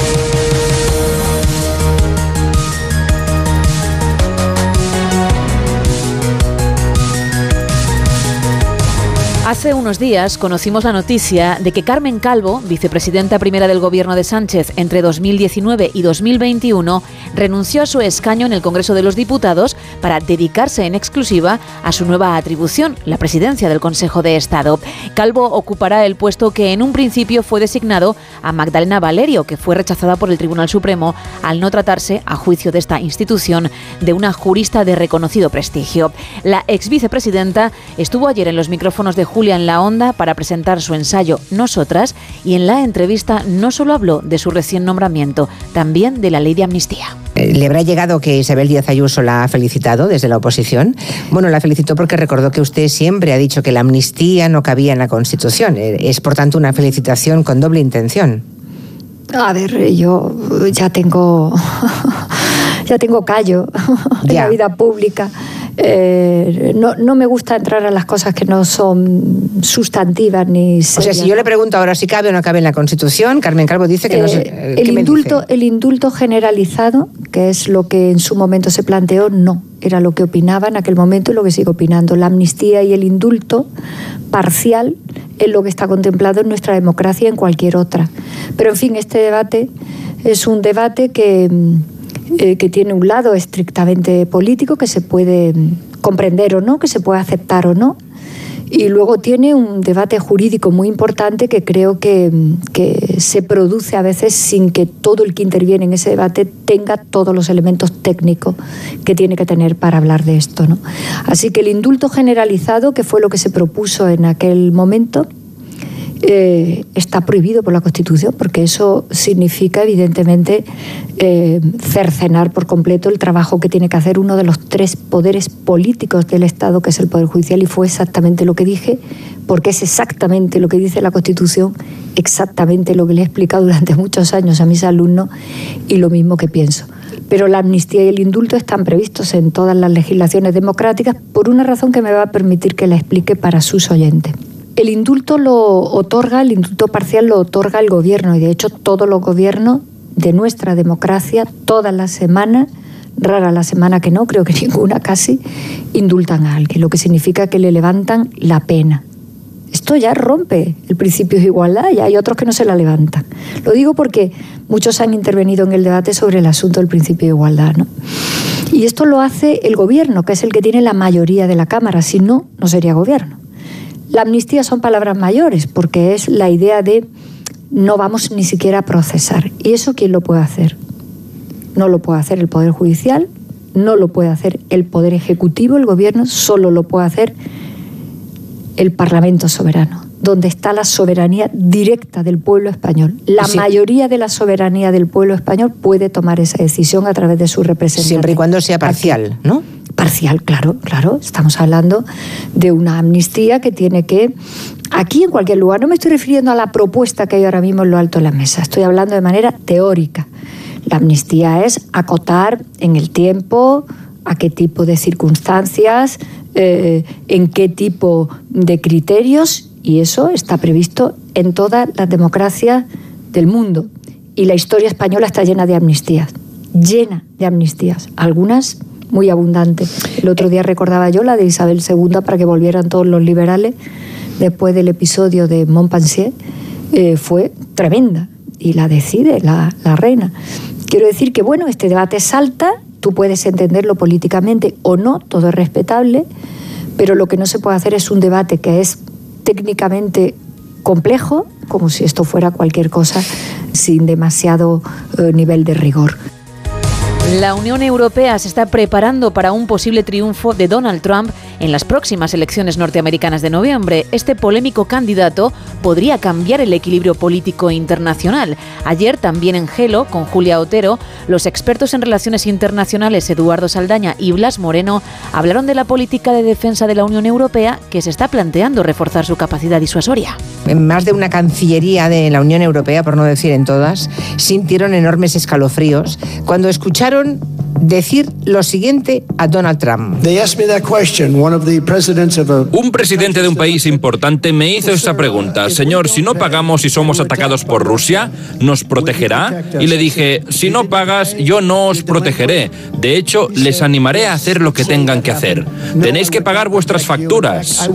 Hace unos días conocimos la noticia de que Carmen Calvo, vicepresidenta primera del gobierno de Sánchez entre 2019 y 2021, renunció a su escaño en el Congreso de los Diputados para dedicarse en exclusiva a su nueva atribución, la presidencia del Consejo de Estado. Calvo ocupará el puesto que en un principio fue designado a Magdalena Valerio, que fue rechazada por el Tribunal Supremo al no tratarse, a juicio de esta institución, de una jurista de reconocido prestigio. La ex vicepresidenta estuvo ayer en los micrófonos de Julia en la Onda para presentar su ensayo Nosotras y en la entrevista no solo habló de su recién nombramiento, también de la ley de amnistía. Eh, ¿Le habrá llegado que Isabel Díaz Ayuso la ha felicitado desde la oposición? Bueno, la felicitó porque recordó que usted siempre ha dicho que la amnistía no cabía en la Constitución. Eh, Es, por tanto, una felicitación con doble intención. A ver, yo ya tengo, ya tengo callo en Ya. la vida pública. Eh, no, no me gusta entrar a las cosas que no son sustantivas ni O sea, si yo le pregunto ahora si cabe o no cabe en la Constitución, Carmen Calvo dice que no sé. Eh, ¿qué el, indulto, el indulto generalizado, que es lo que en su momento se planteó, no. Era lo que opinaba en aquel momento y lo que sigo opinando. La amnistía y el indulto parcial es lo que está contemplado en nuestra democracia y en cualquier otra. Pero, en fin, este debate es un debate que, mm, eh, que tiene un lado estrictamente político, que se puede mm, comprender o no, que se puede aceptar o no. Y luego tiene un debate jurídico muy importante que creo que, que, se produce a veces sin que todo el que interviene en ese debate tenga todos los elementos técnicos que tiene que tener para hablar de esto. ¿no? Así que el indulto generalizado, que fue lo que se propuso en aquel momento, eh, está prohibido por la Constitución, porque eso significa, evidentemente, eh, cercenar por completo el trabajo que tiene que hacer uno de los tres poderes políticos del Estado, que es el Poder Judicial, y fue exactamente lo que dije, porque es exactamente lo que dice la Constitución, exactamente lo que le he explicado durante muchos años a mis alumnos y lo mismo que pienso. Pero la amnistía y el indulto están previstos en todas las legislaciones democráticas por una razón que me va a permitir que la explique para sus oyentes. El indulto lo otorga, el indulto parcial lo otorga el gobierno y de hecho todos los gobiernos de nuestra democracia, todas las semanas, rara la semana que no, creo que ninguna casi, indultan a alguien, lo que significa que le levantan la pena. Esto ya rompe el principio de igualdad y hay otros que no se la levantan. Lo digo porque muchos han intervenido en el debate sobre el asunto del principio de igualdad. ¿no? Y esto lo hace el gobierno, que es el que tiene la mayoría de la Cámara, si no, no sería gobierno. La amnistía son palabras mayores porque es la idea de no vamos ni siquiera a procesar. ¿Y eso quién lo puede hacer? No lo puede hacer el Poder Judicial, no lo puede hacer el Poder Ejecutivo, el Gobierno, solo lo puede hacer el Parlamento soberano, donde está la soberanía directa del pueblo español. La Sí. mayoría de la soberanía del pueblo español puede tomar esa decisión a través de su representante. Siempre y cuando sea parcial, ¿no? Parcial, claro, claro. Estamos hablando de una amnistía que tiene que, aquí en cualquier lugar, no me estoy refiriendo a la propuesta que hay ahora mismo en lo alto de la mesa, estoy hablando de manera teórica. La amnistía es acotar en el tiempo a qué tipo de circunstancias, eh, en qué tipo de criterios, y eso está previsto en todas las democracias del mundo. Y la historia española está llena de amnistías, llena de amnistías, algunas muy abundantes. El otro día recordaba yo la de Isabel II para que volvieran todos los liberales después del episodio de Montpensier, eh, fue tremenda y la decide la, la reina. Quiero decir que, bueno, este debate salta, tú puedes entenderlo políticamente o no, todo es respetable, pero lo que no se puede hacer es un debate que es técnicamente complejo, como si esto fuera cualquier cosa sin demasiado eh, nivel de rigor. La Unión Europea se está preparando para un posible triunfo de Donald Trump en las próximas elecciones norteamericanas de noviembre. Este polémico candidato podría cambiar el equilibrio político internacional. Ayer también en Gelo, con Julia Otero, los expertos en relaciones internacionales Eduardo Saldaña y Blas Moreno hablaron de la política de defensa de la Unión Europea que se está planteando reforzar su capacidad disuasoria. En más de una cancillería de la Unión Europea, por no decir en todas, sintieron enormes escalofríos cuando escucharon decir lo siguiente a Donald Trump. Un presidente de un país importante me hizo esa pregunta, señor, si no pagamos y somos atacados por Rusia, ¿nos protegerá? Y le dije, si no pagas, yo no os protegeré. De hecho, les animaré a hacer lo que tengan que hacer. Tenéis que pagar vuestras facturas.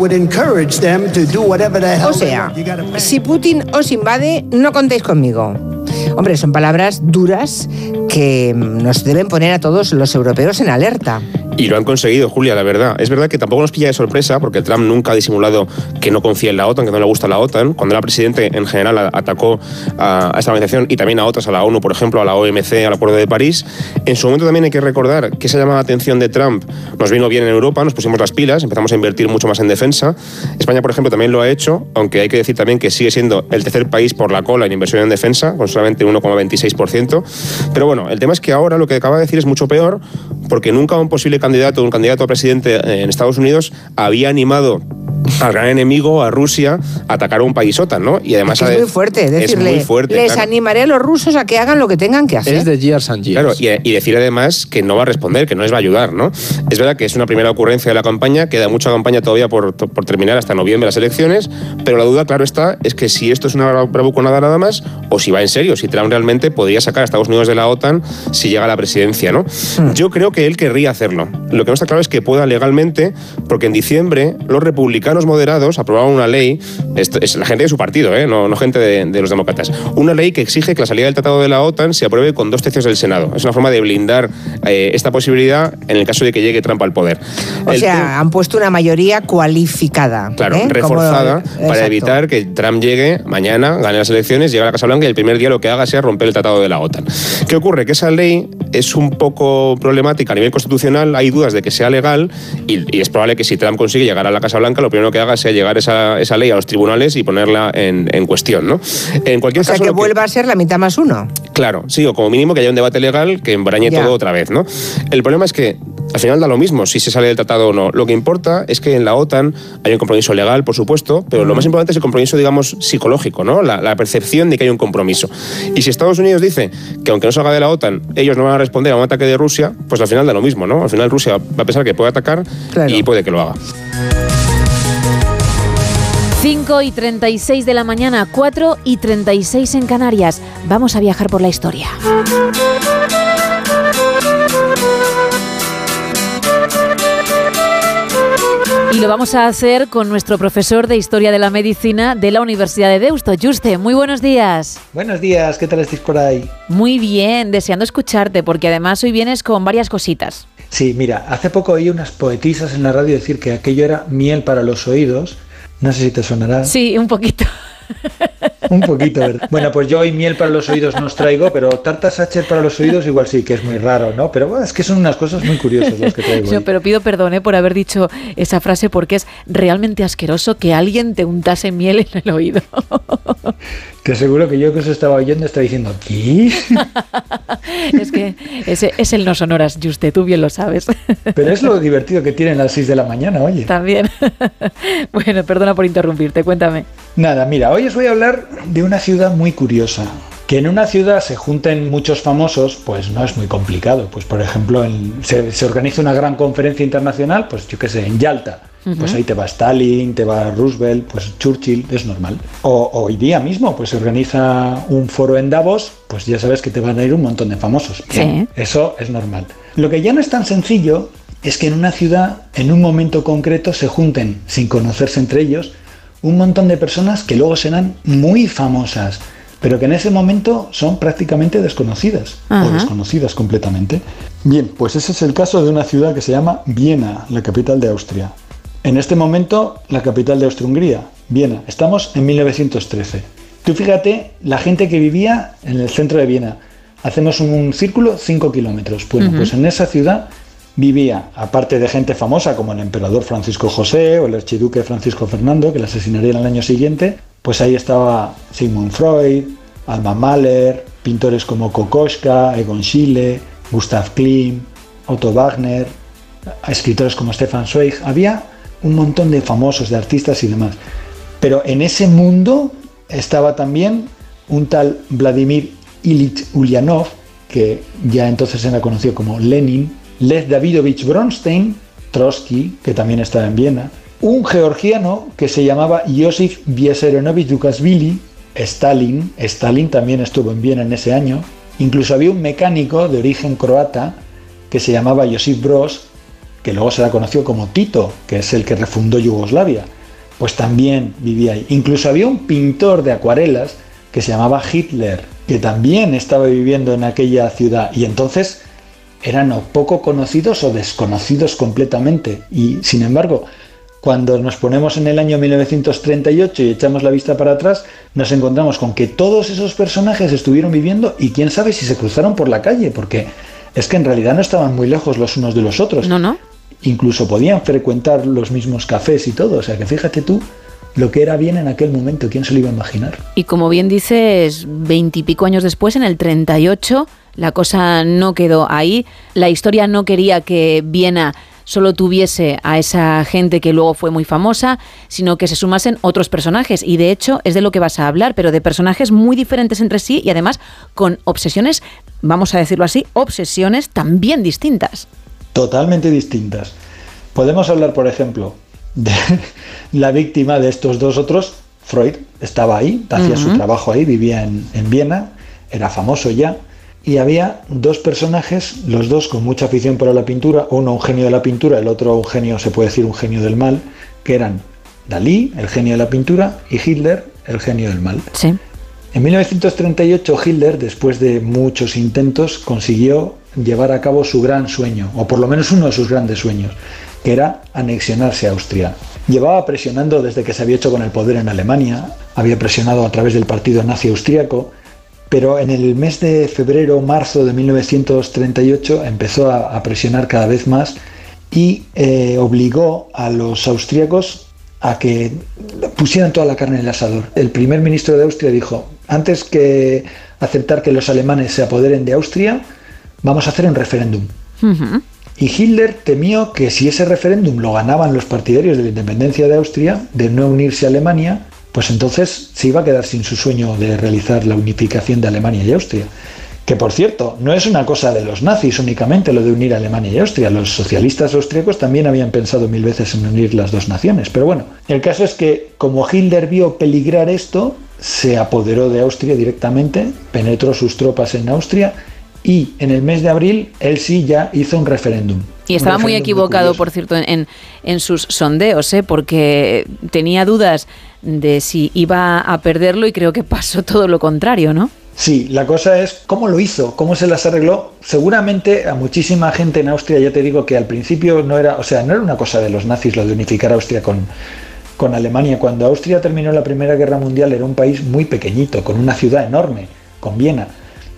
O sea, si Putin os invade, no contéis conmigo. Hombre, son palabras duras que nos deben poner a todos los europeos en alerta. Y lo han conseguido, Julia, la verdad. Es verdad que tampoco nos pilla de sorpresa, porque Trump nunca ha disimulado que no confía en la OTAN, que no le gusta la OTAN. Cuando era presidente, en general, atacó a, esta organización y también a otras, a la ONU, por ejemplo, a la OMC, al Acuerdo de París. En su momento también hay que recordar que esa llamada atención de Trump nos vino bien en Europa, nos pusimos las pilas, empezamos a invertir mucho más en defensa. España, por ejemplo, también lo ha hecho, aunque hay que decir también que sigue siendo el tercer país por la cola en inversión en defensa, con solamente 1,26%. Pero bueno, el tema es que ahora lo que acaba de decir es mucho peor, porque nunca un posible candidato, un candidato a presidente en Estados Unidos había animado al gran enemigo, a Rusia, atacar a un país OTAN, ¿no? Y además Es muy fuerte, decirle, es muy fuerte, les claro. animaré a los rusos a que hagan lo que tengan que hacer. de years and Claro, y, y decir además que no va a responder, que no les va a ayudar, ¿no? Es verdad que es una primera ocurrencia de la campaña, queda mucha campaña todavía por, por terminar hasta noviembre las elecciones, pero la duda, claro está, es que si esto es una bravuconada nada más, o si va en serio, si Trump realmente podría sacar a Estados Unidos de la OTAN si llega a la presidencia, ¿no? Yo creo que él querría hacerlo. Lo que no está claro es que pueda legalmente, porque en diciembre los republicanos moderados aprobaron una ley, esto es la gente de su partido, ¿eh? no, no gente de, de los demócratas, una ley que exige que la salida del Tratado de la OTAN se apruebe con dos tercios del Senado. Es una forma de blindar eh, esta posibilidad en el caso de que llegue Trump al poder. O El sea, han puesto una mayoría cualificada. Claro, ¿eh? Reforzada para evitar que Trump llegue mañana, gane las elecciones, llegue a la Casa Blanca y el primer día lo que haga sea romper el tratado de la OTAN. ¿Qué ocurre? Que esa ley es un poco problemática a nivel constitucional, hay dudas de que sea legal y, y es probable que si Trump consigue llegar a la Casa Blanca, lo primero que haga sea llegar esa, esa ley a los tribunales y ponerla en, en cuestión. ¿no? En cualquier O sea, caso, que lo que- vuelva a ser la mitad más uno. Claro, sí, o como mínimo que haya un debate legal que embrañe Ya. todo otra vez, ¿no? El problema es que al final da lo mismo si se sale del tratado o no. Lo que importa es que en la OTAN hay un compromiso legal, por supuesto, pero lo más importante es el compromiso, digamos, psicológico, ¿no? La, la percepción de que hay un compromiso. Y si Estados Unidos dice que aunque no salga de la OTAN, ellos no van a responder a un ataque de Rusia, pues al final da lo mismo, ¿no? Al final Rusia va a pensar que puede atacar y puede que lo haga. 5 y 36 de la mañana, 4 y 36 en Canarias. Vamos a viajar por la historia. Y lo vamos a hacer con nuestro profesor de Historia de la Medicina de la Universidad de Deusto, Juste. Muy buenos días. Buenos días, ¿qué tal estáis por ahí? Muy bien, deseando escucharte, porque además hoy vienes con varias cositas. Sí, mira, hace poco oí unas poetisas en la radio decir que aquello era miel para los oídos. No sé si te sonará. Sí, un poquito. Un poquito, ¿verdad? Bueno, pues yo hoy miel para los oídos no os traigo, pero tarta Sacher para los oídos igual sí, que es muy raro, ¿no? Pero bueno, es que son unas cosas muy curiosas las que traigo. Yo, hoy. pero pido perdón ¿eh? por haber dicho esa frase porque es realmente asqueroso que alguien te untase miel en el oído. Te aseguro que yo que os estaba oyendo estaba diciendo, ¿qué? es que ese es el no sonoras, Juste, tú bien lo sabes. Pero es lo divertido que tienen las 6 de la mañana, oye. También. bueno, perdona por interrumpirte, cuéntame. Nada, mira, hoy os voy a hablar de una ciudad muy curiosa. Que en una ciudad se junten muchos famosos, pues no es muy complicado. Pues por ejemplo, en- se, se organiza una gran conferencia internacional, pues yo qué sé, en Yalta. Pues ahí te va Stalin, te va Roosevelt, pues Churchill, es normal. O o hoy día mismo, pues se organiza un foro en Davos, pues ya sabes que te van a ir un montón de famosos. Sí. Eso es normal. Lo que ya no es tan sencillo es que en una ciudad, en un momento concreto, se junten, sin conocerse entre ellos, un montón de personas que luego serán muy famosas, pero que en ese momento son prácticamente desconocidas Ajá. o desconocidas completamente. Bien, pues ese es el caso de una ciudad que se llama Viena, la capital de Austria. En este momento, la capital de Austria-Hungría, Viena. Estamos en 1913. Tú fíjate la gente que vivía en el centro de Viena. Hacemos un círculo 5 kilómetros. Bueno, pues en esa ciudad vivía, aparte de gente famosa como el emperador Francisco José o el archiduque Francisco Fernando, que le asesinarían al año siguiente, pues ahí estaba Sigmund Freud, Alma Mahler, pintores como Kokoschka, Egon Schiele, Gustav Klimt, Otto Wagner, escritores como Stefan Zweig. Había un montón de famosos, de artistas y demás. Pero en ese mundo estaba también un tal Vladimir Ilich Ulyanov, que ya entonces era conocido como Lenin, Lev Davidovich Bronstein, Trotsky, que también estaba en Viena, un georgiano que se llamaba Yosif Vissarionovich Dukasvili, Stalin, Stalin también estuvo en Viena en ese año, incluso había un mecánico de origen croata que se llamaba Josip Broz, que luego será conocido como Tito, que es el que refundó Yugoslavia, pues también vivía ahí. Incluso había un pintor de acuarelas que se llamaba Hitler, que también estaba viviendo en aquella ciudad. Y entonces eran o poco conocidos o desconocidos completamente. Y sin embargo, cuando nos ponemos en el año 1938 y echamos la vista para atrás, nos encontramos con que todos esos personajes estuvieron viviendo y quién sabe si se cruzaron por la calle, porque es que en realidad no estaban muy lejos los unos de los otros. No, no. Incluso podían frecuentar los mismos cafés y todo. O sea que fíjate tú lo que era bien en aquel momento, ¿quién se lo iba a imaginar? Y como bien dices, veintipico años después, en el 38, la cosa no quedó ahí. La historia no quería que Viena solo tuviese a esa gente que luego fue muy famosa, sino que se sumasen otros personajes. Y de hecho es de lo que vas a hablar, pero de personajes muy diferentes entre sí y además con obsesiones, vamos a decirlo así, obsesiones también distintas. Totalmente distintas. Podemos hablar, por ejemplo, de la víctima de estos dos otros, Freud, estaba ahí, hacía su trabajo ahí, vivía en, en Viena, era famoso ya, y había dos personajes, los dos con mucha afición por la pintura, uno un genio de la pintura, el otro un genio, se puede decir un genio del mal, que eran Dalí, el genio de la pintura, y Hitler, el genio del mal. Sí. En 1938 Hitler, después de muchos intentos, consiguió llevar a cabo su gran sueño, o por lo menos uno de sus grandes sueños, que era anexionarse a Austria. Llevaba presionando desde que se había hecho con el poder en Alemania, había presionado a través del partido nazi austriaco, pero en el mes de febrero marzo de 1938 empezó a, presionar cada vez más y eh, obligó a los austríacos a que pusieran toda la carne en el asador. El primer ministro de Austria dijo, antes que aceptar que los alemanes se apoderen de Austria, vamos a hacer un referéndum. Y Hitler temió que si ese referéndum lo ganaban los partidarios de la independencia de Austria, de no unirse a Alemania, pues entonces se iba a quedar sin su sueño de realizar la unificación de Alemania y Austria. Que por cierto, no es una cosa de los nazis únicamente lo de unir a Alemania y Austria. Los socialistas austríacos también habían pensado mil veces en unir las dos naciones. Pero bueno, el caso es que como Hitler vio peligrar esto, se apoderó de Austria directamente, penetró sus tropas en Austria y en el mes de abril él sí ya hizo un referéndum. Y estaba muy equivocado, por cierto, en, en sus sondeos, ¿eh? porque tenía dudas de si iba a perderlo y creo que pasó todo lo contrario, ¿no? Sí, la cosa es cómo lo hizo, cómo se las arregló. Seguramente a muchísima gente en Austria, ya te digo que al principio no era, o sea, no era una cosa de los nazis lo de unificar Austria con, con Alemania. Cuando Austria terminó la Primera Guerra Mundial era un país muy pequeñito, con una ciudad enorme, con Viena.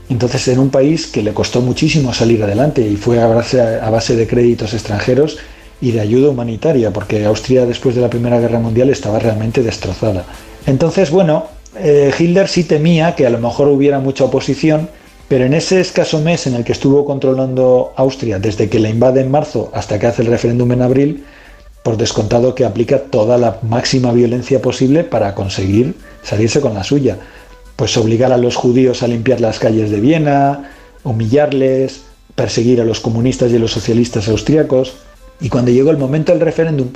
Entonces era un país que le costó muchísimo salir adelante y fue a base, a base de créditos extranjeros y de ayuda humanitaria, porque Austria después de la Primera Guerra Mundial estaba realmente destrozada. Entonces, bueno, eh, Hitler sí temía que a lo mejor hubiera mucha oposición, pero en ese escaso mes en el que estuvo controlando Austria, desde que la invade en marzo hasta que hace el referéndum en abril, por descontado que aplica toda la máxima violencia posible para conseguir salirse con la suya. Pues obligar a los judíos a limpiar las calles de Viena, humillarles, perseguir a los comunistas y a los socialistas austriacos. Y cuando llegó el momento del referéndum,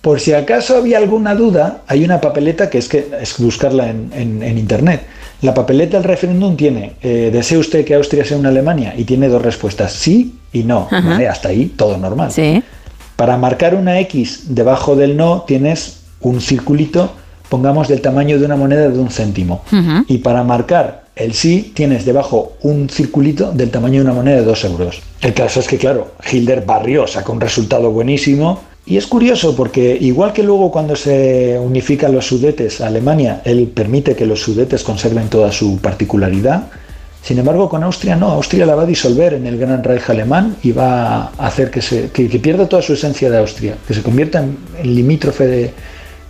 por si acaso había alguna duda, hay una papeleta que es que es buscarla en, en- en internet. La papeleta del referéndum tiene, eh, ¿desea usted que Austria sea una Alemania? Y tiene dos respuestas, sí y no. ¿vale? Hasta ahí todo normal. Sí. Para marcar una X debajo del no tienes un circulito, pongamos del tamaño de una moneda de un céntimo. Y para marcar el sí tienes debajo un circulito del tamaño de una moneda de dos euros. El caso es que, claro, Hilder barrió, sacó un resultado buenísimo. Y es curioso porque igual que luego cuando se unifican los sudetes a Alemania, él permite que los sudetes conserven toda su particularidad. Sin embargo, con Austria no, Austria la va a disolver en el Gran Reich alemán y va a hacer que, se, que, que pierda toda su esencia de Austria, que se convierta en, en limítrofe de,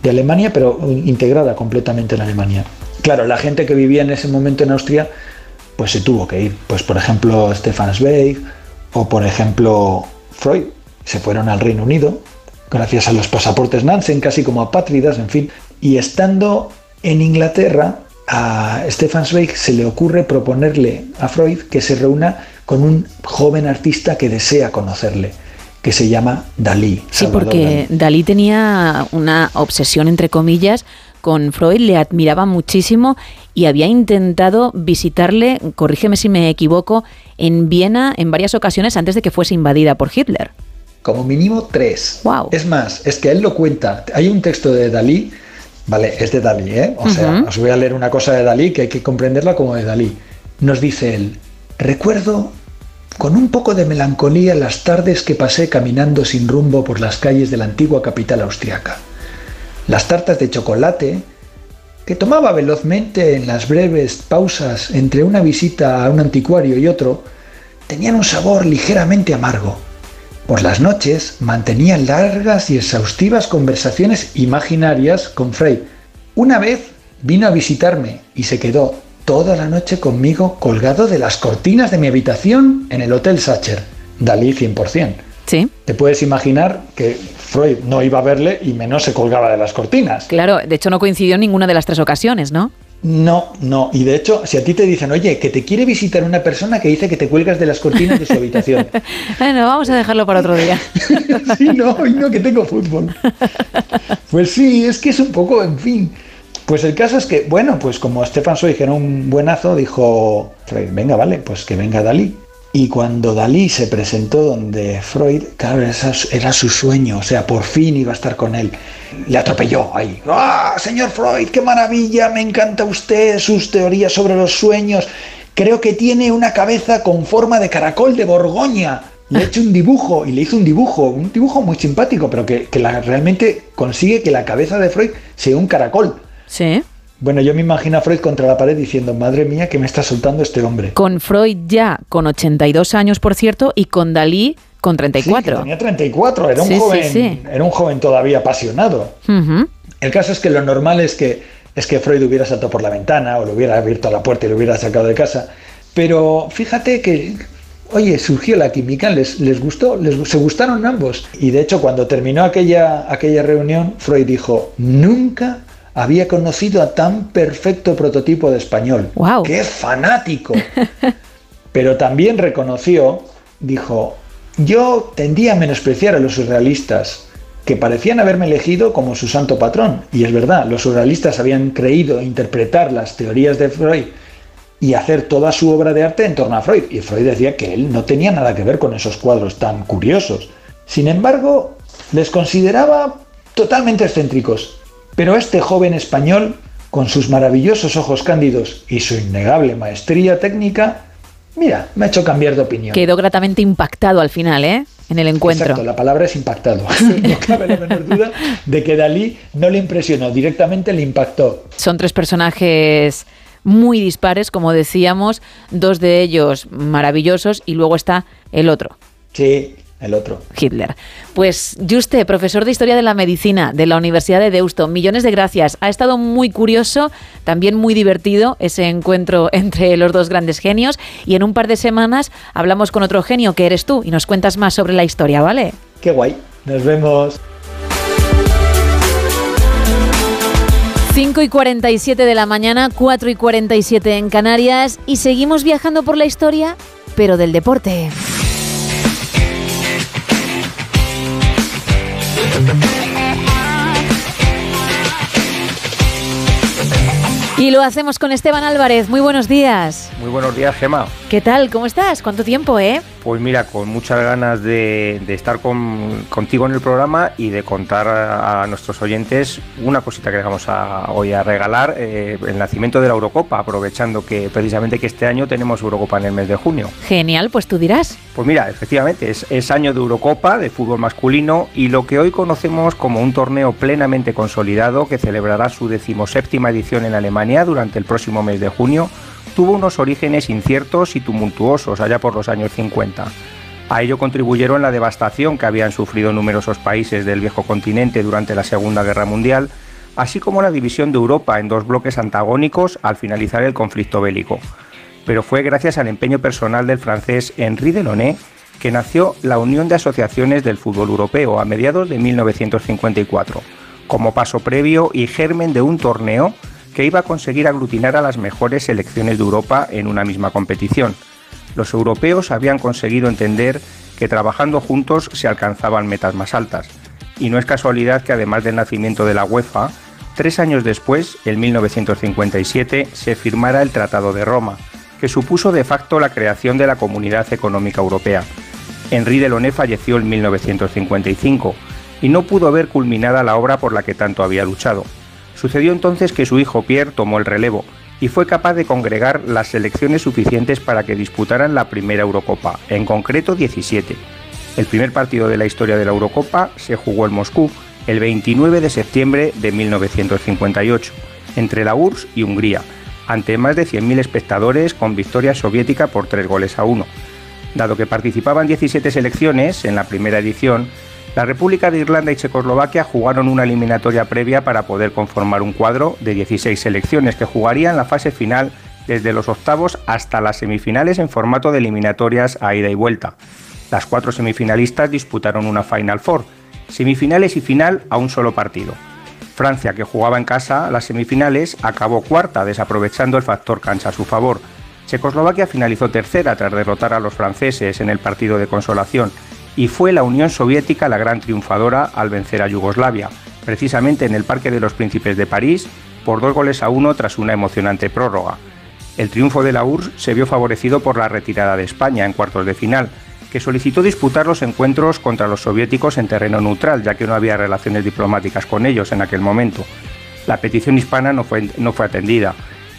de Alemania, pero integrada completamente en Alemania. Claro, la gente que vivía en ese momento en Austria, pues se tuvo que ir. Pues por ejemplo Stefan Zweig o por ejemplo Freud, se fueron al Reino Unido, gracias a los pasaportes Nansen, casi como apátridas, en fin. Y estando en Inglaterra, a Stefan Zweig se le ocurre proponerle a Freud que se reúna con un joven artista que desea conocerle, que se llama Dalí. Sí, Salvador porque Dalí. Dalí tenía una obsesión, entre comillas, con Freud, le admiraba muchísimo y había intentado visitarle, corrígeme si me equivoco, en Viena en varias ocasiones antes de que fuese invadida por Hitler. Como mínimo tres. Es más, es que él lo cuenta. Hay un texto de Dalí, vale, es de Dalí, ¿eh? O sea, os voy a leer una cosa de Dalí que hay que comprenderla como de Dalí. Nos dice él, recuerdo con un poco de melancolía las tardes que pasé caminando sin rumbo por las calles de la antigua capital austriaca. Las tartas de chocolate que tomaba velozmente en las breves pausas entre una visita a un anticuario y otro, tenían un sabor ligeramente amargo. Por las noches mantenía largas y exhaustivas conversaciones imaginarias con Frey. Una vez vino a visitarme y se quedó toda la noche conmigo colgado de las cortinas de mi habitación en el Hotel Sacher. Dalí 100%. Sí. Te puedes imaginar que Freud no iba a verle y menos se colgaba de las cortinas. Claro, de hecho no coincidió en ninguna de las tres ocasiones, ¿no? No, no. Y de hecho, si a ti te dicen, oye, que te quiere visitar una persona que dice que te cuelgas de las cortinas de su habitación. bueno, vamos a dejarlo para otro día. sí, no, no, que tengo fútbol. pues sí, es que es un poco, en fin. Pues el caso es que, bueno, pues como Stefan Zweig era un buenazo, dijo Freud, venga, vale, pues que venga Dalí. Y cuando Dalí se presentó donde Freud, claro, esa era su sueño, o sea, por fin iba a estar con él. Le atropelló ahí. ¡Ah, señor Freud, qué maravilla! Me encanta usted, sus teorías sobre los sueños. Creo que tiene una cabeza con forma de caracol de Borgoña. Le he hecho un dibujo y le hizo un dibujo, un dibujo muy simpático, pero que, realmente consigue que la cabeza de Freud sea un caracol. Sí. Bueno, yo me imagino a Freud contra la pared diciendo, madre mía, que me está soltando este hombre. Con Freud ya con 82 años, por cierto, y con Dalí con 34. Sí, que tenía 34, era un, Sí, joven, sí. era un joven todavía apasionado. El caso es que lo normal es que, es que Freud hubiera saltado por la ventana o le hubiera abierto la puerta y lo hubiera sacado de casa. Pero fíjate que, oye, surgió la química, les, les gustó, les, se gustaron ambos. Y de hecho, cuando terminó aquella, aquella reunión, Freud dijo, nunca había conocido a tan perfecto prototipo de español. ¡Wow! ¡Qué fanático! Pero también reconoció, dijo, yo tendía a menospreciar a los surrealistas, que parecían haberme elegido como su santo patrón. Y es verdad, los surrealistas habían creído interpretar las teorías de Freud y hacer toda su obra de arte en torno a Freud. Y Freud decía que él no tenía nada que ver con esos cuadros tan curiosos. Sin embargo, les consideraba totalmente excéntricos. Pero este joven español, con sus maravillosos ojos cándidos y su innegable maestría técnica, mira, me ha hecho cambiar de opinión. Quedó gratamente impactado al final, ¿eh? En el encuentro. Exacto, la palabra es impactado. no cabe la menor duda de que Dalí no le impresionó, directamente le impactó. Son tres personajes muy dispares, como decíamos, dos de ellos maravillosos y luego está el otro, Sí, el otro. Hitler. Pues Juste, profesor de Historia de la Medicina de la Universidad de Deusto, millones de gracias. Ha estado muy curioso, también muy divertido ese encuentro entre los dos grandes genios y en un par de semanas hablamos con otro genio que eres tú y nos cuentas más sobre la historia, ¿vale? Qué guay. Nos vemos. 5 y 47 de la mañana, 4 y 47 en Canarias y seguimos viajando por la historia, pero del deporte. Thank you. Y lo hacemos con Esteban Álvarez. Muy buenos días. Muy buenos días, Gema. ¿Qué tal? ¿Cómo estás? ¿Cuánto tiempo, eh? Pues mira, con muchas ganas de, de estar con- contigo en el programa y de contar a, a nuestros oyentes una cosita que les vamos a, hoy a regalar, eh, el nacimiento de la Eurocopa, aprovechando que precisamente que este año tenemos Eurocopa en el mes de junio. Genial, pues tú dirás. Pues mira, efectivamente, es, es año de Eurocopa, de fútbol masculino, y lo que hoy conocemos como un torneo plenamente consolidado que celebrará su decimoséptima edición en Alemania durante el próximo mes de junio, tuvo unos orígenes inciertos y tumultuosos allá por los años 50. A ello contribuyeron la devastación que habían sufrido numerosos países del viejo continente durante la Segunda Guerra Mundial, así como la división de Europa en dos bloques antagónicos al finalizar el conflicto bélico pero fue gracias al empeño personal del francés Henri Delaunay que nació la Unión de Asociaciones del Fútbol Europeo a mediados de 1954, como paso previo y germen de un torneo que iba a conseguir aglutinar a las mejores selecciones de Europa en una misma competición. Los europeos habían conseguido entender que trabajando juntos se alcanzaban metas más altas, y no es casualidad que además del nacimiento de la UEFA, tres años después, en 1957, se firmara el Tratado de Roma, que supuso de facto la creación de la Comunidad Económica Europea. Henri Delaunay falleció en 1955 y no pudo ver culminada la obra por la que tanto había luchado. Sucedió entonces que su hijo Pierre tomó el relevo y fue capaz de congregar las selecciones suficientes para que disputaran la primera Eurocopa, en concreto 17. El primer partido de la historia de la Eurocopa se jugó en Moscú el 29 de septiembre de 1958, entre la URSS y Hungría, ante más de 100.000 espectadores con victoria soviética por 3 goles a 1. Dado que participaban 17 selecciones en la primera edición, la República de Irlanda y Checoslovaquia jugaron una eliminatoria previa para poder conformar un cuadro de 16 selecciones que jugarían la fase final desde los octavos hasta las semifinales en formato de eliminatorias a ida y vuelta. Las cuatro semifinalistas disputaron una Final Four, semifinales y final a un solo partido. Francia, que jugaba en casa las semifinales, acabó cuarta, desaprovechando el factor cancha a su favor. Checoslovaquia finalizó tercera tras derrotar a los franceses en el partido de consolación y fue la Unión Soviética la gran triunfadora al vencer a Yugoslavia, precisamente en el Parque de los Príncipes de París, por dos goles a uno tras una emocionante prórroga. El triunfo de la URSS se vio favorecido por la retirada de España en cuartos de final, que solicitó disputar los encuentros contra los soviéticos en terreno neutral, ya que no había relaciones diplomáticas con ellos en aquel momento. La petición hispana no fue, no fue atendida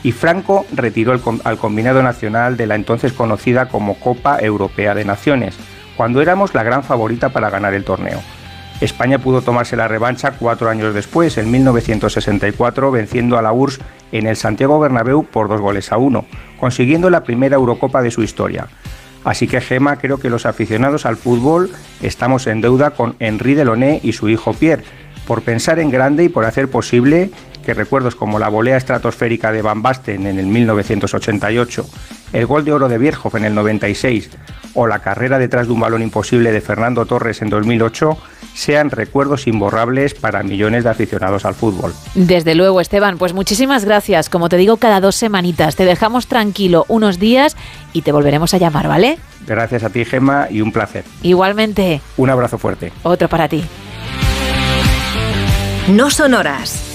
y Franco retiró al combinado nacional de la entonces conocida como Copa Europea de Naciones, cuando éramos la gran favorita para ganar el torneo. España pudo tomarse la revancha cuatro años después, en 1964, venciendo a la URSS en el Santiago Bernabéu por dos goles a uno, consiguiendo la primera Eurocopa de su historia. Así que Gema, creo que los aficionados al fútbol estamos en deuda con Henri Deloné y su hijo Pierre, por pensar en grande y por hacer posible que recuerdos como la volea estratosférica de Van Basten en el 1988, el gol de oro de Bierhoff en el 96 o la carrera detrás de un balón imposible de Fernando Torres en 2008 sean recuerdos imborrables para millones de aficionados al fútbol. Desde luego, Esteban, pues muchísimas gracias. Como te digo, cada dos semanitas te dejamos tranquilo unos días y te volveremos a llamar, ¿vale? Gracias a ti, Gemma, y un placer. Igualmente. Un abrazo fuerte. Otro para ti. No son horas.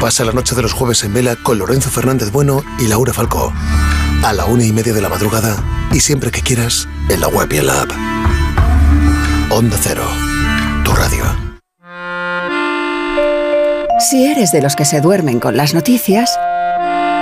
Pasa la noche de los jueves en vela con Lorenzo Fernández Bueno y Laura Falcó. A la una y media de la madrugada y siempre que quieras en la web y en la app. Onda Cero, tu radio. Si eres de los que se duermen con las noticias,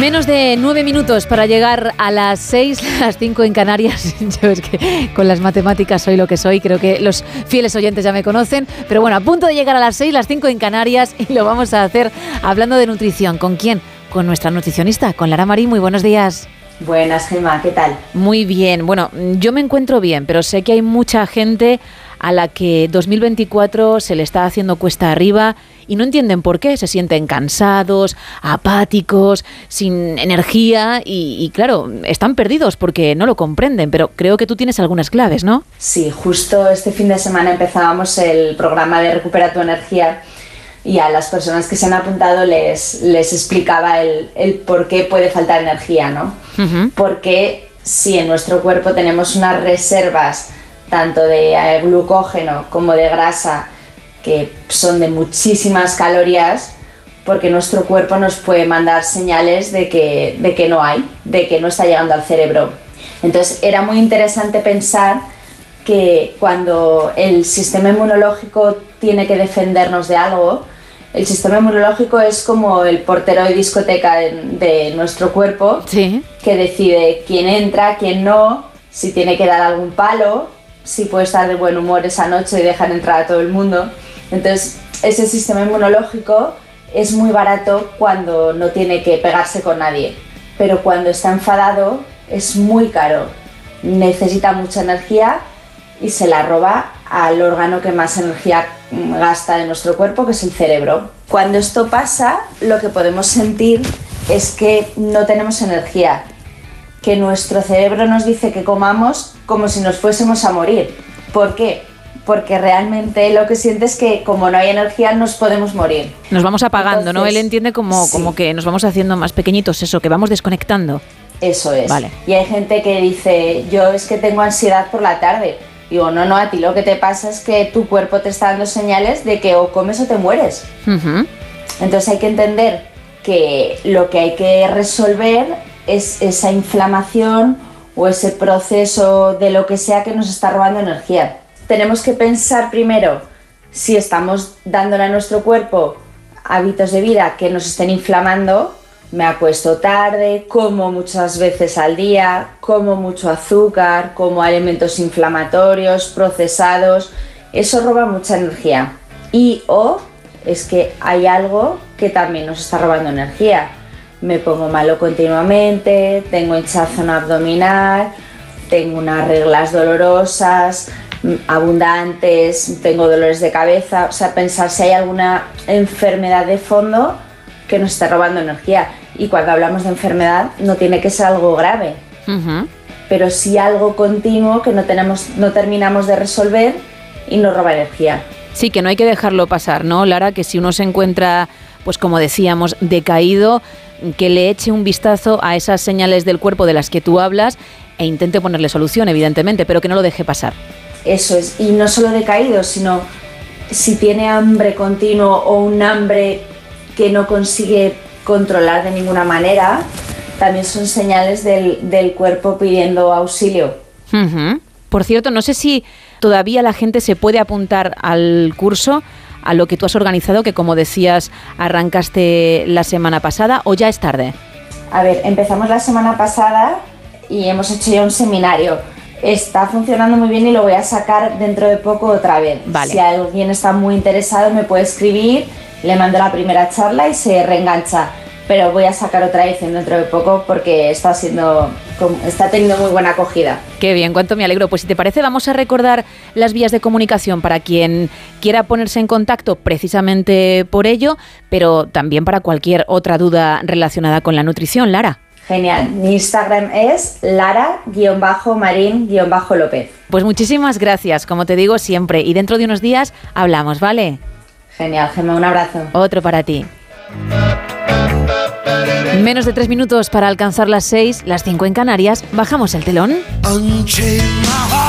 Menos de nueve minutos para llegar a las seis, las cinco en Canarias. Yo es que con las matemáticas soy lo que soy, creo que los fieles oyentes ya me conocen. Pero bueno, a punto de llegar a las seis, las cinco en Canarias y lo vamos a hacer hablando de nutrición. ¿Con quién? Con nuestra nutricionista, con Lara Marí. Muy buenos días. Buenas, Gemma, ¿qué tal? Muy bien. Bueno, yo me encuentro bien, pero sé que hay mucha gente a la que 2024 se le está haciendo cuesta arriba y no entienden por qué. Se sienten cansados, apáticos, sin energía y, y, claro, están perdidos porque no lo comprenden. Pero creo que tú tienes algunas claves, ¿no? Sí, justo este fin de semana empezábamos el programa de Recupera tu Energía y a las personas que se han apuntado les, les explicaba el, el por qué puede faltar energía, ¿no? Porque si en nuestro cuerpo tenemos unas reservas tanto de eh, glucógeno como de grasa que son de muchísimas calorías, porque nuestro cuerpo nos puede mandar señales de que, de que no hay, de que no está llegando al cerebro. Entonces era muy interesante pensar que cuando el sistema inmunológico tiene que defendernos de algo, el sistema inmunológico es como el portero de discoteca de, de nuestro cuerpo sí. que decide quién entra, quién no, si tiene que dar algún palo, si puede estar de buen humor esa noche y dejar entrar a todo el mundo. Entonces, ese sistema inmunológico es muy barato cuando no tiene que pegarse con nadie, pero cuando está enfadado es muy caro. Necesita mucha energía y se la roba al órgano que más energía gasta de nuestro cuerpo, que es el cerebro. Cuando esto pasa, lo que podemos sentir es que no tenemos energía, que nuestro cerebro nos dice que comamos, como si nos fuésemos a morir. ¿Por qué? Porque realmente lo que sientes es que como no hay energía nos podemos morir. Nos vamos apagando, ¿no? Él entiende como, sí. como que nos vamos haciendo más pequeñitos, eso, que vamos desconectando. Eso es. Vale. Y hay gente que dice, yo es que tengo ansiedad por la tarde. Digo, no, no, a ti lo que te pasa es que tu cuerpo te está dando señales de que o comes o te mueres. Entonces hay que entender que lo que hay que resolver es esa inflamación o ese proceso de lo que sea que nos está robando energía. Tenemos que pensar primero si estamos dándole a nuestro cuerpo hábitos de vida que nos estén inflamando. Me acuesto tarde, como muchas veces al día, como mucho azúcar, como alimentos inflamatorios, procesados. Eso roba mucha energía. Y o es que hay algo que también nos está robando energía. Me pongo malo continuamente, tengo hinchazón abdominal, tengo unas reglas dolorosas, mm, abundantes, tengo dolores de cabeza. O sea, pensar si hay alguna enfermedad de fondo que nos está robando energía. Y cuando hablamos de enfermedad no tiene que ser algo grave, Ujú. pero sí algo continuo que no, tenemos, no terminamos de resolver y nos roba energía. Sí, que no hay que dejarlo pasar, ¿no, Lara? Que si uno se encuentra, pues como decíamos, decaído, que le eche un vistazo a esas señales del cuerpo de las que tú hablas e intente ponerle solución, evidentemente, pero que no lo deje pasar. Eso es, y no solo decaído, sino si tiene hambre continuo o un hambre que no consigue controlar de ninguna manera, también son señales del, del cuerpo pidiendo auxilio. Por cierto, no sé si todavía la gente se puede apuntar al curso, a lo que tú has organizado, que como decías, arrancaste la semana pasada, o ya es tarde. A ver, empezamos la semana pasada y hemos hecho ya un seminario. Está funcionando muy bien y lo voy a sacar dentro de poco otra vez. Vale. Si alguien está muy interesado me puede escribir, le mando la primera charla y se reengancha. Pero voy a sacar otra edición dentro de poco porque está siendo, está teniendo muy buena acogida. Qué bien, cuánto me alegro. Pues si te parece, vamos a recordar las vías de comunicación para quien quiera ponerse en contacto precisamente por ello, pero también para cualquier otra duda relacionada con la nutrición, Lara. Genial. Mi Instagram es lara-marín-lópez. Pues muchísimas gracias, como te digo siempre, y dentro de unos días hablamos, ¿vale? Genial, Gemma, un abrazo. Otro para ti. Menos de tres minutos para alcanzar las seis, las cinco en Canarias. Bajamos el telón.